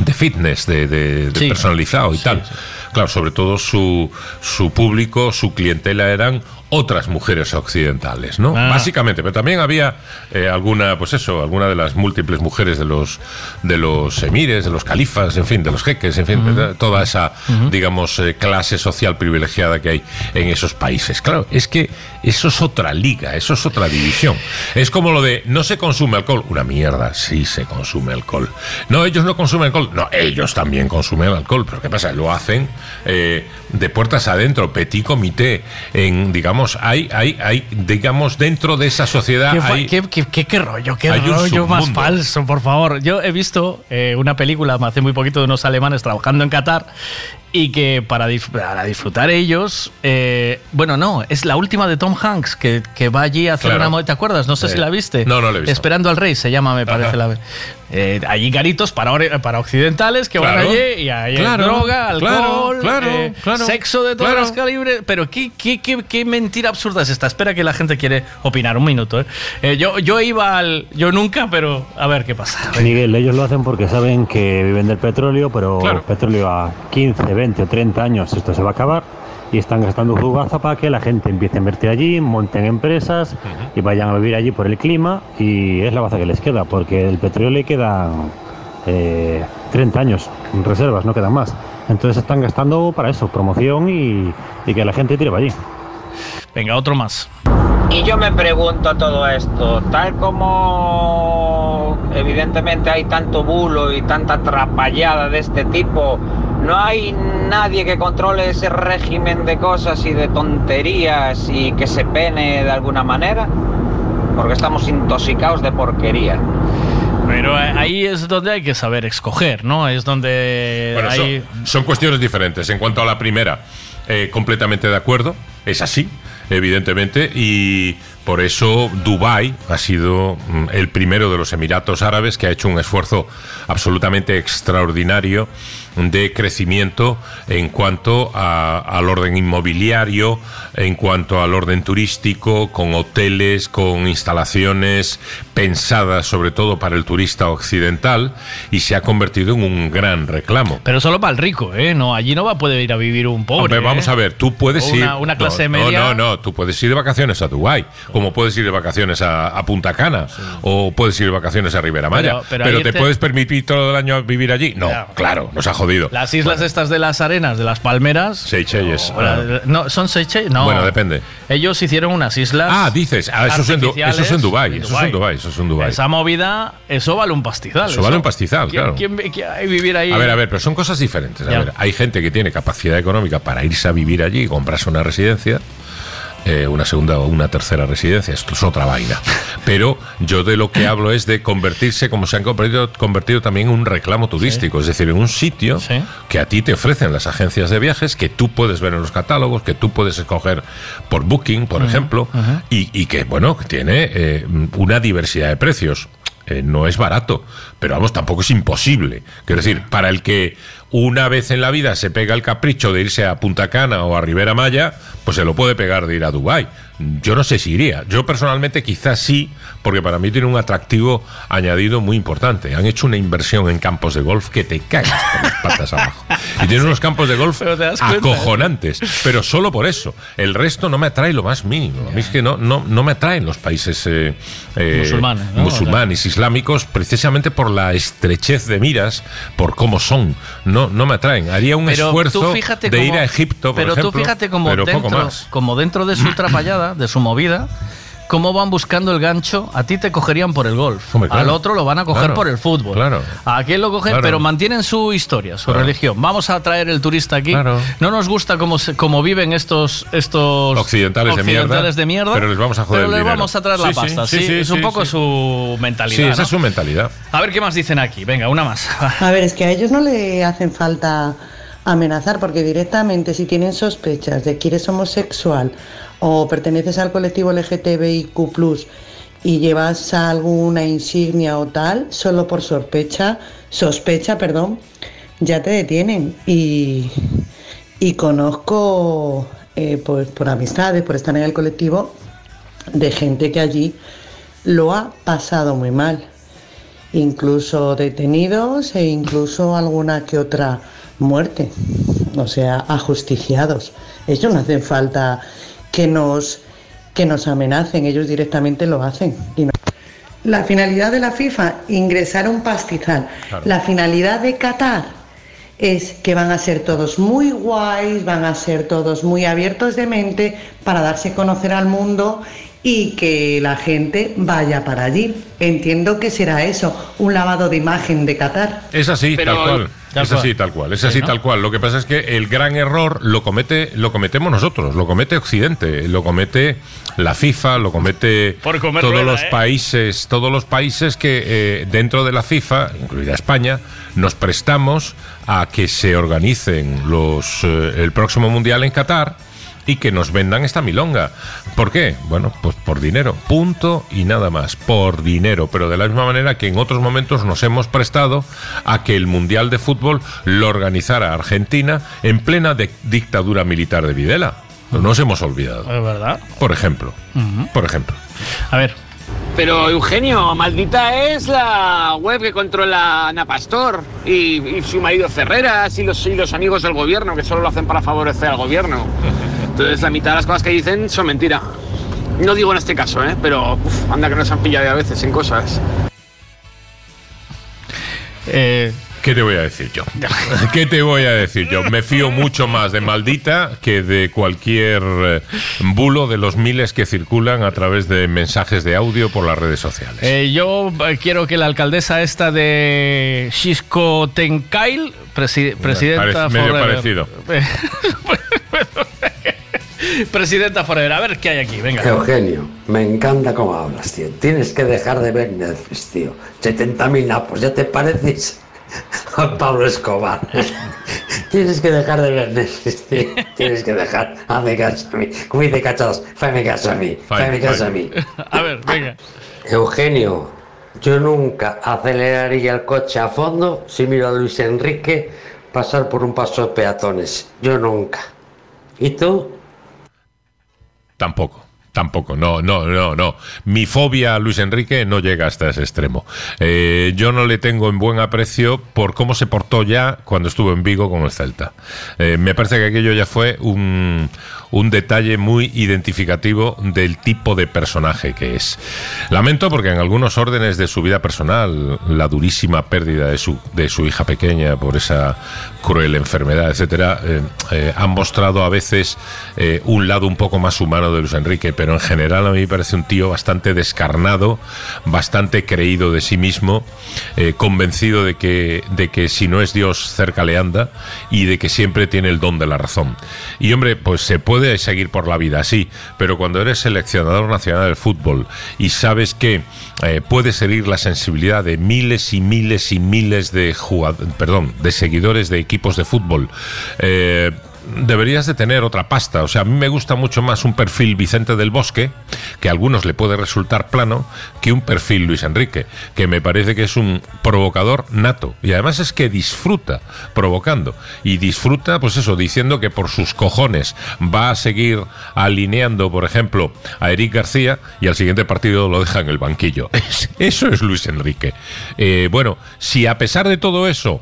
de fitness, de, de- de Sí. personalizado y tal. Claro, sobre todo su, su público, su clientela eran otras mujeres occidentales, ¿no? Ah. Básicamente, pero también había eh, alguna, pues eso, alguna de las múltiples mujeres de los de los emires, de los califas, en fin, de los jeques, en fin, de toda esa, digamos, eh, clase social privilegiada que hay en esos países. Claro, es que eso es otra liga, eso es otra división. Es como lo de no se consume alcohol, una mierda, sí se consume alcohol. No, ellos no consumen alcohol, no, ellos también consumen alcohol, pero ¿qué pasa? Lo hacen eh, de puertas adentro, petit comité, en, digamos, hay, hay, hay, digamos, dentro de esa sociedad ¿Qué, hay... qué- qué- qué- rollo, qué rollo más falso, por favor. Yo he visto eh, una película hace muy poquito de unos alemanes trabajando en Qatar y que para, dif- para disfrutar ellos, eh, bueno, no, es la última de Tom Hanks que, que va allí a hacer Claro. una ¿Te acuerdas? No sé si la viste. no, no la he visto. Esperando al rey se llama, me parece Ajá. la. Eh, allí garitos para, para occidentales que van allí y hay Claro, droga, alcohol, claro, claro, eh, claro, sexo de todos claro. los calibres. Pero qué, qué, qué, qué mentira absurda es esta. Espera que la gente quiere opinar un minuto. ¿eh? Eh, yo, yo iba al. Yo nunca, pero a ver qué pasa. Miguel, ellos lo hacen porque saben que viven del petróleo, pero Claro. petróleo a 15, 20 o 30 años esto se va a acabar y están gastando jugaza para que la gente empiece a invertir allí, monten empresas y vayan a vivir allí por el clima y es la baza que les queda, porque el petróleo le quedan eh, 30 años en reservas, no quedan más. Entonces están gastando para eso, promoción y, y que la gente tire para allí. Venga, otro más. Y yo me pregunto todo esto, tal como evidentemente hay tanto bulo y tanta atrapallada de este tipo, no hay nadie que controle ese régimen de cosas y de tonterías y que se pene de alguna manera, porque estamos intoxicados de porquería. Pero eh, ahí es donde hay que saber escoger, ¿no? Es donde Bueno, hay. son, son cuestiones diferentes. En cuanto a la primera, eh, completamente de acuerdo, es así, evidentemente, y por eso Dubái ha sido mm, el primero de los Emiratos Árabes que ha hecho un esfuerzo absolutamente extraordinario de crecimiento en cuanto a- al orden inmobiliario, en cuanto al orden turístico, con hoteles, con instalaciones pensadas sobre todo para el turista occidental y se ha convertido en un gran reclamo. Pero solo para el rico, ¿eh? No, allí no va a poder ir a vivir un pobre. Hombre, vamos ¿eh? a ver, tú puedes una- ir. una clase no, media. No, no, no, tú puedes ir de vacaciones a Dubái, como puedes ir de vacaciones a, a Punta Cana, o puedes ir de vacaciones a Ribera Maya. Pero- Pero, pero ¿te irte- puedes permitir todo el año vivir allí? No, claro, nos ha jodido. Las islas estas de las arenas, de las palmeras. Seychelles. Bueno, ah. no, ¿Son Seychelles? No. Bueno, depende. Ellos hicieron unas islas. Ah, dices, ah, eso, es en, eso es en Dubái, eso es en Dubái, eso es en Dubái. Esa movida, eso vale un pastizal. Eso vale un pastizal, ¿Quién- claro. ¿Quién hay vivir ahí? A ver, a ver, pero son cosas diferentes. A Ya. ver, hay gente que tiene capacidad económica para irse a vivir allí y comprarse una residencia. Eh, una segunda o una tercera residencia, esto es otra vaina. Pero yo de lo que hablo es de convertirse, como se han convertido, convertido también en un reclamo turístico, es decir, en un sitio que a ti te ofrecen las agencias de viajes, que tú puedes ver en los catálogos, que tú puedes escoger por Booking, por ejemplo, y, y que, bueno, tiene eh, una diversidad de precios. Eh, no es barato, pero vamos, tampoco es imposible. Quiero decir, para el que una vez en la vida se pega el capricho de irse a Punta Cana o a Ribera Maya, pues se lo puede pegar de ir a Dubái. Yo no sé si iría. Yo personalmente quizás sí, porque para mí tiene un atractivo añadido muy importante. Han hecho una inversión en campos de golf que te cagas por las patas abajo. Y tienen unos campos de golf Pero acojonantes. Pero solo por eso. El resto no me atrae lo más mínimo. A mí es que no, no, no me atraen los países eh, eh, Musulmanes, ¿no? musulmanes, islámicos, precisamente por la estrechez de miras, por cómo son. No, no me atraen. Haría un Pero esfuerzo de ir cómo- a Egipto, por Pero ejemplo, tú fíjate como pero poco dentro, más. como dentro de su trapallada, de su movida, cómo van buscando el gancho. A ti te cogerían por el golf. Hombre, claro. Al otro lo van a coger Claro. por el fútbol. Claro. A aquel lo cogen, Claro. pero mantienen su historia, su Claro. religión. Vamos a traer el turista aquí. Claro. No nos gusta cómo, se- cómo viven estos, estos Occidentales de mierda, occidentales de mierda, pero les vamos a joder pero les vamos a traer la Sí, pasta. sí, Sí, sí, es un sí, poco sí. su mentalidad. Sí, esa ¿no? es su mentalidad. A ver qué más dicen aquí. Venga, una más. [LAUGHS] A ver, es que a ellos no le hacen falta amenazar, porque directamente si tienen sospechas de que eres homosexual o perteneces al colectivo LGTBIQ y llevas alguna insignia o tal, solo por sospecha, sospecha, perdón, ya te detienen. Y, y conozco, eh, por amistades, por estar en el colectivo, de gente que allí lo ha pasado muy mal incluso detenidos e incluso alguna que otra muerte, o sea, ajusticiados. Ellos no hacen falta que nos, que nos amenacen, ellos directamente lo hacen. y no- La finalidad de la FIFA, ingresar un pastizal. Claro. La finalidad de Qatar es que van a ser todos muy guays, van a ser todos muy abiertos de mente para darse a conocer al mundo y que la gente vaya para allí. Entiendo que será eso, un lavado de imagen de Qatar. Es así, Pero- tal cual. Tal es cual. así, tal cual. Es Sí, así, ¿no? tal cual. Lo que pasa es que el gran error lo comete, lo cometemos nosotros, lo comete Occidente, lo comete la FIFA, lo comete Por todos rueda, los ¿eh? países, todos los países que eh, dentro de la FIFA, incluida España, nos prestamos a que se organicen los eh, el próximo mundial en Qatar y que nos vendan esta milonga. ¿Por qué? Bueno, pues por dinero. Punto y nada más. Por dinero. Pero de la misma manera que en otros momentos nos hemos prestado a que el Mundial de Fútbol lo organizara Argentina en plena de- dictadura militar de Videla. No nos hemos olvidado. Es verdad. Por ejemplo. Por ejemplo. A ver. Pero Eugenio, maldita es la web que controla Ana Pastor y, y su marido Ferreras y los, y los amigos del gobierno que solo lo hacen para favorecer al gobierno. [LAUGHS] Entonces la mitad de las cosas que dicen son mentira. No digo en este caso, ¿eh? pero uf, anda que nos han pillado a veces en cosas. Eh, ¿Qué te voy a decir yo? [LAUGHS] ¿Qué te voy a decir yo? Me fío mucho más de Maldita que de cualquier eh, bulo de los miles que circulan a través de mensajes de audio por las redes sociales. Eh, yo quiero que la alcaldesa esta de Xisco Tenkail, presi- presidenta Parec- medio forever. parecido. [LAUGHS] [LAUGHS] [LAUGHS] presidenta Forever. A ver qué hay aquí, venga. Eugenio, me encanta cómo hablas, tío. Tienes que dejar de ver Netflix, tío. 70.000 napos, ya te pareces a Pablo Escobar. [LAUGHS] Tienes que dejar de ver Netflix, tío. Tienes que dejar. Hazme caso a mí. Como dice Cachados, fame caso a mí. Fame caso a mí. [LAUGHS] A ver, venga. Eugenio, yo nunca aceleraría el coche a fondo si miro a Luis Enrique pasar por un paso de peatones. Yo nunca. ¿Y tú? Tampoco. Tampoco, no, no, no, no. Mi fobia a Luis Enrique no llega hasta ese extremo. Eh, yo no le tengo en buen aprecio por cómo se portó ya cuando estuvo en Vigo con el Celta. Eh, me parece que aquello ya fue un, un detalle muy identificativo del tipo de personaje que es. Lamento porque en algunos órdenes de su vida personal, la durísima pérdida de su, de su hija pequeña por esa cruel enfermedad, etcétera, eh, eh, han mostrado a veces eh, un lado un poco más humano de Luis Enrique, pero en general a mí me parece un tío bastante descarnado, bastante creído de sí mismo, eh, convencido de que, de que si no es Dios cerca le anda y de que siempre tiene el don de la razón. Y hombre, pues se puede seguir por la vida así, pero cuando eres seleccionador nacional del fútbol y sabes que eh, puedes la sensibilidad de miles y miles y miles de jugad- perdón, de seguidores de equipos de fútbol, eh, deberías de tener otra pasta. O sea, a mí me gusta mucho más un perfil Vicente del Bosque, que a algunos le puede resultar plano, que un perfil Luis Enrique, que me parece que es un provocador nato. Y además es que disfruta provocando. Y disfruta, pues eso, diciendo que por sus cojones va a seguir alineando, por ejemplo, a Eric García y al siguiente partido lo deja en el banquillo. [LAUGHS] Es- Eso es Luis Enrique. Eh, bueno, si a pesar de todo eso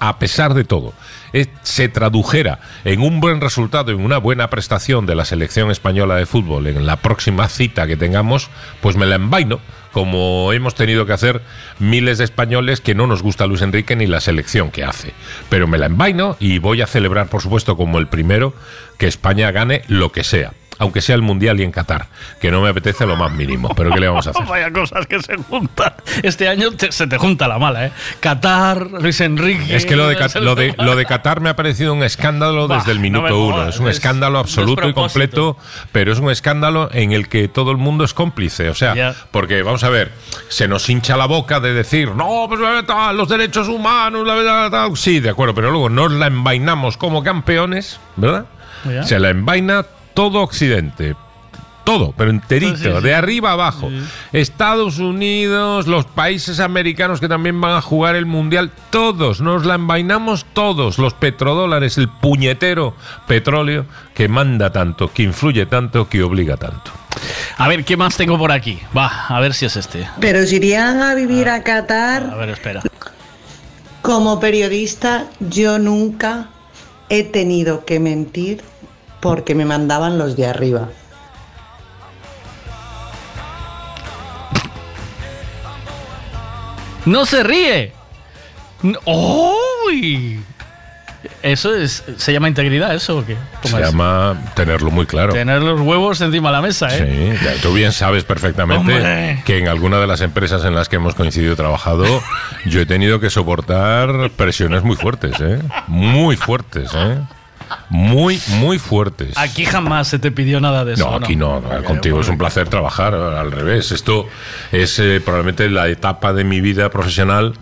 a pesar de todo, eh, se tradujera en un buen resultado, en una buena prestación de la selección española de fútbol en la próxima cita que tengamos, pues me la envaino, como hemos tenido que hacer miles de españoles que no nos gusta Luis Enrique ni la selección que hace. Pero me la envaino y voy a celebrar, por supuesto, como el primero, que España gane lo que sea. Aunque sea el Mundial y en Qatar, que no me apetece lo más mínimo, pero ¿qué le vamos a hacer? [LAUGHS] Vaya cosas que se juntan. Este año te- se te junta la mala, ¿eh? Qatar, Luis Enrique. Es que lo de, [LAUGHS] lo, de, lo de Qatar me ha parecido un escándalo Bah, desde el minuto uno. Es un es escándalo absoluto y completo, pero es un escándalo en el que todo el mundo es cómplice. O sea, porque vamos a ver, se nos hincha la boca de decir, no, pues eh, los derechos humanos, la verdad, tal. Sí, de acuerdo, pero luego nos la envainamos como campeones, ¿verdad? Se la envaina todo Occidente. Todo, pero enterito, Sí, sí, sí. de arriba abajo. Estados Unidos, los países americanos que también van a jugar el mundial, todos, nos la envainamos todos, los petrodólares, el puñetero petróleo que manda tanto, que influye tanto, que obliga tanto. A ver, ¿qué más tengo por aquí? Va, a ver si es este. Pero si irían a vivir a Qatar, A ver, espera. como periodista, yo nunca he tenido que mentir porque me mandaban los de arriba. ¡No se ríe! ¡Uy! Eso es, se llama integridad, ¿eso o qué? ¿Cómo Se es? llama tenerlo muy claro. Tener los huevos encima de la mesa, ¿eh? Sí, ya, tú bien sabes perfectamente Hombre. que en alguna de las empresas en las que hemos coincidido trabajado, yo he tenido que soportar presiones muy fuertes, ¿eh? Muy fuertes, ¿eh? Muy, muy fuertes. Aquí jamás se te pidió nada de eso. No, aquí no, no, contigo es un placer trabajar, al revés. Esto es eh, probablemente la etapa de mi vida profesional.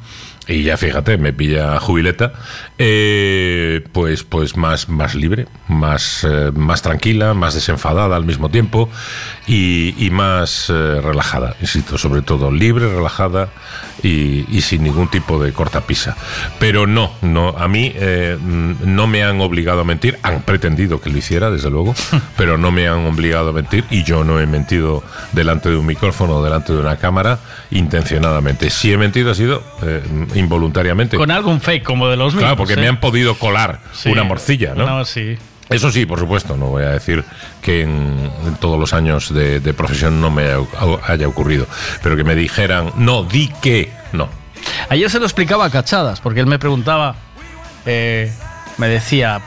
Y ya fíjate, me pilla jubileta, eh, pues, pues más, más libre, más, eh, más tranquila, más desenfadada al mismo tiempo y, y más eh, relajada, insisto, sobre todo libre, relajada y, y sin ningún tipo de cortapisa. Pero no, no, a mí eh, mm, no me han obligado a mentir, han pretendido que lo hiciera, desde luego, [LAUGHS] pero no me han obligado a mentir y yo no he mentido delante de un micrófono o delante de una cámara intencionadamente. Si he mentido ha sido involuntariamente. Con algún fake como de los míos. Claro, porque ¿eh? me han podido colar Sí. una morcilla, ¿no? No, sí. Eso sí, por supuesto, no voy a decir que en, en todos los años de, de profesión no me haya, haya ocurrido, pero que me dijeran, no, di que, no. Ayer se lo explicaba a Cachadas, porque él me preguntaba, eh, me decía, "Mm,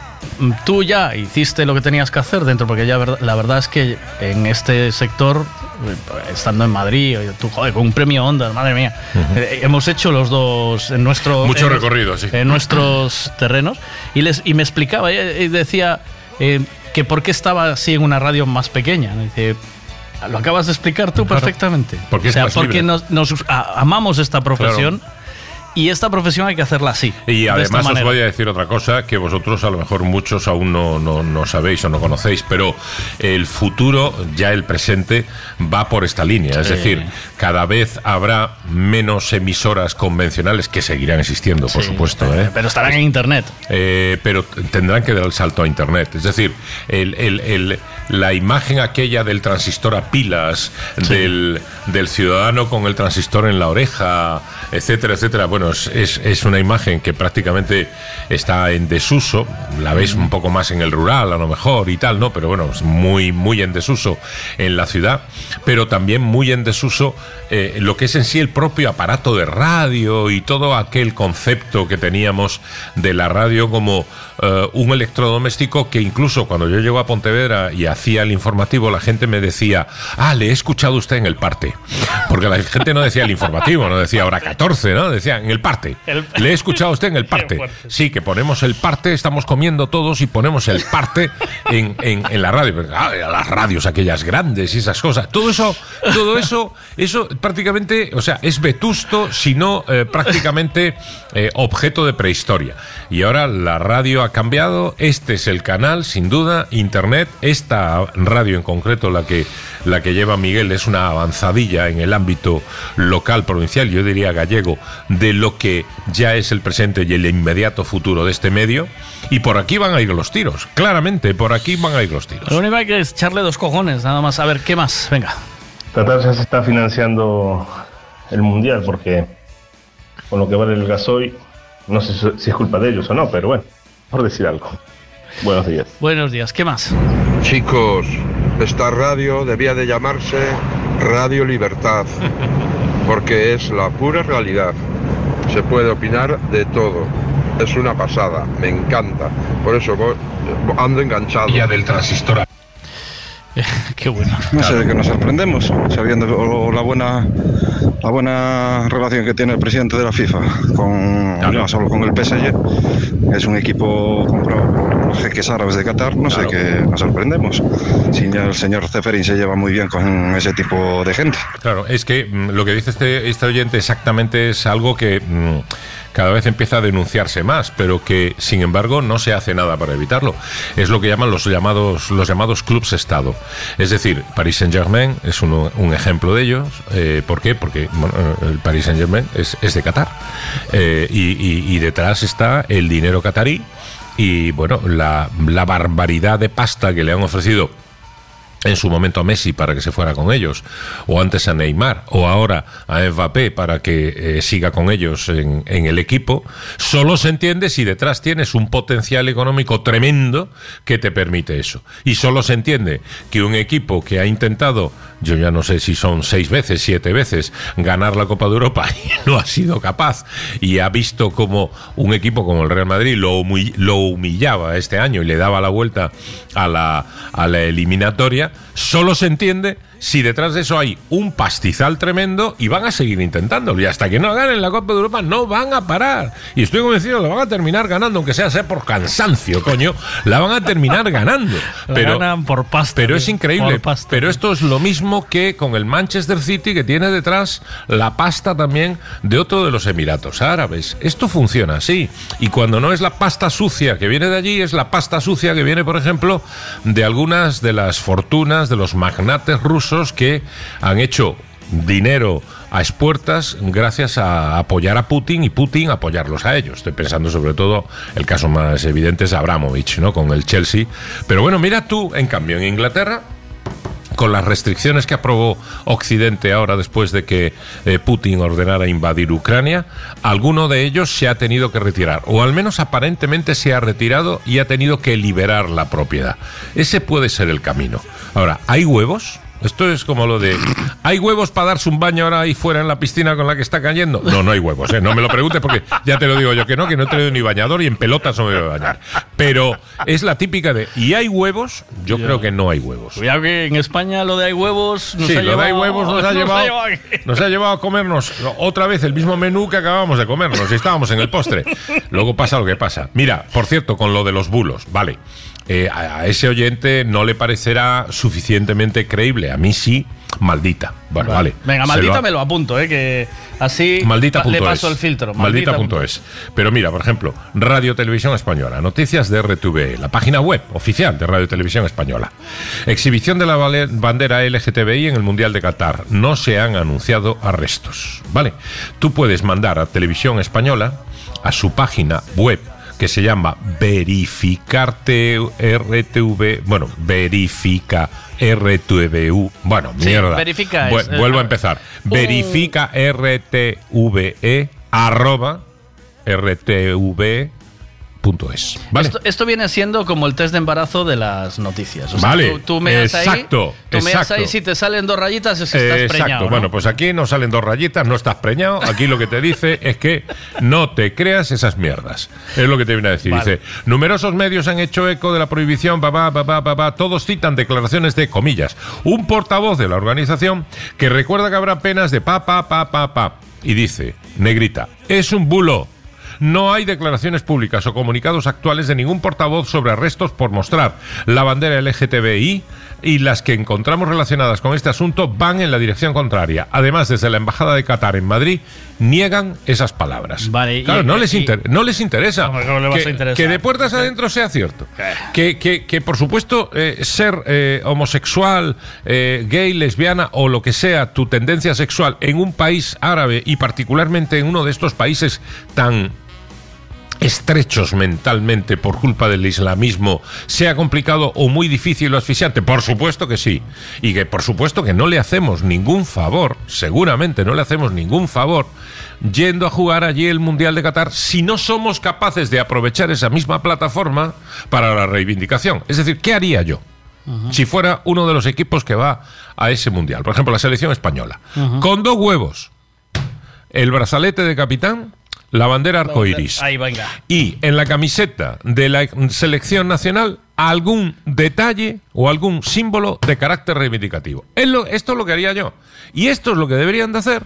tú ya hiciste lo que tenías que hacer dentro, porque ya la verdad es que en este sector, eh, estando en Madrid, tú, joder, con un premio Onda, madre mía, eh, hemos hecho los dos en nuestro... Mucho en- recorrido, sí. En nuestros terrenos, y, les, y me explicaba, y, decía eh, que por qué estaba así en una radio más pequeña. Dice, lo acabas de explicar tú Claro, perfectamente. porque o sea, porque nos, nos a- amamos esta profesión. Y esta profesión hay que hacerla así. Y además os voy a decir otra cosa que vosotros a lo mejor muchos aún no, no, no sabéis o no conocéis, pero el futuro, ya el presente, va por esta línea. Es decir, cada vez habrá menos emisoras convencionales que seguirán existiendo, por Sí, supuesto. ¿eh? Pero estarán en internet. Eh, pero tendrán que dar el salto a Internet. Es decir, el- el- el- la imagen aquella del transistor a pilas, del, del ciudadano con el transistor en la oreja, etcétera, etcétera. Bueno, es, es- una imagen que prácticamente está en desuso. La ves un poco más en el rural, a lo mejor, y tal, ¿no? Pero bueno, es muy, muy en desuso en la ciudad, pero también muy en desuso eh, lo que es en sí el propio aparato de radio y todo aquel concepto que teníamos de la radio como eh, un electrodoméstico que incluso cuando yo llego a Pontevedra y hacía el informativo, la gente me decía, ah, le he escuchado usted en el parte. Porque la gente no decía el informativo, no decía hora 14, ¿no? Decía en el parte. El- Le he escuchado a usted en el [LAUGHS] parte. Sí, que ponemos el parte, estamos comiendo todos y ponemos el parte en, en- en la radio. Pero, ah, las radios aquellas grandes y esas cosas. Todo eso, todo eso, eso prácticamente, o sea, es vetusto, sino eh, prácticamente eh, objeto de prehistoria. Y ahora la radio ha cambiado, este es el canal, sin duda, Internet, esta radio en concreto, la que, la que lleva Miguel, es una avanzadilla en el ámbito local, provincial, yo diría gallego, de lo que ya es el presente y el inmediato futuro de este medio. Y por aquí van a ir los tiros, claramente, por aquí van a ir los tiros. Lo único hay que es echarle dos cojones, nada más. A ver, ¿qué más? Venga. Qatar ya se está financiando el mundial porque con lo que vale el gasoil, no sé si es culpa de ellos o no, pero bueno, por decir algo. Buenos días. Buenos días, ¿qué más? Chicos, esta radio debía de llamarse Radio Libertad, porque es la pura realidad. Se puede opinar de todo. Es una pasada, me encanta. Por eso voy- ando enganchado. Ya del transistor. [LAUGHS] Qué bueno. No sé de qué nos sorprendemos, sabiendo la buena la buena relación que tiene el presidente de la FIFA con no solo con el PSG, es un equipo comprado jeques árabes de Qatar, no sé qué nos sorprendemos. Si ya el señor Ceferín se lleva muy bien con ese tipo de gente. Claro, es que mm, lo que dice este, este oyente exactamente es algo que mm, cada vez empieza a denunciarse más, pero que sin embargo no se hace nada para evitarlo. Es lo que llaman los llamados los llamados clubs Estado. Es decir, Paris Saint Germain es uno- un ejemplo de ellos. Eh, ¿Por qué? Porque bueno, el Paris Saint Germain es, es de Qatar Eh, y, y- y detrás está el dinero catarí y bueno la, la barbaridad de pasta que le han ofrecido en su momento a Messi para que se fuera con ellos, o antes a Neymar, o ahora a Mbappé para que eh, siga con ellos en, en el equipo, solo se entiende si detrás tienes un potencial económico tremendo que te permite eso. Y solo se entiende que un equipo que ha intentado, yo ya no sé si son seis veces, siete veces, ganar la Copa de Europa [LAUGHS] y no ha sido capaz, y ha visto como un equipo como el Real Madrid lo, humi- lo humillaba este año y le daba la vuelta a la, a la eliminatoria, solo se entiende si detrás de eso hay un pastizal tremendo y van a seguir intentándolo. Y hasta que no ganen la Copa de Europa no van a parar. Y estoy convencido, la van a terminar ganando, aunque sea, sea por cansancio, coño. La van a terminar ganando. [LAUGHS] Pero, ganan por pasta. pero es increíble. pasta. Pero esto es lo mismo que con el Manchester City, que tiene detrás la pasta también de otro de los Emiratos Árabes. Esto funciona así. Y cuando no es la pasta sucia que viene de allí, es la pasta sucia que viene, por ejemplo, de algunas de las fortunas de los magnates rusos que han hecho dinero a expuertas gracias a apoyar a Putin y Putin apoyarlos a ellos. Estoy pensando sobre todo, el caso más evidente es Abramovich, ¿no? Con el Chelsea. Pero bueno, mira tú, en cambio, en Inglaterra, con las restricciones que aprobó Occidente ahora después de que eh, Putin ordenara invadir Ucrania, alguno de ellos se ha tenido que retirar, o al menos aparentemente se ha retirado y ha tenido que liberar la propiedad. Ese puede ser el camino. Ahora, ¿hay huevos? Esto es como lo de ¿hay huevos para darse un baño ahora ahí fuera en la piscina con la que está cayendo? No, no hay huevos, ¿eh? no me lo preguntes porque ya te lo digo yo que no, que no he traído ni bañador y en pelotas no me voy a bañar. Pero es la típica de ¿y hay huevos? Yo creo que no hay huevos. Cuidado que en España lo de hay huevos nos Sí, ha lo de hay llevado- huevos nos ha [LAUGHS] llevado, aquí. nos ha llevado a comernos otra vez el mismo menú que acabamos de comernos y estábamos en el postre. Luego pasa lo que pasa. Mira, por cierto, con lo de los bulos, vale. Eh, a, a ese oyente no le parecerá suficientemente creíble. A mí sí, maldita. Bueno, vale. Venga, maldita lo- me lo apunto, ¿eh? Que así Maldita le paso es. el filtro. Maldita punto es. Pero mira, por ejemplo, Radio Televisión Española, noticias de RTV, la página web oficial de Radio Televisión Española. Exhibición de la bandera LGTBI en el Mundial de Qatar. No se han anunciado arrestos. ¿Vale? Tú puedes mandar a Televisión Española a su página web que se llama Verificarte RTV, bueno, Verifica RTVU, bueno, Sí, mierda. verifica Vu- es, eh, vuelvo a empezar. un- Verifica RTVE arroba RTV es. ¿Vale? Esto, esto viene siendo como el test de embarazo de las noticias. O sea, Vale, tú, tú meas ahí, exacto, tú exacto. ahí, si te salen dos rayitas es que estás Exacto, preñado. ¿no? bueno, pues aquí no salen dos rayitas, no estás preñado. Aquí lo que te dice [LAUGHS] es que no te creas esas mierdas. Es lo que te viene a decir. Vale. Dice: numerosos medios han hecho eco de la prohibición, papá, papá, papá. Todos citan declaraciones de comillas. Un portavoz de la organización que recuerda que habrá penas de pa, pa, pa, pa, pa. Y dice: Negrita, es un bulo. No hay declaraciones públicas o comunicados actuales de ningún portavoz sobre arrestos por mostrar la bandera LGTBI y las que encontramos relacionadas con este asunto van en la dirección contraria. Además, desde la Embajada de Qatar en Madrid niegan esas palabras. Vale, y- claro, no, les y- no les interesa ¿Cómo no le vas que, de puertas adentro sea cierto. Que, que- que, por supuesto, eh, ser eh, homosexual, eh, gay, lesbiana o lo que sea tu tendencia sexual en un país árabe y particularmente en uno de estos países tan estrechos mentalmente por culpa del islamismo sea complicado o muy difícil o asfixiante? Por supuesto que sí. Y que por supuesto que no le hacemos ningún favor, seguramente no le hacemos ningún favor yendo a jugar allí el Mundial de Qatar si no somos capaces de aprovechar esa misma plataforma para la reivindicación. Es decir, ¿qué haría yo? Si fuera uno de los equipos que va a ese mundial, por ejemplo, la selección española, con dos huevos, el brazalete de capitán, la bandera arcoiris. Ahí, venga. Y en la camiseta de la selección nacional, algún detalle o algún símbolo de carácter reivindicativo. Es lo- esto es lo que haría yo. Y esto es lo que deberían de hacer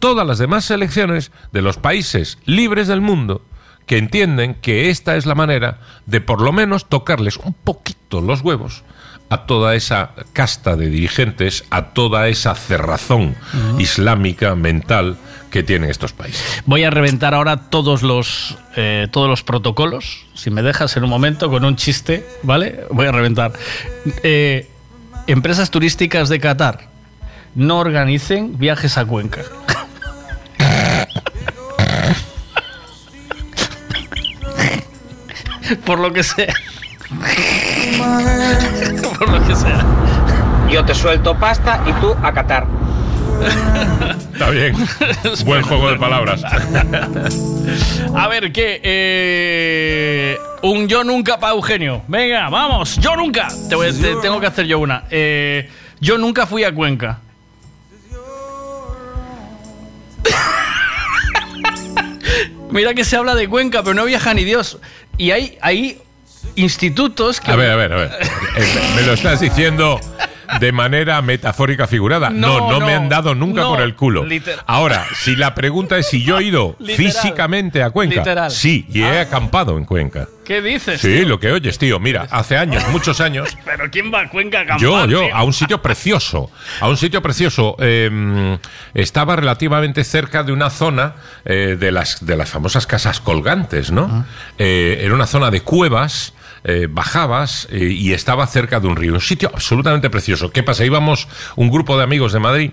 todas las demás selecciones de los países libres del mundo que entienden que esta es la manera de por lo menos tocarles un poquito los huevos a toda esa casta de dirigentes, a toda esa cerrazón islámica mental que tienen estos países. Voy a reventar ahora todos los, eh, todos los protocolos, si me dejas en un momento, con un chiste, ¿vale? Voy a reventar. Eh, empresas turísticas de Qatar no organicen viajes a Cuenca. [LAUGHS] Por lo que sea. [LAUGHS] Por lo que sea. Yo te suelto pasta y tú a Qatar. Está bien. [LAUGHS] Buen juego de palabras. A ver, ¿qué? Eh, un yo nunca para Eugenio. Venga, vamos, yo nunca. Te voy a- te- tengo que hacer yo una. Eh, yo nunca fui a Cuenca. [LAUGHS] Mira que se habla de Cuenca, pero no viaja ni Dios. Y hay, hay institutos que... A ver, a ver, a ver. Eh, Me lo estás diciendo de manera metafórica figurada. No, No, no, me han dado nunca no, por el culo. Ahora, si la pregunta es si yo he ido [LAUGHS] Literal. físicamente a Cuenca, Literal. sí, y he acampado en Cuenca. ¿Qué dices? Sí, tío? lo que oyes, tío. Mira, hace años, [LAUGHS] muchos años, Pero ¿quién va a Cuenca a acampar, yo, yo, tío? a un sitio precioso, a un sitio precioso. eh, estaba relativamente cerca de una zona eh, de, las, de las famosas casas colgantes, ¿no? Eh, era una zona de cuevas. Eh, bajabas eh, y estaba cerca de un río, un sitio absolutamente precioso. ¿Qué pasa? Íbamos un grupo de amigos de Madrid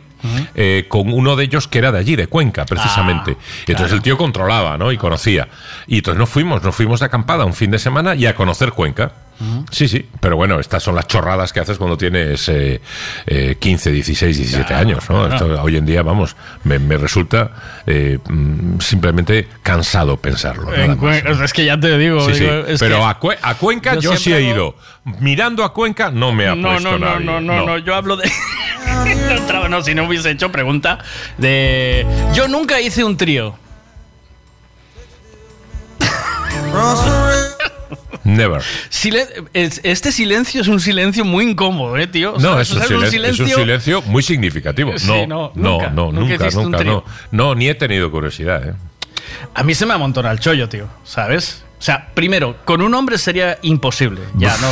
eh, con uno de ellos que era de allí, de Cuenca, precisamente. y entonces el tío controlaba, ¿no? Y conocía. Y entonces nos fuimos, nos fuimos de acampada un fin de semana y a conocer Cuenca. Sí, sí, pero bueno, estas son las chorradas que haces cuando tienes eh, eh, 15, 16, 17 años, ¿no? claro. Esto, hoy en día, vamos, me, me resulta eh, mm, simplemente cansado pensarlo. nada más. Es que ya te digo. Sí, sí, digo, es pero que- a, Cue- a Cuenca yo yo, sí he hago- ido. Mirando a Cuenca no me ha no, puesto no, no, nadie. no, no, no, yo hablo de. [LAUGHS] No, si no hubiese hecho pregunta de. Yo nunca hice un trío. Never. Silen- este silencio es un silencio muy incómodo, ¿eh, tío? O sea, No, es un, silencio, es un silencio muy significativo. No, no, no, nunca, no, nunca nunca, nunca, no. No, ni he tenido curiosidad, ¿eh? A mí se me amontona el chollo, tío, ¿sabes? O sea, primero, con un hombre sería imposible. Ya, no.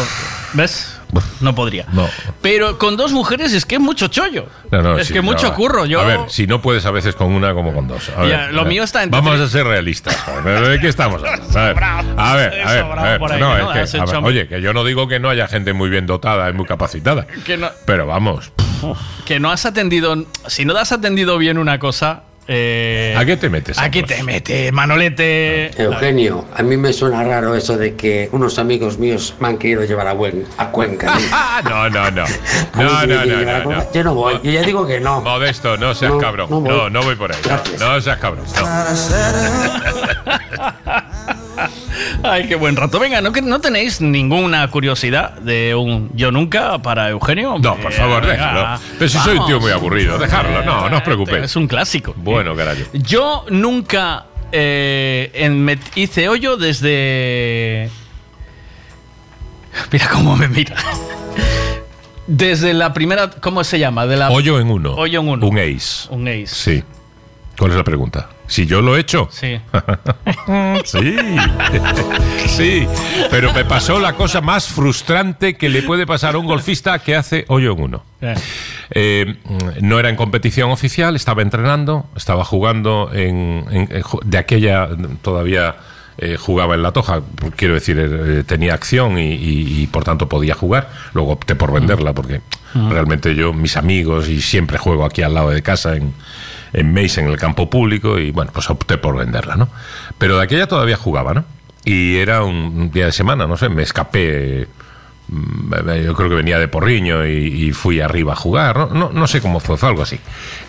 ¿Ves? No podría. No. Pero con dos mujeres es que es mucho chollo. No, no, es sí, que mucho curro. Yo, A ver, si no puedes a veces con una como con dos. A Ya, ver, lo a mío está entre Vamos a ser realistas. ¿De qué estamos hablando? A ver, a ver, a ver, sobrado a ver. por ahí, No, ¿no? es que, Has a ver, hecho- oye, que yo no digo que no haya gente muy bien dotada y muy capacitada. que, Pero vamos, que no has atendido. Si no has atendido bien una cosa. Eh, ¿a qué te metes? ¿A qué te metes, Manolete? Eugenio, a mí me suena raro eso de que unos amigos míos me han querido llevar a, Buen- a Cuenca. No, [LAUGHS] no, no. No, [LAUGHS] no, no, no. Yo no voy, yo ya digo que no. Modesto, no seas No, cabrón. no No, voy. no, voy por ahí. No, no seas cabrón. [LAUGHS] Ay, qué buen rato. Venga, ¿no, que- ¿no tenéis ninguna curiosidad de un yo nunca para Eugenio? No, por favor, Venga, déjalo. Pero si soy un tío muy aburrido, dejarlo. No, no os preocupéis. Es un clásico. Bueno, carajo. Yo nunca eh, en- me hice hoyo desde. Mira cómo me mira. Desde la primera. ¿Cómo se llama? De la... Hoyo en uno. Hoyo en uno. Un ace. Un ace. Sí. ¿Cuál es la pregunta? Si yo lo he hecho. Sí. [LAUGHS] sí. [LAUGHS] sí. Pero me pasó la cosa más frustrante que le puede pasar a un golfista que hace hoyo en uno. Eh. No era en competición oficial, estaba entrenando, estaba jugando en, en- en ju- de aquella todavía eh, jugaba en la toja, quiero decir, eh, tenía acción y, y- y, por tanto podía jugar. Luego opté por venderla porque realmente yo, mis amigos y siempre juego aquí al lado de casa en, en Meis, en el campo público y bueno, pues opté por venderla, ¿no? Pero de aquella todavía jugaba, ¿no? Y era un día de semana, no sé, me escapé Mm, yo creo que venía de Porriño y, y fui arriba a jugar, ¿no? No, no sé cómo fue, fue algo así.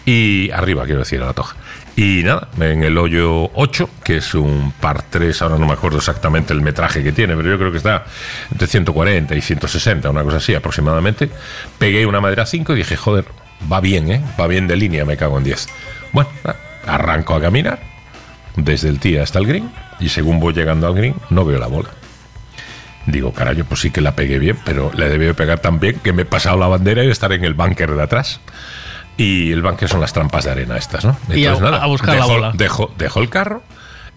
Y arriba, quiero decir, a la toja. Y nada, en el hoyo 8, que es un par 3, ahora no me acuerdo exactamente el metraje que tiene, pero yo creo que está entre 140 y 160, una cosa así aproximadamente, pegué una madera 5 y dije, joder, va bien, ¿eh? Va bien de línea, me cago en 10. Bueno, arranco a caminar desde el tee hasta el green y según voy llegando al green no veo la bola. Digo, carajo, pues sí que la pegué bien, pero le debió pegar tan bien que me he pasado la bandera y estar en el búnker de atrás. Y el búnker son las trampas de arena estas, ¿no? Y a- a buscar la dejo, bola. Dejo, dejo el carro,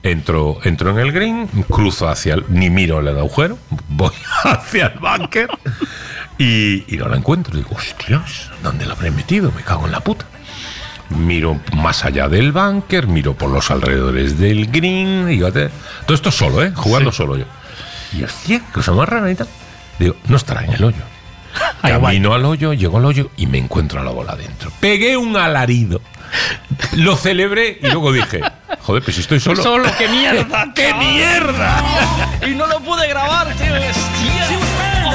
entro, entro en el green, cruzo hacia el... Ni miro el agujero, voy [LAUGHS] hacia el búnker y, y no la encuentro. Digo, hostias, ¿dónde la habré metido? Me cago en la puta. Miro más allá del búnker, miro por los alrededores del green. Te- todo esto solo, ¿eh? Jugando solo yo. Y hostia, cosa más rara y tal. Digo, no estará en el hoyo. [LAUGHS] Camino al hoyo, llego al hoyo y me encuentro a la bola dentro. Pegué un alarido. Lo celebré y luego dije, joder, pues si estoy solo. Solo, qué mierda. [LAUGHS] ¡Qué mierda! Y no lo pude grabar, tío.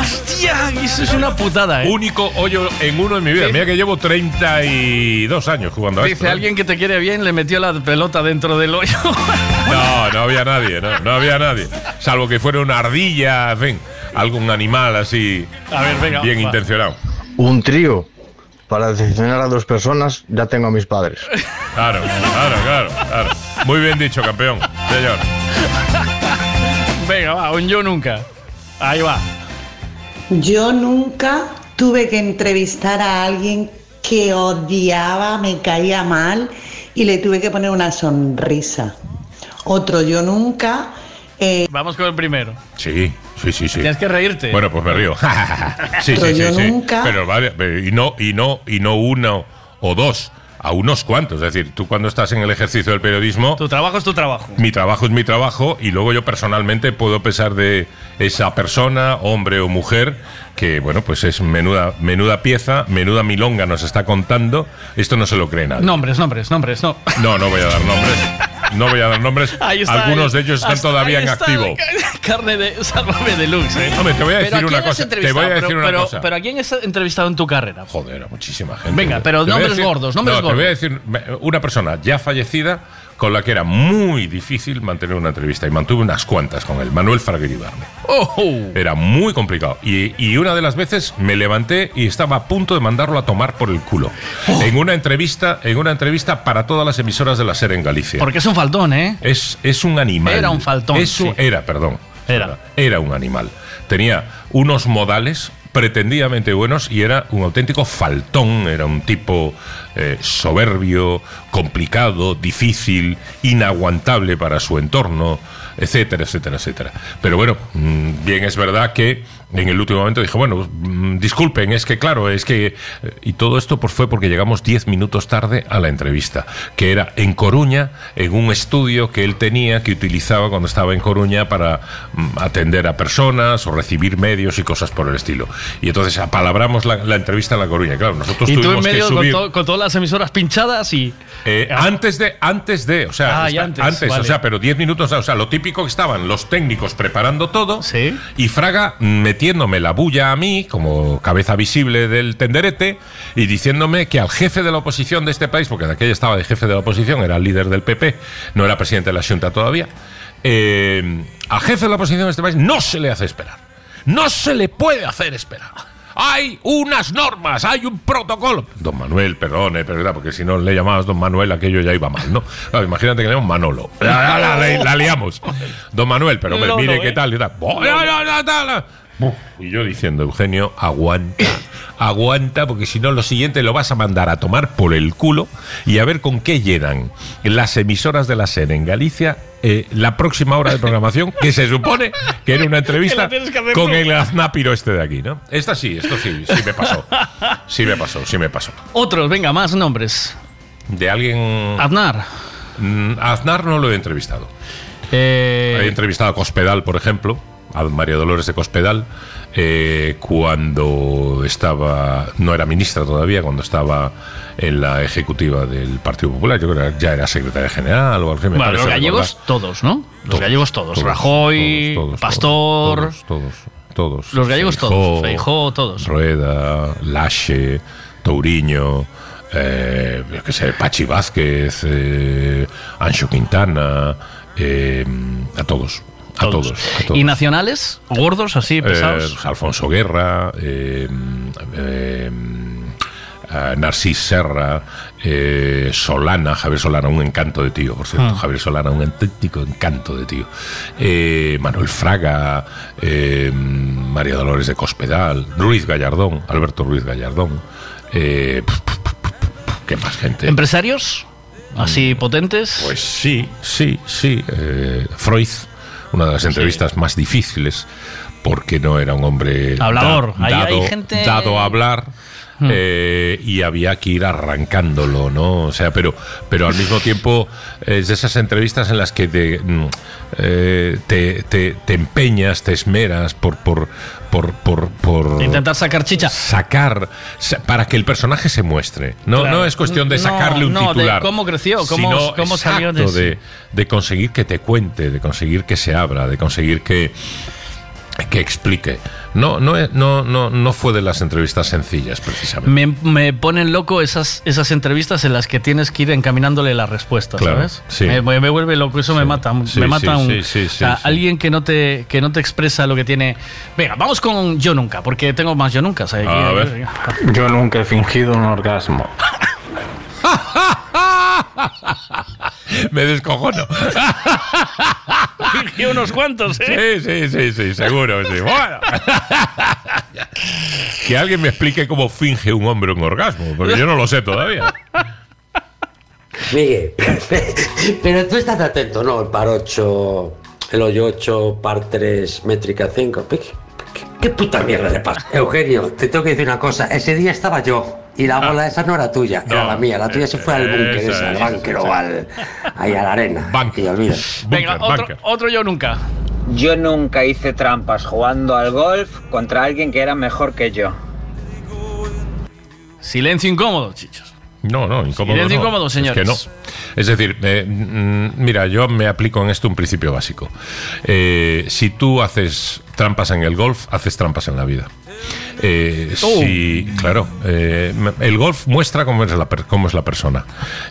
Hostia. Eso es una putada, ¿eh? Único hoyo en uno en mi vida. Sí. Mira que llevo 32 años jugando a esto. Dice ¿eh? alguien que te quiere bien, le metió la pelota dentro del hoyo. [LAUGHS] No, no había nadie, no, no había nadie. Salvo que fuera una ardilla, en fin, algún animal así. A ver, venga, Bien va. intencionado. Un trío. Para decepcionar a dos personas, ya tengo a mis padres. Claro, claro, claro, claro. Muy bien dicho, campeón. Señor. Venga, va, un yo nunca. Ahí va. Yo nunca tuve que entrevistar a alguien que odiaba, me caía mal y le tuve que poner una sonrisa. Otro yo nunca. eh, Vamos con el primero. Sí, sí, sí, sí. Tienes que reírte. Bueno, pues me río. [LAUGHS] sí, Pero sí, sí, yo sí. nunca- Pero vale, pero y no, y no, y no uno o dos, a unos cuantos. Es decir, tú cuando estás en el ejercicio del periodismo, Tu trabajo es tu trabajo. mi trabajo es mi trabajo y luego yo personalmente puedo pesar de esa persona, hombre o mujer, que bueno, pues es menuda, menuda pieza, menuda milonga nos está contando. Esto no se lo cree nadie. Nombres, nombres, nombres, no. No, no voy a dar nombres. [LAUGHS] No voy a dar nombres. [LAUGHS] Está, Algunos de ellos están todavía en activo. [LAUGHS] Carne de Sálvame Deluxe, ¿eh? Hombre, te voy a Pero decir ¿a una cosa. Te voy a decir Pero- una pero- cosa. Pero ¿a quién has entrevistado en tu carrera? Joder, a muchísima gente. Venga, pero nombres decir- gordos, nombres no, Te voy a gordos. decir una persona ya fallecida con la que era muy difícil mantener una entrevista y mantuve unas cuantas con él, Manuel Fraguiribarne. Oh. Era muy complicado. Y, y una de las veces me levanté y estaba a punto de mandarlo a tomar por el culo. Oh. En una entrevista, en una entrevista para todas las emisoras de la SER en Galicia. Porque es un faltón, ¿eh? Es, es un animal. Era un faltón, Es un- sí. Era, perdón. Era. Era un animal. Tenía unos modales pretendidamente buenos y era un auténtico faltón. Era un tipo eh, soberbio, complicado, difícil, inaguantable para su entorno, etcétera, etcétera, etcétera. Pero bueno, mm, bien es verdad que en el último momento dije, bueno, mm, disculpen, es que claro, es que... Y todo esto pues, fue porque llegamos 10 minutos tarde a la entrevista, que era en Coruña, en un estudio que él tenía, que utilizaba cuando estaba en Coruña para mm, atender a personas o recibir medios y cosas por el estilo. Y entonces apalabramos la, la entrevista en La Coruña. Claro, nosotros Y tú en tuvimos que medio con, subir... to- con todas las emisoras pinchadas y. Eh, antes de, antes de, o sea, Ah, está- antes, vale. o sea, pero 10 minutos, o sea, lo típico que estaban los técnicos preparando todo y Fraga mm, metiéndome la bulla a mí como cabeza visible del tenderete y diciéndome que al jefe de la oposición de este país, porque de aquella estaba de jefe de la oposición, era el líder del PP, no era presidente de la Junta todavía, eh, al jefe de la oposición de este país no se le hace esperar. No se le puede hacer esperar. Hay unas normas, hay un protocolo. Don Manuel, perdone, pero porque si no le llamabas Don Manuel, aquello ya iba mal, ¿no? Claro, imagínate que le llamamos Manolo. La, la- la- la liamos. Don Manuel, pero hombre, mire qué eh. tal y tal. Y yo diciendo, Eugenio, aguanta, aguanta, porque si no, lo siguiente lo vas a mandar a tomar por el culo y a ver con qué llenan las emisoras de la SER en Galicia eh, la próxima hora de programación, que se supone que era una entrevista con el aznápiro este de aquí, ¿no? Esta sí, esto sí, sí me pasó. Sí me pasó, sí me pasó. Otros, venga, más nombres. De alguien. Aznar. Mm, Aznar no lo he entrevistado. Eh, He entrevistado a Cospedal, por ejemplo, a María Dolores de Cospedal, eh, cuando estaba, no era ministra todavía, cuando estaba en la ejecutiva del Partido Popular, yo creo que ya era secretaria general o algo así. me bueno, los gallegos recordar. todos, ¿no? Los Todos, gallegos todos. todos, Rajoy, todos, Pastor. Todos, todos. Los gallegos todos, Feijóo, todos. Rueda, Lache, Touriño, eh, yo qué sé, Pachi Vázquez, eh, Ancho Quintana, eh, a todos. A todos. a todos. ¿Y nacionales? ¿Gordos, así, pesados? Eh, Alfonso Guerra, eh, eh, eh, Narcís Serra, eh, Solana, Javier Solana, un encanto de tío, por cierto. Ah. Javier Solana, un auténtico encanto de tío. Eh, Manuel Fraga, eh, María Dolores de Cospedal, Ruiz Gallardón, Alberto Ruiz Gallardón. ¿Qué más gente? ¿Empresarios? Así potentes. Pues sí, sí, sí. Freud, una de las entrevistas más difíciles, porque no era un hombre Hablador. da- Ahí hay dado, gente- dado a hablar. Hmm. eh, y había que ir arrancándolo, ¿no? O sea, pero, pero al mismo tiempo es de esas entrevistas en las que te, mm, eh, te, te- te empeñas, te esmeras por, por, por, por, por Intentar sacar chicha. sacar sa- para que el personaje se muestre. No, Claro. no es cuestión de No, sacarle un no, de titular. cómo creció, cómo- sino, cómo salió de de, de conseguir que te cuente, de conseguir que se abra, de conseguir que que explique. No, no, no, no, no fue de las entrevistas sencillas, precisamente. Me, me ponen loco esas, esas entrevistas en las que tienes que ir encaminándole la respuesta, Claro, ¿sabes? sí. Me, me vuelve loco, eso me mata. Sí, me sí, mata un, sí, sí, o sea, sí, sí. alguien que no, te, que no te expresa lo que tiene. Venga, vamos con yo nunca, porque tengo más yo nunca. ¿sabes? A ver. Yo nunca he fingido un orgasmo. [LAUGHS] Me descojono. Y unos cuantos, ¿eh? Sí, sí, sí, sí, seguro, sí. Bueno. que alguien me explique cómo finge un hombre un orgasmo, porque yo no lo sé todavía. Miguel, [LAUGHS] pero tú estás atento, ¿no? El par 8, el hoyo 8, par 3, métrica 5. ¿Qué, qué- qué puta mierda le pasa? Eugenio, te tengo que decir una cosa. Ese día estaba yo y la bola esa no era tuya, era la mía. La tuya se fue al búnker, esa, al búnker esa. o al, ahí a la arena. Olvida. Venga, otro, otro yo nunca. Yo nunca hice trampas jugando al golf contra alguien que era mejor que yo. Silencio incómodo, chichos. No, no, incómodo. Silencio no. incómodo, Es señores. que no. Es decir, eh, mm, mira, yo me aplico en esto un principio básico. Eh, si tú haces trampas en el golf, haces trampas en la vida. Eh, Oh. sí, claro. eh, el golf muestra cómo es, la, cómo es la persona.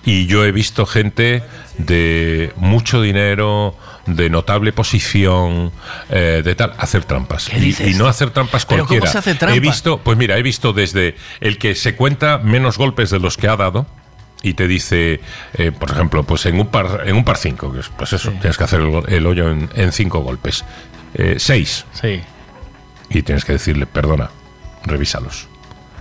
Y yo he visto gente de mucho dinero, de notable posición, eh, de tal, hacer trampas. ¿Qué Y, dices? y no hacer trampas ¿Pero cómo cualquiera. se hace trampa? He visto, pues mira, he visto desde el que se cuenta menos golpes de los que ha dado y te dice, eh, por ejemplo, pues en un par en un par 5, pues eso, tienes que hacer el, el hoyo en, en cinco golpes. Eh, seis. Sí. Y tienes que decirle, perdona, revísalos.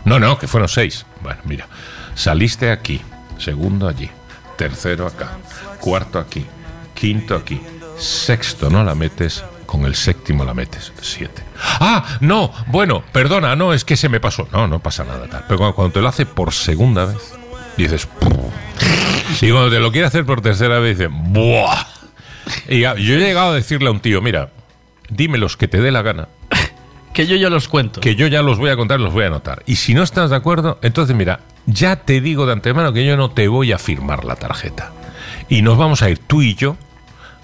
No, no, que fueron seis. Bueno, mira, saliste aquí, segundo allí, tercero acá, cuarto aquí, quinto aquí, sexto no la metes, con el séptimo la metes, siete. Ah, no, bueno, perdona, no, es que se me pasó. No, no pasa nada tal. Pero cuando, cuando te lo hace por segunda vez, dices, y cuando te lo quiere hacer por tercera vez, dices, ¡buah! Y yo he llegado a decirle a un tío, mira, dime los que te dé la gana. [LAUGHS] Que yo ya los cuento. Que yo ya los voy a contar, los voy a anotar. Y si no estás de acuerdo, entonces mira, ya te digo de antemano que yo no te voy a firmar la tarjeta. Y nos vamos a ir tú y yo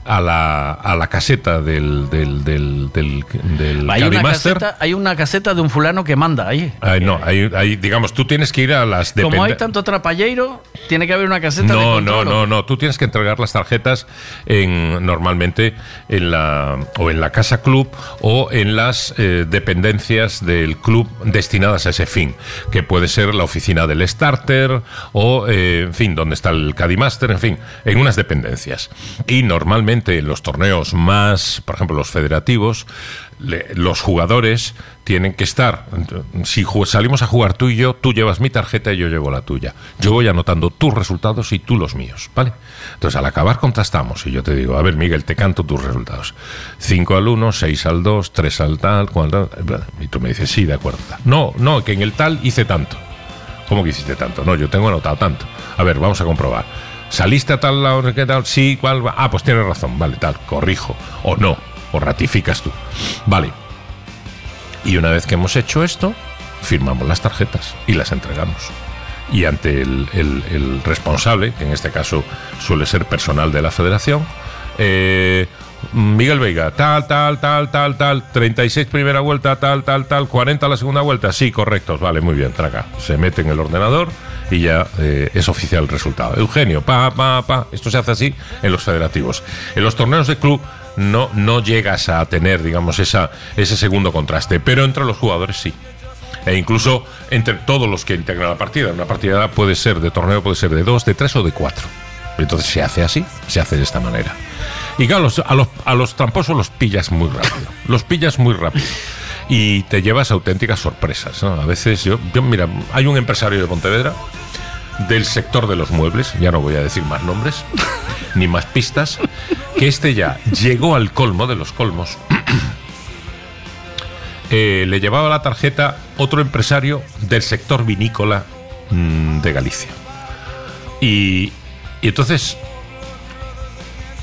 a la, a la caseta del, del, del, del, del Hay una, caseta, hay una caseta de un fulano que manda ahí. Ay, no, hay, hay- digamos, tú tienes que ir a las Como hay tanto trapalleiro, tiene que haber una caseta de no, no, no, no. Tú tienes que entregar las tarjetas en normalmente en la o en la casa club o en las eh, dependencias del club destinadas a ese fin, que puede ser la oficina del starter o, eh, en fin, donde está el Caddymaster, en fin, en unas dependencias. Y normalmente en los torneos más, por ejemplo, los federativos, le- los jugadores tienen que estar. Si salimos a jugar tú y yo, tú llevas mi tarjeta y yo llevo la tuya. Yo voy anotando tus resultados y tú los míos, ¿vale? Entonces al acabar contrastamos y yo te digo, a ver Miguel, te canto tus resultados. 5 al 1, 6 al 2, 3 al tal, 4 al... Y tú me dices, sí, de acuerdo. No, no, que en el tal hice tanto. ¿Cómo que hiciste tanto? No, yo tengo anotado tanto. A ver, vamos a comprobar. ¿Saliste a tal lado? ¿Qué tal? Sí, ¿cuál? Ah, pues tienes razón. Vale, tal, corrijo. O no, o ratificas tú. Vale. Y una vez que hemos hecho esto, firmamos las tarjetas y las entregamos. Y ante el- el responsable, que en este caso suele ser personal de la federación, eh, Miguel Veiga, tal, tal, tal, tal, tal, 36 primera vuelta, tal, tal, tal, 40 la segunda vuelta, sí, correctos, vale, muy bien, traca. Se mete en el ordenador y ya eh, es oficial el resultado. Eugenio, pa, pa, pa, esto se hace así en los federativos. En los torneos de club no, no llegas a tener, digamos, ese segundo contraste, pero entre los jugadores sí. E incluso entre todos los que integran la partida. Una partida puede ser de torneo, puede ser de dos, de tres o de cuatro. Entonces se hace así, se hace de esta manera. Y claro, los- a, los, a los tramposos los pillas muy rápido. Los pillas muy rápido. Y te llevas auténticas sorpresas. ¿no? A veces yo, mira, hay un empresario de Pontevedra del sector de los muebles, ya no voy a decir más nombres, ni más pistas, que este ya llegó al colmo de los colmos. [CLEARS THROAT] Eh, le llevaba la tarjeta otro empresario del sector vinícola mm, de Galicia. Y, y entonces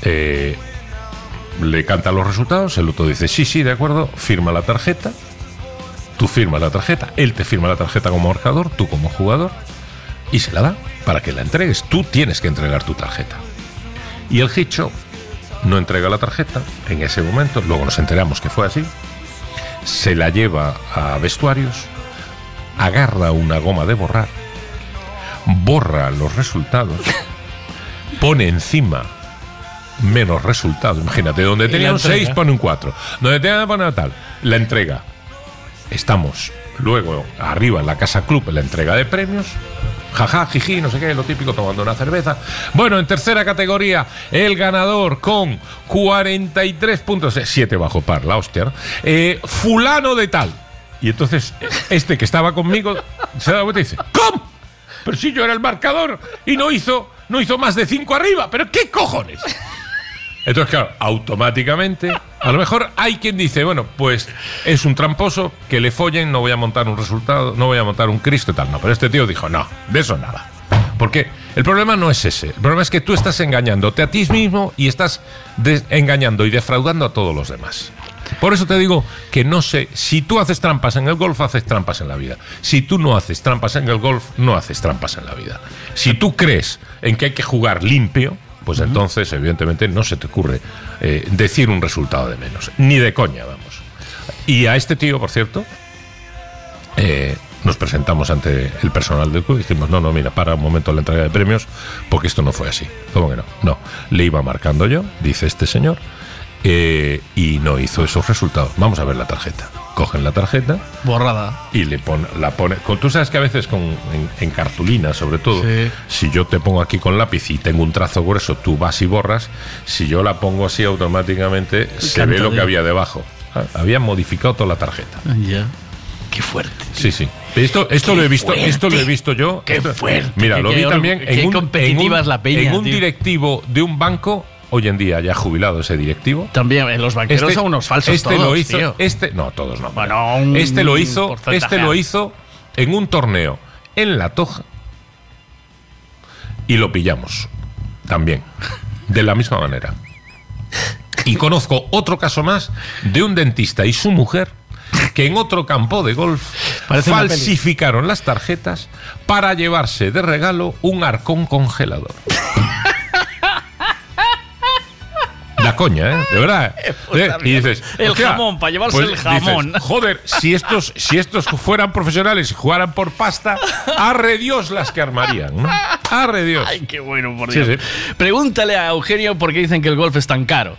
eh, le canta los resultados, el otro dice, sí, sí, de acuerdo, firma la tarjeta, tú firmas la tarjeta, él te firma la tarjeta como marcador, tú como jugador, y se la da para que la entregues. Tú tienes que entregar tu tarjeta. Y el Hicho no entrega la tarjeta en ese momento, luego nos enteramos que fue así, se la lleva a vestuarios, agarra una goma de borrar, borra los resultados, [LAUGHS] pone encima menos resultados. Imagínate, donde tenía un 6 entrega. pone un 4, donde tenía que poner tal, la entrega. Estamos luego arriba en la Casa Club en la entrega de premios. Jaja, jiji, no sé qué, lo típico, tomando una cerveza. Bueno, en tercera categoría, el ganador con 43 puntos, 7 bajo par, la hostia, ¿no? Eh, fulano de tal. Y entonces, este que estaba conmigo se da vuelta y dice, ¿cómo? Pero si yo era el marcador y no hizo, no hizo más de 5 arriba, pero ¿qué cojones? Entonces, claro, automáticamente, a lo mejor hay quien dice, bueno, pues es un tramposo, que le follen, no voy a montar un resultado, no voy a montar un Cristo y tal. No, pero este tío dijo, no, de eso nada. Porque el problema no es ese. El problema es que tú estás engañándote a ti mismo y estás engañando y defraudando a todos los demás. Por eso te digo que no sé, si tú haces trampas en el golf, haces trampas en la vida. Si tú no haces trampas en el golf, no haces trampas en la vida. Si tú crees en que hay que jugar limpio, pues entonces evidentemente no se te ocurre eh, decir un resultado de menos. Ni de coña, vamos. Y a este tío, por cierto, eh, nos presentamos ante el personal del club y dijimos, no, no, mira, para un momento la entrega de premios, porque esto no fue así. ¿Cómo que no? No, le iba marcando yo, dice este señor, eh, y no hizo esos resultados. Vamos a ver la tarjeta. Cogen la tarjeta Borrada. y le pone, la pone. Tú sabes que a veces con, en, en cartulina, sobre todo, Sí. si yo te pongo aquí con lápiz y tengo un trazo grueso, tú vas y borras. Si yo la pongo así automáticamente, se ve lo que había debajo. Ah, Habían modificado toda la tarjeta. Ya. Qué fuerte. Sí, sí. Esto, esto Qué lo he visto, fuerte. esto lo he visto yo. Qué Esto- fuerte. Mira, Qué- lo vi también en un, en un- la peña, en un directivo de un banco. Hoy en día ya jubilado ese directivo. También, eh, los banqueros son unos falsos Este todos, lo hizo, tío. este no todos no. Bueno, un este lo hizo, porcentaje este lo hizo en un torneo en La Toja y lo pillamos también de la misma manera. Y conozco otro caso más de un dentista y su mujer que en otro campo de golf Parece falsificaron las tarjetas para llevarse de regalo un arcón congelador. La coña, ¿eh? De verdad. [LAUGHS] ¿eh? Y dices, El hostia, jamón, para llevarse pues el dices, jamón. joder, si estos, si estos fueran profesionales y jugaran por pasta, arre Dios las que armarían, ¿no? Arre Dios. Ay, qué bueno, por Sí, Dios. Pregúntale a Eugenio por qué dicen que el golf es tan caro.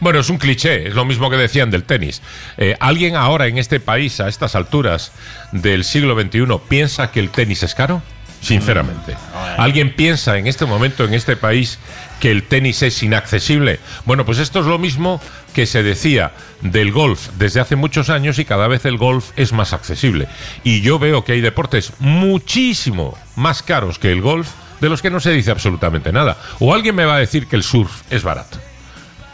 Bueno, es un cliché, es lo mismo que decían del tenis. Eh, ¿Alguien ahora en este país, a estas alturas del siglo XXI, piensa que el tenis es caro? Sinceramente. ¿Alguien piensa en este momento, en este país, que el tenis es inaccesible? Bueno, pues esto es lo mismo que se decía del golf desde hace muchos años y cada vez el golf es más accesible. Y yo veo que hay deportes muchísimo más caros que el golf de los que no se dice absolutamente nada. O alguien me va a decir que el surf es barato.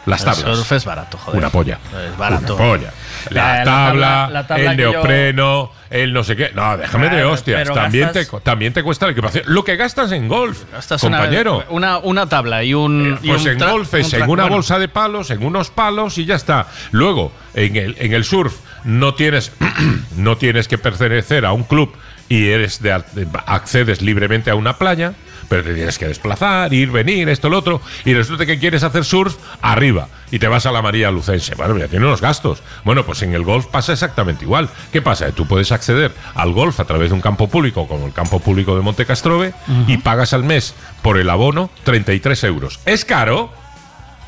Las El tablas. surf es barato, joder. Una polla. Es barato. Una polla. La, La- la tabla, tabla- la tabla el yo- neopreno, el no sé qué. No, déjame de hostias. También, gastas- te, también te cuesta la equipación. Lo que gastas en golf, Gastas compañero. Una, una, tabla y un. y Pues un en golf es un en una bueno, bolsa de palos, en unos palos y ya está. Luego, en el, en el surf, no tienes, [CLEARS THROAT] no tienes que pertenecer a un club y eres de- accedes libremente a una playa, pero te tienes que desplazar, ir, venir, esto, lo otro, y resulta que quieres hacer surf arriba y te vas a la María Lucense. Bueno, ya tiene unos gastos. Bueno, pues en el golf pasa exactamente igual. ¿Qué pasa? Tú puedes acceder al golf a través de un campo público, como el campo público de Monte Castrove, y pagas al mes por el abono 33 euros. ¿Es caro?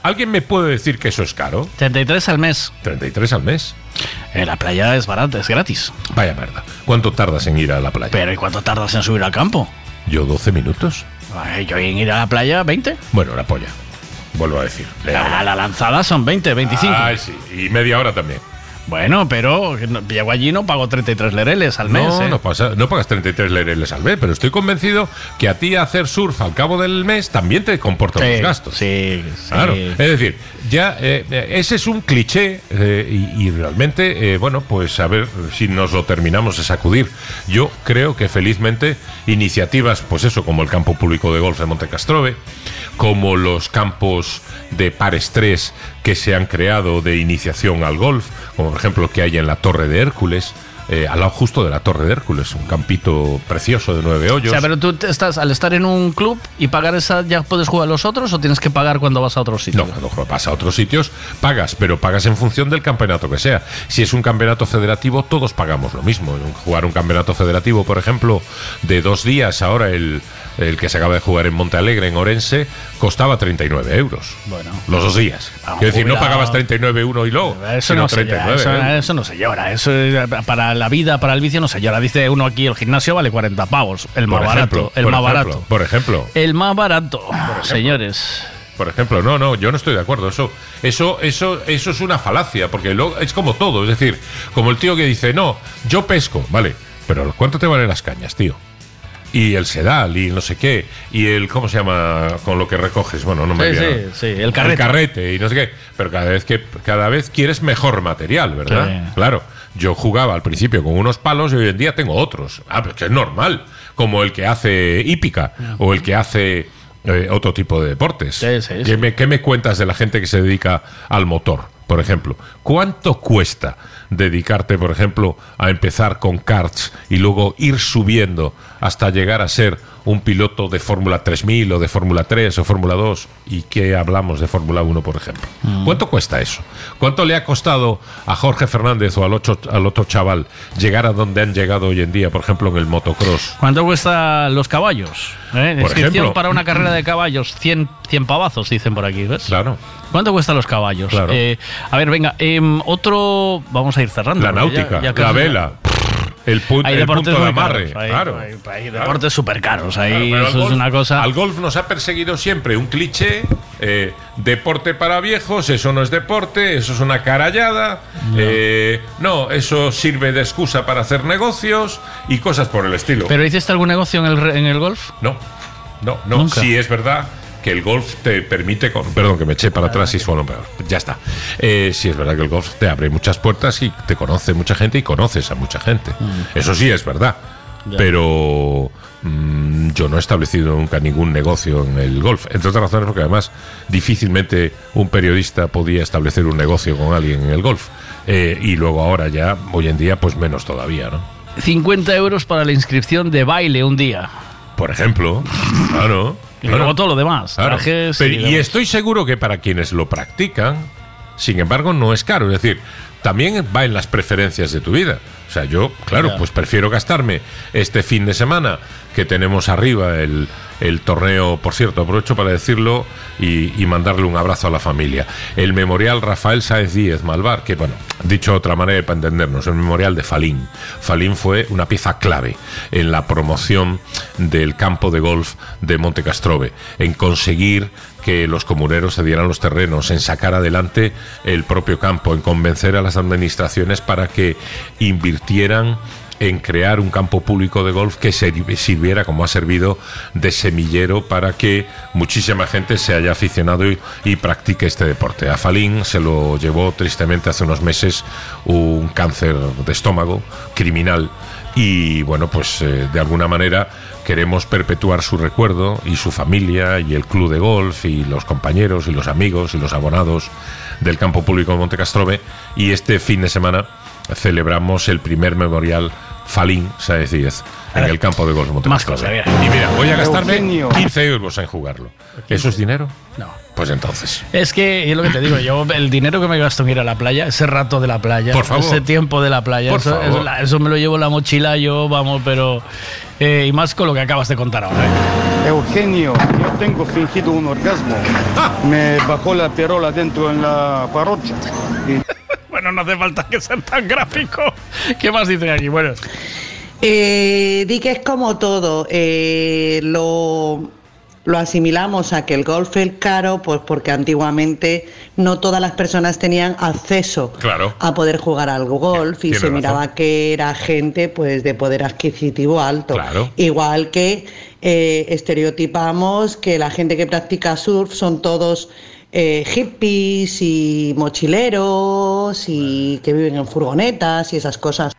¿Alguien me puede decir que eso es caro? 33 al mes. 33 al mes. En la playa es barata, es gratis. Vaya merda. ¿Cuánto tardas en ir a la playa? Pero ¿y cuánto tardas en subir al campo? Yo 12 minutos. Ay, Yo en ir a la playa 20. Bueno, la polla. Vuelvo a decir. La, la lanzada son 20, 25. Ay, sí. Y media hora también. Bueno, pero llego allí y no pago 33 lereles al mes. no, ¿eh? no, pasa- no pagas 33 lereles al mes, pero estoy convencido que a ti hacer surf al cabo del mes también te comporta Sí, unos gastos. Sí, Claro, es decir, ya eh, eh, ese es un cliché eh, y, y realmente, bueno, pues a ver si nos lo terminamos de sacudir. Yo creo que felizmente iniciativas, pues eso, como el campo público de golf de Montecastrobe, como los campos de par estrés que se han creado de iniciación al golf, como por ejemplo que hay en la Torre de Hércules, eh, al lado justo de la Torre de Hércules, un campito precioso de nueve O hoyos. sea, pero tú estás, al estar en un club y pagar esa, ¿ya puedes jugar los otros o tienes que pagar cuando vas a otros sitios? No, cuando vas a otros sitios pagas, pero pagas en función del campeonato que sea. Si es un campeonato federativo, todos pagamos lo mismo. Jugar un campeonato federativo, por ejemplo, de dos días, ahora el, el que se acaba de jugar en Monte Alegre, en Orense, costaba 39 euros. Bueno. Los dos días. Ah, Quiero decir, no pagabas 39 uno y luego, Eso sino no, se llora, 39 eso, eso no se llora. Eso eh, para la vida, para el vicio no se llora. Dice uno aquí, el gimnasio vale 40 pavos. El más barato. El más ejemplo, barato. Por ejemplo. El más barato, señores. Por ejemplo, no, no, yo no estoy de acuerdo. Eso, eso, eso, eso es una falacia, porque luego es como todo. Es decir, como el tío que dice, no, yo pesco, vale, pero ¿cuánto te valen las cañas, tío? Y el sedal, y no sé qué, y el, ¿cómo se llama? Con lo que recoges, bueno, no me Sí, sí, sí, el carrete. carrete, y no sé qué. Pero cada vez que cada vez quieres mejor material, ¿verdad? Sí. Claro. Yo jugaba al principio con unos palos y hoy en día tengo otros. Ah, pero que es normal. Como el que hace hípica o el que hace eh, otro tipo de deportes. ¿Qué, me, qué me cuentas de la gente que se dedica al motor, por ejemplo? ¿Cuánto cuesta dedicarte, por ejemplo, a empezar con karts y luego ir subiendo hasta llegar a ser un piloto de Fórmula 3000 o de Fórmula 3 o Fórmula 2? ¿Y qué hablamos de Fórmula 1, por ejemplo? Mm. ¿Cuánto cuesta eso? ¿Cuánto le ha costado a Jorge Fernández o al otro, al otro chaval llegar a donde han llegado hoy en día, por ejemplo, en el motocross? ¿Cuánto cuestan los caballos? ¿Eh? Por Inscripción ejemplo. para una carrera de caballos, 100, 100 pavazos, dicen por aquí, ¿ves? Claro. ¿Cuánto cuestan los caballos? Claro. Eh, a ver, venga, em, otro. Vamos a ir cerrando. La ya- náutica, ya la vela, el, pu- Hay el deportes punto de amarre. caros, hay- claro. hay- hay Claro. deportes súper caros. Ahí Claro, eso es golf- una cosa. Al golf nos ha perseguido siempre un cliché, eh, deporte para viejos, eso no es deporte, eso es una carallada, eh, no, eso sirve de excusa para hacer negocios y cosas por el estilo. ¿Pero hiciste algún negocio en el, en el golf? No, no, no. Nunca. Sí es verdad que el golf te permite, con- perdón que me eché para atrás y suelo peor, ya está. Eh, sí es verdad que el golf te abre muchas puertas y te conoce mucha gente y conoces a mucha gente. Eso sí es verdad. Ya. Pero mm, yo no he establecido nunca ningún negocio en el golf. Entre otras razones porque además difícilmente un periodista podía establecer un negocio con alguien en el golf. Eh, y luego ahora ya, hoy en día, pues menos todavía, ¿no? 50 euros para la inscripción de baile un día. Por ejemplo, claro. Y claro. luego todo lo demás. Claro. trajes Pero- y estoy seguro que para quienes lo practican, sin embargo, no es caro. Es decir, también va en las preferencias de tu vida. O sea, yo, claro, pues prefiero gastarme este fin de semana que tenemos arriba el, el torneo, por cierto, aprovecho para decirlo y, mandarle un abrazo a la familia. El memorial Rafael Sáenz Díez Malvar, que bueno, dicho de otra manera para entendernos, el memorial de Falín. Falín fue una pieza clave en la promoción del campo de golf de Monte Castrobe, en conseguir que los comuneros se dieran los terrenos, en sacar adelante el propio campo, en convencer a las administraciones para que invirtieran en crear un campo público de golf que sirviera como ha servido de semillero para que muchísima gente se haya aficionado y, y practique este deporte. A Falín se lo llevó tristemente hace unos meses un cáncer de estómago criminal y bueno, pues eh, de alguna manera queremos perpetuar su recuerdo y su familia y el club de golf y los compañeros y los amigos y los abonados del campo público de Montecastrobe y este fin de semana celebramos el primer memorial Falín Saez Díez en el campo de golf Más cosas, Y mira, voy a gastarme Eugenio. 15 euros en jugarlo. ¿Eso es dinero? No. Pues entonces. Es que es lo que te digo, yo el dinero que me gasto en ir a la playa, ese rato de la playa, Por favor. ese tiempo de la playa, Por eso, favor. eso- eso me lo llevo en la mochila yo, vamos, pero... eh, y más con lo que acabas de contar ahora. ¿eh? Eugenio, yo tengo fingido un orgasmo. Me bajó la perola dentro en la parrocha. Y No hace falta que sea tan gráfico. ¿Qué más dicen aquí? Bueno, Eh, di que es como todo. eh, lo, lo asimilamos a que el golf es caro, pues porque antiguamente no todas las personas tenían acceso Claro. a poder jugar al golf y Tiene se razón. miraba que era gente pues de poder adquisitivo alto. Claro. Igual que eh, estereotipamos que la gente que practica surf son todos eh, hippies y mochileros y que viven en furgonetas y esas cosas.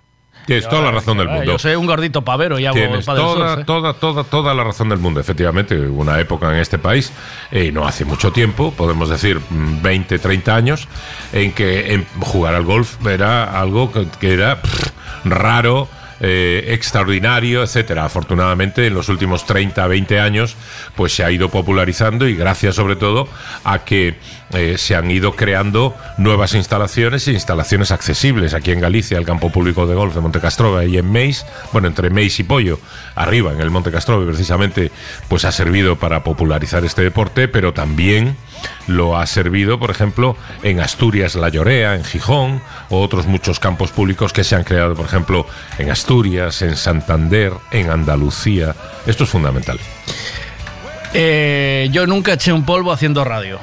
Tienes toda la razón del mundo. yo soy un gordito pavero y hago Tienes toda, surf, ¿eh? toda, toda, toda la razón del mundo. Efectivamente, hubo una época en este país, eh, no hace mucho tiempo, podemos decir mm, 20, 30 años, en que en jugar al golf era algo que, que era pff, raro. Eh, extraordinario, etcétera. Afortunadamente, en los últimos 30, 20 años, pues se ha ido popularizando y gracias sobre todo a que eh, se han ido creando nuevas instalaciones e instalaciones accesibles aquí en Galicia, el campo público de golf de Montecastrova y en Meis, bueno, entre Meis y Pollo, arriba en el Monte Castrove precisamente, pues ha servido para popularizar este deporte, pero también lo ha servido, por ejemplo, en Asturias, La Llorea, en Gijón, o otros muchos campos públicos que se han creado, por ejemplo, en Asturias, en Santander, en Andalucía. Esto es fundamental. Eh, yo nunca eché un polvo haciendo radio.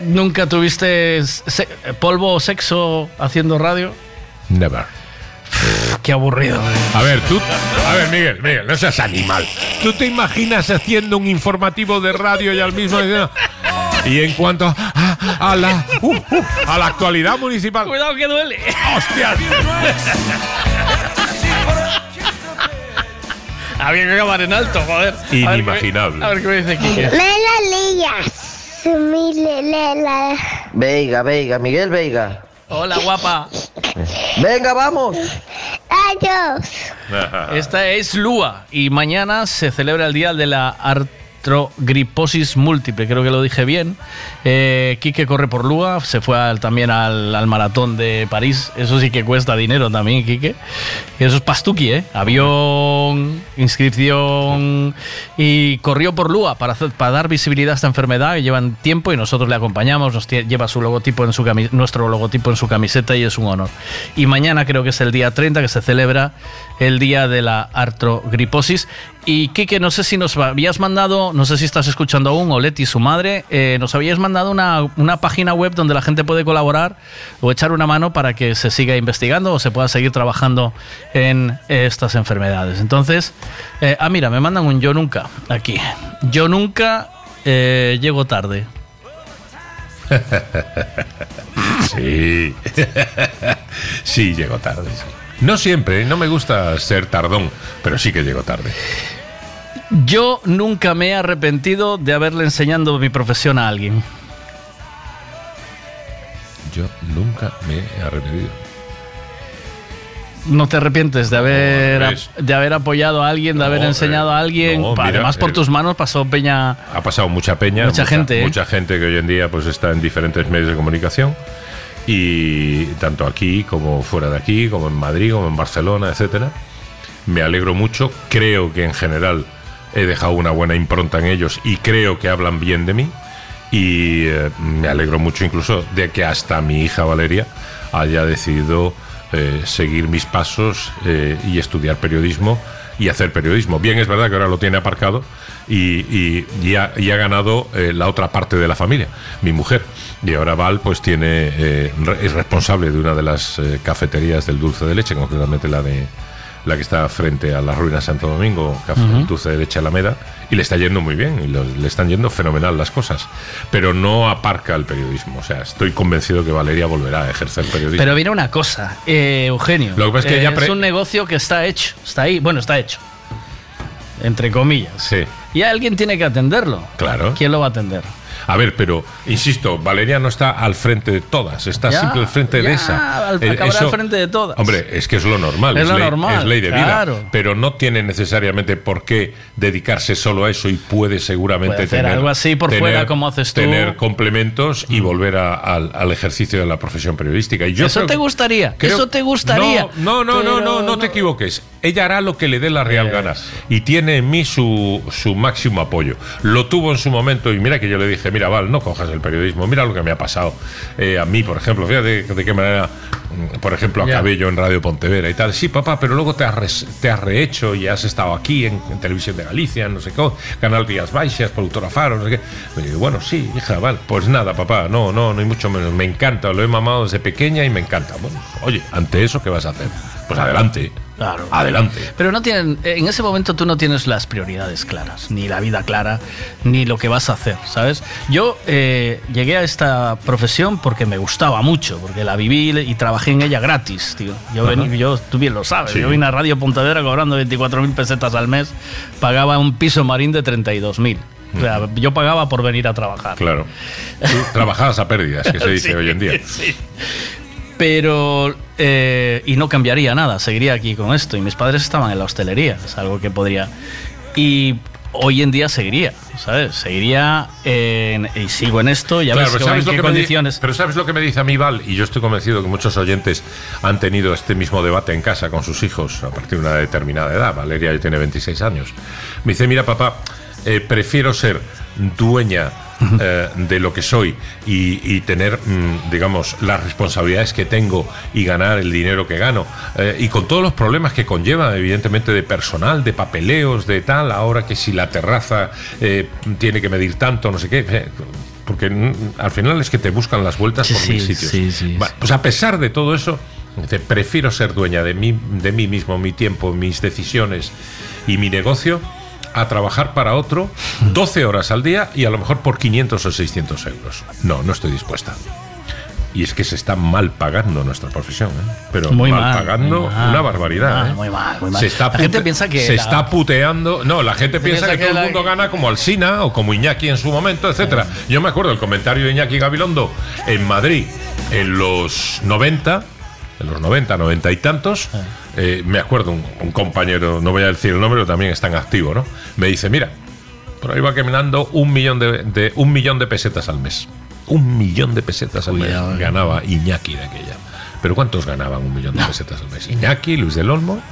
¿Nunca tuviste polvo o sexo haciendo radio? Never. Qué aburrido. eh. A ver, tú. A ver, Miguel, Miguel, no seas animal. ¿Tú te imaginas haciendo un informativo de radio y al mismo diciendo- Y en cuanto a, a la, uh, uh, a la actualidad municipal. Cuidado que duele. ¡Hostias! [LAUGHS] Había que acabar en alto, joder. A ver qué- Inimaginable. A ver qué me dice. Mi lela. Veiga, Veiga, Miguel Veiga. Hola, guapa. Venga, vamos. Adiós. Esta es Lua y mañana se celebra el día de la artrogriposis múltiple, creo que lo dije bien. Eh, Quique corre por Lua, se fue también al, al maratón de París, eso sí que cuesta dinero también, Quique. Eso es pastuqui, ¿eh? Avión, inscripción y corrió por Lua para, para dar visibilidad a esta enfermedad y llevan tiempo y nosotros le acompañamos, nos lleva su logotipo en su nuestro logotipo en su camiseta y es un honor. Y mañana creo que es el día 30 que se celebra el día de la artrogriposis. Y Kike, no sé si nos habías mandado, no sé si estás escuchando aún, o Leti, su madre, eh, nos habías mandado una, una página web donde la gente puede colaborar o echar una mano para que se siga investigando o se pueda seguir trabajando en estas enfermedades. Entonces, eh, ah, mira, me mandan un yo nunca aquí. Yo nunca eh, llego tarde. [LAUGHS] Sí. [LAUGHS] sí, llego tarde. No siempre, no me gusta ser tardón, pero sí que llego tarde. Yo nunca me he arrepentido de haberle enseñado mi profesión a alguien. Yo nunca me he arrepentido. ¿No te arrepientes de haber, de haber apoyado a alguien, de haber enseñado eh, a alguien? no, mira, Además, por eh, tus manos pasó Peña. Ha pasado mucha peña, Mucha gente, ¿eh? mucha gente que hoy en día pues está en diferentes medios de comunicación y tanto aquí como fuera de aquí, como en Madrid, como en Barcelona, etcétera. Me alegro mucho, creo que en general he dejado una buena impronta en ellos y creo que hablan bien de mí y eh, me alegro mucho incluso de que hasta mi hija Valeria haya decidido eh, seguir mis pasos eh, y estudiar periodismo y hacer periodismo. Bien, es verdad que ahora lo tiene aparcado y, y- ha, ganado eh, la otra parte de la familia, mi mujer. Y ahora Val pues tiene eh, es responsable de una de las eh, cafeterías del dulce de leche, concretamente la de la que está frente a la ruina Santo Domingo, Café Ujú. Dulce de Leche Alameda, y le está yendo muy bien, y lo- le están yendo fenomenal las cosas. Pero no aparca el periodismo. O sea, estoy convencido que Valeria volverá a ejercer periodismo. Pero viene una cosa, eh, Eugenio. Lo que pasa es que eh, pre- un negocio que está hecho, está ahí, bueno, está hecho. Entre comillas. Sí. Y alguien tiene que atenderlo. Claro. ¿Quién lo va a atender? A ver, pero insisto, Valeria no está al frente de todas, está Ya, siempre al frente de esa. al- Eh, al frente de todas. Hombre, es que es lo normal, Es es, lo ley, normal, es ley de claro. vida, pero no tiene necesariamente por qué dedicarse solo a eso y puede seguramente Puede tener algo así por tener- fuera, como haces tú. Mm. tener complementos y volver a- al, al ejercicio de la profesión periodística. Y yo Eso creo te gustaría, creo- eso te gustaría. No, no, no, no, no te equivoques. Ella hará lo que le dé la real gana y tiene en mí su, su máximo apoyo. Lo tuvo en su momento y mira que yo le dije, mira, Val, no cojas el periodismo, mira lo que me ha pasado eh, a mí, por ejemplo, fíjate de qué manera, mm, por ejemplo, acabé yo en Radio Pontevedra y tal. Sí, papá, pero luego te has, res- te has rehecho y has estado aquí en, en Televisión de Galicia, no sé qué, Canal Rías Baixas, Productora Faro, no sé qué. Me digo, bueno, sí, hija, vale, pues nada, papá, no, no, no hay mucho menos. Me encanta, lo he mamado desde pequeña y me encanta. Bueno, oye, ante eso, ¿qué vas a hacer? Pues adelante. Claro. Adelante. Pero no tienen, en ese momento tú no tienes las prioridades claras, ni la vida clara, ni lo que vas a hacer, ¿sabes? Yo eh, llegué a esta profesión porque me gustaba mucho, porque la viví y trabajé en ella gratis, tío. Yo, vení- yo tú bien lo sabes, Sí. yo vine a Radio Pontevedra cobrando 24.000 pesetas al mes, pagaba un piso marín de 32.000. O sea, yo pagaba por venir a trabajar. Claro. Tú trabajabas a pérdidas, que se [LAUGHS] dice Sí, hoy en día. sí. Pero, eh, y no cambiaría nada, seguiría aquí con esto. Y mis padres estaban en la hostelería, es algo que podría. Y hoy en día seguiría, ¿sabes? Seguiría en- y sigo en esto, ya Claro, ves pero que- en ¿sabes, lo qué que me di- condiciones. pero ¿sabes lo que me dice a mí, Val? Y yo estoy convencido que muchos oyentes han tenido este mismo debate en casa con sus hijos a partir de una determinada edad. Valeria ya tiene 26 años. Me dice, mira, papá, eh, prefiero ser dueña eh, de lo que soy y, y tener, mm, digamos, las responsabilidades que tengo y ganar el dinero que gano. eh, y con todos los problemas que conlleva, evidentemente, de personal, de papeleos, de tal, ahora que si la terraza eh, tiene que medir tanto, no sé qué. porque mm, al final es que te buscan las vueltas Sí, por sí, mil sitios. sí, Pues a pesar de todo eso, prefiero ser dueña de mí, de mí mismo, mi tiempo, mis decisiones y mi negocio a trabajar para otro 12 horas al día y a lo mejor por 500 o 600 euros. No, no estoy dispuesta. Y es que se está mal pagando nuestra profesión, ¿eh? pero Muy mal, mal, pagando muy mal, una barbaridad. muy mal, ¿eh? muy mal, muy mal. Se está, La gente piensa que se la- está puteando. No, la gente piensa, piensa que, que todo la- el mundo gana como Alsina o como Iñaki en su momento, etcétera. Yo me acuerdo el comentario de Iñaki Gabilondo en Madrid en los 90, en los 90, 90 y tantos. Eh, me acuerdo un, un compañero, no voy a decir el nombre, pero también está en activo, ¿no? Me dice, mira, por ahí va caminando un millón de, de- un millón de pesetas al mes. Un millón de pesetas al Cuidado, mes eh. ganaba Iñaki de aquella. Pero ¿cuántos ganaban un millón de pesetas al mes? Iñaki, Luis del Olmo,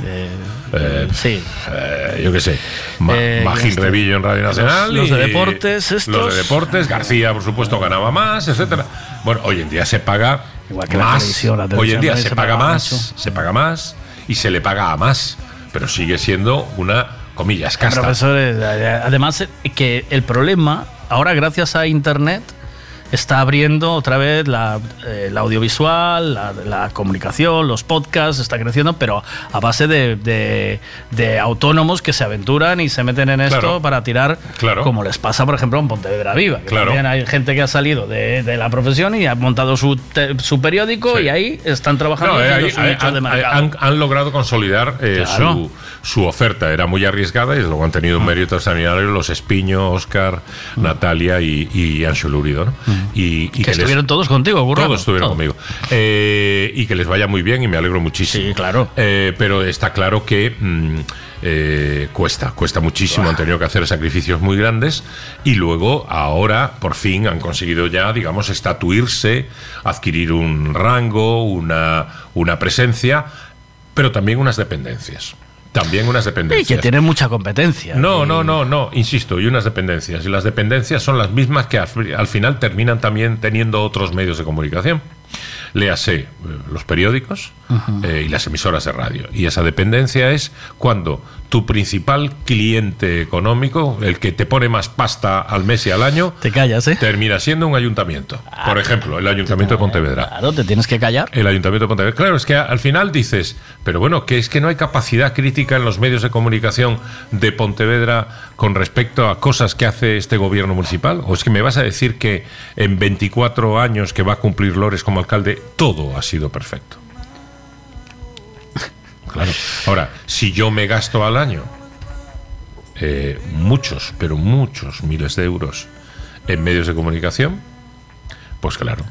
eh, sí. eh, yo qué sé, Ma- Magín este, Revillo en Radio Nacional. los de deportes, estos. Los de deportes, García, por supuesto, ganaba más, etcétera. Bueno, hoy en día se paga Igual que la más. televisión, la hoy en día se, se paga paga más, se paga más y se le paga a más, pero sigue siendo una comillas casta. Eh, además eh, que el problema, ahora gracias a Internet, está abriendo otra vez la, eh, la audiovisual, la, la comunicación, los podcasts, está creciendo, pero a base de, de- de autónomos que se aventuran y se meten en esto Claro. para tirar, Claro. como les pasa, por ejemplo, en Pontevedra Viva. Que Claro. también hay gente que ha salido de, de la profesión y ha montado su, te- su periódico Sí. y ahí están trabajando No, eh, haciendo ahí- su ahí nicho de han, mercado. han- han logrado consolidar eh, su, su oferta. Era muy arriesgada y luego han tenido un mérito extraordinario los Espiño, Oscar, Natalia y, y Ancho Lurido. ¿no? Y, y que estuvieron todos contigo, currando. Todos estuvieron Todos. conmigo. Eh, y que les vaya muy bien y me alegro muchísimo. Sí, claro. Eh, pero está claro que mm, eh, cuesta, cuesta muchísimo. Han tenido que hacer sacrificios muy grandes y luego, ahora, por fin, han conseguido ya, digamos, estatuirse, adquirir un rango, una, una presencia, pero también unas dependencias. También unas Y dependencias. que tienen mucha competencia. No, no, no, no, insisto, y unas dependencias. Y las dependencias son las mismas que al final terminan también teniendo otros medios de comunicación. Léase eh, los periódicos eh, y las emisoras de radio. Y esa dependencia es cuando tu principal cliente económico, el que te pone más pasta al mes y al año, Te callas, ¿eh? termina siendo un ayuntamiento. Por ejemplo, el Ayuntamiento de Pontevedra. Claro, te tienes que callar. El Ayuntamiento de Pontevedra. Claro, es que al final dices, pero bueno, que es que no hay capacidad crítica en los medios de comunicación de Pontevedra con respecto a cosas que hace este gobierno municipal. ¿O es que me vas a decir que en 24 años que va a cumplir Lores como alcalde, todo ha sido perfecto? Claro. Ahora, si yo me gasto al año eh, muchos, pero muchos miles de euros en medios de comunicación, pues claro,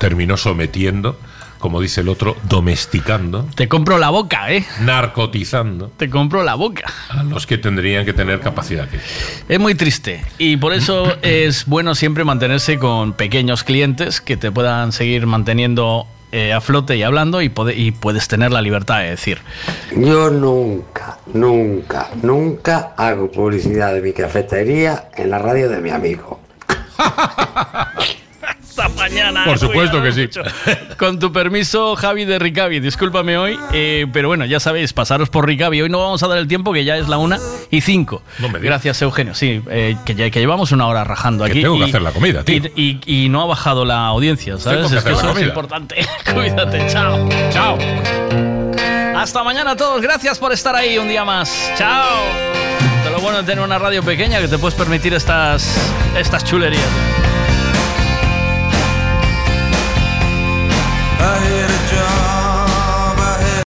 terminó sometiendo, como dice el otro, domesticando, Te compro la boca, ¿eh? narcotizando Te compro la boca. a los que tendrían que tener capacidad. Es muy triste y por eso es bueno siempre mantenerse con pequeños clientes que te puedan seguir manteniendo eh, a flote y hablando y, pode- y puedes tener la libertad de decir. Yo nunca, nunca, nunca hago publicidad de mi cafetería en la radio de mi amigo. [LAUGHS] Hasta mañana. Por supuesto que sí. mucho. [LAUGHS] Con tu permiso, Javi de Ricavi, discúlpame hoy, eh, pero bueno, ya sabéis, pasaros por Ricavi. Hoy no vamos a dar el tiempo, que ya es la una y cinco. No me. Gracias, Eugenio. Sí, eh, que, ya, que llevamos una hora rajando Que aquí. tengo que y- hacer la comida, tío. Y, y- y no ha bajado la audiencia, ¿sabes? Tengo que es que eso es comida. importante. [LAUGHS] Cuídate, chao. Chao. Hasta mañana a todos. Gracias por estar ahí un día más. Chao. De lo bueno de tener una radio pequeña que te puedes permitir estas, estas chulerías. I hit a job